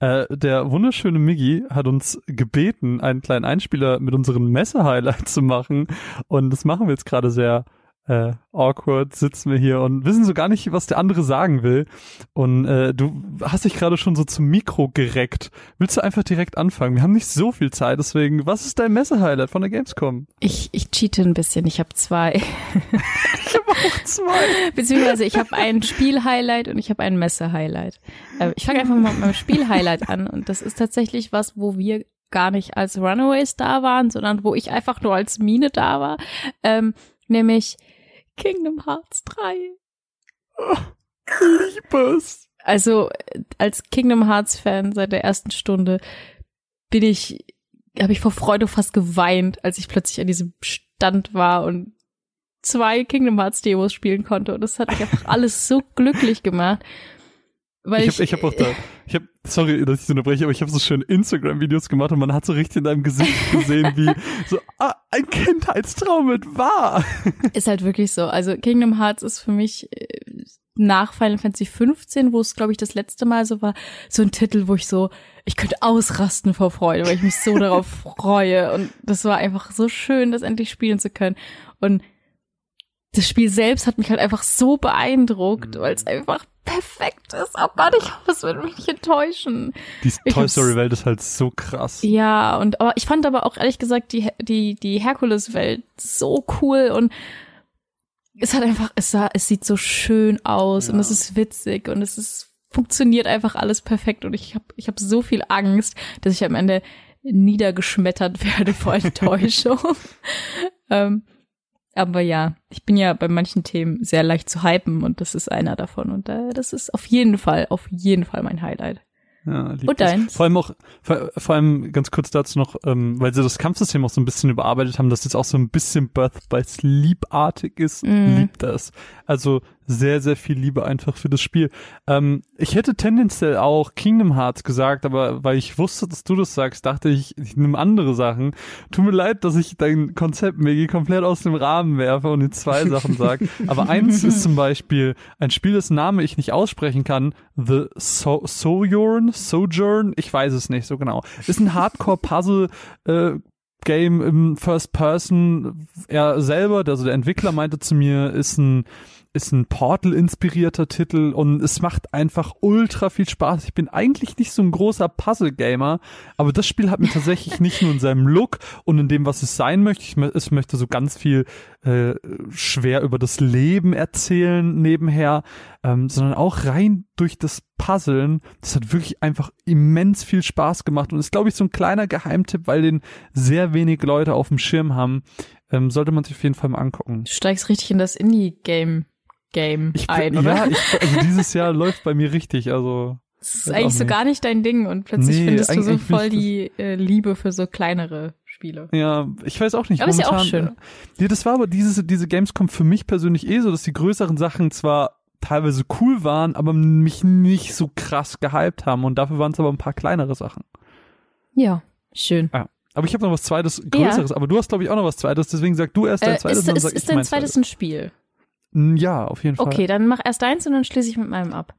Äh, der wunderschöne Miggy hat uns gebeten, einen kleinen Einspieler mit unseren Messe-Highlights zu machen. Und das machen wir jetzt gerade sehr äh, awkward, sitzen wir hier und wissen so gar nicht, was der andere sagen will. Und äh, du hast dich gerade schon so zum Mikro gereckt. Willst du einfach direkt anfangen? Wir haben nicht so viel Zeit, deswegen, was ist dein Messe-Highlight von der Gamescom? Ich, ich cheate ein bisschen. Ich habe zwei. Ich habe auch zwei. Beziehungsweise ich habe ein Spiel-Highlight und ich habe ein Messe-Highlight. Äh, ich fange einfach mal mit meinem Spiel-Highlight an. Und das ist tatsächlich was, wo wir gar nicht als Runaways da waren, sondern wo ich einfach nur als Mine da war. Ähm, nämlich Kingdom Hearts 3. Liebes. Also als Kingdom Hearts Fan seit der ersten Stunde bin ich, habe ich vor Freude fast geweint, als ich plötzlich an diesem Stand war und zwei Kingdom Hearts Demos spielen konnte und das hat mich einfach alles so glücklich gemacht. Weil Ich habe ich hab auch da, ich habe, sorry, dass ich so unterbreche, aber ich habe so schöne Instagram-Videos gemacht und man hat so richtig in deinem Gesicht gesehen, wie so, ah, ein Kindheitstraum wird wahr. ist halt wirklich so. Also Kingdom Hearts ist für mich äh, nach Final Fantasy 15, wo es glaube ich das letzte Mal so war, so ein Titel, wo ich so, ich könnte ausrasten vor Freude, weil ich mich so darauf freue und das war einfach so schön, das endlich spielen zu können und das Spiel selbst hat mich halt einfach so beeindruckt, weil es einfach perfekt ist. Oh Gott, ich hoffe, es wird mich enttäuschen. Die Ich Toy Story Welt ist halt so krass. Ja, und aber ich fand aber auch ehrlich gesagt die die die Herkules-Welt so cool und es hat einfach es sah es sieht so schön aus und es ist witzig und es ist funktioniert einfach alles perfekt und ich habe ich habe so viel Angst, dass ich am Ende niedergeschmettert werde vor Enttäuschung. ähm, aber ja, ich bin ja bei manchen Themen sehr leicht zu hypen und das ist einer davon und äh, das ist auf jeden Fall auf jeden Fall mein Highlight. Ja, Und deins? Vor allem auch, vor, vor allem ganz kurz dazu noch, ähm, weil sie das Kampfsystem auch so ein bisschen überarbeitet haben, dass jetzt auch so ein bisschen Birth by Sleep-artig ist, Mhm. liebt das. Also sehr, sehr viel Liebe einfach für das Spiel. Ähm, ich hätte tendenziell auch Kingdom Hearts gesagt, aber weil ich wusste, dass du das sagst, dachte ich, ich nehme andere Sachen. Tut mir leid, dass ich dein Konzept Megi komplett aus dem Rahmen werfe und jetzt zwei Sachen sage. Aber eins ist zum Beispiel ein Spiel, dessen Name ich nicht aussprechen kann. The so Sojourn, Sojourn, ich weiß es nicht so genau. Ist ein Hardcore-Puzzle, äh, Game im First Person. Er selber, also der Entwickler meinte zu mir, ist ein ist ein Portal-inspirierter Titel und es macht einfach ultra viel Spaß. Ich bin eigentlich nicht so ein großer Puzzle-Gamer, aber das Spiel hat mir tatsächlich nicht nur in seinem Look und in dem, was es sein möchte. Ich, es möchte so ganz viel äh, schwer über das Leben erzählen nebenher, ähm, sondern auch rein durch das Puzzeln. Das hat wirklich einfach immens viel Spaß gemacht und ist, glaube ich, so ein kleiner Geheimtipp, weil den sehr wenig Leute auf dem Schirm haben. Ähm, sollte man sich auf jeden Fall mal angucken. Du steigst richtig in das Indie-Game Game Ich, ein, ja, oder? ich, also dieses Jahr läuft bei mir richtig, also. Das ist eigentlich so gar nicht dein Ding und plötzlich Nee, findest du so voll die äh, Liebe für so kleinere Spiele. Ja, ich weiß auch nicht. Aber ist ja auch schön. Nee, das war aber dieses, diese Gamescom für mich persönlich eh so, dass die größeren Sachen zwar teilweise cool waren, aber mich nicht so krass gehypt haben und dafür waren es aber ein paar kleinere Sachen. Ja, schön. Ja. Aber ich habe noch was zweites, größeres. Aber du hast, glaube ich, auch noch was zweites. Deswegen sag du erst dein Äh, zweites ist und dann ist, sag ich ist dein mein zweites ein Spiel? Ja, auf jeden Fall. Okay, dann mach erst deins und dann schließe ich mit meinem ab.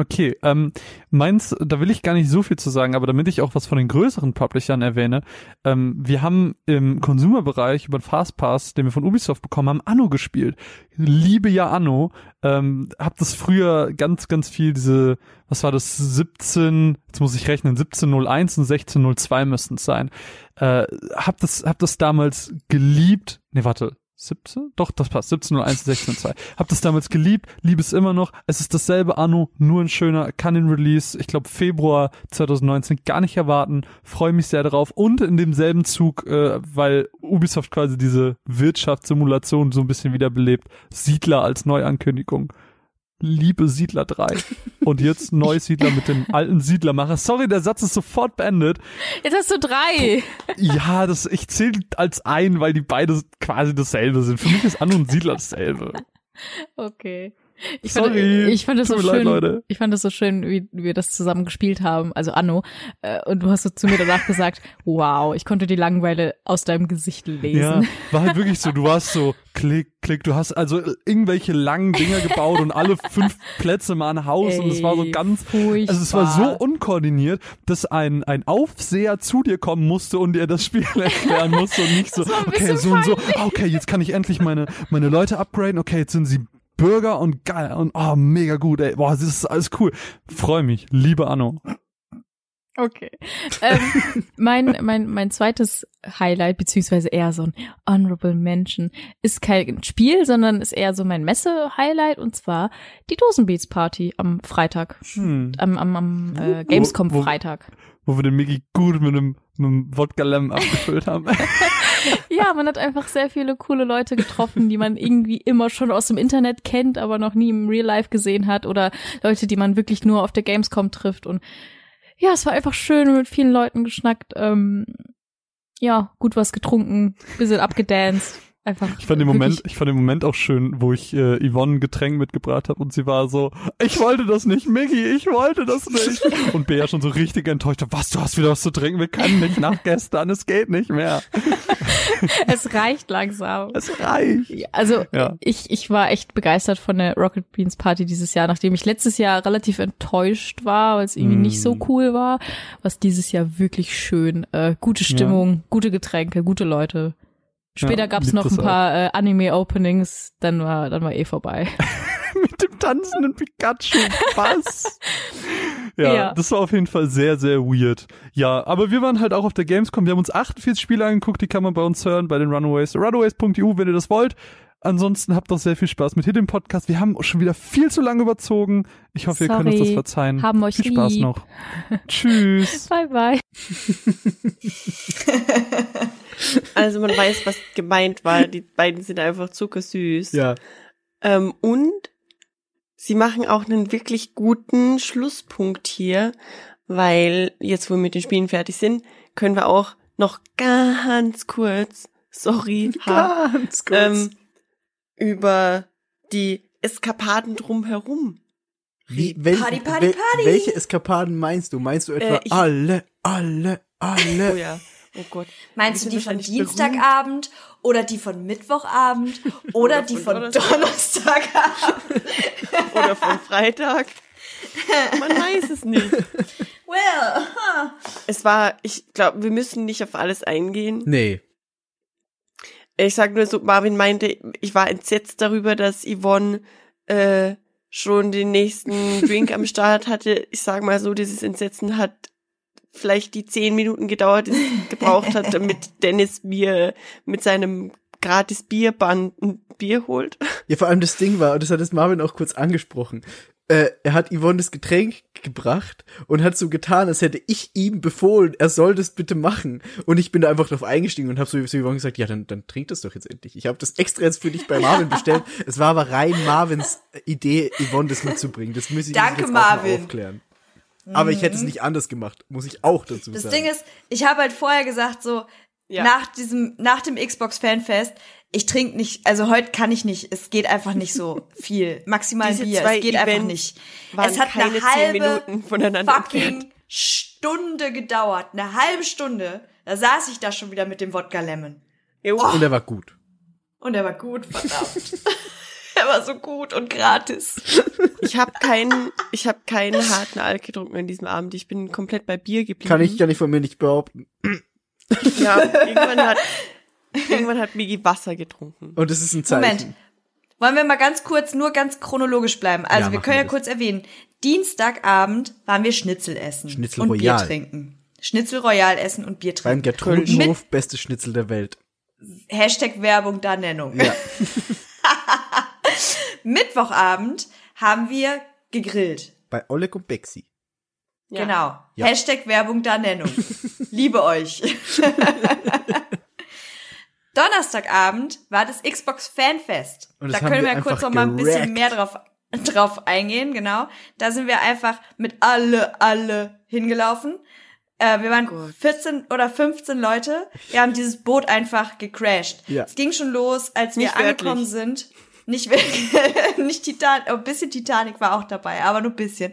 Okay, ähm, meins, da will ich gar nicht so viel zu sagen, aber damit ich auch was von den größeren Publishern erwähne, ähm, wir haben im Consumer-Bereich über den Fastpass, den wir von Ubisoft bekommen haben, Anno gespielt. Liebe ja Anno, ähm, hab das früher ganz, ganz viel diese, was war das, 17, jetzt muss ich rechnen, 1701 und 1602 müssten es sein. Äh, hab das, hab das damals geliebt, nee, warte, 17? Doch, das passt. 1701, 1602. Hab das damals geliebt, liebe es immer noch. Es ist dasselbe Anno, nur ein schöner, den Release, ich glaube Februar 2019 gar nicht erwarten. Freue mich sehr darauf. Und in demselben Zug, äh, weil Ubisoft quasi diese Wirtschaftssimulation so ein bisschen wiederbelebt, Siedler als Neuankündigung. Liebe Siedler 3. Und jetzt Neusiedler mit dem alten Siedlermacher. Sorry, der Satz ist sofort beendet. Jetzt hast du drei. Ja, das, ich zähle als ein, weil die beide quasi dasselbe sind. Für mich ist Anno und Siedler dasselbe. Okay. Ich Sorry. fand, ich fand das so Tut leid, schön, Leute. ich fand das so schön, wie wir das zusammen gespielt haben, also Anno. Äh, Und du hast so zu mir danach gesagt, wow, ich konnte die Langeweile aus deinem Gesicht Ja, lesen. war halt wirklich so, du warst so, klick, klick, du hast also irgendwelche langen Dinger gebaut und alle fünf Plätze mal ein Haus und es war so Ey, ganz, furchtbar. also es war so unkoordiniert, dass ein, ein Aufseher zu dir kommen musste und dir das Spiel erklären musste und nicht so, okay, so und so, ah, okay, jetzt kann ich endlich meine, meine Leute upgraden, okay, jetzt sind sie Bürger und geil und oh, mega gut, ey, boah, das ist alles cool. Freu mich, liebe Anno. Okay. Ähm, mein, mein, mein zweites Highlight, beziehungsweise eher so ein Honorable Mention, ist kein Spiel, sondern ist eher so mein Messe-Highlight und zwar die Dosenbeats Party am Freitag. Hm. Am, am, am äh, Gamescom Wo- wo- Freitag. Wo wir den Mickey gut mit einem, mit einem Wodka Lemon abgefüllt haben. Ja, man hat einfach sehr viele coole Leute getroffen, die man irgendwie immer schon aus dem Internet kennt, aber noch nie im Real Life gesehen hat oder Leute, die man wirklich nur auf der Gamescom trifft. Und ja, es war einfach schön mit vielen Leuten geschnackt, ähm, ja, gut was getrunken, bisschen abgedanced, einfach. Ich fand den Moment, ich fand den Moment auch schön, wo ich äh, Yvonne ein Getränk mitgebracht habe und sie war so, ich wollte das nicht, Miggy, ich wollte das nicht. Und Bea schon so richtig enttäuscht, was, du hast wieder was zu trinken, wir können nicht nach gestern, es geht nicht mehr. es reicht langsam. Es reicht. Ja, Also Ja. ich, ich war echt begeistert von der Rocket Beans Party dieses Jahr, nachdem ich letztes Jahr relativ enttäuscht war, weil es irgendwie Mm. nicht so cool war, was dieses Jahr wirklich schön. Äh, gute Stimmung, gute Getränke, gute Leute. Später Ja, gab's noch ein paar äh, Anime-Openings, dann war, dann war eh vorbei. Mit dem tanzenden Pikachu, was? Ja, Ja. das war auf jeden Fall sehr, sehr weird. Ja, aber wir waren halt auch auf der Gamescom. Wir haben uns 48 Spiele angeguckt, die kann man bei uns hören, bei den Runaways. Runaways.eu, wenn ihr das wollt. Ansonsten habt noch sehr viel Spaß mit Hidden Podcast. Wir haben schon wieder viel zu lange überzogen. Ich hoffe, ihr könnt uns das Sorry. verzeihen. Haben euch viel Spaß lieb. noch. Tschüss. bye bye. Also man weiß, was gemeint war. Die beiden sind einfach zuckersüß. Ja. Ähm, und sie machen auch einen wirklich guten Schlusspunkt hier, weil jetzt, wo wir mit den Spielen fertig sind, können wir auch noch ganz kurz, sorry, ha, Ganz kurz. ähm, über die Eskapaden drumherum. Wie, wel, Party, Party, wel- Party. Welche Eskapaden meinst du? Meinst du etwa Äh, ich- alle, alle, alle? Oh ja, oh Gott. Meinst du Die von Dienstagabend oder die von Mittwochabend oder die von von Donnerstagabend? Oder von Freitag. Man weiß es nicht. Well, huh. Es war, ich glaube, wir müssen nicht auf alles eingehen. Nee. Ich sag nur so, Marvin meinte, ich war entsetzt darüber, dass Yvonne äh, schon den nächsten Drink am Start hatte. Ich sag mal so, dieses Entsetzen hat vielleicht die zehn Minuten gedauert, die es gebraucht hat, damit Dennis mir mit seinem gratis Bierband ein Bier holt. Ja, vor allem das Ding war, und das hat es Marvin auch kurz angesprochen, äh, er hat Yvonne das Getränk gebracht und hat so getan, als hätte ich ihm befohlen, er soll das bitte machen. Und ich bin da einfach drauf eingestiegen und habe so zu Yvonne gesagt, ja, dann, dann trink das doch jetzt endlich. Ich habe das extra jetzt für dich bei Marvin bestellt. Es war aber rein Marvins Idee, Yvonne das mitzubringen. Das muss ich Danke, jetzt auch mal Marvin. aufklären. Aber ich hätte es nicht anders gemacht, muss ich auch dazu Das sagen. Ding ist, ich habe halt vorher gesagt, so Ja. nach diesem, nach dem Xbox Fanfest, ich trinke nicht, also heute kann ich nicht, es geht einfach nicht so viel. Maximal Diese Bier, zwei es geht einfach Events nicht. waren Es hat keine eine zehn halbe Minuten voneinander fucking entfernt. Stunde gedauert, eine halbe Stunde, Da saß ich da schon wieder mit dem Wodka Lemon. Und er war gut. Und er war gut, verdammt. er war so gut und gratis. Ich habe keinen, ich habe keinen harten Alk getrunken an diesem Abend. Ich bin komplett bei Bier geblieben. Kann ich ja nicht von mir nicht behaupten. Ja, irgendwann hat, irgendwann hat Migi Wasser getrunken. Und es ist ein Zeichen. Moment. Wollen wir mal ganz kurz, nur ganz chronologisch bleiben. Also Ja, wir können wir ja das. kurz erwähnen. Dienstagabend waren wir Schnitzel essen. Schnitzel und Royal. Bier trinken. Schnitzel Royal essen und Bier Beim trinken. Gertrudenhof, beste Schnitzel der Welt. Hashtag Werbung da Nennung. Ja. Mittwochabend haben wir gegrillt. Bei Oleg und Bexi. Ja. Genau. Ja. Hashtag Werbung da Nennung. Liebe euch. Donnerstagabend war das Xbox Fanfest. Und Da können wir wir ja kurz noch mal ein bisschen mehr drauf, drauf eingehen, genau. Da sind wir einfach mit alle, alle hingelaufen. Äh, wir waren 14 oder 15 Leute. Wir haben dieses Boot einfach gecrashed. Ja. Es ging schon los, als wir Nicht wörtlich. angekommen sind. Nicht wirklich, nicht Titan, oh, ein bisschen Titanic war auch dabei, aber nur ein bisschen.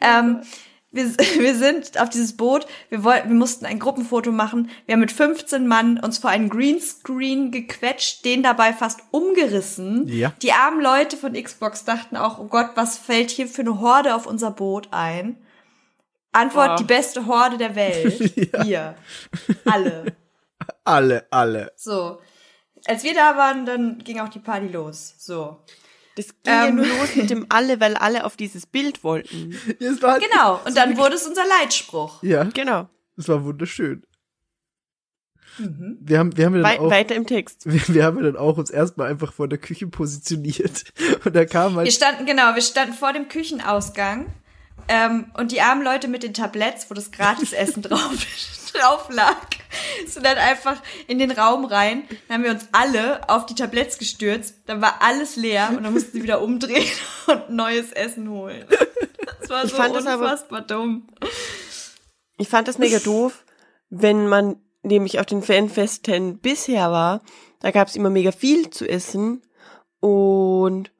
Ähm, wir, wir sind auf dieses Boot, wir wollten, wir mussten ein Gruppenfoto machen. Wir haben mit 15 Mann uns vor einen Greenscreen gequetscht, den dabei fast umgerissen. Ja. Die armen Leute von Xbox dachten auch, oh Gott, was fällt hier für eine Horde auf unser Boot ein? Antwort, Oh. die beste Horde der Welt. Wir. Alle. Alle, alle. So. Als wir da waren, dann ging auch die Party los. So. Das ging ja Ähm. nur los mit dem alle, weil alle auf dieses Bild wollten. Ja, es war halt, Genau. Und dann wurde es unser Leitspruch. Ja, Genau. es war wunderschön. Mhm. Wir haben, wir haben ja dann auch, weiter im Text. wir, wir haben ja dann auch uns erstmal einfach vor der Küche positioniert. Und da kam Wir halt, standen, genau, wir standen vor dem Küchenausgang. Ähm, und die armen Leute mit den Tabletts, wo das Gratisessen drauf, drauf lag, sind dann einfach in den Raum rein. Dann haben wir uns alle auf die Tabletts gestürzt. Dann war alles leer und dann mussten sie wieder umdrehen und neues Essen holen. Das war so fand das aber- unfassbar dumm. Ich fand das mega doof, wenn man nämlich auf den Fanfesten bisher war, da gab's immer mega viel zu essen und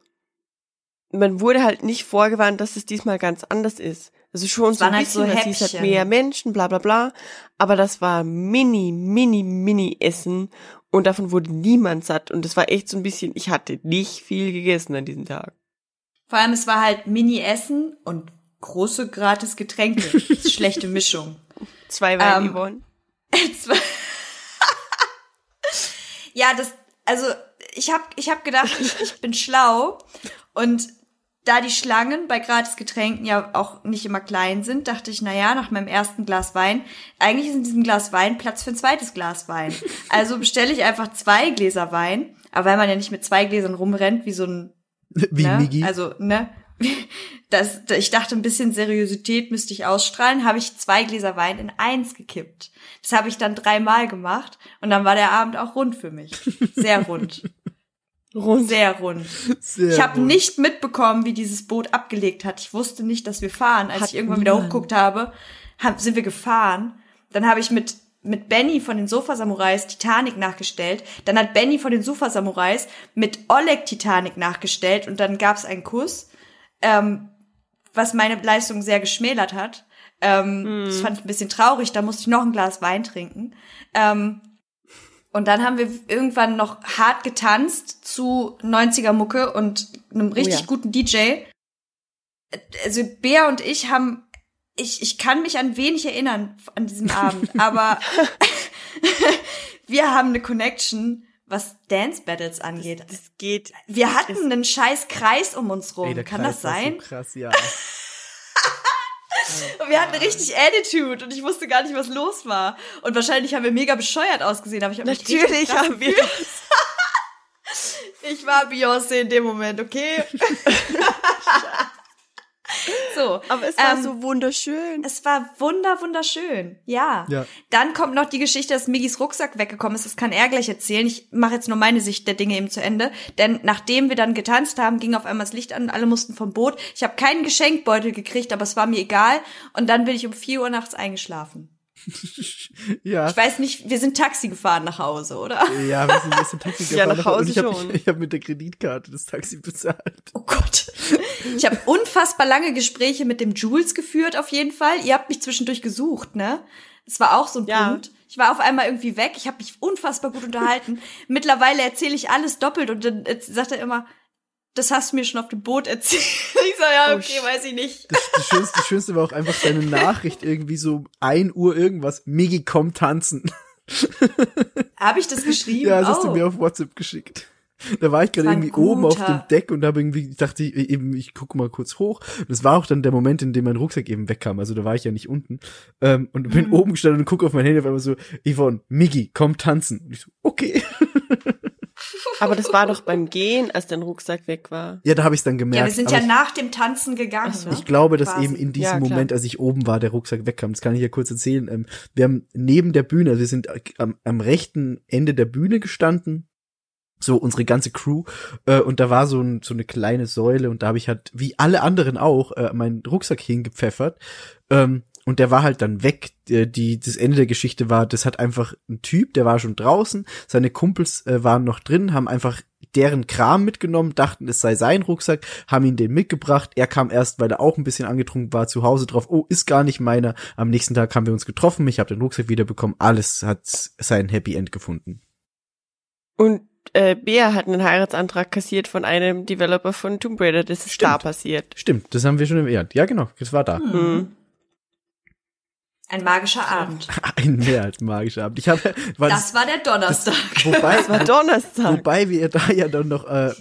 man wurde halt nicht vorgewarnt, dass es diesmal ganz anders ist. Also schon so ein halt bisschen, so es hieß halt mehr Menschen, bla bla bla, aber das war mini, mini, mini Essen und davon wurde niemand satt und es war echt so ein bisschen, ich hatte nicht viel gegessen an diesem Tag. Vor allem, es war halt Mini-Essen und große gratis Getränke. Das schlechte Mischung. Zwei Wein, Ähm, Yvonne. Zwei- ja, das, also ich habe ich hab gedacht, ich, ich bin schlau und da die Schlangen bei Gratisgetränken ja auch nicht immer klein sind, dachte ich, na ja, nach meinem ersten Glas Wein, eigentlich ist in diesem Glas Wein Platz für ein zweites Glas Wein. Also bestelle ich einfach zwei Gläser Wein, aber weil man ja nicht mit zwei Gläsern rumrennt, wie so ein wie ne? Migi. Also, ne? Das, ich dachte, ein bisschen Seriosität müsste ich ausstrahlen, habe ich zwei Gläser Wein in eins gekippt. Das habe ich dann dreimal gemacht und dann war der Abend auch rund für mich. Sehr rund. Rund. Sehr rund. Sehr ich habe nicht mitbekommen, wie dieses Boot abgelegt hat. Ich wusste nicht, dass wir fahren. Als Hat ich irgendwann wieder niemand. hochgeguckt habe, hab, sind wir gefahren. Dann habe ich mit mit Benny von den Sofa-Samurais Titanic nachgestellt. Dann hat Benny von den Sofa-Samurais mit Oleg Titanic nachgestellt und dann gab es einen Kuss, ähm, was meine Leistung sehr geschmälert hat. Ähm, Das fand ich ein bisschen traurig. Da musste ich noch ein Glas Wein trinken. Ähm, und dann haben wir irgendwann noch hart getanzt zu 90er Mucke und einem richtig ja. guten DJ. Also Bea und ich haben, ich, ich kann mich an wenig erinnern an diesem Abend, aber wir haben eine Connection, was Dance Battles angeht. Das geht. Wir hatten einen scheiß Kreis um uns rum. Ey, kann Kreis das sein? So krass, ja. Und wir hatten richtig Attitude und ich wusste gar nicht, was los war. Und wahrscheinlich haben wir mega bescheuert ausgesehen, aber ich habe Natürlich haben wir. gefühlt. Ich war Beyoncé in dem Moment, okay? so. Aber es war ähm, so wunderschön. Es war wunder, wunderschön. Ja. Ja. Dann kommt noch die Geschichte, dass Miggis Rucksack weggekommen ist. Das kann er gleich erzählen. Ich mache jetzt nur meine Sicht der Dinge eben zu Ende. Denn nachdem wir dann getanzt haben, ging auf einmal das Licht an und alle mussten vom Boot. Ich habe keinen Geschenkbeutel gekriegt, aber es war mir egal. Und dann bin ich um 4 Uhr nachts eingeschlafen. Ja. Ich weiß nicht, wir sind Taxi gefahren nach Hause, oder? Ja, wir sind ein bisschen Taxi Ja, gefahren nach und Hause ich habe schon. ich, ich hab mit der Kreditkarte das Taxi bezahlt. Oh Gott. Ich habe unfassbar lange Gespräche mit dem Jules geführt, auf jeden Fall. Ihr habt mich zwischendurch gesucht, ne? Es war auch so ein Ja. Punkt. Ich war auf einmal irgendwie weg. Ich habe mich unfassbar gut unterhalten. Mittlerweile erzähle ich alles doppelt und dann sagt er immer, das hast du mir schon auf dem Boot erzählt. Ich so, ja, Oh, okay, weiß ich nicht. Das, das, Schönste, das Schönste war auch einfach seine Nachricht irgendwie so um 1 Uhr irgendwas. Migi, komm tanzen. Habe ich das geschrieben? Ja, das hast du Oh. mir auf WhatsApp geschickt. Da war ich gerade ein irgendwie oben auf guter. dem Deck und habe irgendwie, ich dachte ich, eben, ich gucke mal kurz hoch. Und das war auch dann der Moment, in dem mein Rucksack eben wegkam. Also da war ich ja nicht unten. Ähm, und bin Mhm. oben gestanden und gucke auf mein Handy auf einmal so, Yvonne, Migi, komm tanzen. Und ich so, okay. Aber das war doch beim Gehen, als dein Rucksack weg war. Ja, da habe ich dann gemerkt. Ja, wir sind aber ja ich, nach dem Tanzen gegangen. So. ne? ich glaube, dass Quasi. eben in diesem Ja. Moment, als ich oben war, der Rucksack wegkam. Das kann ich ja kurz erzählen. Ähm, wir haben neben der Bühne, also wir sind am, am rechten Ende der Bühne gestanden. So unsere ganze Crew äh, und da war so, ein, so eine kleine Säule und da habe ich halt wie alle anderen auch äh, meinen Rucksack hingepfeffert ähm, und der war halt dann weg. Äh, Die das Ende der Geschichte war, das hat einfach ein Typ, der war schon draußen, seine Kumpels äh, waren noch drin, haben einfach deren Kram mitgenommen, dachten, es sei sein Rucksack, haben ihn den mitgebracht. Er kam erst, weil er auch ein bisschen angetrunken war, zu Hause drauf. Oh, ist gar nicht meiner. Am nächsten Tag haben wir uns getroffen. Ich habe den Rucksack wiederbekommen. Alles hat sein Happy End gefunden. Und äh, Bea hat einen Heiratsantrag kassiert von einem Developer von Tomb Raider. Das ist da passiert. Stimmt, das haben wir schon erwähnt. Ja, genau, das war da. Mhm. Ein magischer Abend. Ein mehr als magischer Abend. Ich habe, war Das war der Donnerstag. wobei, Das war Donnerstag. wobei wir da ja dann noch äh, äh,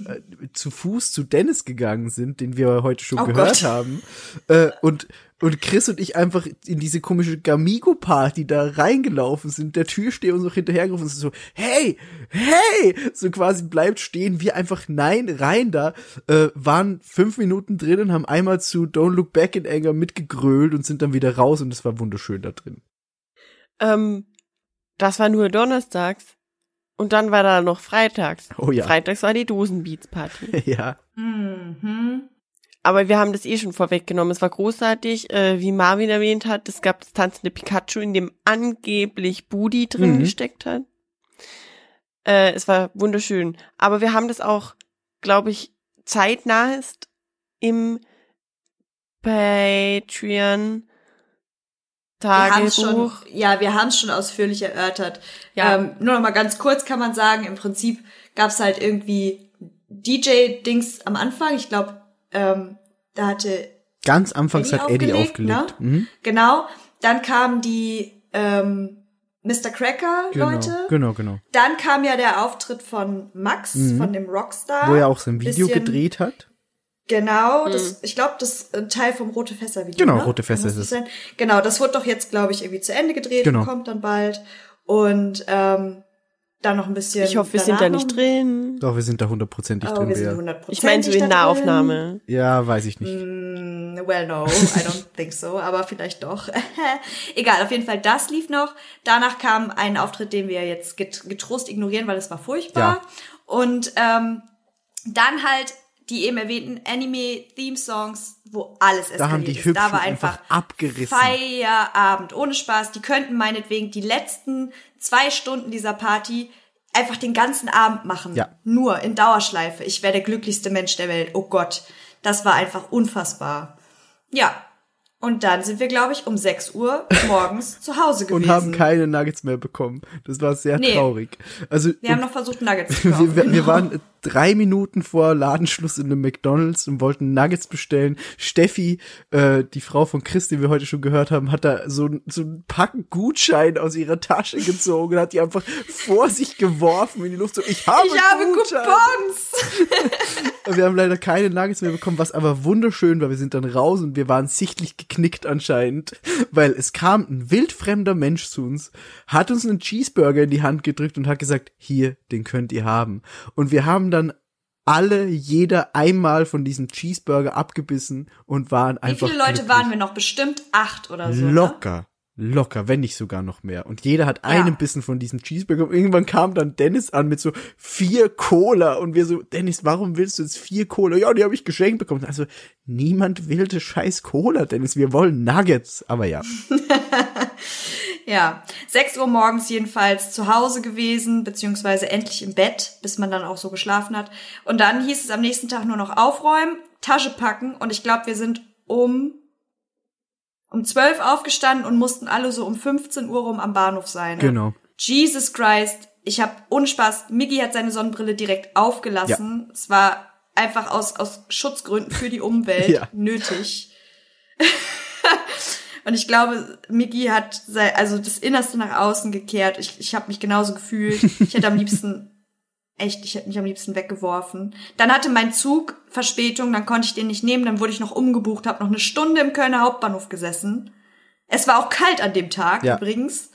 zu Fuß zu Dennis gegangen sind, den wir heute schon Oh gehört Gott. haben. Äh, und und Chris und ich einfach in diese komische Gamigo-Party da reingelaufen sind, der Türsteher uns noch hinterhergerufen und so, hey, hey, so quasi bleibt stehen, wir einfach nein, rein da, äh, waren fünf Minuten drin und haben einmal zu Don't Look Back in Anger mitgegrölt und sind dann wieder raus und es war wunderschön da drin. Ähm, das war nur donnerstags. Und dann war da noch freitags. Oh ja. Freitags war die Dosenbeats-Party. ja. Mhm. Aber wir haben das eh schon vorweggenommen. Es war großartig, äh, wie Marvin erwähnt hat. Es gab das tanzende Pikachu, in dem angeblich Budi drin Mhm. gesteckt hat. Äh, es war wunderschön. Aber wir haben das auch, glaube ich, zeitnahest im Patreon Tagebuch. schon, ja, wir haben es schon ausführlich erörtert. Ja. Ähm, nur noch mal ganz kurz kann man sagen, im Prinzip gab es halt irgendwie DJ-Dings am Anfang. Ich glaube, ähm, da hatte Ganz anfangs Eddie hat Eddie aufgelegt, aufgelegt. ne? Mhm. genau. Dann kamen die ähm, Mr. Cracker Genau, Leute. genau, genau. Dann kam ja der Auftritt von Max, Mhm. von dem Rockstar. Wo er auch sein Video Bisschen- gedreht hat. Genau, das, ich glaube, das ist ein Teil vom Rote Fässer Video. Genau, ne? Rote Fässer ist das es. sein? Genau, das wird doch jetzt, glaube ich, irgendwie zu Ende gedreht Genau. und kommt dann bald. Und ähm, dann noch ein bisschen. Ich hoffe, wir sind da nicht drin. Doch, wir sind da hundertprozentig Oh, drin. wir sind. 100 Ich meine so in Nahaufnahme. Ja, weiß ich nicht. Mm, well, no, I don't think so, aber vielleicht doch. Egal, auf jeden Fall, das lief noch. Danach kam ein Auftritt, den wir jetzt get getrost ignorieren, weil es war furchtbar. Ja. Und ähm, dann halt die eben erwähnten Anime-Theme-Songs, wo alles eskaliert Da haben die ist. Hübschen Da war einfach einfach abgerissen. Feierabend, ohne Spaß. Die könnten meinetwegen die letzten zwei Stunden dieser Party einfach den ganzen Abend machen. Ja. Nur in Dauerschleife. Ich wäre der glücklichste Mensch der Welt. Oh Gott. Das war einfach unfassbar. Ja. Und dann sind wir, glaube ich, um 6 Uhr morgens zu Hause gewesen. Und haben keine Nuggets mehr bekommen. Das war sehr Nee. traurig. Also wir haben noch versucht, Nuggets zu kaufen. wir, wir, waren drei Minuten vor Ladenschluss in einem McDonalds und wollten Nuggets bestellen. Steffi, äh, die Frau von Chris, die wir heute schon gehört haben, hat da so, so ein Packen Gutschein aus ihrer Tasche gezogen und hat die einfach vor sich geworfen in die Luft. So, ich habe, ich habe. Coupons! Wir haben leider keine Nuggets mehr bekommen, was aber wunderschön war. Wir sind dann raus und wir waren sichtlich geknickt anscheinend, weil es kam ein wildfremder Mensch zu uns, hat uns einen Cheeseburger in die Hand gedrückt und hat gesagt, hier, den könnt ihr haben. Und wir haben dann alle, jeder einmal von diesem Cheeseburger abgebissen und waren Wie einfach viele Leute glücklich. waren wir noch? Bestimmt acht oder so. Ne? Locker. Wenn nicht sogar noch mehr. Und jeder hat einen Bissen von diesem Cheeseburger. Und irgendwann kam dann Dennis an mit so vier Cola. Und wir so, Dennis, warum willst du jetzt vier Cola? Ja, die habe ich geschenkt bekommen. Also, niemand will das scheiß Cola, Dennis. Wir wollen Nuggets. Aber ja. Ja, 6 Uhr morgens jedenfalls zu Hause gewesen, beziehungsweise endlich im Bett, bis man dann auch so geschlafen hat. Und dann hieß es am nächsten Tag nur noch aufräumen, Tasche packen und ich glaube, wir sind um um 12 aufgestanden und mussten alle so um 15 Uhr rum am Bahnhof sein. ne? Genau. Jesus Christ, ich habe ohne Spaß, Miggy hat seine Sonnenbrille direkt aufgelassen. Es war einfach aus, aus Schutzgründen für die Umwelt Ja. nötig. Und ich glaube, Miggy hat sei, also das Innerste nach außen gekehrt. Ich, ich habe mich genauso gefühlt. Ich hätte am liebsten, echt, ich hätte mich am liebsten weggeworfen. Dann hatte mein Zug Verspätung, dann konnte ich den nicht nehmen, dann wurde ich noch umgebucht, habe noch eine Stunde im Kölner Hauptbahnhof gesessen. Es war auch kalt an dem Tag Ja. übrigens.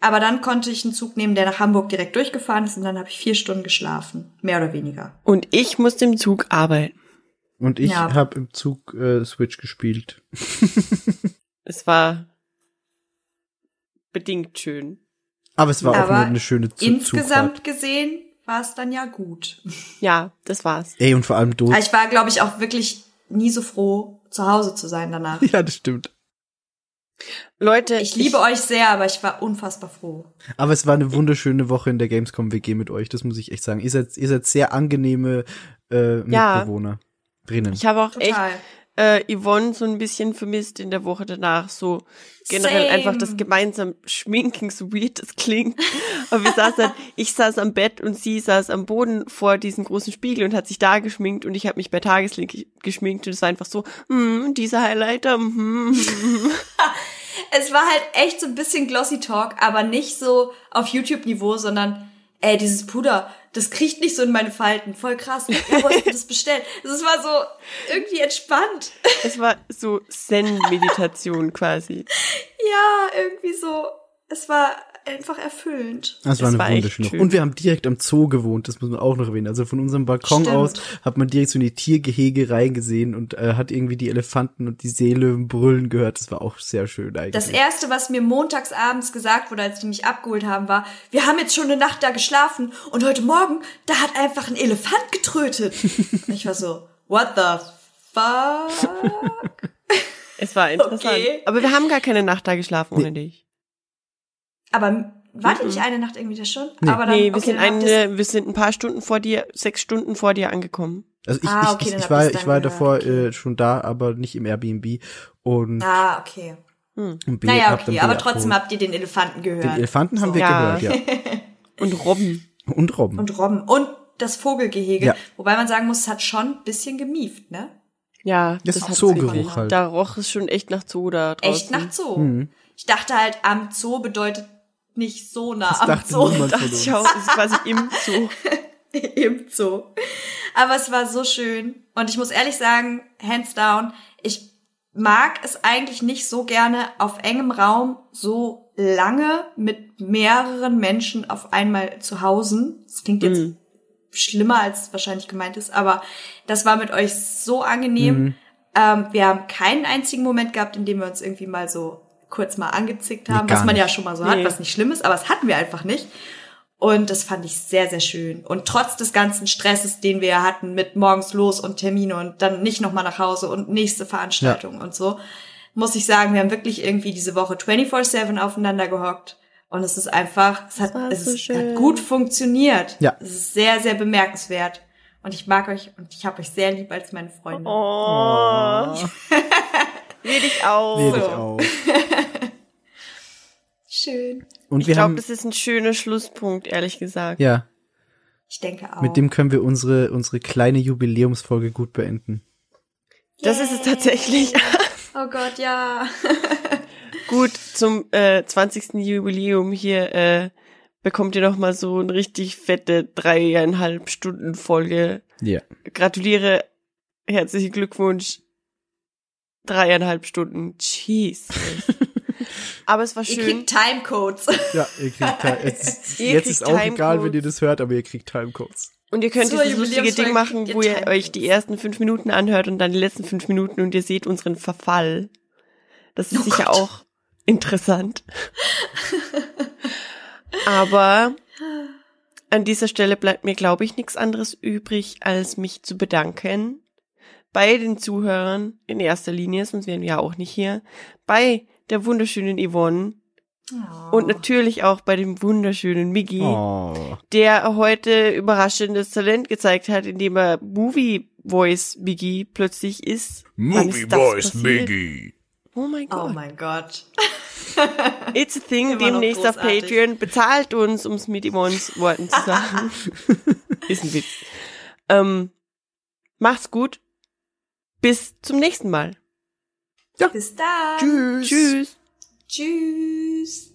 Aber dann konnte ich einen Zug nehmen, der nach Hamburg direkt durchgefahren ist und dann habe ich vier Stunden geschlafen. Mehr oder weniger. Und ich musste im Zug arbeiten. Und ich Ja. habe im Zug äh, Switch gespielt. Es war bedingt schön. Aber es war auch Aber nur eine schöne Zu Insgesamt Zugfahrt. gesehen war es dann ja gut. Ja, das war's. Ey, und vor allem du. Ich war, glaube ich, auch wirklich nie so froh, zu Hause zu sein danach. Ja, das stimmt. Leute, Ich liebe euch sehr, aber ich war unfassbar froh. Aber es war eine wunderschöne Woche in der Gamescom WG mit euch, das muss ich echt sagen. Ihr seid, ihr seid sehr angenehme äh, Ja. Mitbewohner drinnen. Ich habe auch Total. echt äh, Yvonne so ein bisschen vermisst in der Woche danach. So generell Same. einfach das gemeinsam Schminken, so weird das klingt. Aber wir saßen dann, ich saß am Bett und sie saß am Boden vor diesem großen Spiegel und hat sich da geschminkt und ich habe mich bei Tageslicht geschminkt und es war einfach so, hm, dieser Highlighter, hm, hm. Es war halt echt so ein bisschen Glossy Talk, aber nicht so auf YouTube-Niveau, sondern, ey, dieses Puder, das kriecht nicht so in meine Falten. Voll krass. Wo hast du das bestellt? Das war so irgendwie entspannt. es war so Zen-Meditation quasi. Ja, irgendwie so. Es war einfach erfüllend. Das war eine war wunderschöne. schön. Und wir haben direkt am Zoo gewohnt, das muss man auch noch erwähnen. Also von unserem Balkon Stimmt. aus hat man direkt so in die Tiergehege reingesehen und äh, hat irgendwie die Elefanten und die Seelöwen brüllen gehört. Das war auch sehr schön eigentlich. Das erste, was mir montags abends gesagt wurde, als die mich abgeholt haben, war, wir haben jetzt schon eine Nacht da geschlafen und heute Morgen, da hat einfach ein Elefant getrötet. Und ich war so, what the fuck? Es war interessant. Okay. Aber wir haben gar keine Nacht da geschlafen ohne dich. Aber wart ihr nicht eine Nacht irgendwie da schon? Nee. Aber dann, nee, wir okay, sind eine, wir sind ein paar Stunden vor dir, sechs Stunden vor dir angekommen. Also ich, Ah, okay, ich, ich, war, ich war davor okay. äh, schon da, aber nicht im Airbnb. Und, Ah, okay. Hm. und B, Naja, okay, aber trotzdem habt ihr den Elefanten gehört. Den Elefanten haben So. wir Ja. gehört, ja. Und Robben. Und Robben. Und Robben. Und das Vogelgehege. Ja. Wobei man sagen muss, es hat schon ein bisschen gemieft, ne? Ja, Das ist hat Zoogeruch halt. Da roch es schon echt nach Zoo da draußen. Echt nach Zoo. Mhm. Ich dachte halt, am Zoo bedeutet nicht so nah Das am dachte Zoo. niemand von Dachte uns. ich auch, das ist quasi im Zoo. Im Zoo. Aber es war so schön. Und ich muss ehrlich sagen, hands down, ich mag es eigentlich nicht so gerne auf engem Raum so lange mit mehreren Menschen auf einmal zu hausen. Das klingt jetzt Mhm. schlimmer, als wahrscheinlich gemeint ist, aber das war mit euch so angenehm. Mhm. Ähm, wir haben keinen einzigen Moment gehabt, in dem wir uns irgendwie mal so kurz mal angezickt haben, Nee, was man ja nicht. schon mal so hat, Nee. was nicht schlimm ist, aber das hatten wir einfach nicht. Und das fand ich sehr, sehr schön. Und trotz des ganzen Stresses, den wir hatten mit morgens los und Termine und dann nicht nochmal nach Hause und nächste Veranstaltung und so, muss ich sagen, wir haben wirklich irgendwie diese Woche 24-7 aufeinander gehockt. Und es ist einfach, es hat, es so ist, hat gut funktioniert. Ja. Es ist sehr, sehr bemerkenswert. Und ich mag euch und ich habe euch sehr lieb als meine Freunde. Oh. Will ich auch. Nee, dich auch. Schön. Und Ich wir glaube, das ist ein schöner Schlusspunkt, ehrlich gesagt. ja, Ich denke auch. mit dem können wir unsere, unsere kleine Jubiläumsfolge gut beenden. Das ist es tatsächlich. Oh Gott, ja. Gut, zum äh, 20. Jubiläum hier äh, bekommt ihr noch mal so eine richtig fette dreieinhalb Stunden Folge. Ja. Gratuliere, herzlichen Glückwunsch. Dreieinhalb Stunden. Jeez. Aber es war Ihr schön. kriegt Timecodes. Ja, ihr kriegt Time, jetzt, Ihr jetzt kriegt ist auch egal, Timecodes. wenn ihr das hört, aber ihr kriegt Timecodes. Und ihr könnt Zur dieses lustige Ding machen, wo ihr ihr Timecodes. euch die ersten fünf Minuten anhört und dann die letzten fünf Minuten und ihr seht unseren Verfall. Das ist Oh sicher Gott. auch interessant. Aber an dieser Stelle bleibt mir, glaube ich, nichts anderes übrig, als mich zu bedanken bei den Zuhörern in erster Linie, sonst wären wir ja auch nicht hier, bei der wunderschönen Yvonne oh. und natürlich auch bei dem wunderschönen Miggy, oh. der heute überraschendes Talent gezeigt hat, indem er Movie Voice Miggy plötzlich ist. Movie ist Voice Miggy. Oh mein oh Gott. Oh mein Gott. It's a thing, demnächst auf Patreon. Bezahlt uns, um es mit Yvonne's Worten zu sagen. ist ein Witz. Ähm, macht's gut bis zum nächsten Mal. Ja. Bis dann. Tschüss. Tschüss. Tschüss.